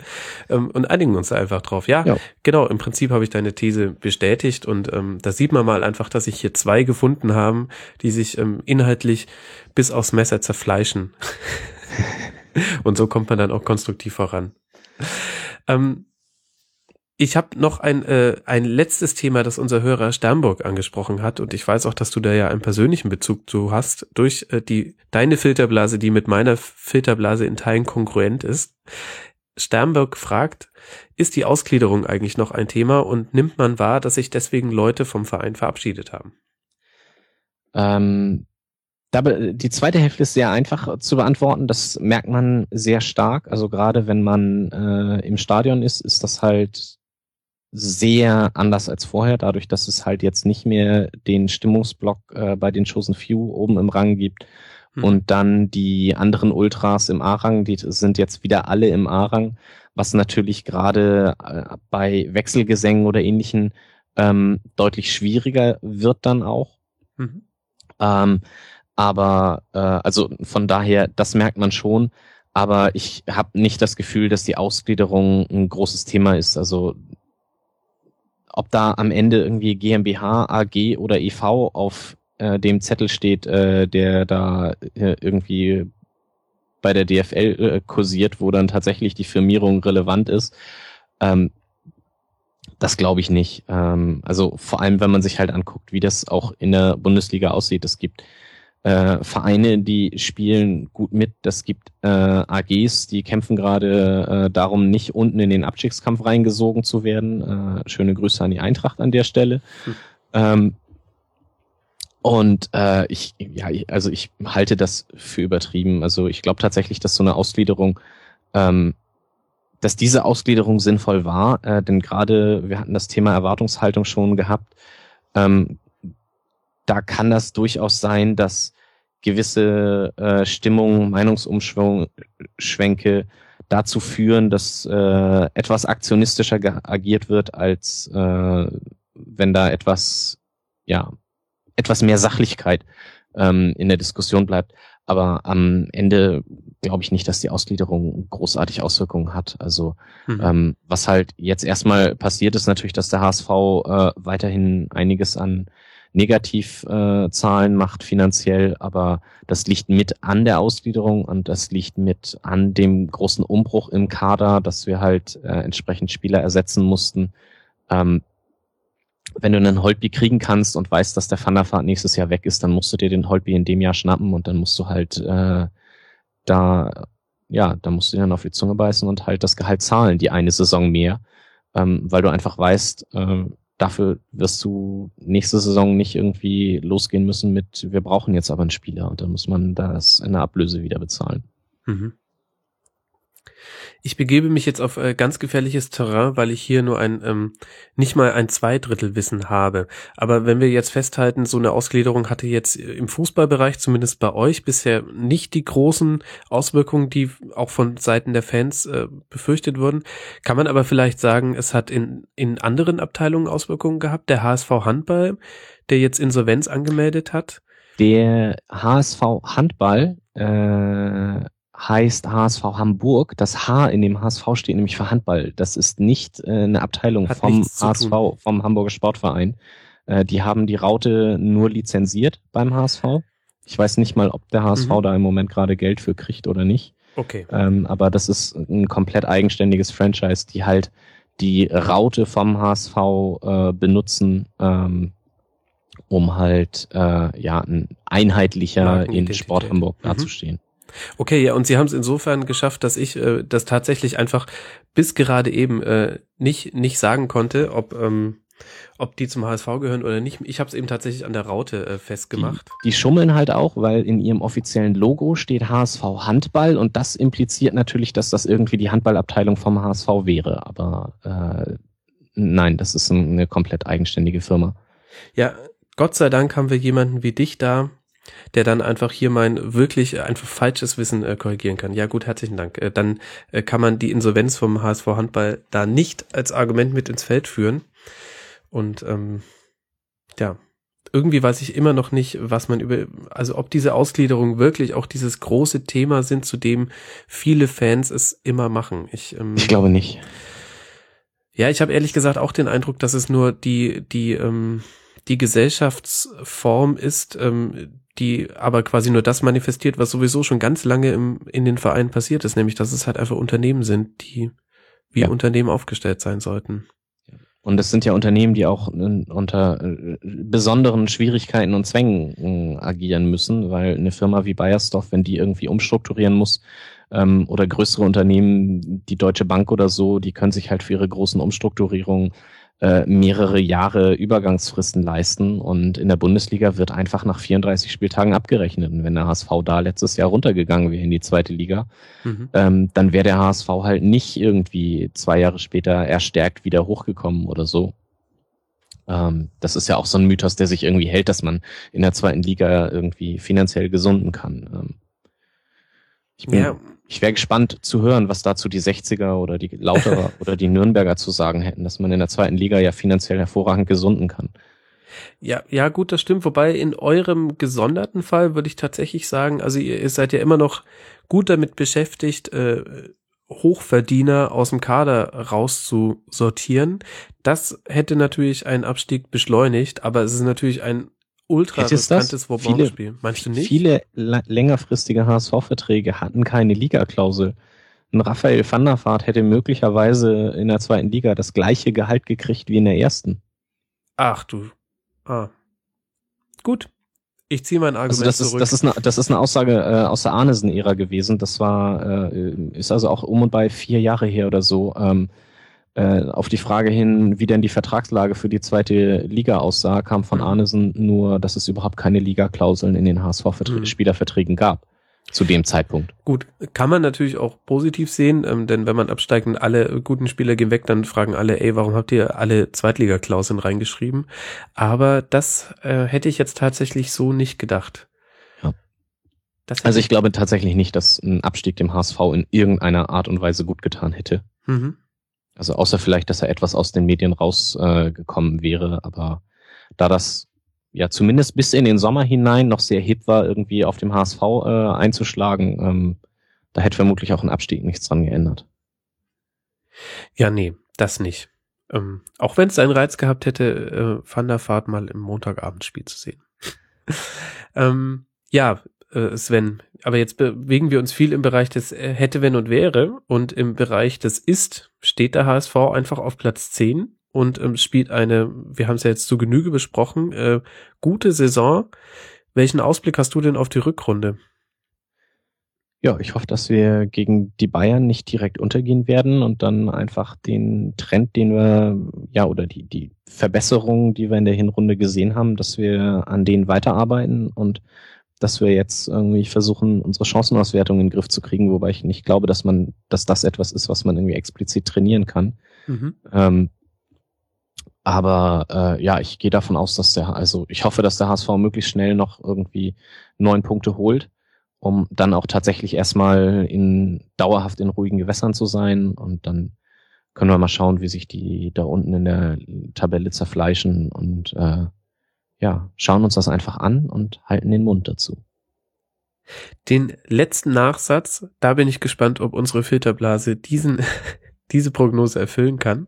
Ähm, und einigen uns da einfach drauf. Ja, ja, genau. Im Prinzip habe ich deine These bestätigt und ähm, da sieht man mal einfach, dass sich hier zwei gefunden haben, die sich ähm, inhaltlich bis aufs Messer zerfleischen. und so kommt man dann auch konstruktiv voran. Ähm, ich habe noch ein, äh, ein letztes Thema, das unser Hörer Sternburg angesprochen hat und ich weiß auch, dass du da ja einen persönlichen Bezug zu hast durch äh, die deine Filterblase, die mit meiner Filterblase in Teilen kongruent ist. Sternburg fragt, ist die Ausgliederung eigentlich noch ein Thema und nimmt man wahr, dass sich deswegen Leute vom Verein verabschiedet haben? Ähm, die zweite Hälfte ist sehr einfach zu beantworten. Das merkt man sehr stark. Also gerade wenn man äh, im Stadion ist, ist das halt sehr anders als vorher, dadurch, dass es halt jetzt nicht mehr den Stimmungsblock äh, bei den Chosen Few oben im Rang gibt hm. und dann die anderen Ultras im A-Rang, die sind jetzt wieder alle im A-Rang, was natürlich gerade äh, bei Wechselgesängen oder ähnlichen ähm, deutlich schwieriger wird dann auch. Mhm. Ähm, aber äh, also von daher, das merkt man schon. Aber ich habe nicht das Gefühl, dass die Ausgliederung ein großes Thema ist. Also ob da am Ende irgendwie GmbH, AG oder EV auf äh, dem Zettel steht, äh, der da äh, irgendwie bei der DFL äh, kursiert, wo dann tatsächlich die Firmierung relevant ist. Ähm, das glaube ich nicht. Ähm, also vor allem, wenn man sich halt anguckt, wie das auch in der Bundesliga aussieht. Es gibt äh, Vereine, die spielen gut mit. Das gibt äh, AGs, die kämpfen gerade äh, darum, nicht unten in den Abstiegskampf reingesogen zu werden. Äh, schöne Grüße an die Eintracht an der Stelle. Hm. Ähm, Und äh, ich, ja, also ich halte das für übertrieben. Also ich glaube tatsächlich, dass so eine Ausgliederung, ähm, dass diese Ausgliederung sinnvoll war, äh, denn gerade wir hatten das Thema Erwartungshaltung schon gehabt. Ähm, da kann das durchaus sein, dass gewisse äh, Stimmungen, Meinungsumschwenke dazu führen, dass äh, etwas aktionistischer agiert wird, als äh, wenn da etwas, ja, etwas mehr Sachlichkeit ähm, in der Diskussion bleibt. Aber am Ende glaube ich nicht, dass die Ausgliederung großartig Auswirkungen hat. Also mhm. ähm, was halt jetzt erstmal passiert ist natürlich, dass der HSV äh, weiterhin einiges an Negativzahlen äh, macht finanziell, aber das liegt mit an der Ausgliederung und das liegt mit an dem großen Umbruch im Kader, dass wir halt äh, entsprechend Spieler ersetzen mussten. Ähm, wenn du einen Holtby kriegen kannst und weißt, dass der Thunderfahrt nächstes Jahr weg ist, dann musst du dir den Holtby in dem Jahr schnappen und dann musst du halt äh, da, ja, da musst du dir dann auf die Zunge beißen und halt das Gehalt zahlen, die eine Saison mehr, ähm, weil du einfach weißt, äh, dafür wirst du nächste Saison nicht irgendwie losgehen müssen mit, wir brauchen jetzt aber einen Spieler und dann muss man das in der Ablöse wieder bezahlen. Mhm. Ich begebe mich jetzt auf äh, ganz gefährliches Terrain, weil ich hier nur ein ähm, nicht mal ein Zweidrittelwissen habe. Aber wenn wir jetzt festhalten, so eine Ausgliederung hatte jetzt äh, im Fußballbereich, zumindest bei euch, bisher nicht die großen Auswirkungen, die auch von Seiten der Fans äh, befürchtet wurden, kann man aber vielleicht sagen, es hat in, in anderen Abteilungen Auswirkungen gehabt. Der HSV Handball, der jetzt Insolvenz angemeldet hat. Der HSV Handball äh, heißt HSV Hamburg. Das H in dem HSV steht nämlich für Handball. Das ist nicht äh, eine Abteilung Hat vom HSV, vom Hamburger Sportverein. Äh, die haben die Raute nur lizenziert beim HSV. Ich weiß nicht mal, ob der HSV mhm. da im Moment gerade Geld für kriegt oder nicht. Okay. Ähm, aber das ist ein komplett eigenständiges Franchise, die halt die Raute vom HSV äh, benutzen, ähm, um halt äh, ja ein einheitlicher in Sport Hamburg mhm. Okay, ja, und sie haben es insofern geschafft, dass ich äh, das tatsächlich einfach bis gerade eben äh, nicht nicht sagen konnte, ob ähm, ob die zum HSV gehören oder nicht. Ich habe es eben tatsächlich an der Raute äh, festgemacht. Die, die schummeln halt auch, weil in ihrem offiziellen Logo steht HSV Handball und das impliziert natürlich, dass das irgendwie die Handballabteilung vom HSV wäre. Aber äh, nein, das ist eine komplett eigenständige Firma. Ja, Gott sei Dank haben wir jemanden wie dich da, der dann einfach hier mein wirklich einfach falsches Wissen äh, korrigieren kann. Ja gut, herzlichen Dank. Äh, dann äh, kann man die Insolvenz vom HSV Handball da nicht als Argument mit ins Feld führen. Und ähm, ja, irgendwie weiß ich immer noch nicht, was man über, also ob diese Ausgliederung wirklich auch dieses große Thema sind, zu dem viele Fans es immer machen. Ich, ähm, ich glaube nicht. Ja, ich habe ehrlich gesagt auch den Eindruck, dass es nur die, die, ähm, die Gesellschaftsform ist, ähm, die aber quasi nur das manifestiert, was sowieso schon ganz lange im, in den Vereinen passiert ist, nämlich dass es halt einfach Unternehmen sind, die wie ja. Unternehmen aufgestellt sein sollten. Und es sind ja Unternehmen, die auch unter äh, besonderen Schwierigkeiten und Zwängen äh, agieren müssen, weil eine Firma wie Bayersdorf, wenn die irgendwie umstrukturieren muss, ähm, oder größere Unternehmen, die Deutsche Bank oder so, die können sich halt für ihre großen Umstrukturierungen äh, mehrere Jahre Übergangsfristen leisten und in der Bundesliga wird einfach nach 34 Spieltagen abgerechnet. Und wenn der HSV da letztes Jahr runtergegangen wäre in die zweite Liga, mhm. ähm, dann wäre der HSV halt nicht irgendwie zwei Jahre später erstärkt wieder hochgekommen oder so. Ähm, das ist ja auch so ein Mythos, der sich irgendwie hält, dass man in der zweiten Liga irgendwie finanziell gesunden kann. Ähm, ich bin, ja ich wäre gespannt zu hören, was dazu die 60er oder die Lauterer oder die Nürnberger zu sagen hätten, dass man in der zweiten Liga ja finanziell hervorragend gesunden kann. Ja, ja, gut, das stimmt. Wobei in eurem gesonderten Fall würde ich tatsächlich sagen, also ihr, ihr seid ja immer noch gut damit beschäftigt, äh, Hochverdiener aus dem Kader rauszusortieren. Das hätte natürlich einen Abstieg beschleunigt, aber es ist natürlich ein ultra riskantes Wobau-Spiel. Meinst du nicht? Viele längerfristige HSV-Verträge hatten keine Liga-Klausel. Ein Raphael van der Vaart hätte möglicherweise in der zweiten Liga das gleiche Gehalt gekriegt wie in der ersten. Ach du. Ah. Gut. Ich ziehe mein Argument also das zurück. Ist, das, ist eine, das ist eine Aussage äh, aus der Arnesen-Ära gewesen. Das war, äh, ist also auch um und bei vier Jahre her oder so. Ähm, äh, auf die Frage hin, wie denn die Vertragslage für die zweite Liga aussah, kam von mhm. Arnesen nur, dass es überhaupt keine Liga-Klauseln in den HSV-Spielerverträgen mhm. gab zu dem Zeitpunkt. Gut, kann man natürlich auch positiv sehen, ähm, denn wenn man absteigt und alle guten Spieler gehen weg, dann fragen alle, ey, warum habt ihr alle Zweitliga-Klauseln reingeschrieben? Aber das äh, hätte ich jetzt tatsächlich so nicht gedacht. Ja. also ich glaube tatsächlich nicht, dass ein Abstieg dem HSV in irgendeiner Art und Weise gut getan hätte. Mhm. Also außer vielleicht, dass er etwas aus den Medien rausgekommen äh, wäre, aber da das ja zumindest bis in den Sommer hinein noch sehr hip war, irgendwie auf dem HSV äh, einzuschlagen, ähm, da hätte vermutlich auch ein Abstieg nichts dran geändert. Ja, nee, das nicht. Ähm, auch wenn es seinen Reiz gehabt hätte, äh, Van der Fahrt mal im Montagabendspiel zu sehen. ähm, ja, Sven, aber jetzt bewegen wir uns viel im Bereich des äh, hätte, wenn und wäre und im Bereich des ist steht der HSV einfach auf Platz 10 und ähm, spielt eine, wir haben es ja jetzt zu Genüge besprochen, äh, gute Saison. Welchen Ausblick hast du denn auf die Rückrunde? Ja, ich hoffe, dass wir gegen die Bayern nicht direkt untergehen werden und dann einfach den Trend, den wir, ja, oder die, die Verbesserungen, die wir in der Hinrunde gesehen haben, dass wir an denen weiterarbeiten und dass wir jetzt irgendwie versuchen, unsere Chancenauswertung in den Griff zu kriegen, wobei ich nicht glaube, dass man, dass das etwas ist, was man irgendwie explizit trainieren kann. Mhm. Ähm, aber äh, ja, ich gehe davon aus, dass der, also ich hoffe, dass der HSV möglichst schnell noch irgendwie neun Punkte holt, um dann auch tatsächlich erstmal in dauerhaft in ruhigen Gewässern zu sein. Und dann können wir mal schauen, wie sich die da unten in der Tabelle zerfleischen und äh, ja, schauen uns das einfach an und halten den Mund dazu. Den letzten Nachsatz, da bin ich gespannt, ob unsere Filterblase diesen diese Prognose erfüllen kann.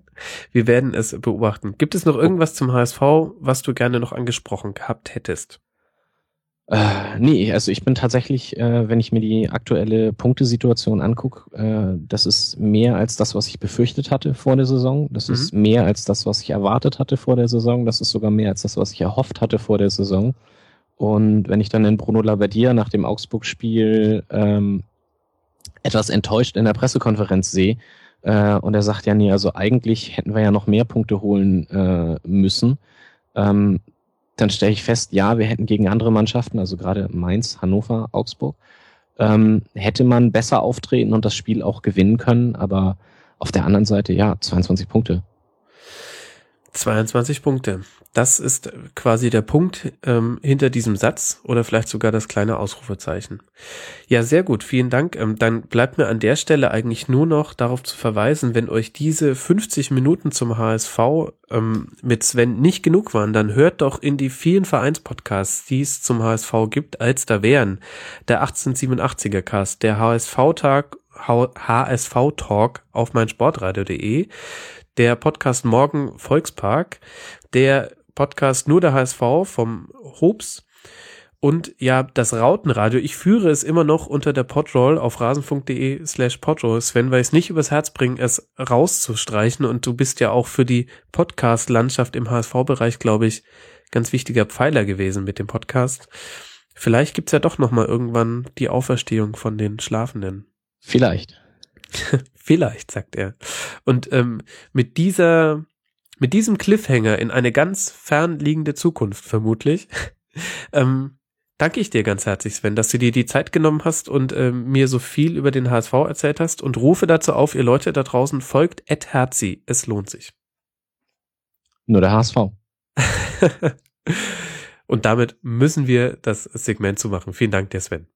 Wir werden es beobachten. Gibt es noch irgendwas zum HSV, was du gerne noch angesprochen gehabt hättest? Äh, nee, also ich bin tatsächlich, äh, wenn ich mir die aktuelle Punktesituation angucke, äh, das ist mehr als das, was ich befürchtet hatte vor der Saison. Das mhm. ist mehr als das, was ich erwartet hatte vor der Saison. Das ist sogar mehr als das, was ich erhofft hatte vor der Saison. Und wenn ich dann den Bruno Labbadia nach dem Augsburg-Spiel ähm, etwas enttäuscht in der Pressekonferenz sehe, äh, und er sagt ja, nee, also eigentlich hätten wir ja noch mehr Punkte holen äh, müssen. Ähm, dann stelle ich fest, ja, wir hätten gegen andere Mannschaften, also gerade Mainz, Hannover, Augsburg, ähm, hätte man besser auftreten und das Spiel auch gewinnen können. Aber auf der anderen Seite, ja, 22 Punkte. 22 Punkte. Das ist quasi der Punkt ähm, hinter diesem Satz oder vielleicht sogar das kleine Ausrufezeichen. Ja, sehr gut, vielen Dank. Ähm, dann bleibt mir an der Stelle eigentlich nur noch darauf zu verweisen, wenn euch diese 50 Minuten zum HSV ähm, mit Sven nicht genug waren, dann hört doch in die vielen Vereinspodcasts, die es zum HSV gibt, als da wären. Der 1887er Cast, der HSV-Tag, HSV-Talk auf meinsportradio.de der Podcast Morgen Volkspark, der Podcast Nur der HSV vom Hobbs und ja, das Rautenradio. Ich führe es immer noch unter der Podroll auf rasenfunk.de slash podroll. Sven, weil ich es nicht übers Herz bringe, es rauszustreichen und du bist ja auch für die Podcast-Landschaft im HSV-Bereich, glaube ich, ganz wichtiger Pfeiler gewesen mit dem Podcast. Vielleicht gibt's ja doch noch mal irgendwann die Auferstehung von den Schlafenden. Vielleicht. Vielleicht, sagt er. Und ähm, mit dieser, mit diesem Cliffhanger in eine ganz fernliegende Zukunft vermutlich, ähm, danke ich dir ganz herzlich, Sven, dass du dir die Zeit genommen hast und ähm, mir so viel über den HSV erzählt hast und rufe dazu auf, ihr Leute da draußen, folgt Ed Herzi. Es lohnt sich. Nur der HSV. und damit müssen wir das Segment zumachen. Vielen Dank dir, Sven.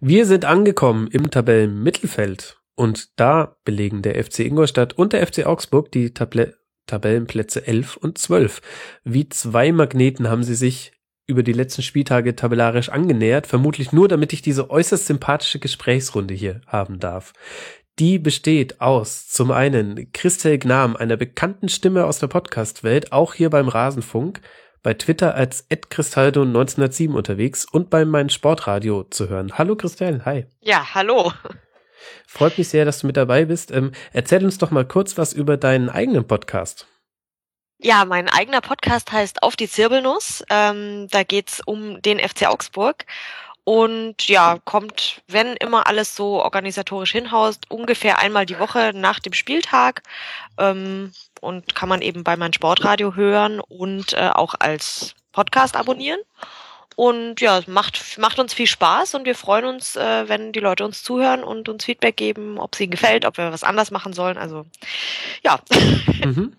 Wir sind angekommen im Tabellenmittelfeld und da belegen der FC Ingolstadt und der FC Augsburg die Table Tabellenplätze 11 und 12. Wie zwei Magneten haben sie sich über die letzten Spieltage tabellarisch angenähert, vermutlich nur damit ich diese äußerst sympathische Gesprächsrunde hier haben darf. Die besteht aus zum einen Christel Gnam, einer bekannten Stimme aus der Podcast-Welt, auch hier beim Rasenfunk, bei Twitter als @cristaldo1907 unterwegs und bei meinem Sportradio zu hören. Hallo Christel, hi. Ja, hallo. Freut mich sehr, dass du mit dabei bist. Ähm, erzähl uns doch mal kurz was über deinen eigenen Podcast. Ja, mein eigener Podcast heißt Auf die Zirbelnuss. Ähm, da geht's um den FC Augsburg. Und ja, kommt, wenn immer alles so organisatorisch hinhaust, ungefähr einmal die Woche nach dem Spieltag. Ähm, und kann man eben bei meinem Sportradio hören und äh, auch als Podcast abonnieren. Und ja, macht, macht uns viel Spaß und wir freuen uns, äh, wenn die Leute uns zuhören und uns Feedback geben, ob es ihnen gefällt, ob wir was anders machen sollen. Also ja. Mhm.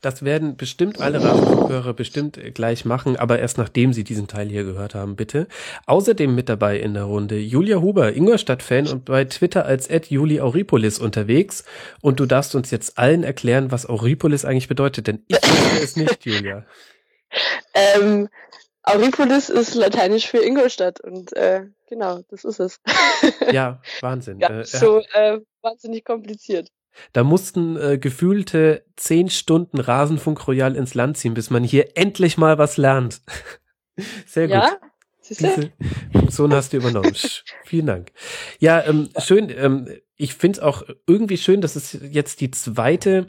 Das werden bestimmt alle Rasenfunkhörer bestimmt gleich machen, aber erst nachdem sie diesen Teil hier gehört haben, bitte. Außerdem mit dabei in der Runde Julia Huber, Ingolstadt-Fan und bei Twitter als Juli Auripolis unterwegs. Und du darfst uns jetzt allen erklären, was Auripolis eigentlich bedeutet, denn ich weiß es nicht, Julia. Ähm, Auripolis ist lateinisch für Ingolstadt und äh, genau, das ist es. ja, Wahnsinn. Ja, äh, so äh, wahnsinnig kompliziert. Da mussten äh, gefühlte zehn Stunden Rasenfunk Royal ins Land ziehen, bis man hier endlich mal was lernt. Sehr gut. Ja? Diese Funktion hast du übernommen. Vielen Dank. Ja, ähm, schön. Ähm, ich finde es auch irgendwie schön, dass es jetzt die zweite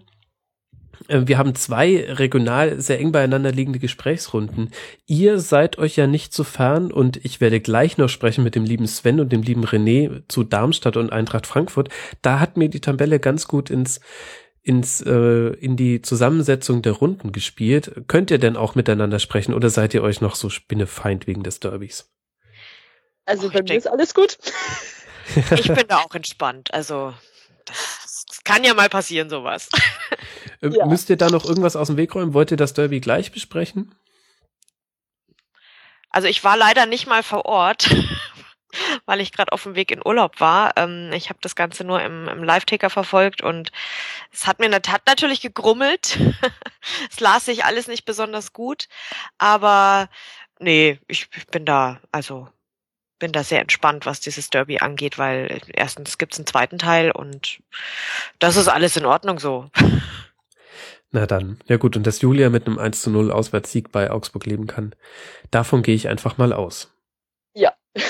wir haben zwei regional sehr eng beieinander liegende Gesprächsrunden. Ihr seid euch ja nicht so fern und ich werde gleich noch sprechen mit dem lieben Sven und dem lieben René zu Darmstadt und Eintracht Frankfurt. Da hat mir die Tabelle ganz gut ins ins äh, in die Zusammensetzung der Runden gespielt. Könnt ihr denn auch miteinander sprechen oder seid ihr euch noch so spinnefeind wegen des Derbys? Also bei mir ist alles gut. ich bin da auch entspannt. Also das, das kann ja mal passieren, sowas. Ähm, ja. Müsst ihr da noch irgendwas aus dem Weg räumen? Wollt ihr das Derby gleich besprechen? Also ich war leider nicht mal vor Ort, weil ich gerade auf dem Weg in Urlaub war. Ähm, ich habe das Ganze nur im, im Live-Ticker verfolgt und es hat mir hat natürlich gegrummelt. es las sich alles nicht besonders gut, aber nee, ich, ich bin da, also bin da sehr entspannt, was dieses Derby angeht, weil erstens gibt's einen zweiten Teil und das ist alles in Ordnung so. Na dann. Ja gut, und dass Julia mit einem 1 zu 0 Auswärtssieg bei Augsburg leben kann, davon gehe ich einfach mal aus. Ja.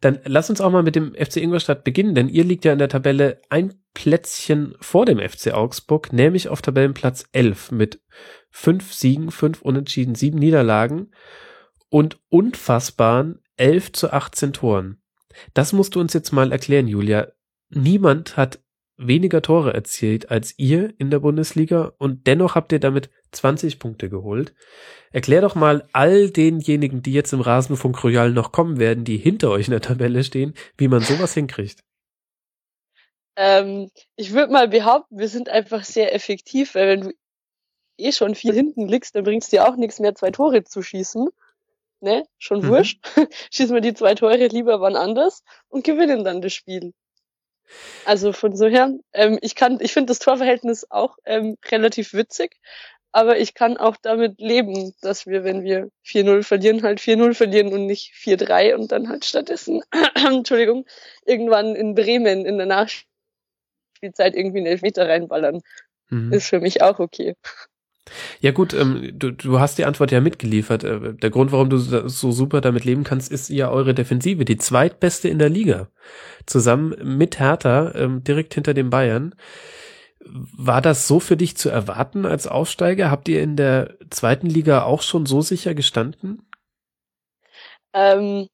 dann lass uns auch mal mit dem FC Ingolstadt beginnen, denn ihr liegt ja in der Tabelle ein Plätzchen vor dem FC Augsburg, nämlich auf Tabellenplatz 11 mit fünf Siegen, fünf Unentschieden, sieben Niederlagen und unfassbaren 11 zu 18 Toren. Das musst du uns jetzt mal erklären, Julia. Niemand hat weniger Tore erzielt als ihr in der Bundesliga und dennoch habt ihr damit 20 Punkte geholt. Erklär doch mal all denjenigen, die jetzt im Rasenfunk Royal noch kommen werden, die hinter euch in der Tabelle stehen, wie man sowas hinkriegt. Ähm, ich würde mal behaupten, wir sind einfach sehr effektiv, weil wenn du eh schon viel hinten liegst, dann bringst dir auch nichts mehr, zwei Tore zu schießen. Ne? Schon mhm. wurscht. Schießen wir die zwei Tore lieber wann anders und gewinnen dann das Spiel. Also von so her, ähm, ich kann, ich finde das Torverhältnis auch ähm, relativ witzig, aber ich kann auch damit leben, dass wir, wenn wir 4-0 verlieren, halt 4-0 verlieren und nicht 4-3 und dann halt stattdessen, Entschuldigung, irgendwann in Bremen in der Nachspielzeit irgendwie einen Elfmeter reinballern. Mhm. Ist für mich auch okay. Ja gut, ähm, du, du hast die Antwort ja mitgeliefert. Äh, der Grund, warum du so super damit leben kannst, ist ja eure Defensive, die zweitbeste in der Liga. Zusammen mit Hertha, ähm, direkt hinter den Bayern. War das so für dich zu erwarten als Aufsteiger? Habt ihr in der zweiten Liga auch schon so sicher gestanden? Ähm,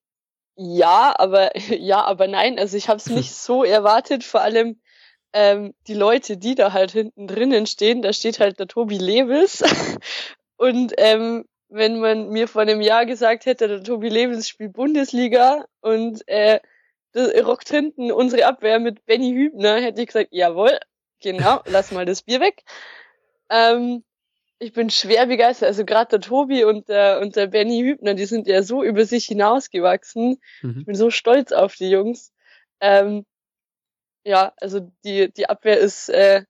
ja, aber ja, aber nein. Also ich habe es nicht so erwartet. Vor allem ähm, die Leute, die da halt hinten drinnen stehen, da steht halt der Tobi Lewis. und ähm, wenn man mir vor einem Jahr gesagt hätte, der Tobi Lewis spielt Bundesliga und äh, das rockt hinten unsere Abwehr mit Benny Hübner, hätte ich gesagt, jawohl, genau, lass mal das Bier weg. Ähm, ich bin schwer begeistert. Also gerade der Tobi und der, und der Benny Hübner, die sind ja so über sich hinausgewachsen. Mhm. Ich bin so stolz auf die Jungs. Ähm, ja, also die, die Abwehr ist äh,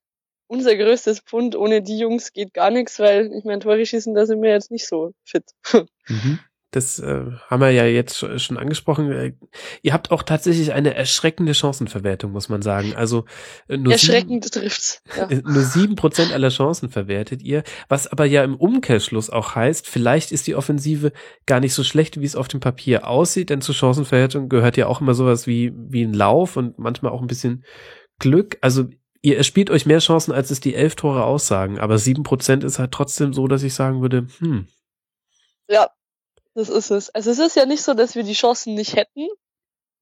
unser größtes Pfund. Ohne die Jungs geht gar nichts, weil ich meine, Tore schießen, da sind wir jetzt nicht so fit. Mhm. Das äh, haben wir ja jetzt schon angesprochen. Äh, ihr habt auch tatsächlich eine erschreckende Chancenverwertung, muss man sagen. Also äh, nur erschreckend sieben, trifft's. Ja. Äh, nur sieben Prozent aller Chancen verwertet ihr, was aber ja im Umkehrschluss auch heißt, vielleicht ist die Offensive gar nicht so schlecht, wie es auf dem Papier aussieht, denn zur Chancenverwertung gehört ja auch immer sowas wie wie ein Lauf und manchmal auch ein bisschen Glück. Also ihr erspielt euch mehr Chancen, als es die elf Tore aussagen, aber sieben Prozent ist halt trotzdem so, dass ich sagen würde, hm. Ja, Das ist es. Also es ist ja nicht so, dass wir die Chancen nicht hätten.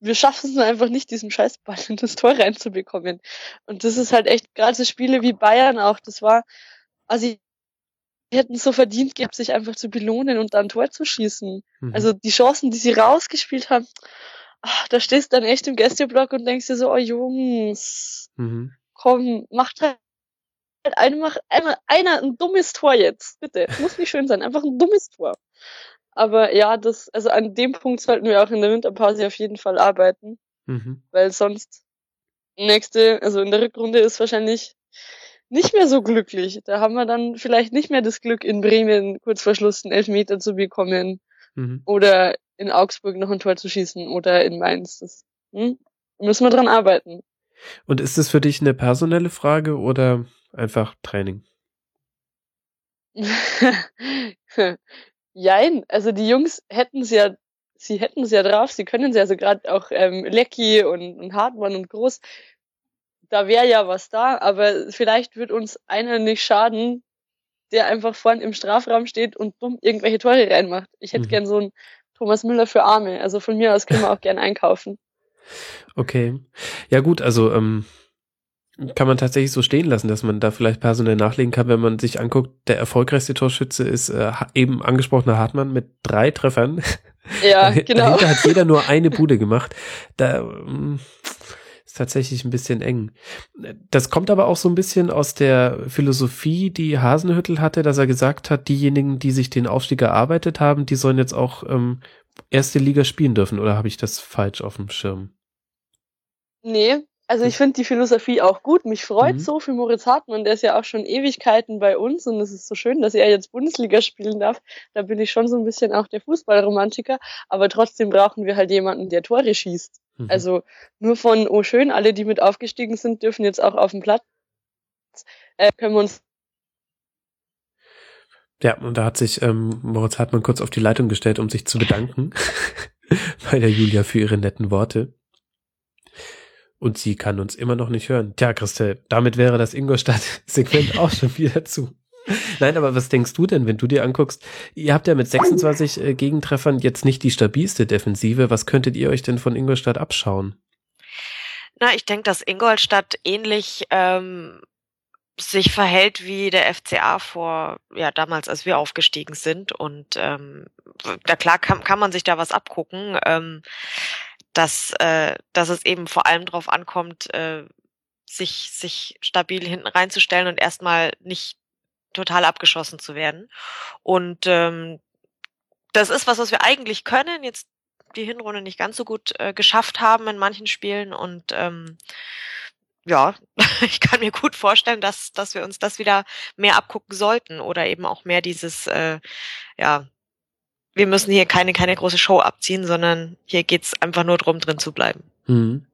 Wir schaffen es nur einfach nicht, diesen Scheißball in das Tor reinzubekommen. Und das ist halt echt, gerade so Spiele wie Bayern auch, das war, also die hätten so verdient gehabt, sich einfach zu belohnen und dann Tor zu schießen. Mhm. Also die Chancen, die sie rausgespielt haben, ach, da stehst du dann echt im Gästeblock und denkst dir so, oh Jungs, mhm. komm, macht halt einfach einmal einer ein dummes Tor jetzt, bitte. Muss nicht schön sein, einfach ein dummes Tor. Aber ja, das, also an dem Punkt sollten wir auch in der Winterpause auf jeden Fall arbeiten. Mhm. Weil sonst nächste, also in der Rückrunde ist wahrscheinlich nicht mehr so glücklich. Da haben wir dann vielleicht nicht mehr das Glück, in Bremen kurz vor Schluss einen Elfmeter zu bekommen. Mhm. Oder in Augsburg noch ein Tor zu schießen oder in Mainz. Das hm, müssen wir dran arbeiten. Und ist das für dich eine personelle Frage oder einfach Training? Jein, also die Jungs hätten es ja, sie hätten es ja drauf, sie können es ja, also gerade auch ähm, Lecky und, und Hartmann und Groß, da wäre ja was da, aber vielleicht wird uns einer nicht schaden, der einfach vorn im Strafraum steht und dumm irgendwelche Tore reinmacht. Ich hätte mhm. gern so einen Thomas Müller für Arme, also von mir aus können wir auch gern einkaufen. Okay. Ja gut, also ähm, kann man tatsächlich so stehen lassen, dass man da vielleicht personell nachlegen kann, wenn man sich anguckt, der erfolgreichste Torschütze ist äh, eben angesprochener Hartmann mit drei Treffern. Ja, genau. Dahinter hat jeder nur eine Bude gemacht. Da ähm, ist tatsächlich ein bisschen eng. Das kommt aber auch so ein bisschen aus der Philosophie, die Hasenhüttel hatte, dass er gesagt hat, diejenigen, die sich den Aufstieg erarbeitet haben, die sollen jetzt auch ähm, erste Liga spielen dürfen. Oder habe ich das falsch auf dem Schirm? Nee, also ich finde die Philosophie auch gut. Mich freut mhm. so für Moritz Hartmann, der ist ja auch schon Ewigkeiten bei uns und es ist so schön, dass er jetzt Bundesliga spielen darf. Da bin ich schon so ein bisschen auch der Fußballromantiker, aber trotzdem brauchen wir halt jemanden, der Tore schießt. Mhm. Also nur von, oh schön, alle, die mit aufgestiegen sind, dürfen jetzt auch auf dem Platz. Äh, können wir uns ja, und da hat sich ähm, Moritz Hartmann kurz auf die Leitung gestellt, um sich zu bedanken bei der Julia für ihre netten Worte. Und sie kann uns immer noch nicht hören. Tja, Christel, damit wäre das Ingolstadt-Segment auch schon wieder zu. Nein, aber was denkst du denn, wenn du dir anguckst, ihr habt ja mit 26 äh, Gegentreffern jetzt nicht die stabilste Defensive. Was könntet ihr euch denn von Ingolstadt abschauen? Na, ich denke, dass Ingolstadt ähnlich ähm, sich verhält wie der FCA vor, ja, damals, als wir aufgestiegen sind. Und ähm, da klar kann, kann man sich da was abgucken. Ähm, dass, äh, dass es eben vor allem darauf ankommt, äh, sich, sich stabil hinten reinzustellen und erstmal nicht total abgeschossen zu werden. Und ähm, das ist was, was wir eigentlich können, jetzt die Hinrunde nicht ganz so gut äh, geschafft haben in manchen Spielen und ähm, ja, ich kann mir gut vorstellen, dass, dass wir uns das wieder mehr abgucken sollten oder eben auch mehr dieses, äh, ja, wir müssen hier keine, keine große Show abziehen, sondern hier geht's einfach nur drum, drin zu bleiben. Mhm.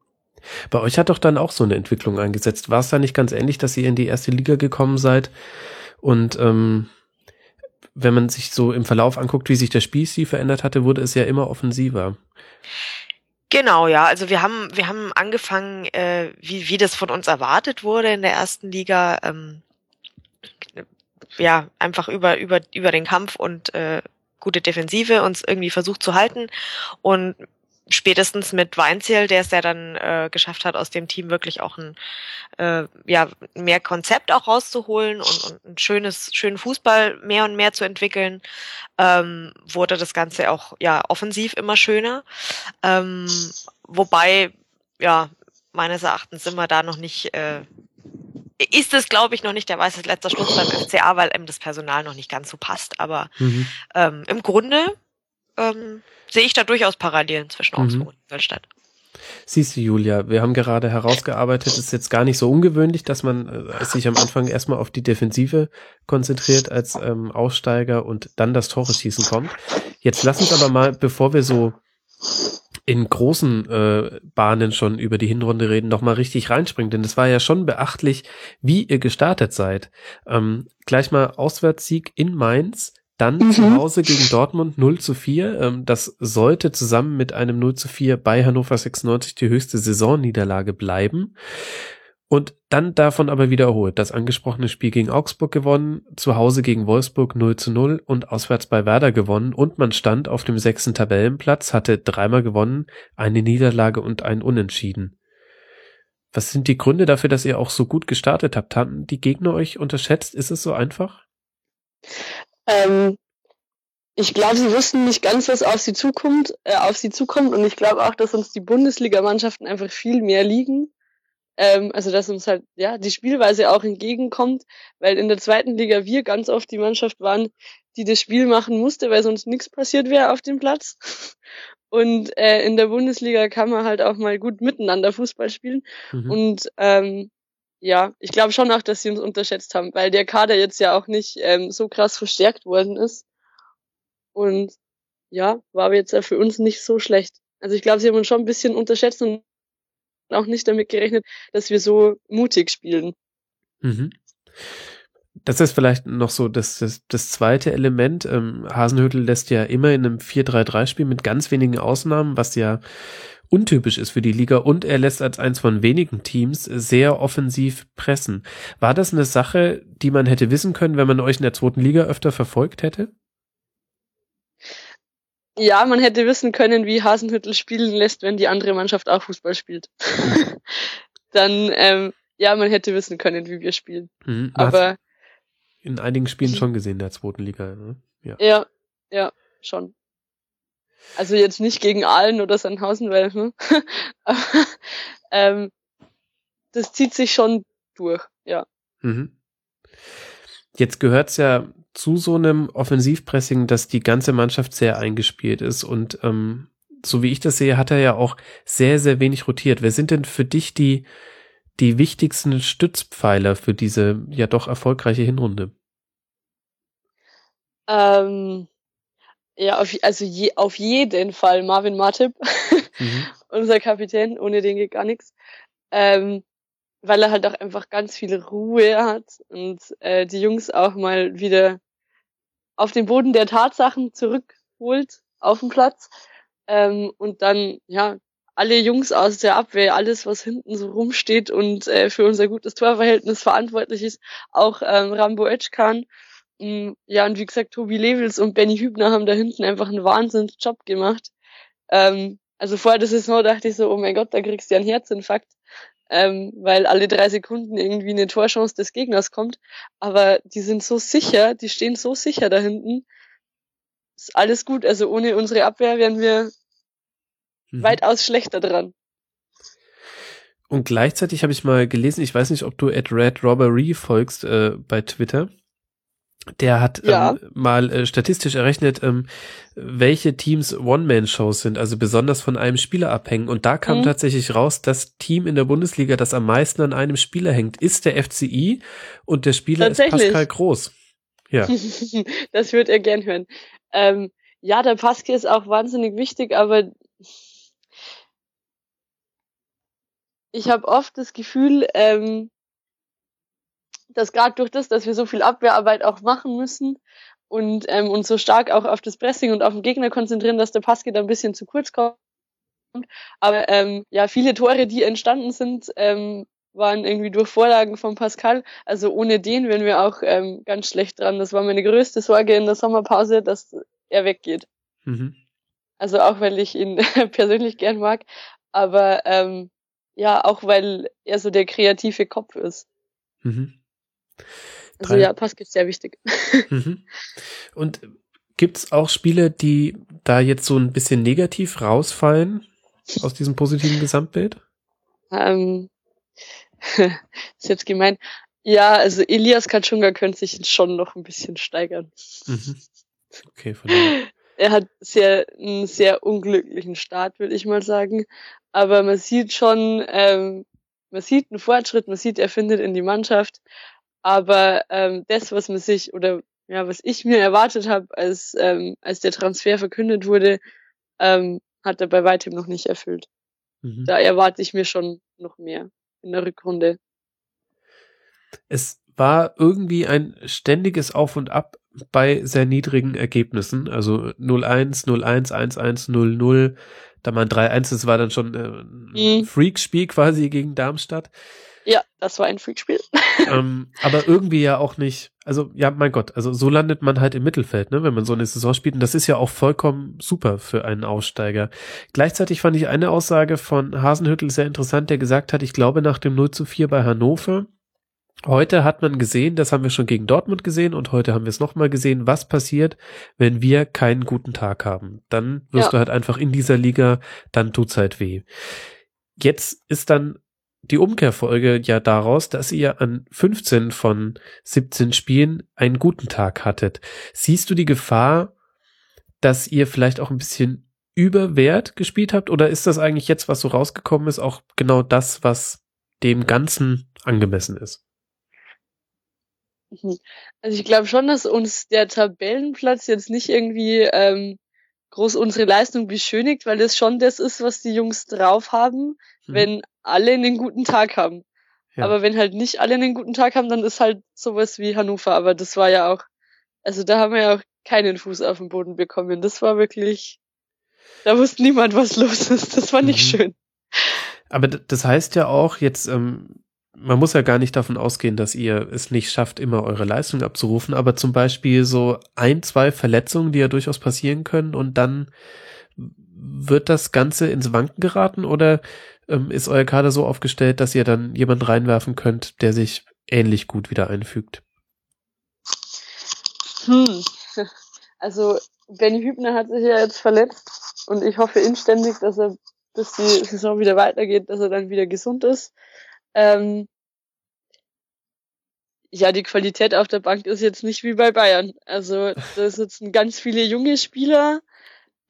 Bei euch hat doch dann auch so eine Entwicklung eingesetzt. War es da nicht ganz ähnlich, dass ihr in die erste Liga gekommen seid? Und ähm, wenn man sich so im Verlauf anguckt, wie sich der Spielstil verändert hatte, wurde es ja immer offensiver. Genau, ja. Also wir haben, wir haben angefangen, äh, wie, wie das von uns erwartet wurde in der ersten Liga. Ähm, ja, einfach über, über, über den Kampf und äh, gute Defensive uns irgendwie versucht zu halten und spätestens mit Weinziel, der es ja dann äh, geschafft hat, aus dem Team wirklich auch ein äh, ja mehr Konzept auch rauszuholen und, und ein schönes schönen Fußball mehr und mehr zu entwickeln, ähm, wurde das Ganze auch ja offensiv immer schöner. Ähm, wobei ja meines Erachtens wir da noch nicht äh, ist es, glaube ich, noch nicht der weiße letzter Schluss beim FCA, weil eben das Personal noch nicht ganz so passt. Aber mhm. ähm, im Grunde ähm, sehe ich da durchaus Parallelen zwischen Augsburg mhm. und Ingolstadt. Siehst du, Julia, wir haben gerade herausgearbeitet, es ist jetzt gar nicht so ungewöhnlich, dass man äh, sich am Anfang erstmal auf die Defensive konzentriert als ähm, Aussteiger und dann das Tore schießen kommt. Jetzt lass uns aber mal, bevor wir so in großen äh, Bahnen schon über die Hinrunde reden, noch mal richtig reinspringen, denn es war ja schon beachtlich, wie ihr gestartet seid. Ähm, gleich mal Auswärtssieg in Mainz, dann mhm. zu Hause gegen Dortmund 0 zu 4. Ähm, das sollte zusammen mit einem 0 zu 4 bei Hannover 96 die höchste Saisonniederlage bleiben. Und dann davon aber wiederholt. Das angesprochene Spiel gegen Augsburg gewonnen, zu Hause gegen Wolfsburg 0 zu 0 und auswärts bei Werder gewonnen und man stand auf dem sechsten Tabellenplatz, hatte dreimal gewonnen, eine Niederlage und ein Unentschieden. Was sind die Gründe dafür, dass ihr auch so gut gestartet habt? Haben die Gegner euch unterschätzt? Ist es so einfach? Ähm, ich glaube, sie wussten nicht ganz, was auf sie zukommt, äh, auf sie zukommt, und ich glaube auch, dass uns die Bundesligamannschaften einfach viel mehr liegen ähm, also dass uns halt ja die Spielweise auch entgegenkommt, weil in der zweiten Liga wir ganz oft die Mannschaft waren, die das Spiel machen musste, weil sonst nichts passiert wäre auf dem Platz. Und äh, in der Bundesliga kann man halt auch mal gut miteinander Fußball spielen. Mhm. Und ähm, ja, ich glaube schon auch, dass sie uns unterschätzt haben, weil der Kader jetzt ja auch nicht ähm, so krass verstärkt worden ist. Und ja, war aber jetzt ja für uns nicht so schlecht. Also ich glaube, sie haben uns schon ein bisschen unterschätzt und auch nicht damit gerechnet, dass wir so mutig spielen. Mhm. Das ist vielleicht noch so das, das, das zweite Element. Ähm, Hasenhüttel lässt ja immer in einem 4-3-3 spielen mit ganz wenigen Ausnahmen, was ja untypisch ist für die Liga und er lässt als eins von wenigen Teams sehr offensiv pressen. War das eine Sache, die man hätte wissen können, wenn man euch in der zweiten Liga öfter verfolgt hätte? Ja, man hätte wissen können, wie Hasenhüttel spielen lässt, wenn die andere Mannschaft auch Fußball spielt. Dann, ähm, ja, man hätte wissen können, wie wir spielen. Mhm, Aber in einigen Spielen schon gesehen in der zweiten Liga. Ne? Ja. ja, ja, schon. Also jetzt nicht gegen Aalen oder Sandhausen, weil, hm? Aber, ähm, das zieht sich schon durch, ja. Mhm. Jetzt gehört's ja zu so einem Offensivpressing, dass die ganze Mannschaft sehr eingespielt ist und ähm, so wie ich das sehe, hat er ja auch sehr, sehr wenig rotiert. Wer sind denn für dich die, die wichtigsten Stützpfeiler für diese ja doch erfolgreiche Hinrunde? Ähm, ja, auf, also je, auf jeden Fall Marvin Martip, mhm. unser Kapitän, ohne den geht gar nichts. Ähm, weil er halt auch einfach ganz viel Ruhe hat und äh, die Jungs auch mal wieder auf den Boden der Tatsachen zurückholt auf den Platz ähm, und dann ja alle Jungs aus der Abwehr, alles was hinten so rumsteht und äh, für unser gutes Torverhältnis verantwortlich ist, auch ähm, Rambo Etschkan. Ähm, ja und wie gesagt Tobi Levels und Benny Hübner haben da hinten einfach einen Wahnsinnsjob gemacht. Ähm, also vor der Saison dachte ich so, oh mein Gott, da kriegst du ja einen Herzinfarkt ähm, weil alle drei Sekunden irgendwie eine Torchance des Gegners kommt. Aber die sind so sicher, die stehen so sicher da hinten. Ist alles gut. Also ohne unsere Abwehr wären wir mhm. weitaus schlechter dran. Und gleichzeitig habe ich mal gelesen, ich weiß nicht, ob du at Red Robbery folgst äh, bei Twitter. Der hat ja. ähm, mal äh, statistisch errechnet, ähm, welche Teams One-Man-Shows sind, also besonders von einem Spieler abhängen. Und da kam mhm. tatsächlich raus, das Team in der Bundesliga, das am meisten an einem Spieler hängt, ist der FCI und der Spieler ist Pascal Groß. Ja. das würde er gern hören. Ähm, ja, der Pascal ist auch wahnsinnig wichtig, aber ich habe oft das Gefühl, ähm, dass gerade durch das, dass wir so viel Abwehrarbeit auch machen müssen und ähm, uns so stark auch auf das Pressing und auf den Gegner konzentrieren, dass der Paske da ein bisschen zu kurz kommt. Aber ähm, ja, viele Tore, die entstanden sind, ähm, waren irgendwie durch Vorlagen von Pascal. Also ohne den wären wir auch ähm, ganz schlecht dran. Das war meine größte Sorge in der Sommerpause, dass er weggeht. Mhm. Also auch weil ich ihn persönlich gern mag, aber ähm, ja, auch weil er so der kreative Kopf ist. Mhm. Also Drei. ja, Pass ist sehr wichtig. Mhm. Und gibt's auch Spiele, die da jetzt so ein bisschen negativ rausfallen aus diesem positiven Gesamtbild? Ähm, ist jetzt gemein. Ja, also Elias Katschunga könnte sich schon noch ein bisschen steigern. Mhm. Okay, von daher. Er hat sehr, einen sehr unglücklichen Start, würde ich mal sagen. Aber man sieht schon, ähm, man sieht einen Fortschritt, man sieht, er findet in die Mannschaft. Aber ähm, das, was man sich oder ja, was ich mir erwartet habe, als ähm, als der Transfer verkündet wurde, ähm, hat er bei weitem noch nicht erfüllt. Mhm. Da erwarte ich mir schon noch mehr in der Rückrunde. Es war irgendwie ein ständiges Auf und Ab bei sehr niedrigen Ergebnissen, also 0-1, 0-1, 1-1, 0-0, Da man 3-1, das war dann schon äh, ein mhm. Freak-Spiel quasi gegen Darmstadt. Das war ein Freakspiel. ähm, aber irgendwie ja auch nicht, also ja, mein Gott, also so landet man halt im Mittelfeld, ne, wenn man so eine Saison spielt. Und das ist ja auch vollkommen super für einen Aussteiger. Gleichzeitig fand ich eine Aussage von Hasenhüttel sehr interessant, der gesagt hat, ich glaube nach dem 0 zu 4 bei Hannover, Heute hat man gesehen, das haben wir schon gegen Dortmund gesehen und heute haben wir es nochmal gesehen, was passiert, wenn wir keinen guten Tag haben. Dann wirst ja. du halt einfach in dieser Liga, dann tut's halt weh. Jetzt ist dann die Umkehrfolge ja daraus, dass ihr an 15 von 17 Spielen einen guten Tag hattet. Siehst du die Gefahr, dass ihr vielleicht auch ein bisschen über Wert gespielt habt oder ist das eigentlich jetzt, was so rausgekommen ist, auch genau das, was dem Ganzen angemessen ist? Mhm. Also ich glaube schon, dass uns der Tabellenplatz jetzt nicht irgendwie ähm, groß unsere Leistung beschönigt, weil das schon das ist, was die Jungs drauf haben, hm. wenn alle einen guten Tag haben. Ja. Aber wenn halt nicht alle einen guten Tag haben, dann ist halt sowas wie Hannover. Aber das war ja auch, also da haben wir ja auch keinen Fuß auf den Boden bekommen. Das war wirklich, da wusste niemand, was los ist. Das war nicht mhm. schön. Aber das heißt ja auch, jetzt ähm, man muss ja gar nicht davon ausgehen, dass ihr es nicht schafft, immer eure Leistung abzurufen, aber zum Beispiel so ein, zwei Verletzungen, die ja durchaus passieren können und dann wird das Ganze ins Wanken geraten oder ähm, ist euer Kader so aufgestellt, dass ihr dann jemanden reinwerfen könnt, der sich ähnlich gut wieder einfügt? Hm. Also Benny Hübner hat sich ja jetzt verletzt und ich hoffe inständig, dass er bis die Saison wieder weitergeht, dass er dann wieder gesund ist. Ähm, ja, die Qualität auf der Bank ist jetzt nicht wie bei Bayern. Also da sitzen ganz viele junge Spieler,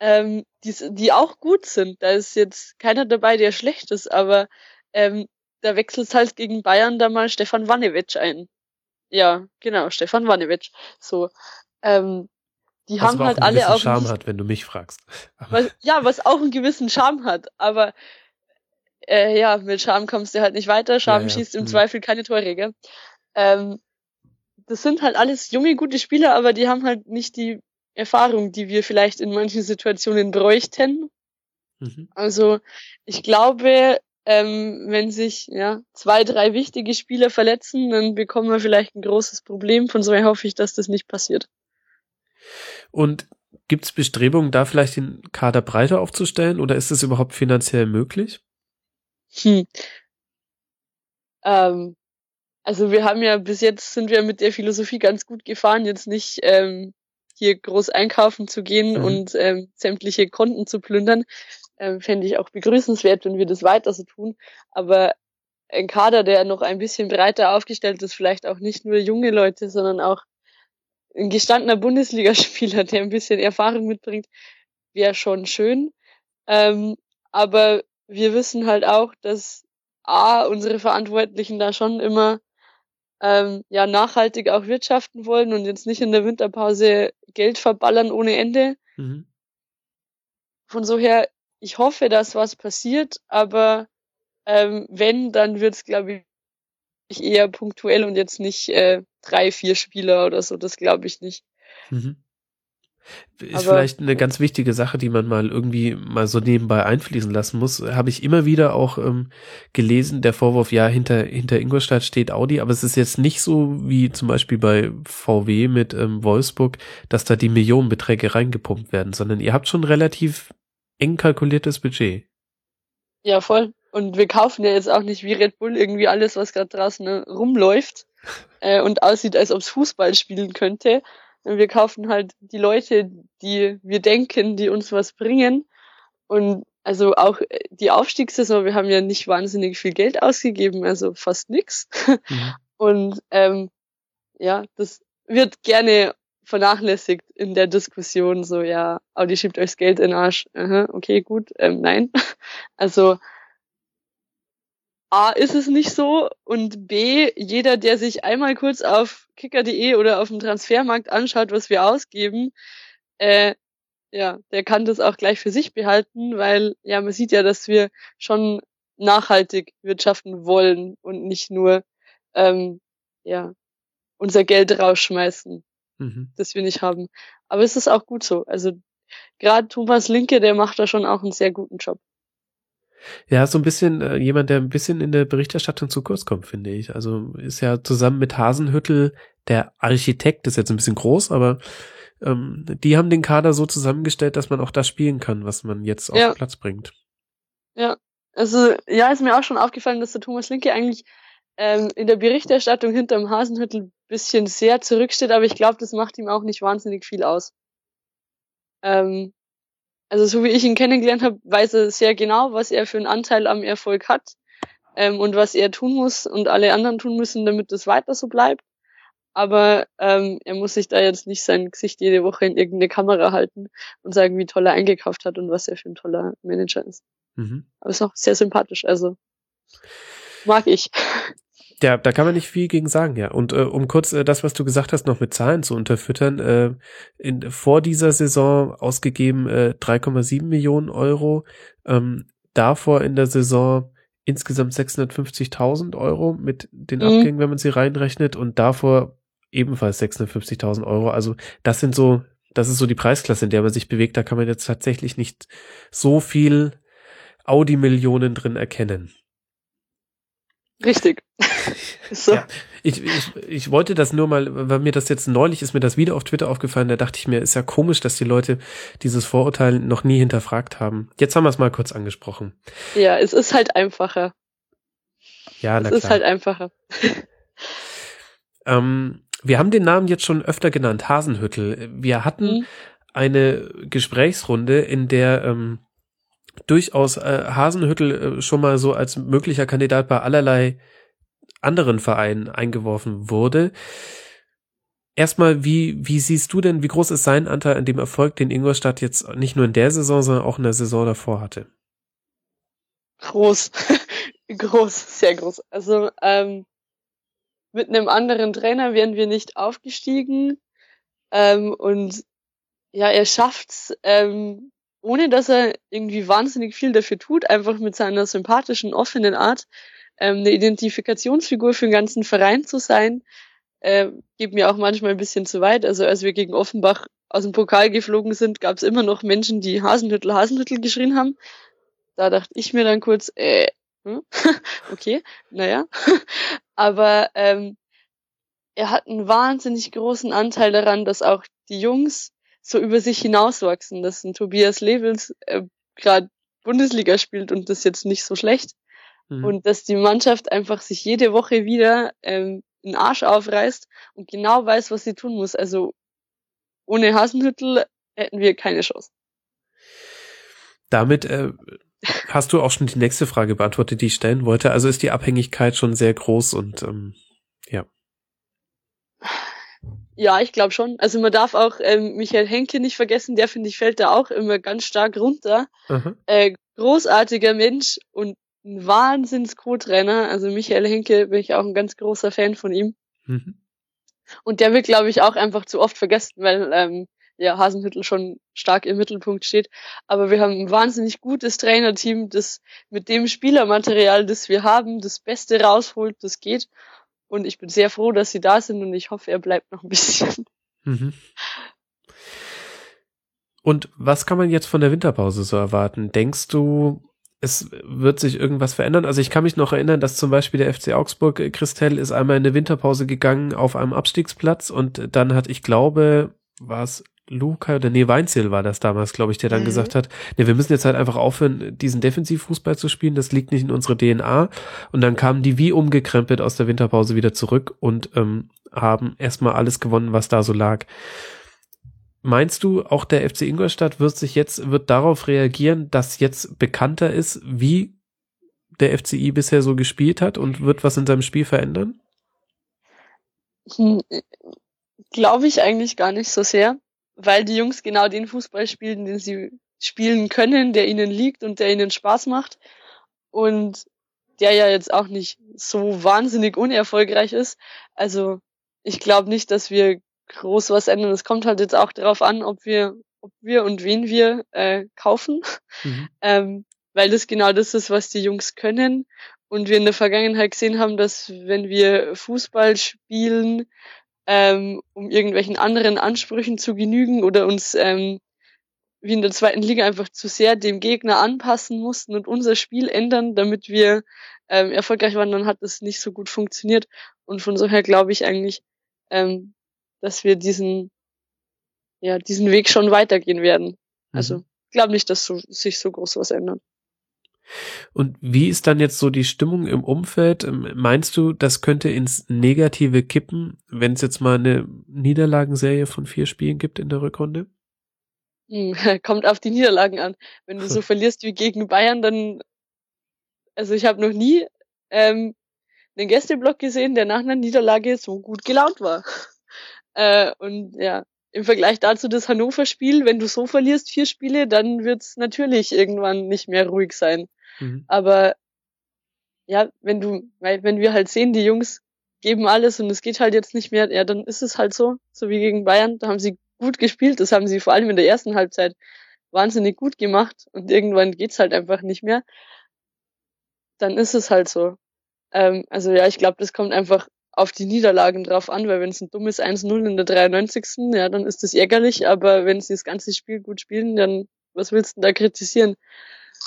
ähm, die, die auch gut sind. Da ist jetzt keiner dabei, der schlecht ist, aber ähm, da wechselt halt gegen Bayern da mal Stefan Wanewitsch ein. Ja, genau, Stefan Wanewitsch. So. Ähm, die was haben halt alle auch. Was Charme hat, wenn du mich fragst. Was, ja, was auch einen gewissen Charme hat, aber äh, ja, mit Scham kommst du halt nicht weiter. Scham ja, ja. schießt im mhm. Zweifel keine Tore, gell? Ähm, das sind halt alles junge, gute Spieler, aber die haben halt nicht die Erfahrung, die wir vielleicht in manchen Situationen bräuchten. Mhm. Also ich glaube, ähm, wenn sich ja zwei, drei wichtige Spieler verletzen, dann bekommen wir vielleicht ein großes Problem. Von so her hoffe ich, dass das nicht passiert. Und gibt es Bestrebungen, da vielleicht den Kader breiter aufzustellen oder ist es überhaupt finanziell möglich? Hm. Ähm, also wir haben ja bis jetzt sind wir mit der Philosophie ganz gut gefahren, jetzt nicht ähm, hier groß einkaufen zu gehen mhm. und ähm, sämtliche Konten zu plündern. Ähm, Fände ich auch begrüßenswert, wenn wir das weiter so tun. Aber ein Kader, der noch ein bisschen breiter aufgestellt ist, vielleicht auch nicht nur junge Leute, sondern auch ein gestandener Bundesligaspieler, der ein bisschen Erfahrung mitbringt, wäre schon schön. Ähm, aber wir wissen halt auch, dass A, unsere Verantwortlichen da schon immer ähm, ja nachhaltig auch wirtschaften wollen und jetzt nicht in der Winterpause Geld verballern ohne Ende. Mhm. Von so her, ich hoffe, dass was passiert, aber ähm, wenn, dann wird's, glaube ich, eher punktuell und jetzt nicht äh, drei, vier Spieler oder so, das glaube ich nicht. Mhm. Ist Aber vielleicht eine ganz wichtige Sache, die man mal irgendwie mal so nebenbei einfließen lassen muss. Habe ich immer wieder auch ähm, gelesen, der Vorwurf, ja, hinter, hinter Ingolstadt steht Audi, aber es ist jetzt nicht so wie zum Beispiel bei VW mit ähm, Wolfsburg, dass da die Millionenbeträge reingepumpt werden, sondern ihr habt schon relativ eng kalkuliertes Budget. Ja, voll. Und wir kaufen ja jetzt auch nicht wie Red Bull irgendwie alles, was gerade draußen ne, rumläuft äh, und aussieht, als ob es Fußball spielen könnte, wir kaufen halt die Leute, die wir denken, die uns was bringen. Und also auch die Aufstiegssaison, wir haben ja nicht wahnsinnig viel Geld ausgegeben, also fast nix. Mhm. Und ähm, ja, das wird gerne vernachlässigt in der Diskussion, so ja, Audi schiebt euch das Geld in den Arsch. Aha, okay, gut, ähm, nein. Also A ist es nicht so und B, jeder, der sich einmal kurz auf kicker.de oder auf dem Transfermarkt anschaut, was wir ausgeben, äh, ja, der kann das auch gleich für sich behalten, weil ja, man sieht ja, dass wir schon nachhaltig wirtschaften wollen und nicht nur ähm, ja unser Geld rausschmeißen, mhm. das wir nicht haben. Aber es ist auch gut so. Also gerade Thomas Linke, der macht da schon auch einen sehr guten Job. Ja, so ein bisschen äh, jemand, der ein bisschen in der Berichterstattung zu kurz kommt, finde ich. Also ist ja zusammen mit Hasenhüttel der Architekt, ist jetzt ein bisschen groß, aber ähm, die haben den Kader so zusammengestellt, dass man auch das spielen kann, was man jetzt auf Ja. den Platz bringt. Ja, also ja, ist mir auch schon aufgefallen, dass der Thomas Linke eigentlich ähm, in der Berichterstattung hinterm Hasenhüttel ein bisschen sehr zurücksteht, aber ich glaube, das macht ihm auch nicht wahnsinnig viel aus. Ähm, also so wie ich ihn kennengelernt habe, weiß er sehr genau, was er für einen Anteil am Erfolg hat ähm, und was er tun muss und alle anderen tun müssen, damit es weiter so bleibt. Aber ähm, er muss sich da jetzt nicht sein Gesicht jede Woche in irgendeine Kamera halten und sagen, wie toll er eingekauft hat und was er für ein toller Manager ist. Mhm. Aber ist auch sehr sympathisch, also mag ich. Ja, da kann man nicht viel gegen sagen, ja. Und äh, um kurz äh, das, was du gesagt hast, noch mit Zahlen zu unterfüttern, äh, in, vor dieser Saison ausgegeben äh, 3,7 Millionen Euro, ähm, davor in der Saison insgesamt 650.000 Euro mit den Mhm. Abgängen, wenn man sie reinrechnet, und davor ebenfalls 650.000 Euro. Also das sind so, das ist so die Preisklasse, in der man sich bewegt. Da kann man jetzt tatsächlich nicht so viel Audi-Millionen drin erkennen. Richtig. So. Ja, ich, ich, ich wollte das nur mal, weil mir das jetzt neulich ist mir das wieder auf Twitter aufgefallen, da dachte ich mir, ist ja komisch, dass die Leute dieses Vorurteil noch nie hinterfragt haben. Jetzt haben wir es mal kurz angesprochen. Ja, es ist halt einfacher. Ja, Es na ist klar. halt einfacher. ähm, wir haben den Namen jetzt schon öfter genannt, Hasenhüttel. Wir hatten Mhm. eine Gesprächsrunde, in der ähm, durchaus äh, Hasenhüttel äh, schon mal so als möglicher Kandidat bei allerlei anderen Vereinen eingeworfen wurde. Erstmal, wie, wie siehst du denn, wie groß ist sein Anteil an dem Erfolg, den Ingolstadt jetzt nicht nur in der Saison, sondern auch in der Saison davor hatte? Groß. groß, sehr groß. Also ähm, mit einem anderen Trainer wären wir nicht aufgestiegen. Ähm, und ja, er schafft's, ähm, ohne dass er irgendwie wahnsinnig viel dafür tut, einfach mit seiner sympathischen, offenen Art, ähm, eine Identifikationsfigur für den ganzen Verein zu sein, äh, geht mir auch manchmal ein bisschen zu weit. Also als wir gegen Offenbach aus dem Pokal geflogen sind, gab es immer noch Menschen, die Hasenhüttel, Hasenhüttel geschrien haben. Da dachte ich mir dann kurz, äh, hm? okay, naja. Aber ähm, er hat einen wahnsinnig großen Anteil daran, dass auch die Jungs so über sich hinauswachsen, dass ein Tobias Levels äh, gerade Bundesliga spielt und das jetzt nicht so schlecht. Mhm. Und dass die Mannschaft einfach sich jede Woche wieder ähm, den Arsch aufreißt und genau weiß, was sie tun muss. Also ohne Hasenhüttel hätten wir keine Chance. Damit äh, hast du auch schon die nächste Frage beantwortet, die ich stellen wollte. Also ist die Abhängigkeit schon sehr groß und ähm, ja. Ja, ich glaube schon. Also man darf auch ähm, Michael Henke nicht vergessen, der finde ich fällt da auch immer ganz stark runter. Äh, großartiger Mensch und ein wahnsinns Co-Trainer. Also Michael Henke bin ich auch ein ganz großer Fan von ihm. Mhm. Und der wird, glaube ich, auch einfach zu oft vergessen, weil ähm, ja Hasenhüttel schon stark im Mittelpunkt steht. Aber wir haben ein wahnsinnig gutes Trainerteam, das mit dem Spielermaterial, das wir haben, das Beste rausholt, das geht. Und ich bin sehr froh, dass sie da sind und ich hoffe, er bleibt noch ein bisschen. Mhm. Und was kann man jetzt von der Winterpause so erwarten? Denkst du, es wird sich irgendwas verändern? Also ich kann mich noch erinnern, dass zum Beispiel der FC Augsburg, äh, Christell, ist einmal in eine Winterpause gegangen auf einem Abstiegsplatz und dann hat, ich glaube, war es Luca oder nee, Weinziel war das damals, glaube ich, der dann Mhm. gesagt hat, nee, wir müssen jetzt halt einfach aufhören, diesen Defensivfußball zu spielen, das liegt nicht in unserer DNA. Und dann kamen die wie umgekrempelt aus der Winterpause wieder zurück und ähm, haben erstmal alles gewonnen, was da so lag. Meinst du, auch der FC Ingolstadt wird sich jetzt, wird darauf reagieren, dass jetzt bekannter ist, wie der FCI bisher so gespielt hat und wird was in seinem Spiel verändern? Hm, Glaube ich eigentlich gar nicht so sehr, weil die Jungs genau den Fußball spielen, den sie spielen können, der ihnen liegt und der ihnen Spaß macht. Und der ja jetzt auch nicht so wahnsinnig unerfolgreich ist. Also ich glaube nicht, dass wir groß was ändern. Es kommt halt jetzt auch darauf an, ob wir, ob wir und wen wir äh, kaufen. Mhm. Ähm, weil das genau das ist, was die Jungs können. Und wir in der Vergangenheit gesehen haben, dass wenn wir Fußball spielen, ähm, um irgendwelchen anderen Ansprüchen zu genügen oder uns ähm, wie in der zweiten Liga einfach zu sehr dem Gegner anpassen mussten und unser Spiel ändern, damit wir ähm, erfolgreich waren, dann hat das nicht so gut funktioniert. Und von so her glaube ich eigentlich, ähm, dass wir diesen, ja, diesen Weg schon weitergehen werden. Also, mhm. Also glaube nicht, dass so, sich so groß was ändert. Und wie ist dann jetzt so die Stimmung im Umfeld? Ähm, meinst du, das könnte ins Negative kippen, wenn es jetzt mal eine Niederlagenserie von vier Spielen gibt in der Rückrunde? Hm, kommt auf die Niederlagen an. Wenn du so verlierst wie gegen Bayern, dann, also ich habe noch nie ähm, einen Gästeblock gesehen, der nach einer Niederlage so gut gelaunt war. Äh, und ja, im Vergleich dazu das Hannover-Spiel, wenn du so verlierst, vier Spiele, dann wird's natürlich irgendwann nicht mehr ruhig sein. Mhm. Aber ja, wenn du, weil wenn wir halt sehen, die Jungs geben alles und es geht halt jetzt nicht mehr, ja, dann ist es halt so, so wie gegen Bayern, da haben sie gut gespielt, das haben sie vor allem in der ersten Halbzeit wahnsinnig gut gemacht und irgendwann geht's halt einfach nicht mehr. Dann ist es halt so. Ähm, also ja, ich glaube, das kommt einfach auf die Niederlagen drauf an, weil wenn es ein dummes 1-0 in der 93. ja, dann ist das ärgerlich, aber wenn sie das ganze Spiel gut spielen, dann was willst du da kritisieren?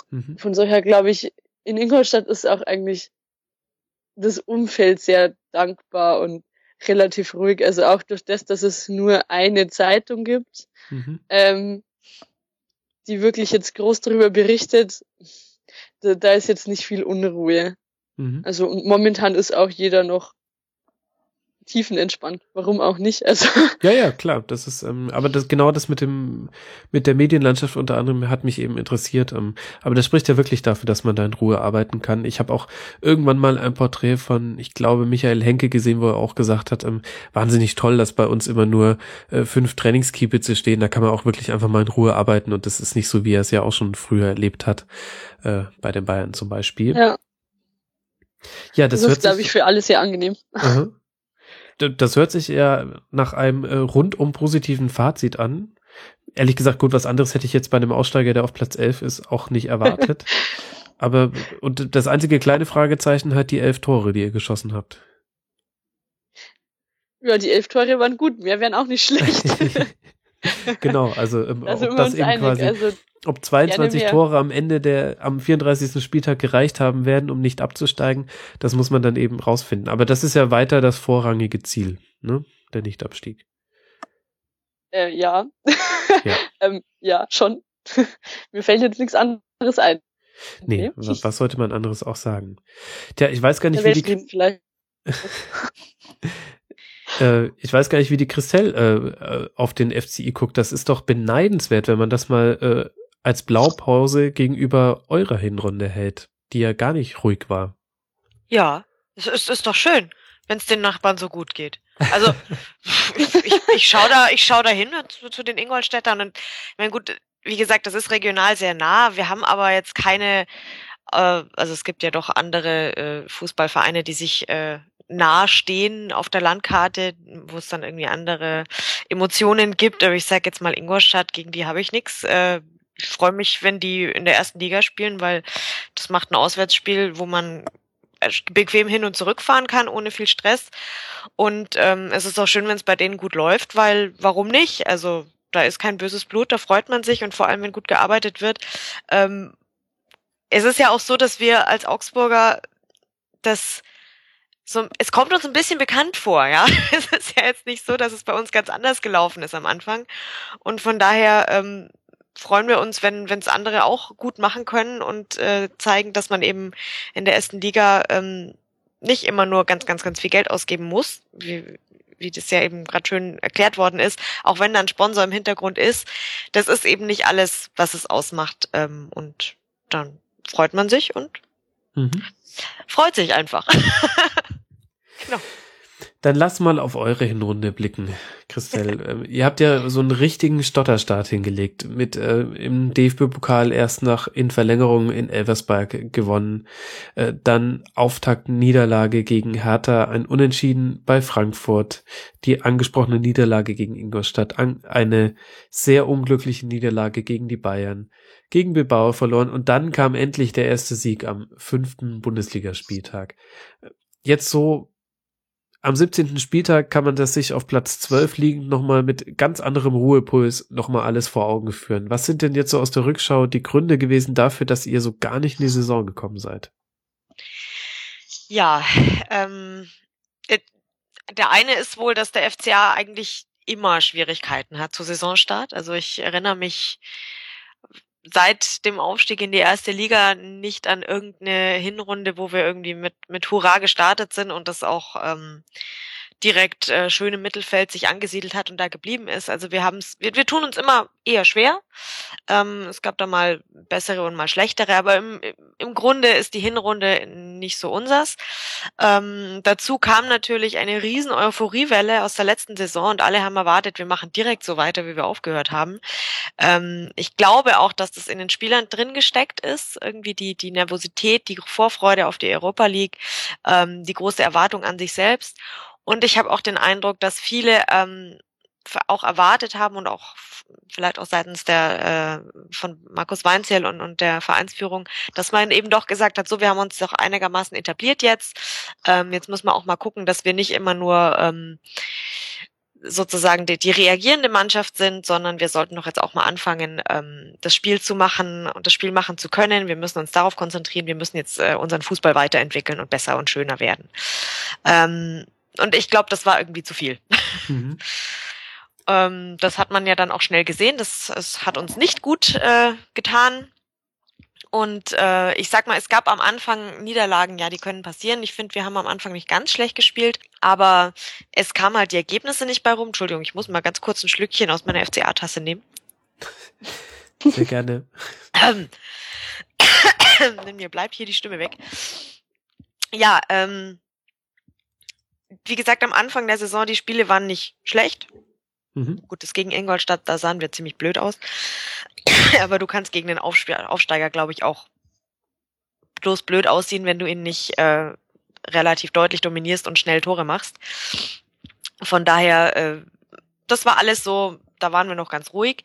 Mhm. Von solcher glaube ich, in Ingolstadt ist auch eigentlich das Umfeld sehr dankbar und relativ ruhig. Also auch durch das, dass es nur eine Zeitung gibt, mhm. ähm, die wirklich jetzt groß darüber berichtet, da, da ist jetzt nicht viel Unruhe. Mhm. Also und momentan ist auch jeder noch tiefenentspannt. Warum auch nicht? Also ja, ja, klar. Das ist, ähm, aber das genau das mit dem mit der Medienlandschaft unter anderem hat mich eben interessiert. Ähm, aber das spricht ja wirklich dafür, dass man da in Ruhe arbeiten kann. Ich habe auch irgendwann mal ein Porträt von, ich glaube, Michael Henke gesehen, wo er auch gesagt hat, ähm, wahnsinnig toll, dass bei uns immer nur äh, fünf Trainingskiebitze stehen. Da kann man auch wirklich einfach mal in Ruhe arbeiten und das ist nicht so, wie er es ja auch schon früher erlebt hat äh, bei den Bayern zum Beispiel. Ja. Ja, das, das ist, glaube ich, für alle sehr angenehm. Aha das hört sich eher nach einem äh, rundum positiven Fazit an. Ehrlich gesagt, gut, was anderes hätte ich jetzt bei einem Aussteiger, der auf Platz 11 ist, auch nicht erwartet. Aber, und das einzige kleine Fragezeichen hat die elf Tore, die ihr geschossen habt. Ja, die elf Tore waren gut, mehr wären auch nicht schlecht. genau, also, ähm, also ob das eben einig. quasi, also, ob 22 Tore am Ende der, am 34. Spieltag gereicht haben werden, um nicht abzusteigen, das muss man dann eben rausfinden. Aber das ist ja weiter das vorrangige Ziel, ne? Der Nichtabstieg. Äh, ja. Ja. ähm, ja, schon. Mir fällt jetzt nichts anderes ein. Nee, was, was sollte man anderes auch sagen? Tja, ich weiß gar nicht, wie die. Äh, ich weiß gar nicht, wie die Christelle äh, äh auf den FCI guckt. Das ist doch beneidenswert, wenn man das mal äh, als Blaupause gegenüber eurer Hinrunde hält, die ja gar nicht ruhig war. Ja, es ist, ist doch schön, wenn es den Nachbarn so gut geht. Also ich, ich, ich schaue da, ich schau da hin zu, zu den Ingolstädtern und ich meine gut, wie gesagt, das ist regional sehr nah. Wir haben aber jetzt keine, äh, also es gibt ja doch andere äh, Fußballvereine, die sich äh, nahestehen auf der Landkarte, wo es dann irgendwie andere Emotionen gibt. Aber ich sage jetzt mal Ingolstadt, gegen die habe ich nichts. Äh, ich freue mich, wenn die in der ersten Liga spielen, weil das macht ein Auswärtsspiel, wo man äh, bequem hin und zurück fahren kann, ohne viel Stress. Und ähm, es ist auch schön, wenn es bei denen gut läuft, weil warum nicht? Also da ist kein böses Blut, da freut man sich und vor allem, wenn gut gearbeitet wird. Ähm, es ist ja auch so, dass wir als Augsburger das so, es kommt uns ein bisschen bekannt vor, ja. Es ist ja jetzt nicht so, dass es bei uns ganz anders gelaufen ist am Anfang. Und von daher ähm, freuen wir uns, wenn es andere auch gut machen können und äh, zeigen, dass man eben in der ersten Liga ähm, nicht immer nur ganz, ganz, ganz viel Geld ausgeben muss, wie, wie das ja eben gerade schön erklärt worden ist, auch wenn da ein Sponsor im Hintergrund ist. Das ist eben nicht alles, was es ausmacht. Ähm, und dann freut man sich und mhm. freut sich einfach. genau. Dann lass mal auf eure Hinrunde blicken, Christelle. Ähm, ihr habt ja so einen richtigen Stotterstart hingelegt, mit äh, im DFB-Pokal erst nach in Verlängerung in Elversberg gewonnen, äh, dann Auftakt Niederlage gegen Hertha, ein Unentschieden bei Frankfurt, die angesprochene Niederlage gegen Ingolstadt, an, eine sehr unglückliche Niederlage gegen die Bayern, gegen Bilbao verloren und dann kam endlich der erste Sieg am fünften Bundesligaspieltag. Jetzt so am 17. Spieltag kann man das sich auf Platz 12 liegend nochmal mit ganz anderem Ruhepuls nochmal alles vor Augen führen. Was sind denn jetzt so aus der Rückschau die Gründe gewesen dafür, dass ihr so gar nicht in die Saison gekommen seid? Ja, ähm, äh, der eine ist wohl, dass der FCA eigentlich immer Schwierigkeiten hat zu Saisonstart. Also ich erinnere mich seit dem Aufstieg in die erste Liga nicht an irgendeine Hinrunde, wo wir irgendwie mit, mit Hurra gestartet sind und das auch ähm, direkt äh, schön im Mittelfeld sich angesiedelt hat und da geblieben ist. Also wir haben es, wir, wir tun uns immer eher schwer. Ähm, es gab da mal bessere und mal schlechtere, aber im, im Grunde ist die Hinrunde nicht so unsers. Ähm, dazu kam natürlich eine riesen Euphoriewelle aus der letzten Saison und alle haben erwartet, wir machen direkt so weiter, wie wir aufgehört haben. Ähm, ich glaube auch, dass das in den Spielern drin gesteckt ist, irgendwie die, die Nervosität, die Vorfreude auf die Europa League, ähm, die große Erwartung an sich selbst. Und ich habe auch den Eindruck, dass viele ähm, auch erwartet haben und auch vielleicht auch seitens der äh, von Markus Weinzierl und, und der Vereinsführung, dass man eben doch gesagt hat, so wir haben uns doch einigermaßen etabliert jetzt. Ähm, jetzt muss man auch mal gucken, dass wir nicht immer nur ähm, sozusagen die, die reagierende Mannschaft sind, sondern wir sollten doch jetzt auch mal anfangen, ähm, das Spiel zu machen und das Spiel machen zu können. Wir müssen uns darauf konzentrieren. Wir müssen jetzt äh, unseren Fußball weiterentwickeln und besser und schöner werden. Ähm, und ich glaube, das war irgendwie zu viel. Mhm. ähm, das hat man ja dann auch schnell gesehen. Das, das hat uns nicht gut äh, getan. Und äh, ich sag mal, es gab am Anfang Niederlagen, ja, die können passieren. Ich finde, wir haben am Anfang nicht ganz schlecht gespielt, aber es kam halt die Ergebnisse nicht bei rum. Entschuldigung, ich muss mal ganz kurz ein Schlückchen aus meiner FCA-Tasse nehmen. Sehr gerne. Ähm, mir bleibt hier die Stimme weg. Ja, ähm, wie gesagt, am Anfang der Saison, die Spiele waren nicht schlecht. Mhm. Gut, das gegen Ingolstadt, da sahen wir ziemlich blöd aus. Aber du kannst gegen den Aufsteiger, glaube ich, auch bloß blöd aussehen, wenn du ihn nicht äh, relativ deutlich dominierst und schnell Tore machst. Von daher, äh, das war alles so, da waren wir noch ganz ruhig.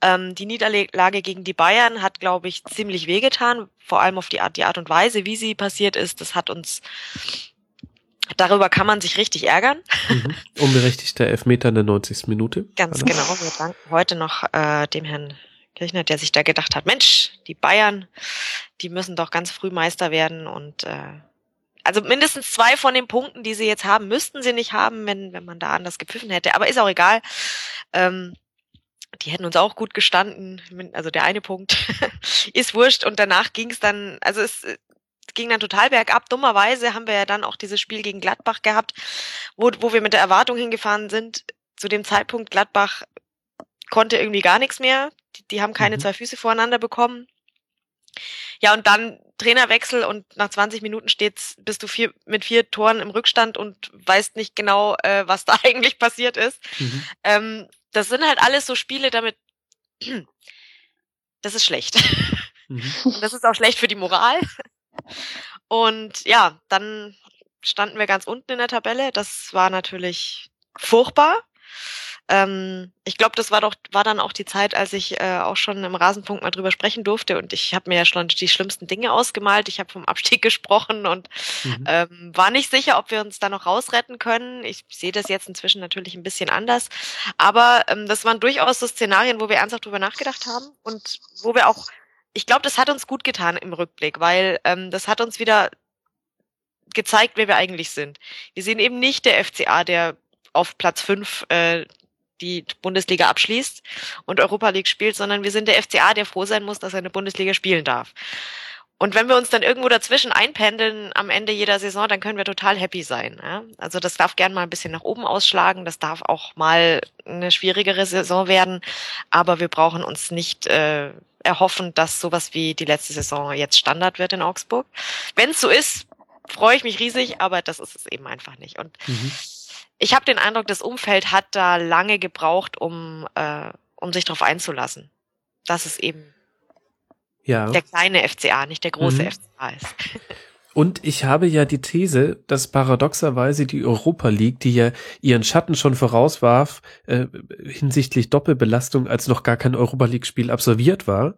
Ähm, die Niederlage gegen die Bayern hat, glaube ich, ziemlich wehgetan, vor allem auf die Art, die Art und Weise, wie sie passiert ist. Das hat uns Darüber kann man sich richtig ärgern. Mhm. Unberechtigter Elfmeter in der 90. Minute. Ganz genau. Wir danken heute noch äh, dem Herrn Kirchner, der sich da gedacht hat, Mensch, die Bayern, die müssen doch ganz früh Meister werden und äh, also mindestens zwei von den Punkten, die sie jetzt haben, müssten sie nicht haben, wenn, wenn man da anders gepfiffen hätte. Aber ist auch egal. Ähm, die hätten uns auch gut gestanden. Also der eine Punkt ist wurscht und danach ging es dann, also es ging dann total bergab. Dummerweise haben wir ja dann auch dieses Spiel gegen Gladbach gehabt, wo, wo wir mit der Erwartung hingefahren sind. Zu dem Zeitpunkt Gladbach konnte irgendwie gar nichts mehr. Die, die haben keine mhm. zwei Füße voreinander bekommen. Ja, und dann Trainerwechsel und nach 20 Minuten steht's, bist du vier, mit vier Toren im Rückstand und weißt nicht genau, äh, was da eigentlich passiert ist. Mhm. Ähm, das sind halt alles so Spiele, damit das ist schlecht. Mhm. Und das ist auch schlecht für die Moral. Und ja, dann standen wir ganz unten in der Tabelle. Das war natürlich furchtbar. Ähm, ich glaube, das war doch war dann auch die Zeit, als ich äh, auch schon im Rasenpunkt mal drüber sprechen durfte und ich habe mir ja schon die schlimmsten Dinge ausgemalt. Ich habe vom Abstieg gesprochen und mhm. ähm, war nicht sicher, ob wir uns da noch rausretten können. Ich sehe das jetzt inzwischen natürlich ein bisschen anders, aber ähm, das waren durchaus so Szenarien, wo wir ernsthaft drüber nachgedacht haben und wo wir auch ich glaube, das hat uns gut getan im Rückblick, weil ähm, das hat uns wieder gezeigt, wer wir eigentlich sind. Wir sind eben nicht der FCA, der auf Platz fünf äh, die Bundesliga abschließt und Europa League spielt, sondern wir sind der FCA, der froh sein muss, dass er eine Bundesliga spielen darf. Und wenn wir uns dann irgendwo dazwischen einpendeln am Ende jeder Saison, dann können wir total happy sein. Ja? Also das darf gern mal ein bisschen nach oben ausschlagen, das darf auch mal eine schwierigere Saison werden, aber wir brauchen uns nicht äh, erhoffen, dass sowas wie die letzte Saison jetzt Standard wird in Augsburg. Wenn es so ist, freue ich mich riesig, aber das ist es eben einfach nicht. Und mhm. ich habe den Eindruck, das Umfeld hat da lange gebraucht, um, äh, um sich darauf einzulassen. Das ist eben ja. der kleine FCA, nicht der große mhm. FCA ist. Und ich habe ja die These, dass paradoxerweise die Europa League, die ja ihren Schatten schon vorauswarf äh, hinsichtlich Doppelbelastung, als noch gar kein Europa League Spiel absolviert war,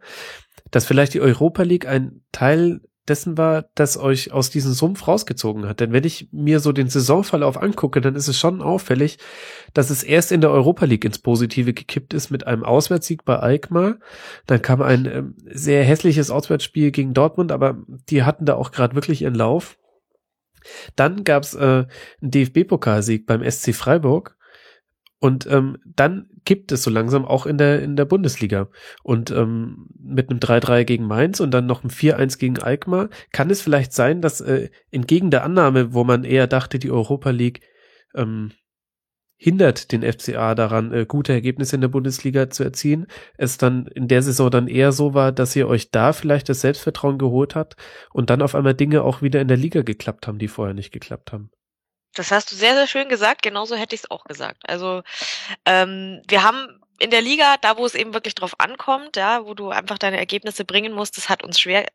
dass vielleicht die Europa League ein Teil dessen war, das euch aus diesem Sumpf rausgezogen hat. Denn wenn ich mir so den Saisonverlauf angucke, dann ist es schon auffällig, dass es erst in der Europa League ins Positive gekippt ist mit einem Auswärtssieg bei Alkmaar. Dann kam ein ähm, sehr hässliches Auswärtsspiel gegen Dortmund, aber die hatten da auch gerade wirklich ihren Lauf. Dann gab's äh, einen DFB-Pokalsieg beim SC Freiburg. Und ähm, dann kippt es so langsam auch in der, in der Bundesliga. Und ähm, mit einem 3-3 gegen Mainz und dann noch einem 4-1 gegen Alkmaar kann es vielleicht sein, dass äh, entgegen der Annahme, wo man eher dachte, die Europa League ähm, hindert den FCA daran, äh, gute Ergebnisse in der Bundesliga zu erzielen, es dann in der Saison dann eher so war, dass ihr euch da vielleicht das Selbstvertrauen geholt habt und dann auf einmal Dinge auch wieder in der Liga geklappt haben, die vorher nicht geklappt haben. Das hast du sehr, sehr schön gesagt. Genauso hätte ich es auch gesagt. Also ähm, wir haben in der Liga, da wo es eben wirklich drauf ankommt, ja, wo du einfach deine Ergebnisse bringen musst, das hat uns schwer,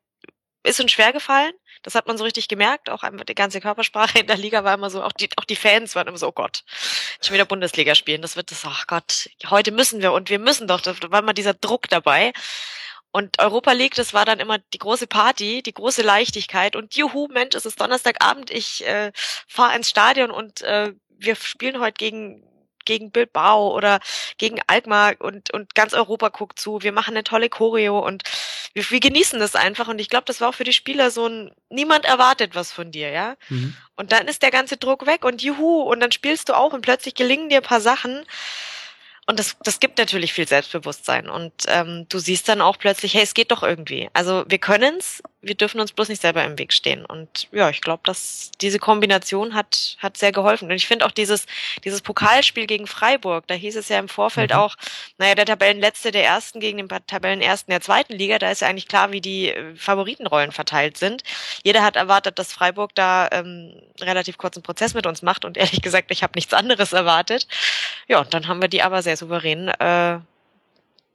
ist uns schwer gefallen. Das hat man so richtig gemerkt. Auch die ganze Körpersprache in der Liga war immer so, auch die, auch die Fans waren immer so, oh Gott, schon wieder Bundesliga spielen. Das wird das, ach Gott, heute müssen wir und wir müssen doch. Da war immer dieser Druck dabei. Und Europa League, das war dann immer die große Party, die große Leichtigkeit und juhu, Mensch, es ist Donnerstagabend, ich äh, fahre ins Stadion und äh, wir spielen heute gegen gegen Bilbao oder gegen Alkmaar und, und ganz Europa guckt zu. Wir machen eine tolle Choreo und wir, wir genießen das einfach. Und ich glaube, das war auch für die Spieler so ein, niemand erwartet was von dir, ja. Mhm. Und dann ist der ganze Druck weg und juhu, und dann spielst du auch und plötzlich gelingen dir ein paar Sachen. Und das, das gibt natürlich viel Selbstbewusstsein. Und ähm, du siehst dann auch plötzlich, hey, es geht doch irgendwie. Also wir können's, wir dürfen uns bloß nicht selber im Weg stehen. Und ja, ich glaube, dass diese Kombination hat, hat sehr geholfen. Und ich finde auch dieses, dieses Pokalspiel gegen Freiburg, da hieß es ja im Vorfeld mhm. auch, naja, der Tabellenletzte der ersten gegen den Tabellenersten der zweiten Liga, da ist ja eigentlich klar, wie die äh, Favoritenrollen verteilt sind. Jeder hat erwartet, dass Freiburg da ähm, relativ kurzen Prozess mit uns macht. Und ehrlich gesagt, ich habe nichts anderes erwartet. Ja, und dann haben wir die aber sehr souverän äh,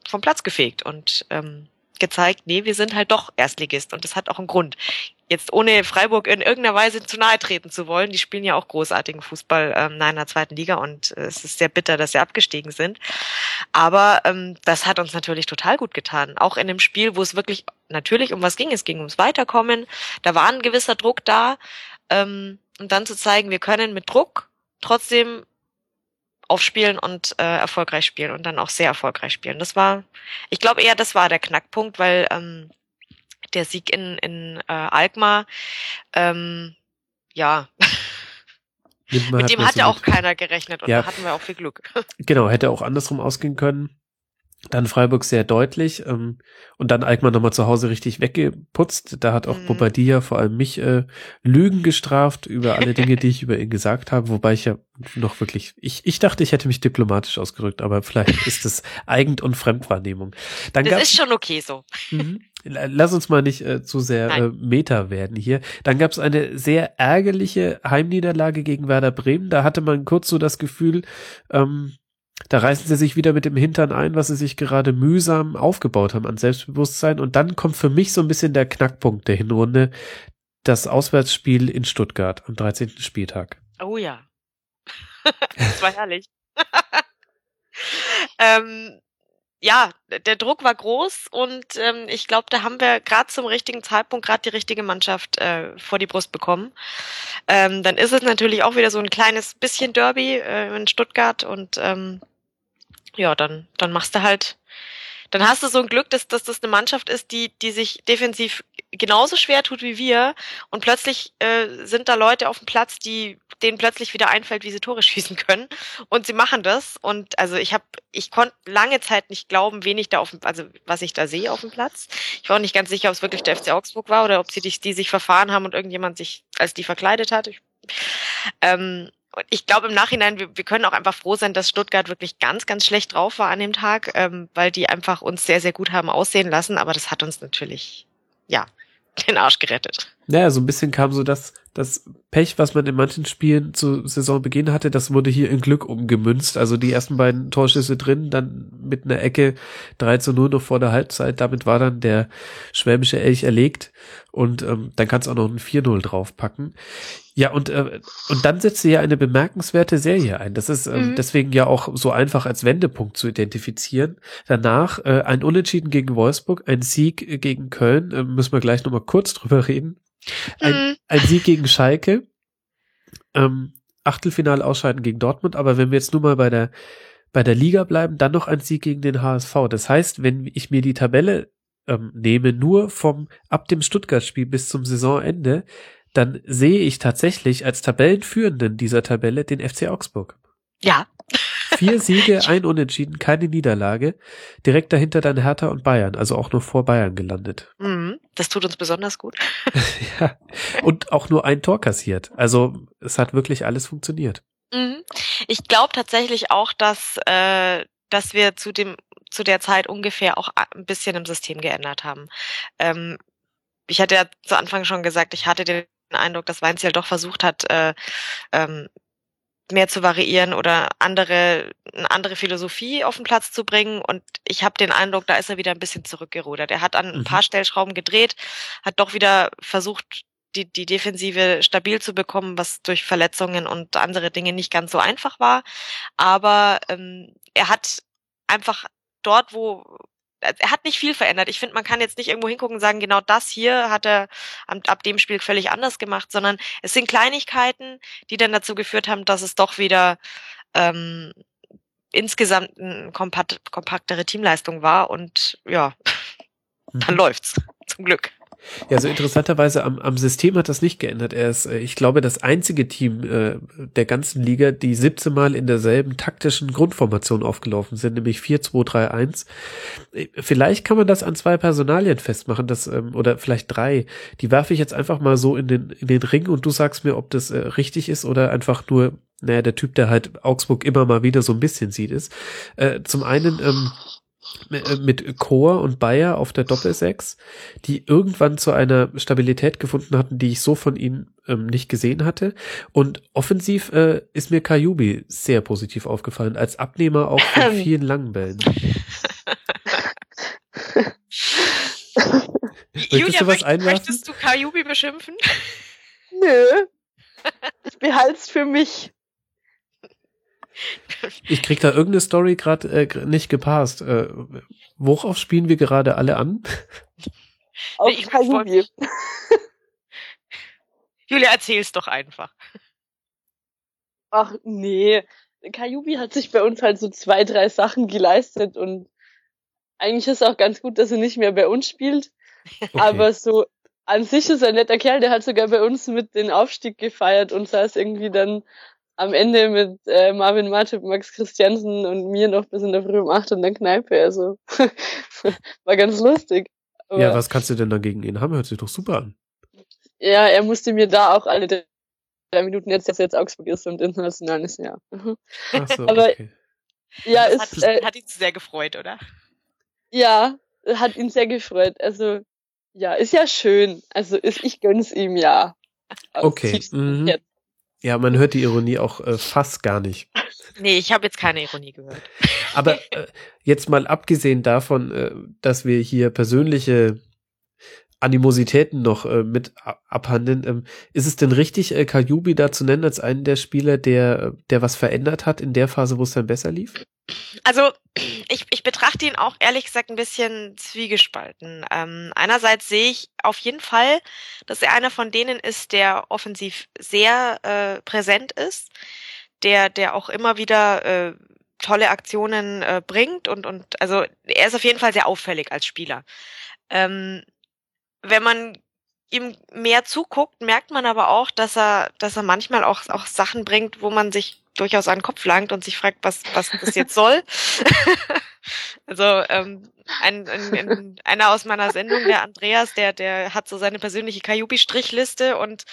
vom Platz gefegt und ähm, gezeigt, nee, wir sind halt doch Erstligist und das hat auch einen Grund. Jetzt ohne Freiburg in irgendeiner Weise zu nahe treten zu wollen, die spielen ja auch großartigen Fußball ähm, in der zweiten Liga und äh, es ist sehr bitter, dass sie abgestiegen sind. Aber ähm, das hat uns natürlich total gut getan. Auch in dem Spiel, wo es wirklich natürlich um was ging, es ging ums Weiterkommen, da war ein gewisser Druck da. Ähm, und dann zu zeigen, wir können mit Druck trotzdem aufspielen und äh, erfolgreich spielen und dann auch sehr erfolgreich spielen. Das war, ich glaube eher, das war der Knackpunkt, weil ähm, der Sieg in, in äh, Alkmaar, ähm, ja, mit dem hat ja auch keiner gerechnet und ja. da hatten wir auch viel Glück. Genau, hätte auch andersrum ausgehen können. Dann Freiburg sehr deutlich ähm, und dann Alkmaar nochmal zu Hause richtig weggeputzt. Da hat auch mhm. Bobadilla vor allem mich äh, Lügen gestraft über alle Dinge, die ich über ihn gesagt habe, wobei ich ja noch wirklich, ich, ich dachte, ich hätte mich diplomatisch ausgedrückt, aber vielleicht ist es Eigend- und Fremdwahrnehmung. Dann das ist schon okay so. Mhm. Lass uns mal nicht äh, zu sehr äh, Meta werden hier. Dann gab es eine sehr ärgerliche Heimniederlage gegen Werder Bremen. Da hatte man kurz so das Gefühl, ähm, da reißen sie sich wieder mit dem Hintern ein, was sie sich gerade mühsam aufgebaut haben an Selbstbewusstsein. Und dann kommt für mich so ein bisschen der Knackpunkt der Hinrunde, das Auswärtsspiel in Stuttgart am 13. Spieltag. Oh ja. das war herrlich. ähm, ja, der Druck war groß und ähm, ich glaube, da haben wir gerade zum richtigen Zeitpunkt gerade die richtige Mannschaft äh, vor die Brust bekommen. Ähm, dann ist es natürlich auch wieder so ein kleines bisschen Derby äh, in Stuttgart und ähm, ja, dann dann machst du halt dann hast du so ein Glück, dass, dass das eine Mannschaft ist, die, die sich defensiv genauso schwer tut wie wir. Und plötzlich äh, sind da Leute auf dem Platz, die denen plötzlich wieder einfällt, wie sie Tore schießen können. Und sie machen das. Und also ich habe, ich konnte lange Zeit nicht glauben, wen ich da auf dem, also was ich da sehe auf dem Platz. Ich war auch nicht ganz sicher, ob es wirklich der FC Augsburg war oder ob sie die, die sich verfahren haben und irgendjemand sich als die verkleidet hat. Ich, ähm, und ich glaube im Nachhinein, wir, wir können auch einfach froh sein, dass Stuttgart wirklich ganz, ganz schlecht drauf war an dem Tag, ähm, weil die einfach uns sehr, sehr gut haben aussehen lassen. Aber das hat uns natürlich, ja, den Arsch gerettet. Naja, so ein bisschen kam so das, das Pech, was man in manchen Spielen zu Saisonbeginn hatte, das wurde hier in Glück umgemünzt. Also die ersten beiden Torschüsse drin, dann mit einer Ecke 3 zu 0 noch vor der Halbzeit. Damit war dann der schwäbische Elch erlegt und ähm, dann kannst du auch noch ein 4-0 draufpacken. Ja, und, äh, und dann setzt sie ja eine bemerkenswerte Serie ein. Das ist ähm, mhm. deswegen ja auch so einfach als Wendepunkt zu identifizieren. Danach äh, ein Unentschieden gegen Wolfsburg, ein Sieg gegen Köln, äh, müssen wir gleich nochmal kurz drüber reden. Ein, mhm. ein Sieg gegen Schalke, ähm, Achtelfinale ausscheiden gegen Dortmund, aber wenn wir jetzt nur mal bei der bei der Liga bleiben, dann noch ein Sieg gegen den HSV. Das heißt, wenn ich mir die Tabelle ähm, nehme, nur vom ab dem Stuttgart-Spiel bis zum Saisonende, dann sehe ich tatsächlich als Tabellenführenden dieser Tabelle den FC Augsburg. Ja. Vier Siege, ein Unentschieden, keine Niederlage. Direkt dahinter dann Hertha und Bayern, also auch nur vor Bayern gelandet. Mhm, das tut uns besonders gut. ja. Und auch nur ein Tor kassiert. Also es hat wirklich alles funktioniert. Mhm. Ich glaube tatsächlich auch, dass, äh, dass wir zu dem zu der Zeit ungefähr auch ein bisschen im System geändert haben. Ähm, ich hatte ja zu Anfang schon gesagt, ich hatte den Eindruck, dass Weinziel doch versucht hat, äh, ähm, mehr zu variieren oder andere eine andere Philosophie auf den Platz zu bringen und ich habe den Eindruck, da ist er wieder ein bisschen zurückgerudert. Er hat an ein mhm. paar Stellschrauben gedreht, hat doch wieder versucht die die Defensive stabil zu bekommen, was durch Verletzungen und andere Dinge nicht ganz so einfach war, aber ähm, er hat einfach dort, wo er hat nicht viel verändert. Ich finde, man kann jetzt nicht irgendwo hingucken und sagen, genau das hier hat er ab, ab dem Spiel völlig anders gemacht, sondern es sind Kleinigkeiten, die dann dazu geführt haben, dass es doch wieder ähm, insgesamt eine kompakt, kompaktere Teamleistung war und ja, dann mhm. läuft's. Zum Glück. Ja, so interessanterweise am, am System hat das nicht geändert. Er ist, äh, ich glaube, das einzige Team äh, der ganzen Liga, die 17 Mal in derselben taktischen Grundformation aufgelaufen sind, nämlich 4-2-3-1. Äh, vielleicht kann man das an zwei Personalien festmachen, das, ähm, oder vielleicht drei. Die werfe ich jetzt einfach mal so in den, in den Ring und du sagst mir, ob das äh, richtig ist oder einfach nur, naja, der Typ, der halt Augsburg immer mal wieder so ein bisschen sieht, ist. Äh, zum einen, ähm, äh, mit Chor und Bayer auf der Doppelsechs, die irgendwann zu einer Stabilität gefunden hatten, die ich so von ihnen ähm, nicht gesehen hatte. Und offensiv äh, ist mir Kajubi sehr positiv aufgefallen, als Abnehmer auch von vielen langen Bällen. Julia, du was einwerfen? möchtest du Kajubi beschimpfen? Nö. Ich behalte es für mich. Ich krieg da irgendeine Story gerade äh, nicht gepasst. Äh, worauf spielen wir gerade alle an? Auf ich Kajubi. Julia, erzähl's doch einfach. Ach nee, Kajubi hat sich bei uns halt so zwei, drei Sachen geleistet und eigentlich ist auch ganz gut, dass er nicht mehr bei uns spielt. Okay. Aber so an sich ist er ein netter Kerl, der hat sogar bei uns mit den Aufstieg gefeiert und saß irgendwie dann am Ende mit äh, Marvin Matip, Max Christiansen und mir noch bis in der Früh um acht in der Kneipe. Also war ganz lustig. Aber, ja, was kannst du denn dagegen ihn haben? Hört sich doch super an. Ja, er musste mir da auch alle drei Minuten jetzt, dass er jetzt Augsburg ist und international ist, ja. Ach so, Aber okay. ja, das ist, hat, äh, hat ihn sehr gefreut, oder? Ja, hat ihn sehr gefreut. Also ja, ist ja schön. Also ist, ich gönn's ihm ja. Okay. Mhm. Ja, man hört die Ironie auch äh, fast gar nicht. Nee, ich habe jetzt keine Ironie gehört. Aber äh, jetzt mal abgesehen davon, äh, dass wir hier persönliche Animositäten noch äh, mit abhandeln. Ähm, ist es denn richtig, äh, Kajubi da zu nennen als einen der Spieler, der, der was verändert hat in der Phase, wo es dann besser lief? Also ich, ich betrachte ihn auch ehrlich gesagt ein bisschen zwiegespalten. Ähm, einerseits sehe ich auf jeden Fall, dass er einer von denen ist, der offensiv sehr äh, präsent ist, der, der auch immer wieder äh, tolle Aktionen äh, bringt und, und also er ist auf jeden Fall sehr auffällig als Spieler. Ähm, wenn man ihm mehr zuguckt, merkt man aber auch, dass er, dass er manchmal auch, auch Sachen bringt, wo man sich durchaus an den Kopf langt und sich fragt, was, was das jetzt soll. also ähm, ein, ein, ein, einer aus meiner Sendung, der Andreas, der, der hat so seine persönliche Kajubi-Strichliste und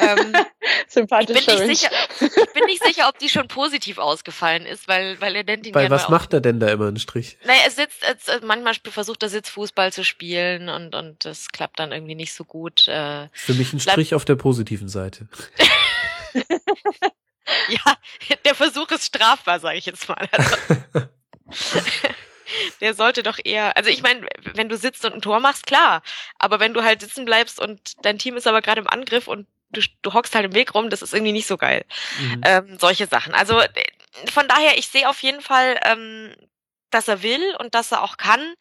ähm, sympathischer ich bin, nicht sicher, ich bin nicht sicher, ob die schon positiv ausgefallen ist, weil, weil er nennt ihn Weil was macht er denn da immer einen Strich? Naja, er sitzt, er, manchmal versucht er Sitzfußball zu spielen und, und das klappt dann irgendwie nicht so gut. Äh, Für mich ein Bleib- Strich auf der positiven Seite. ja, der Versuch ist strafbar, sage ich jetzt mal. Also, der sollte doch eher, also ich meine, wenn du sitzt und ein Tor machst, klar, aber wenn du halt sitzen bleibst und dein Team ist aber gerade im Angriff und du, du hockst halt im Weg rum, das ist irgendwie nicht so geil. Mhm. Ähm, solche Sachen. Also äh, von daher, ich sehe auf jeden Fall, ähm, dass er will und dass er auch kann.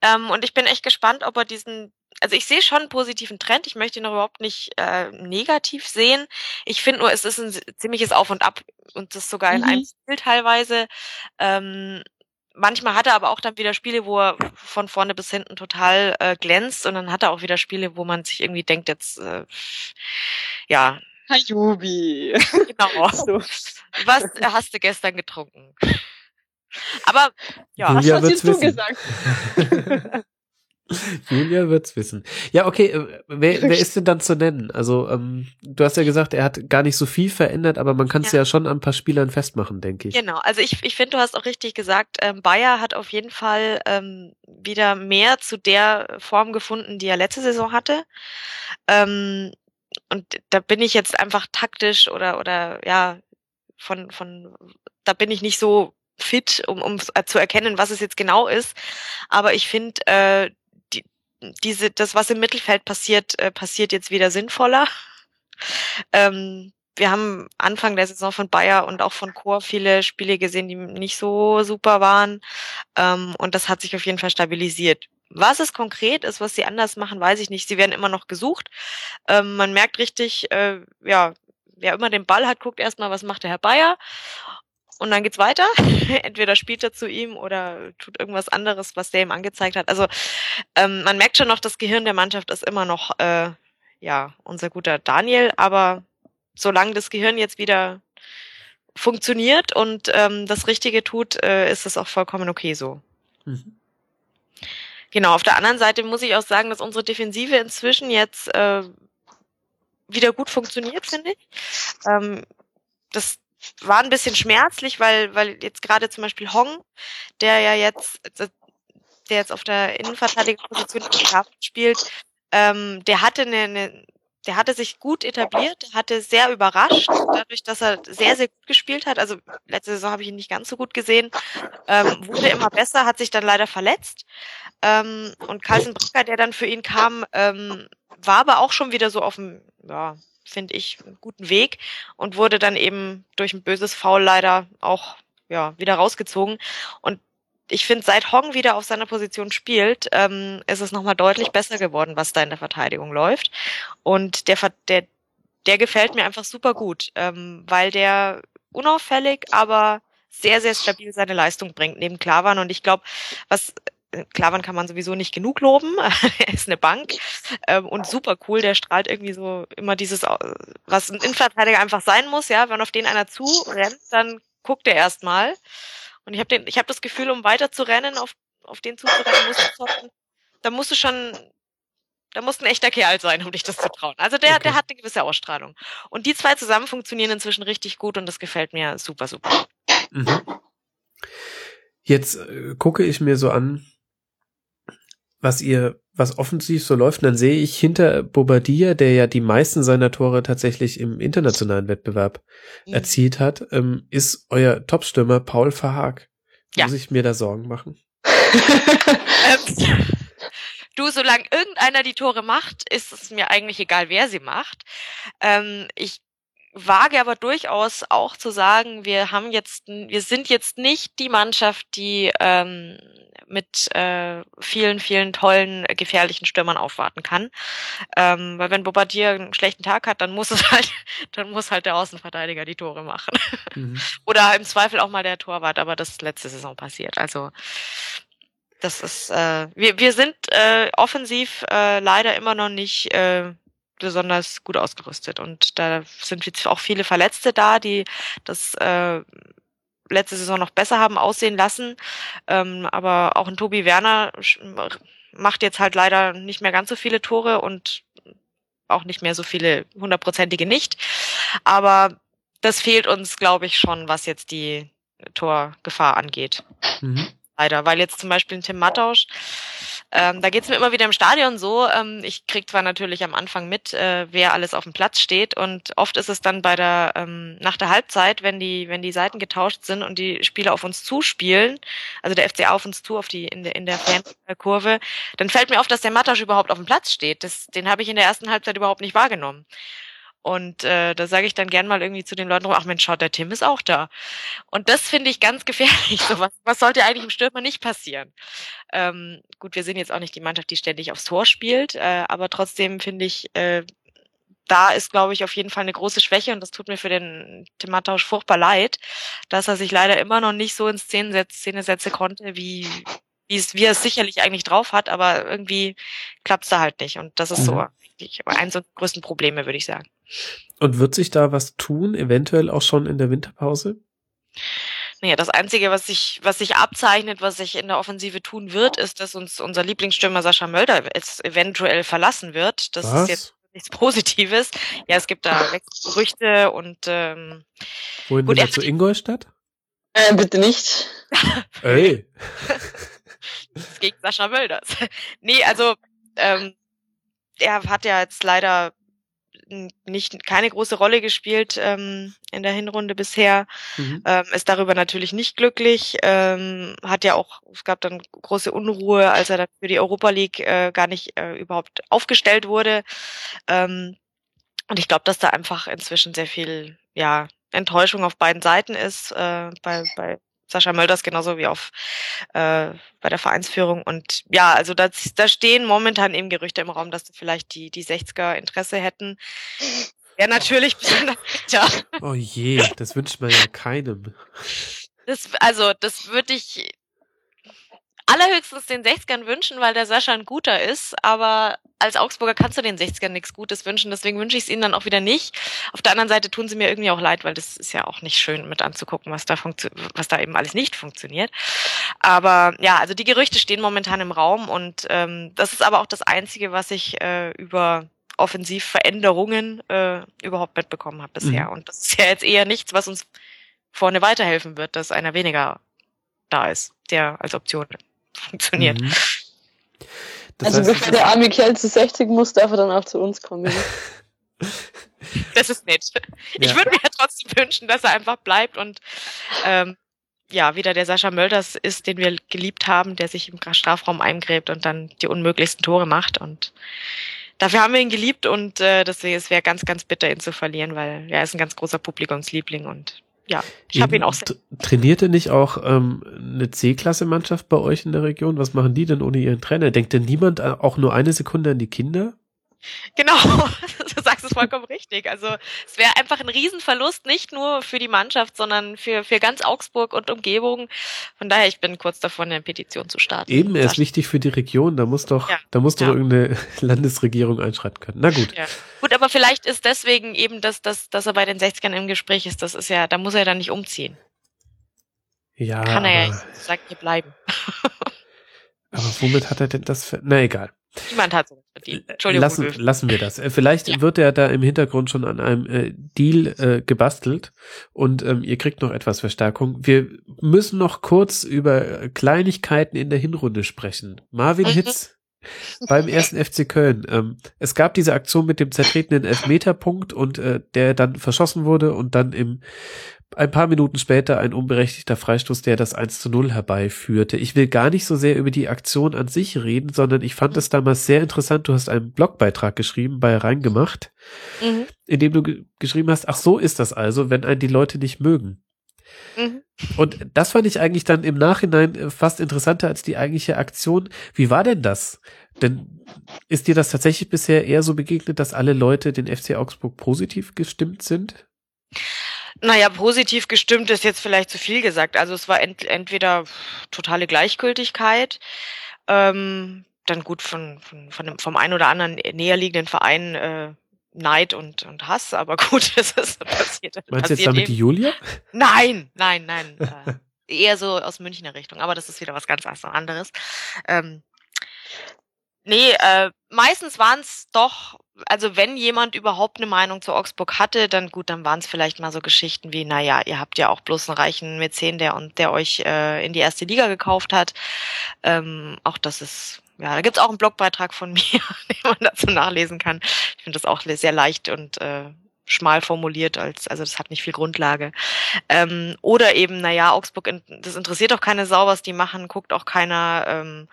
Ähm, und ich bin echt gespannt, ob er diesen, also ich sehe schon einen positiven Trend. Ich möchte ihn auch überhaupt nicht äh, negativ sehen. Ich finde nur, es ist ein ziemliches Auf und Ab und das sogar in Mhm. einem Spiel teilweise. Ähm, manchmal hat er aber auch dann wieder Spiele, wo er von vorne bis hinten total äh, glänzt und dann hat er auch wieder Spiele, wo man sich irgendwie denkt, jetzt äh, ja, Hayubi. genau. So. Was hast du gestern getrunken? Aber ja, Julia Was hast du wissen. gesagt? Julia wird's wissen. Ja, okay, äh, wer, wer ist denn dann zu nennen? Also, ähm, du hast ja gesagt, er hat gar nicht so viel verändert, aber man kann es ja. Ja. schon an ein paar Spielern festmachen, denke ich. genau. Also ich, ich finde, du hast auch richtig gesagt, ähm, Bayer hat auf jeden Fall ähm, wieder mehr zu der Form gefunden, die er letzte Saison hatte. Ähm, und da bin ich jetzt einfach taktisch oder oder ja von von da bin ich nicht so fit, um um zu erkennen, was es jetzt genau ist. Aber ich finde äh, diese das, was im Mittelfeld passiert, äh, passiert jetzt wieder sinnvoller. Ähm, wir haben Anfang der Saison von Bayer und auch von Chor viele Spiele gesehen, die nicht so super waren. Ähm, und das hat sich auf jeden Fall stabilisiert. Was es konkret ist, was sie anders machen, weiß ich nicht. Sie werden immer noch gesucht. Ähm, man merkt richtig, äh, ja, wer immer den Ball hat, guckt erstmal, was macht der Herr Bayer. Und dann geht's weiter. Entweder spielt er zu ihm oder tut irgendwas anderes, was der ihm angezeigt hat. Also ähm, man merkt schon noch, das Gehirn der Mannschaft ist immer noch äh, ja unser guter Daniel, aber solange das Gehirn jetzt wieder funktioniert und ähm, das Richtige tut, äh, ist es auch vollkommen okay so. Mhm. Genau, auf der anderen Seite muss ich auch sagen, dass unsere Defensive inzwischen jetzt äh, wieder gut funktioniert, finde ich. Ähm, das war ein bisschen schmerzlich, weil, weil jetzt gerade zum Beispiel Hong, der ja jetzt, der jetzt auf der Innenverteidigerposition spielt, ähm, der hatte eine, eine der hatte sich gut etabliert, hatte sehr überrascht, dadurch, dass er sehr, sehr gut gespielt hat. Also letzte Saison habe ich ihn nicht ganz so gut gesehen. Ähm, wurde immer besser, hat sich dann leider verletzt. Ähm, und Carlsen Brecker, der dann für ihn kam, ähm, war aber auch schon wieder so auf dem, ja, finde ich, einen guten Weg und wurde dann eben durch ein böses Foul leider auch ja, wieder rausgezogen. Und ich finde, seit Hong wieder auf seiner Position spielt, ähm, ist es nochmal deutlich besser geworden, was da in der Verteidigung läuft. Und der, der, der gefällt mir einfach super gut, ähm, weil der unauffällig, aber sehr, sehr stabil seine Leistung bringt, neben Klavan. Und ich glaube, was Klavan kann man sowieso nicht genug loben. er ist eine Bank ähm, und super cool. Der strahlt irgendwie so immer dieses, was ein Innenverteidiger einfach sein muss, ja. Wenn auf den einer zu rennt, dann guckt er erstmal. Und ich habe den, ich habe das Gefühl, um weiter zu rennen, auf, auf den zuzurennen, musst du zocken, da musst du schon, da musst ein echter Kerl sein, um dich das zu trauen. Also der, Okay. der hat eine gewisse Ausstrahlung. Und die zwei zusammen funktionieren inzwischen richtig gut und das gefällt mir super, super. Mhm. Jetzt äh, gucke ich mir so an, was ihr, was offensiv so läuft, und dann sehe ich hinter Bobadilla, der ja die meisten seiner Tore tatsächlich im internationalen Wettbewerb Mhm. erzielt hat, ähm, ist euer Topstürmer Paul Verhaag. Ja. Muss ich mir da Sorgen machen? Ähm, du, solange irgendeiner die Tore macht, ist es mir eigentlich egal, wer sie macht. Ähm, ich wage aber durchaus auch zu sagen, wir haben jetzt, wir sind jetzt nicht die Mannschaft, die ähm, mit äh, vielen, vielen tollen, äh, gefährlichen Stürmern aufwarten kann. Ähm, weil wenn Bobadilla einen schlechten Tag hat, dann muss es halt, dann muss halt der Außenverteidiger die Tore machen. Mhm. Oder im Zweifel auch mal der Torwart, aber das ist letzte Saison passiert. Also das ist, äh, wir, wir sind äh, offensiv äh, leider immer noch nicht äh, besonders gut ausgerüstet. Und da sind jetzt auch viele Verletzte da, die das äh, letzte Saison noch besser haben aussehen lassen. Ähm, aber auch ein Tobi Werner macht jetzt halt leider nicht mehr ganz so viele Tore und auch nicht mehr so viele hundertprozentige nicht. Aber das fehlt uns, glaube ich, schon, was jetzt die Torgefahr angeht. Mhm. Leider, weil jetzt zum Beispiel ein Tim Mattausch, ähm, da geht's mir immer wieder im Stadion so, ähm, ich krieg zwar natürlich am Anfang mit, äh, wer alles auf dem Platz steht und oft ist es dann bei der, ähm, nach der Halbzeit, wenn die, wenn die Seiten getauscht sind und die Spieler auf uns zuspielen, also der FCA auf uns zu, auf die, in der, in der Fankurve, dann fällt mir auf, dass der Mattausch überhaupt auf dem Platz steht. Das, den habe ich in der ersten Halbzeit überhaupt nicht wahrgenommen. Und äh, da sage ich dann gern mal irgendwie zu den Leuten, ach Mensch, schaut, der Tim ist auch da. Und das finde ich ganz gefährlich. So was, was sollte eigentlich im Stürmer nicht passieren? Ähm, gut, wir sind jetzt auch nicht die Mannschaft, die ständig aufs Tor spielt, äh, aber trotzdem finde ich, äh, da ist, glaube ich, auf jeden Fall eine große Schwäche und das tut mir für den Tim Mattausch furchtbar leid, dass er sich leider immer noch nicht so in Szene, setz, Szene setzen konnte, wie, wie, es, wie er es sicherlich eigentlich drauf hat, aber irgendwie klappt es da halt nicht. Und das ist so mhm. eins der größten Probleme, würde ich sagen. Und wird sich da was tun, eventuell auch schon in der Winterpause? Naja, das Einzige, was sich, was sich abzeichnet, was sich in der Offensive tun wird, ist, dass uns unser Lieblingsstürmer Sascha Mölder jetzt eventuell verlassen wird. Das was? ist jetzt nichts Positives. Ja, es gibt da Gerüchte und ähm, Wohin gut, will er zu Ingolstadt? Äh, bitte nicht. Ey. gegen Sascha Mölders. nee, also ähm, er hat ja jetzt leider nicht keine große Rolle gespielt ähm, in der Hinrunde bisher. Mhm. Ähm, ist darüber natürlich nicht glücklich. Ähm, hat ja auch, es gab dann große Unruhe, als er dann für die Europa League äh, gar nicht äh, überhaupt aufgestellt wurde. Ähm, und ich glaube, dass da einfach inzwischen sehr viel, ja, Enttäuschung auf beiden Seiten ist, äh, bei, bei Sascha Mölders genauso wie auf äh, bei der Vereinsführung. Und ja, also da, da stehen momentan eben Gerüchte im Raum, dass vielleicht die, die 60er Interesse hätten. Ja, natürlich besonders bitter. Oh je, das wünscht man ja keinem. Das, also, das würde ich allerhöchstens den 60ern wünschen, weil der Sascha ein guter ist, aber als Augsburger kannst du den 60ern nichts Gutes wünschen, deswegen wünsche ich es ihnen dann auch wieder nicht. Auf der anderen Seite tun sie mir irgendwie auch leid, weil das ist ja auch nicht schön mit anzugucken, was da was da eben alles nicht funktioniert. Aber ja, also die Gerüchte stehen momentan im Raum und ähm, das ist aber auch das Einzige, was ich äh, über Offensivveränderungen äh, überhaupt mitbekommen habe bisher. Mhm. Und das ist ja jetzt eher nichts, was uns vorne weiterhelfen wird, dass einer weniger da ist, der als Option funktioniert. Mhm. also heißt, bevor der arme Kerl zu 60 muss, darf er dann auch zu uns kommen. das ist nett. Ich ja. würde mir ja trotzdem wünschen, dass er einfach bleibt und ähm, ja, wieder der Sascha Mölders ist, den wir geliebt haben, der sich im Strafraum eingräbt und dann die unmöglichsten Tore macht. Und dafür haben wir ihn geliebt und äh, deswegen es wäre ganz, ganz bitter, ihn zu verlieren, weil er ist ein ganz großer Publikumsliebling und ja, ich habe ihn auch. Trainiert ihr nicht auch ähm, eine C-Klasse-Mannschaft bei euch in der Region? Was machen die denn ohne ihren Trainer? Denkt denn niemand auch nur eine Sekunde an die Kinder? Genau, du sagst es vollkommen richtig. Also es wäre einfach ein Riesenverlust, nicht nur für die Mannschaft, sondern für, für ganz Augsburg und Umgebung. Von daher, ich bin kurz davor, eine Petition zu starten. Eben, er ist wichtig für die Region. Da muss doch, ja. da muss doch ja. irgendeine Landesregierung einschreiten können. Na gut. Ja. Gut, aber vielleicht ist deswegen eben, dass, dass, dass er bei den 60ern im Gespräch ist. Das ist ja, da muss er dann nicht umziehen. Ja. Kann er ja, sagt hier bleiben. aber womit hat er denn das? Na egal. Niemand hat so verdient. Entschuldigung. Lassen, lassen wir das. Äh, vielleicht ja. wird er da im Hintergrund schon an einem äh, Deal äh, gebastelt und ähm, ihr kriegt noch etwas Verstärkung. Wir müssen noch kurz über Kleinigkeiten in der Hinrunde sprechen. Marvin mhm. Hitz beim ersten FC Köln. Ähm, es gab diese Aktion mit dem zertretenen Elfmeterpunkt und äh, der dann verschossen wurde und dann im ein paar Minuten später ein unberechtigter Freistoß, der das 1 zu 0 herbeiführte. Ich will gar nicht so sehr über die Aktion an sich reden, sondern ich fand es damals sehr interessant. Du hast einen Blogbeitrag geschrieben bei Reingemacht, mhm. in dem du geschrieben hast, ach so ist das also, wenn einen die Leute nicht mögen. Mhm. Und das fand ich eigentlich dann im Nachhinein äh, fast interessanter als die eigentliche Aktion. Wie war denn das? Denn ist dir das tatsächlich bisher eher so begegnet, dass alle Leute den FC Augsburg positiv gestimmt sind? Naja, positiv gestimmt ist jetzt vielleicht zu viel gesagt. Also es war ent entweder totale Gleichgültigkeit, ähm, dann gut von, von, von dem, vom einen oder anderen näherliegenden Verein äh, Neid und, und Hass, aber gut, das ist passiert. Meinst du jetzt damit eben. die Julia? Nein, nein, nein. äh, eher so aus Münchner Richtung, aber das ist wieder was ganz anderes. Ähm, nee, äh, meistens waren es doch also wenn jemand überhaupt eine Meinung zu Augsburg hatte, dann gut, dann waren es vielleicht mal so Geschichten wie, naja, ihr habt ja auch bloß einen reichen Mäzen, der und der euch äh, in die erste Liga gekauft hat. Ähm, auch das ist, ja, da gibt's auch einen Blogbeitrag von mir, den man dazu nachlesen kann. Ich finde das auch sehr leicht und äh, schmal formuliert, als also das hat nicht viel Grundlage. Ähm, oder eben, naja, Augsburg, das interessiert auch keine Sau, was die machen, guckt auch keiner. Ähm,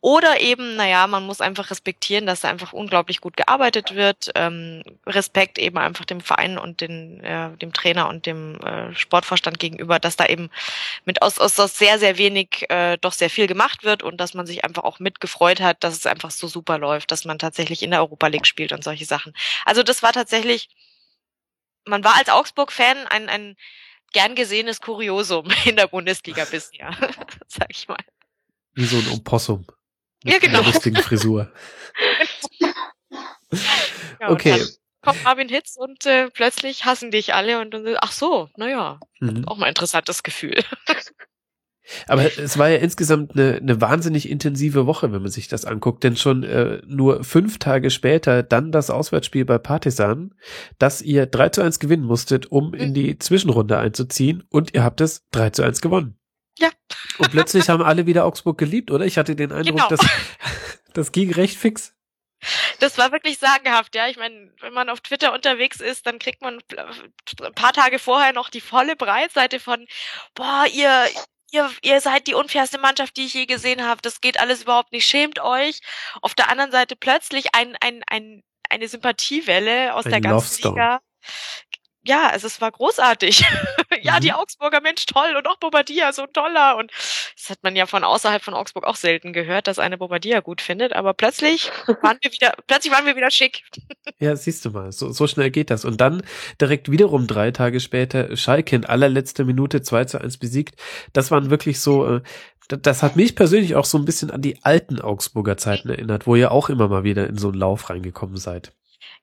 oder eben, naja, man muss einfach respektieren, dass da einfach unglaublich gut gearbeitet wird. Ähm, Respekt eben einfach dem Verein und den, äh, dem Trainer und dem äh, Sportvorstand gegenüber, dass da eben mit aus, aus, aus sehr, sehr wenig äh, doch sehr viel gemacht wird und dass man sich einfach auch mitgefreut hat, dass es einfach so super läuft, dass man tatsächlich in der Europa League spielt und solche Sachen. Also das war tatsächlich man war als Augsburg-Fan ein, ein gern gesehenes Kuriosum in der Bundesliga bisher, sag ich mal. Wie so ein Opossum. Mit ja, genau. Einer lustigen Frisur. ja, okay. Kommt Marvin Hitz und äh, plötzlich hassen dich alle und dann, ach so, naja, mhm. auch mal interessantes Gefühl. Aber es war ja insgesamt eine, eine wahnsinnig intensive Woche, wenn man sich das anguckt, denn schon äh, nur fünf Tage später dann das Auswärtsspiel bei Partisan, dass ihr 3 zu 1 gewinnen musstet, um in die Zwischenrunde einzuziehen und ihr habt es 3 zu 1 gewonnen. Ja. Und plötzlich haben alle wieder Augsburg geliebt, oder? Ich hatte den Eindruck, genau. dass das ging recht fix. Das war wirklich sagenhaft, ja. Ich meine, wenn man auf Twitter unterwegs ist, dann kriegt man ein paar Tage vorher noch die volle Breitseite von, boah, ihr, ihr, ihr seid die unfairste Mannschaft, die ich je gesehen habe. Das geht alles überhaupt nicht. Schämt euch. Auf der anderen Seite plötzlich ein, ein, ein, eine Sympathiewelle aus ein der ganzen Liga ja, also es war großartig. ja, mhm. die Augsburger, Mensch, toll und auch Bobadilla, so toller. Und das hat man ja von außerhalb von Augsburg auch selten gehört, dass eine Bobadilla gut findet. Aber plötzlich waren wir wieder, plötzlich waren wir wieder schick. ja, siehst du mal, so, so schnell geht das. Und dann direkt wiederum drei Tage später Schalke in allerletzter Minute 2 zu 1 besiegt. Das waren wirklich so, äh, das hat mich persönlich auch so ein bisschen an die alten Augsburger Zeiten erinnert, wo ihr auch immer mal wieder in so einen Lauf reingekommen seid.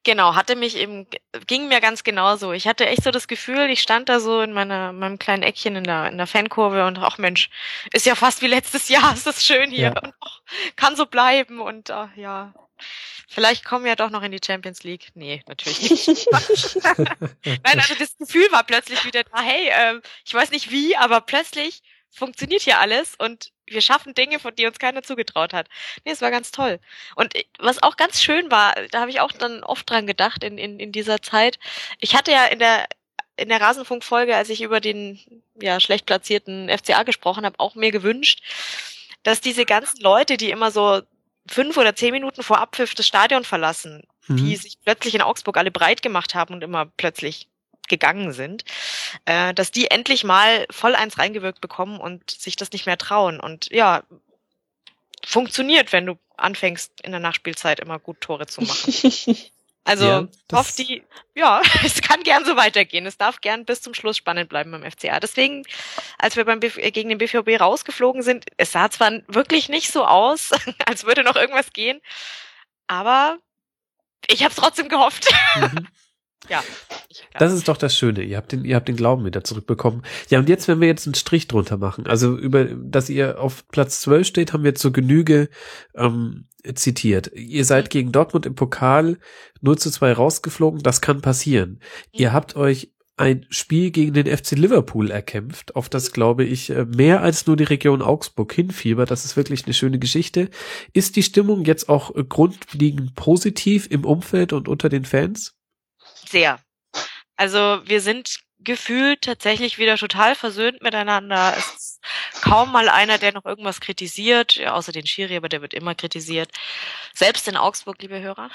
Genau, hatte mich eben, ging mir ganz genauso. Ich hatte echt so das Gefühl, ich stand da so in meiner, meinem kleinen Eckchen in der, in der Fankurve und ach Mensch, ist ja fast wie letztes Jahr, ist das schön hier ja. und ach, kann so bleiben und ach, ja, vielleicht kommen wir ja doch noch in die Champions League. Nee, natürlich nicht. Nein, also das Gefühl war plötzlich wieder da, hey, äh, ich weiß nicht wie, aber plötzlich funktioniert hier alles und wir schaffen Dinge, von die uns keiner zugetraut hat. Nee, es war ganz toll. Und was auch ganz schön war, da habe ich auch dann oft dran gedacht in, in, in dieser Zeit. Ich hatte ja in der in der Rasenfunkfolge, als ich über den ja schlecht platzierten FCA gesprochen habe, auch mir gewünscht, dass diese ganzen Leute, die immer so fünf oder zehn Minuten vor Abpfiff das Stadion verlassen, mhm. die sich plötzlich in Augsburg alle breit gemacht haben und immer plötzlich gegangen sind, äh, dass die endlich mal voll eins reingewirkt bekommen und sich das nicht mehr trauen. Und ja, funktioniert, wenn du anfängst, in der Nachspielzeit immer gut Tore zu machen. Also ja, hofft die, ja, es kann gern so weitergehen. Es darf gern bis zum Schluss spannend bleiben beim FCA. Deswegen, als wir beim Bf gegen den BVB rausgeflogen sind, es sah zwar wirklich nicht so aus, als würde noch irgendwas gehen, aber ich habe es trotzdem gehofft. Mhm. Ja. Das ist doch das Schöne. Ihr habt den, ihr habt den Glauben wieder zurückbekommen. Ja, und jetzt, wenn wir jetzt einen Strich drunter machen, also über, dass ihr auf Platz 12 steht, haben wir zur Genüge ähm, zitiert. Ihr seid mhm. gegen Dortmund im Pokal 0 zu 2 rausgeflogen. Das kann passieren. Mhm. Ihr habt euch ein Spiel gegen den FC Liverpool erkämpft, auf das, glaube ich, äh, mehr als nur die Region Augsburg hinfiebert. Das ist wirklich eine schöne Geschichte. Ist die Stimmung jetzt auch grundlegend positiv im Umfeld und unter den Fans? Sehr. Also wir sind gefühlt tatsächlich wieder total versöhnt miteinander. Es ist kaum mal einer, der noch irgendwas kritisiert, ja, außer den Schiri, aber der wird immer kritisiert. Selbst in Augsburg, liebe Hörer.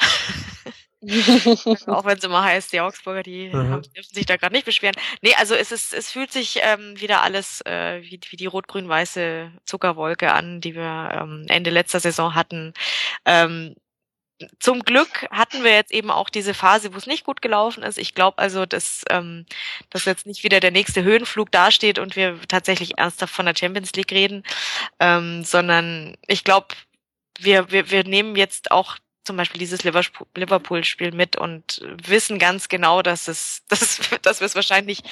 auch wenn es immer heißt, die Augsburger, die mhm. haben, dürfen sich da gerade nicht beschweren. Nee, also es ist, es fühlt sich ähm, wieder alles äh, wie, wie die rot-grün-weiße Zuckerwolke an, die wir ähm, Ende letzter Saison hatten. Ähm, zum Glück hatten wir jetzt eben auch diese Phase, wo es nicht gut gelaufen ist. Ich glaube also, dass, ähm, dass jetzt nicht wieder der nächste Höhenflug dasteht und wir tatsächlich ernsthaft von der Champions League reden, ähm, sondern ich glaube, wir, wir, wir nehmen jetzt auch zum Beispiel dieses Liverpool-Spiel mit und wissen ganz genau, dass es, dass, dass wir es wahrscheinlich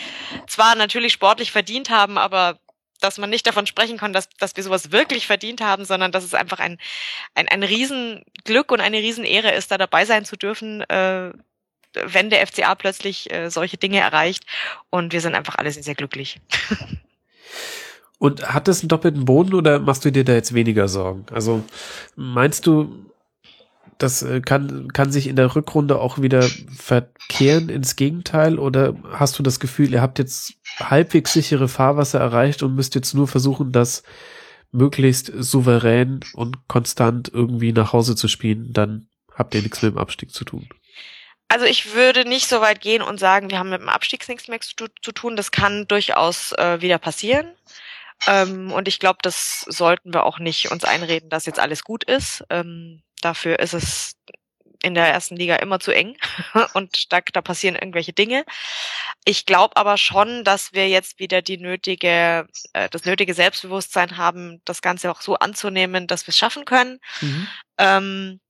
zwar natürlich sportlich verdient haben, aber dass man nicht davon sprechen kann, dass, dass wir sowas wirklich verdient haben, sondern dass es einfach ein, ein, ein Riesenglück und eine Riesenehre ist, da dabei sein zu dürfen, äh, wenn der FCA plötzlich äh, solche Dinge erreicht. Und wir sind einfach alle sehr, sehr glücklich. Und hat das einen doppelten Boden oder machst du dir da jetzt weniger Sorgen? Also meinst du, das äh, kann, kann sich in der Rückrunde auch wieder verkehren ins Gegenteil oder hast du das Gefühl, ihr habt jetzt halbwegs sichere Fahrwasser erreicht und müsst jetzt nur versuchen, das möglichst souverän und konstant irgendwie nach Hause zu spielen, dann habt ihr nichts mit dem Abstieg zu tun. Also ich würde nicht so weit gehen und sagen, wir haben mit dem Abstieg nichts mehr zu, zu tun. Das kann durchaus äh, wieder passieren. Ähm, und ich glaube, das sollten wir auch nicht uns einreden, dass jetzt alles gut ist. Ähm, dafür ist es in der ersten Liga immer zu eng und da, da passieren irgendwelche Dinge. Ich glaube aber schon, dass wir jetzt wieder die nötige, äh, das nötige Selbstbewusstsein haben, das Ganze auch so anzunehmen, dass wir es schaffen können. Mhm. Ähm,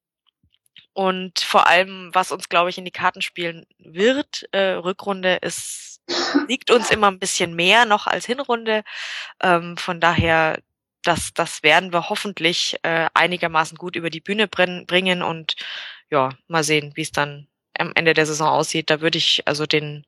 und vor allem, was uns, glaube ich, in die Karten spielen wird, äh, Rückrunde ist, liegt uns immer ein bisschen mehr noch als Hinrunde. Ähm, von daher, das, das werden wir hoffentlich äh, einigermaßen gut über die Bühne bringen und ja, mal sehen, wie es dann am Ende der Saison aussieht. Da würde ich also den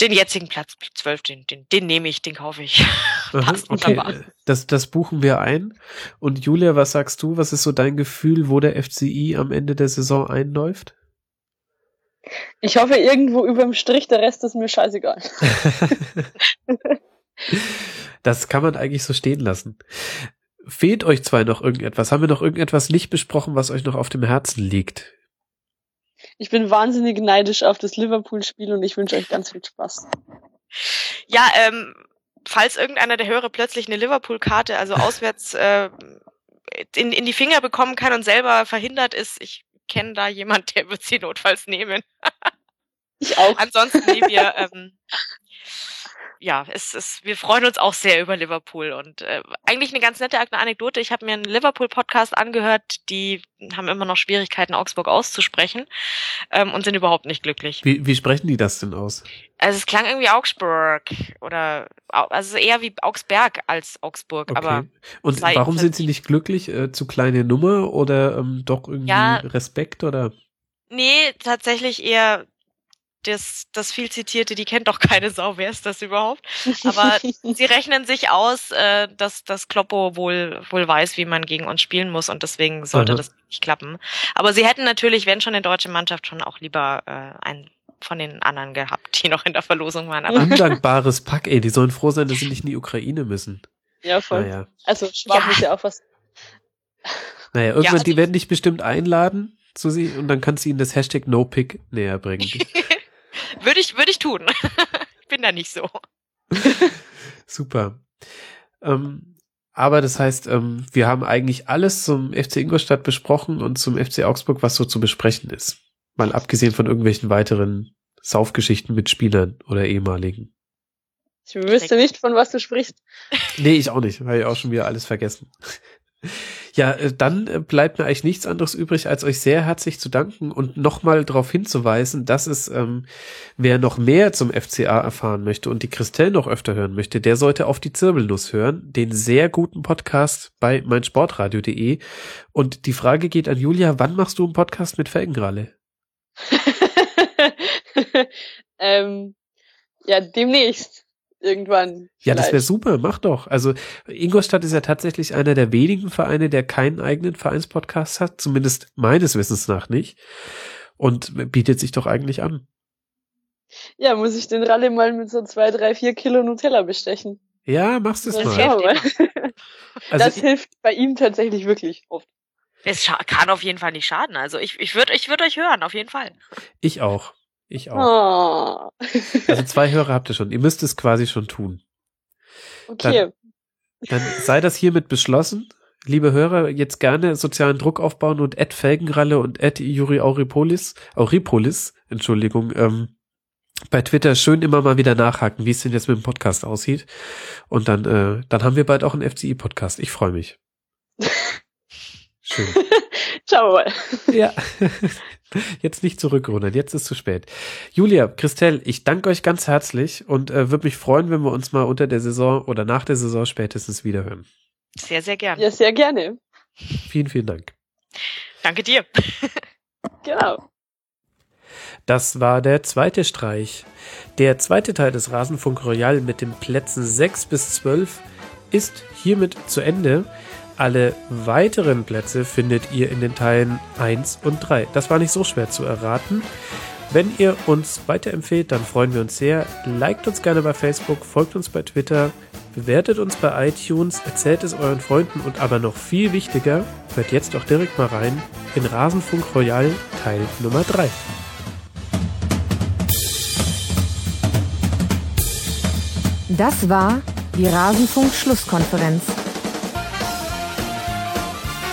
den jetzigen Platz 12, den, den, den nehme ich, den kaufe ich. Passt okay. wunderbar. Das, das buchen wir ein. Und Julia, was sagst du? Was ist so dein Gefühl, wo der FCI am Ende der Saison einläuft? Ich hoffe irgendwo über dem Strich, der Rest ist mir scheißegal. das kann man eigentlich so stehen lassen. Fehlt euch zwei noch irgendetwas? Haben wir noch irgendetwas nicht besprochen, was euch noch auf dem Herzen liegt? Ich bin wahnsinnig neidisch auf das Liverpool-Spiel und ich wünsche euch ganz viel Spaß. Ja, ähm, falls irgendeiner der Hörer plötzlich eine Liverpool-Karte, also auswärts äh, in, in die Finger bekommen kann und selber verhindert ist, ich kenne da jemand, der wird sie notfalls nehmen. ich auch. Ansonsten, nee, wir, ähm, ja, es ist, wir freuen uns auch sehr über Liverpool und äh, eigentlich eine ganz nette Anekdote. Ich habe mir einen Liverpool-Podcast angehört, die haben immer noch Schwierigkeiten, Augsburg auszusprechen ähm, und sind überhaupt nicht glücklich. Wie, wie sprechen die das denn aus? Also es klang irgendwie Augsburg oder also eher wie Augsberg als Augsburg, okay. aber und warum sind sie nicht glücklich? Äh, zu kleine Nummer oder ähm, doch irgendwie ja, Respekt oder? Nee, tatsächlich eher das, das viel zitierte, die kennt doch keine Sau, wer ist das überhaupt? Aber sie rechnen sich aus, äh, dass, dass Kloppo wohl, wohl weiß, wie man gegen uns spielen muss und deswegen sollte Aha. das nicht klappen. Aber sie hätten natürlich, wenn schon eine deutsche Mannschaft, schon auch lieber äh, einen von den anderen gehabt, die noch in der Verlosung waren. Aber Undankbares Pack, ey, die sollen froh sein, dass sie nicht in die Ukraine müssen. Ja, voll. Naja. Also Schwab ja. ist ja auch was. Naja, irgendwann, ja, also die werden dich bestimmt einladen zu sie und dann kannst du ihnen das Hashtag NoPick näher bringen. Würde ich, würde ich tun. ich bin da nicht so. Super. Ähm, aber das heißt, ähm, wir haben eigentlich alles zum FC Ingolstadt besprochen und zum FC Augsburg, was so zu besprechen ist. Mal abgesehen von irgendwelchen weiteren Saufgeschichten mit Spielern oder ehemaligen. Ich wüsste nicht, von was du sprichst. Nee, ich auch nicht, weil ich auch schon wieder alles vergessen. Ja, äh, dann äh, bleibt mir eigentlich nichts anderes übrig, als euch sehr herzlich zu danken und nochmal darauf hinzuweisen, dass es, ähm, wer noch mehr zum FCA erfahren möchte und die Christelle noch öfter hören möchte, der sollte auf die Zirbelnuss hören, den sehr guten Podcast bei meinsportradio.de. Und die Frage geht an Julia, wann machst du einen Podcast mit Felgengralle? ähm, ja, demnächst irgendwann. Ja, das wäre super, mach doch. Also Ingolstadt ist ja tatsächlich einer der wenigen Vereine, der keinen eigenen Vereinspodcast hat, zumindest meines Wissens nach nicht. Und bietet sich doch eigentlich an. Ja, muss ich den Ralle mal mit so zwei, drei, vier Kilo Nutella bestechen. Ja, machst es mal. also das hilft bei ihm tatsächlich wirklich oft. Es kann auf jeden Fall nicht schaden. Also ich, ich würde ich würd euch hören, auf jeden Fall. Ich auch. Ich auch. Oh. Also zwei Hörer habt ihr schon. Ihr müsst es quasi schon tun. Okay. Dann, dann sei das hiermit beschlossen. Liebe Hörer, jetzt gerne sozialen Druck aufbauen und Ed Felgenralle und Ed Juri Auripolis, Auripolis, Entschuldigung, ähm, bei Twitter schön immer mal wieder nachhaken, wie es denn jetzt mit dem Podcast aussieht. Und dann, äh, dann haben wir bald auch einen FCI-Podcast. Ich freue mich. Schön. Schauen wir mal. Ja. Jetzt nicht zurückrudern, jetzt ist zu spät. Julia, Christelle, ich danke euch ganz herzlich und äh, würde mich freuen, wenn wir uns mal unter der Saison oder nach der Saison spätestens wiederhören. Sehr, sehr gerne. Ja, sehr gerne. Vielen, vielen Dank. Danke dir. genau. Das war der zweite Streich. Der zweite Teil des Rasenfunk Royal mit den Plätzen 6 bis 12 ist hiermit zu Ende. Alle weiteren Plätze findet ihr in den Teilen 1 und 3. Das war nicht so schwer zu erraten. Wenn ihr uns weiterempfehlt, dann freuen wir uns sehr. Liked uns gerne bei Facebook, folgt uns bei Twitter, bewertet uns bei iTunes, erzählt es euren Freunden und aber noch viel wichtiger, hört jetzt doch direkt mal rein in Rasenfunk Royal Teil Nummer 3. Das war die Rasenfunk-Schlusskonferenz.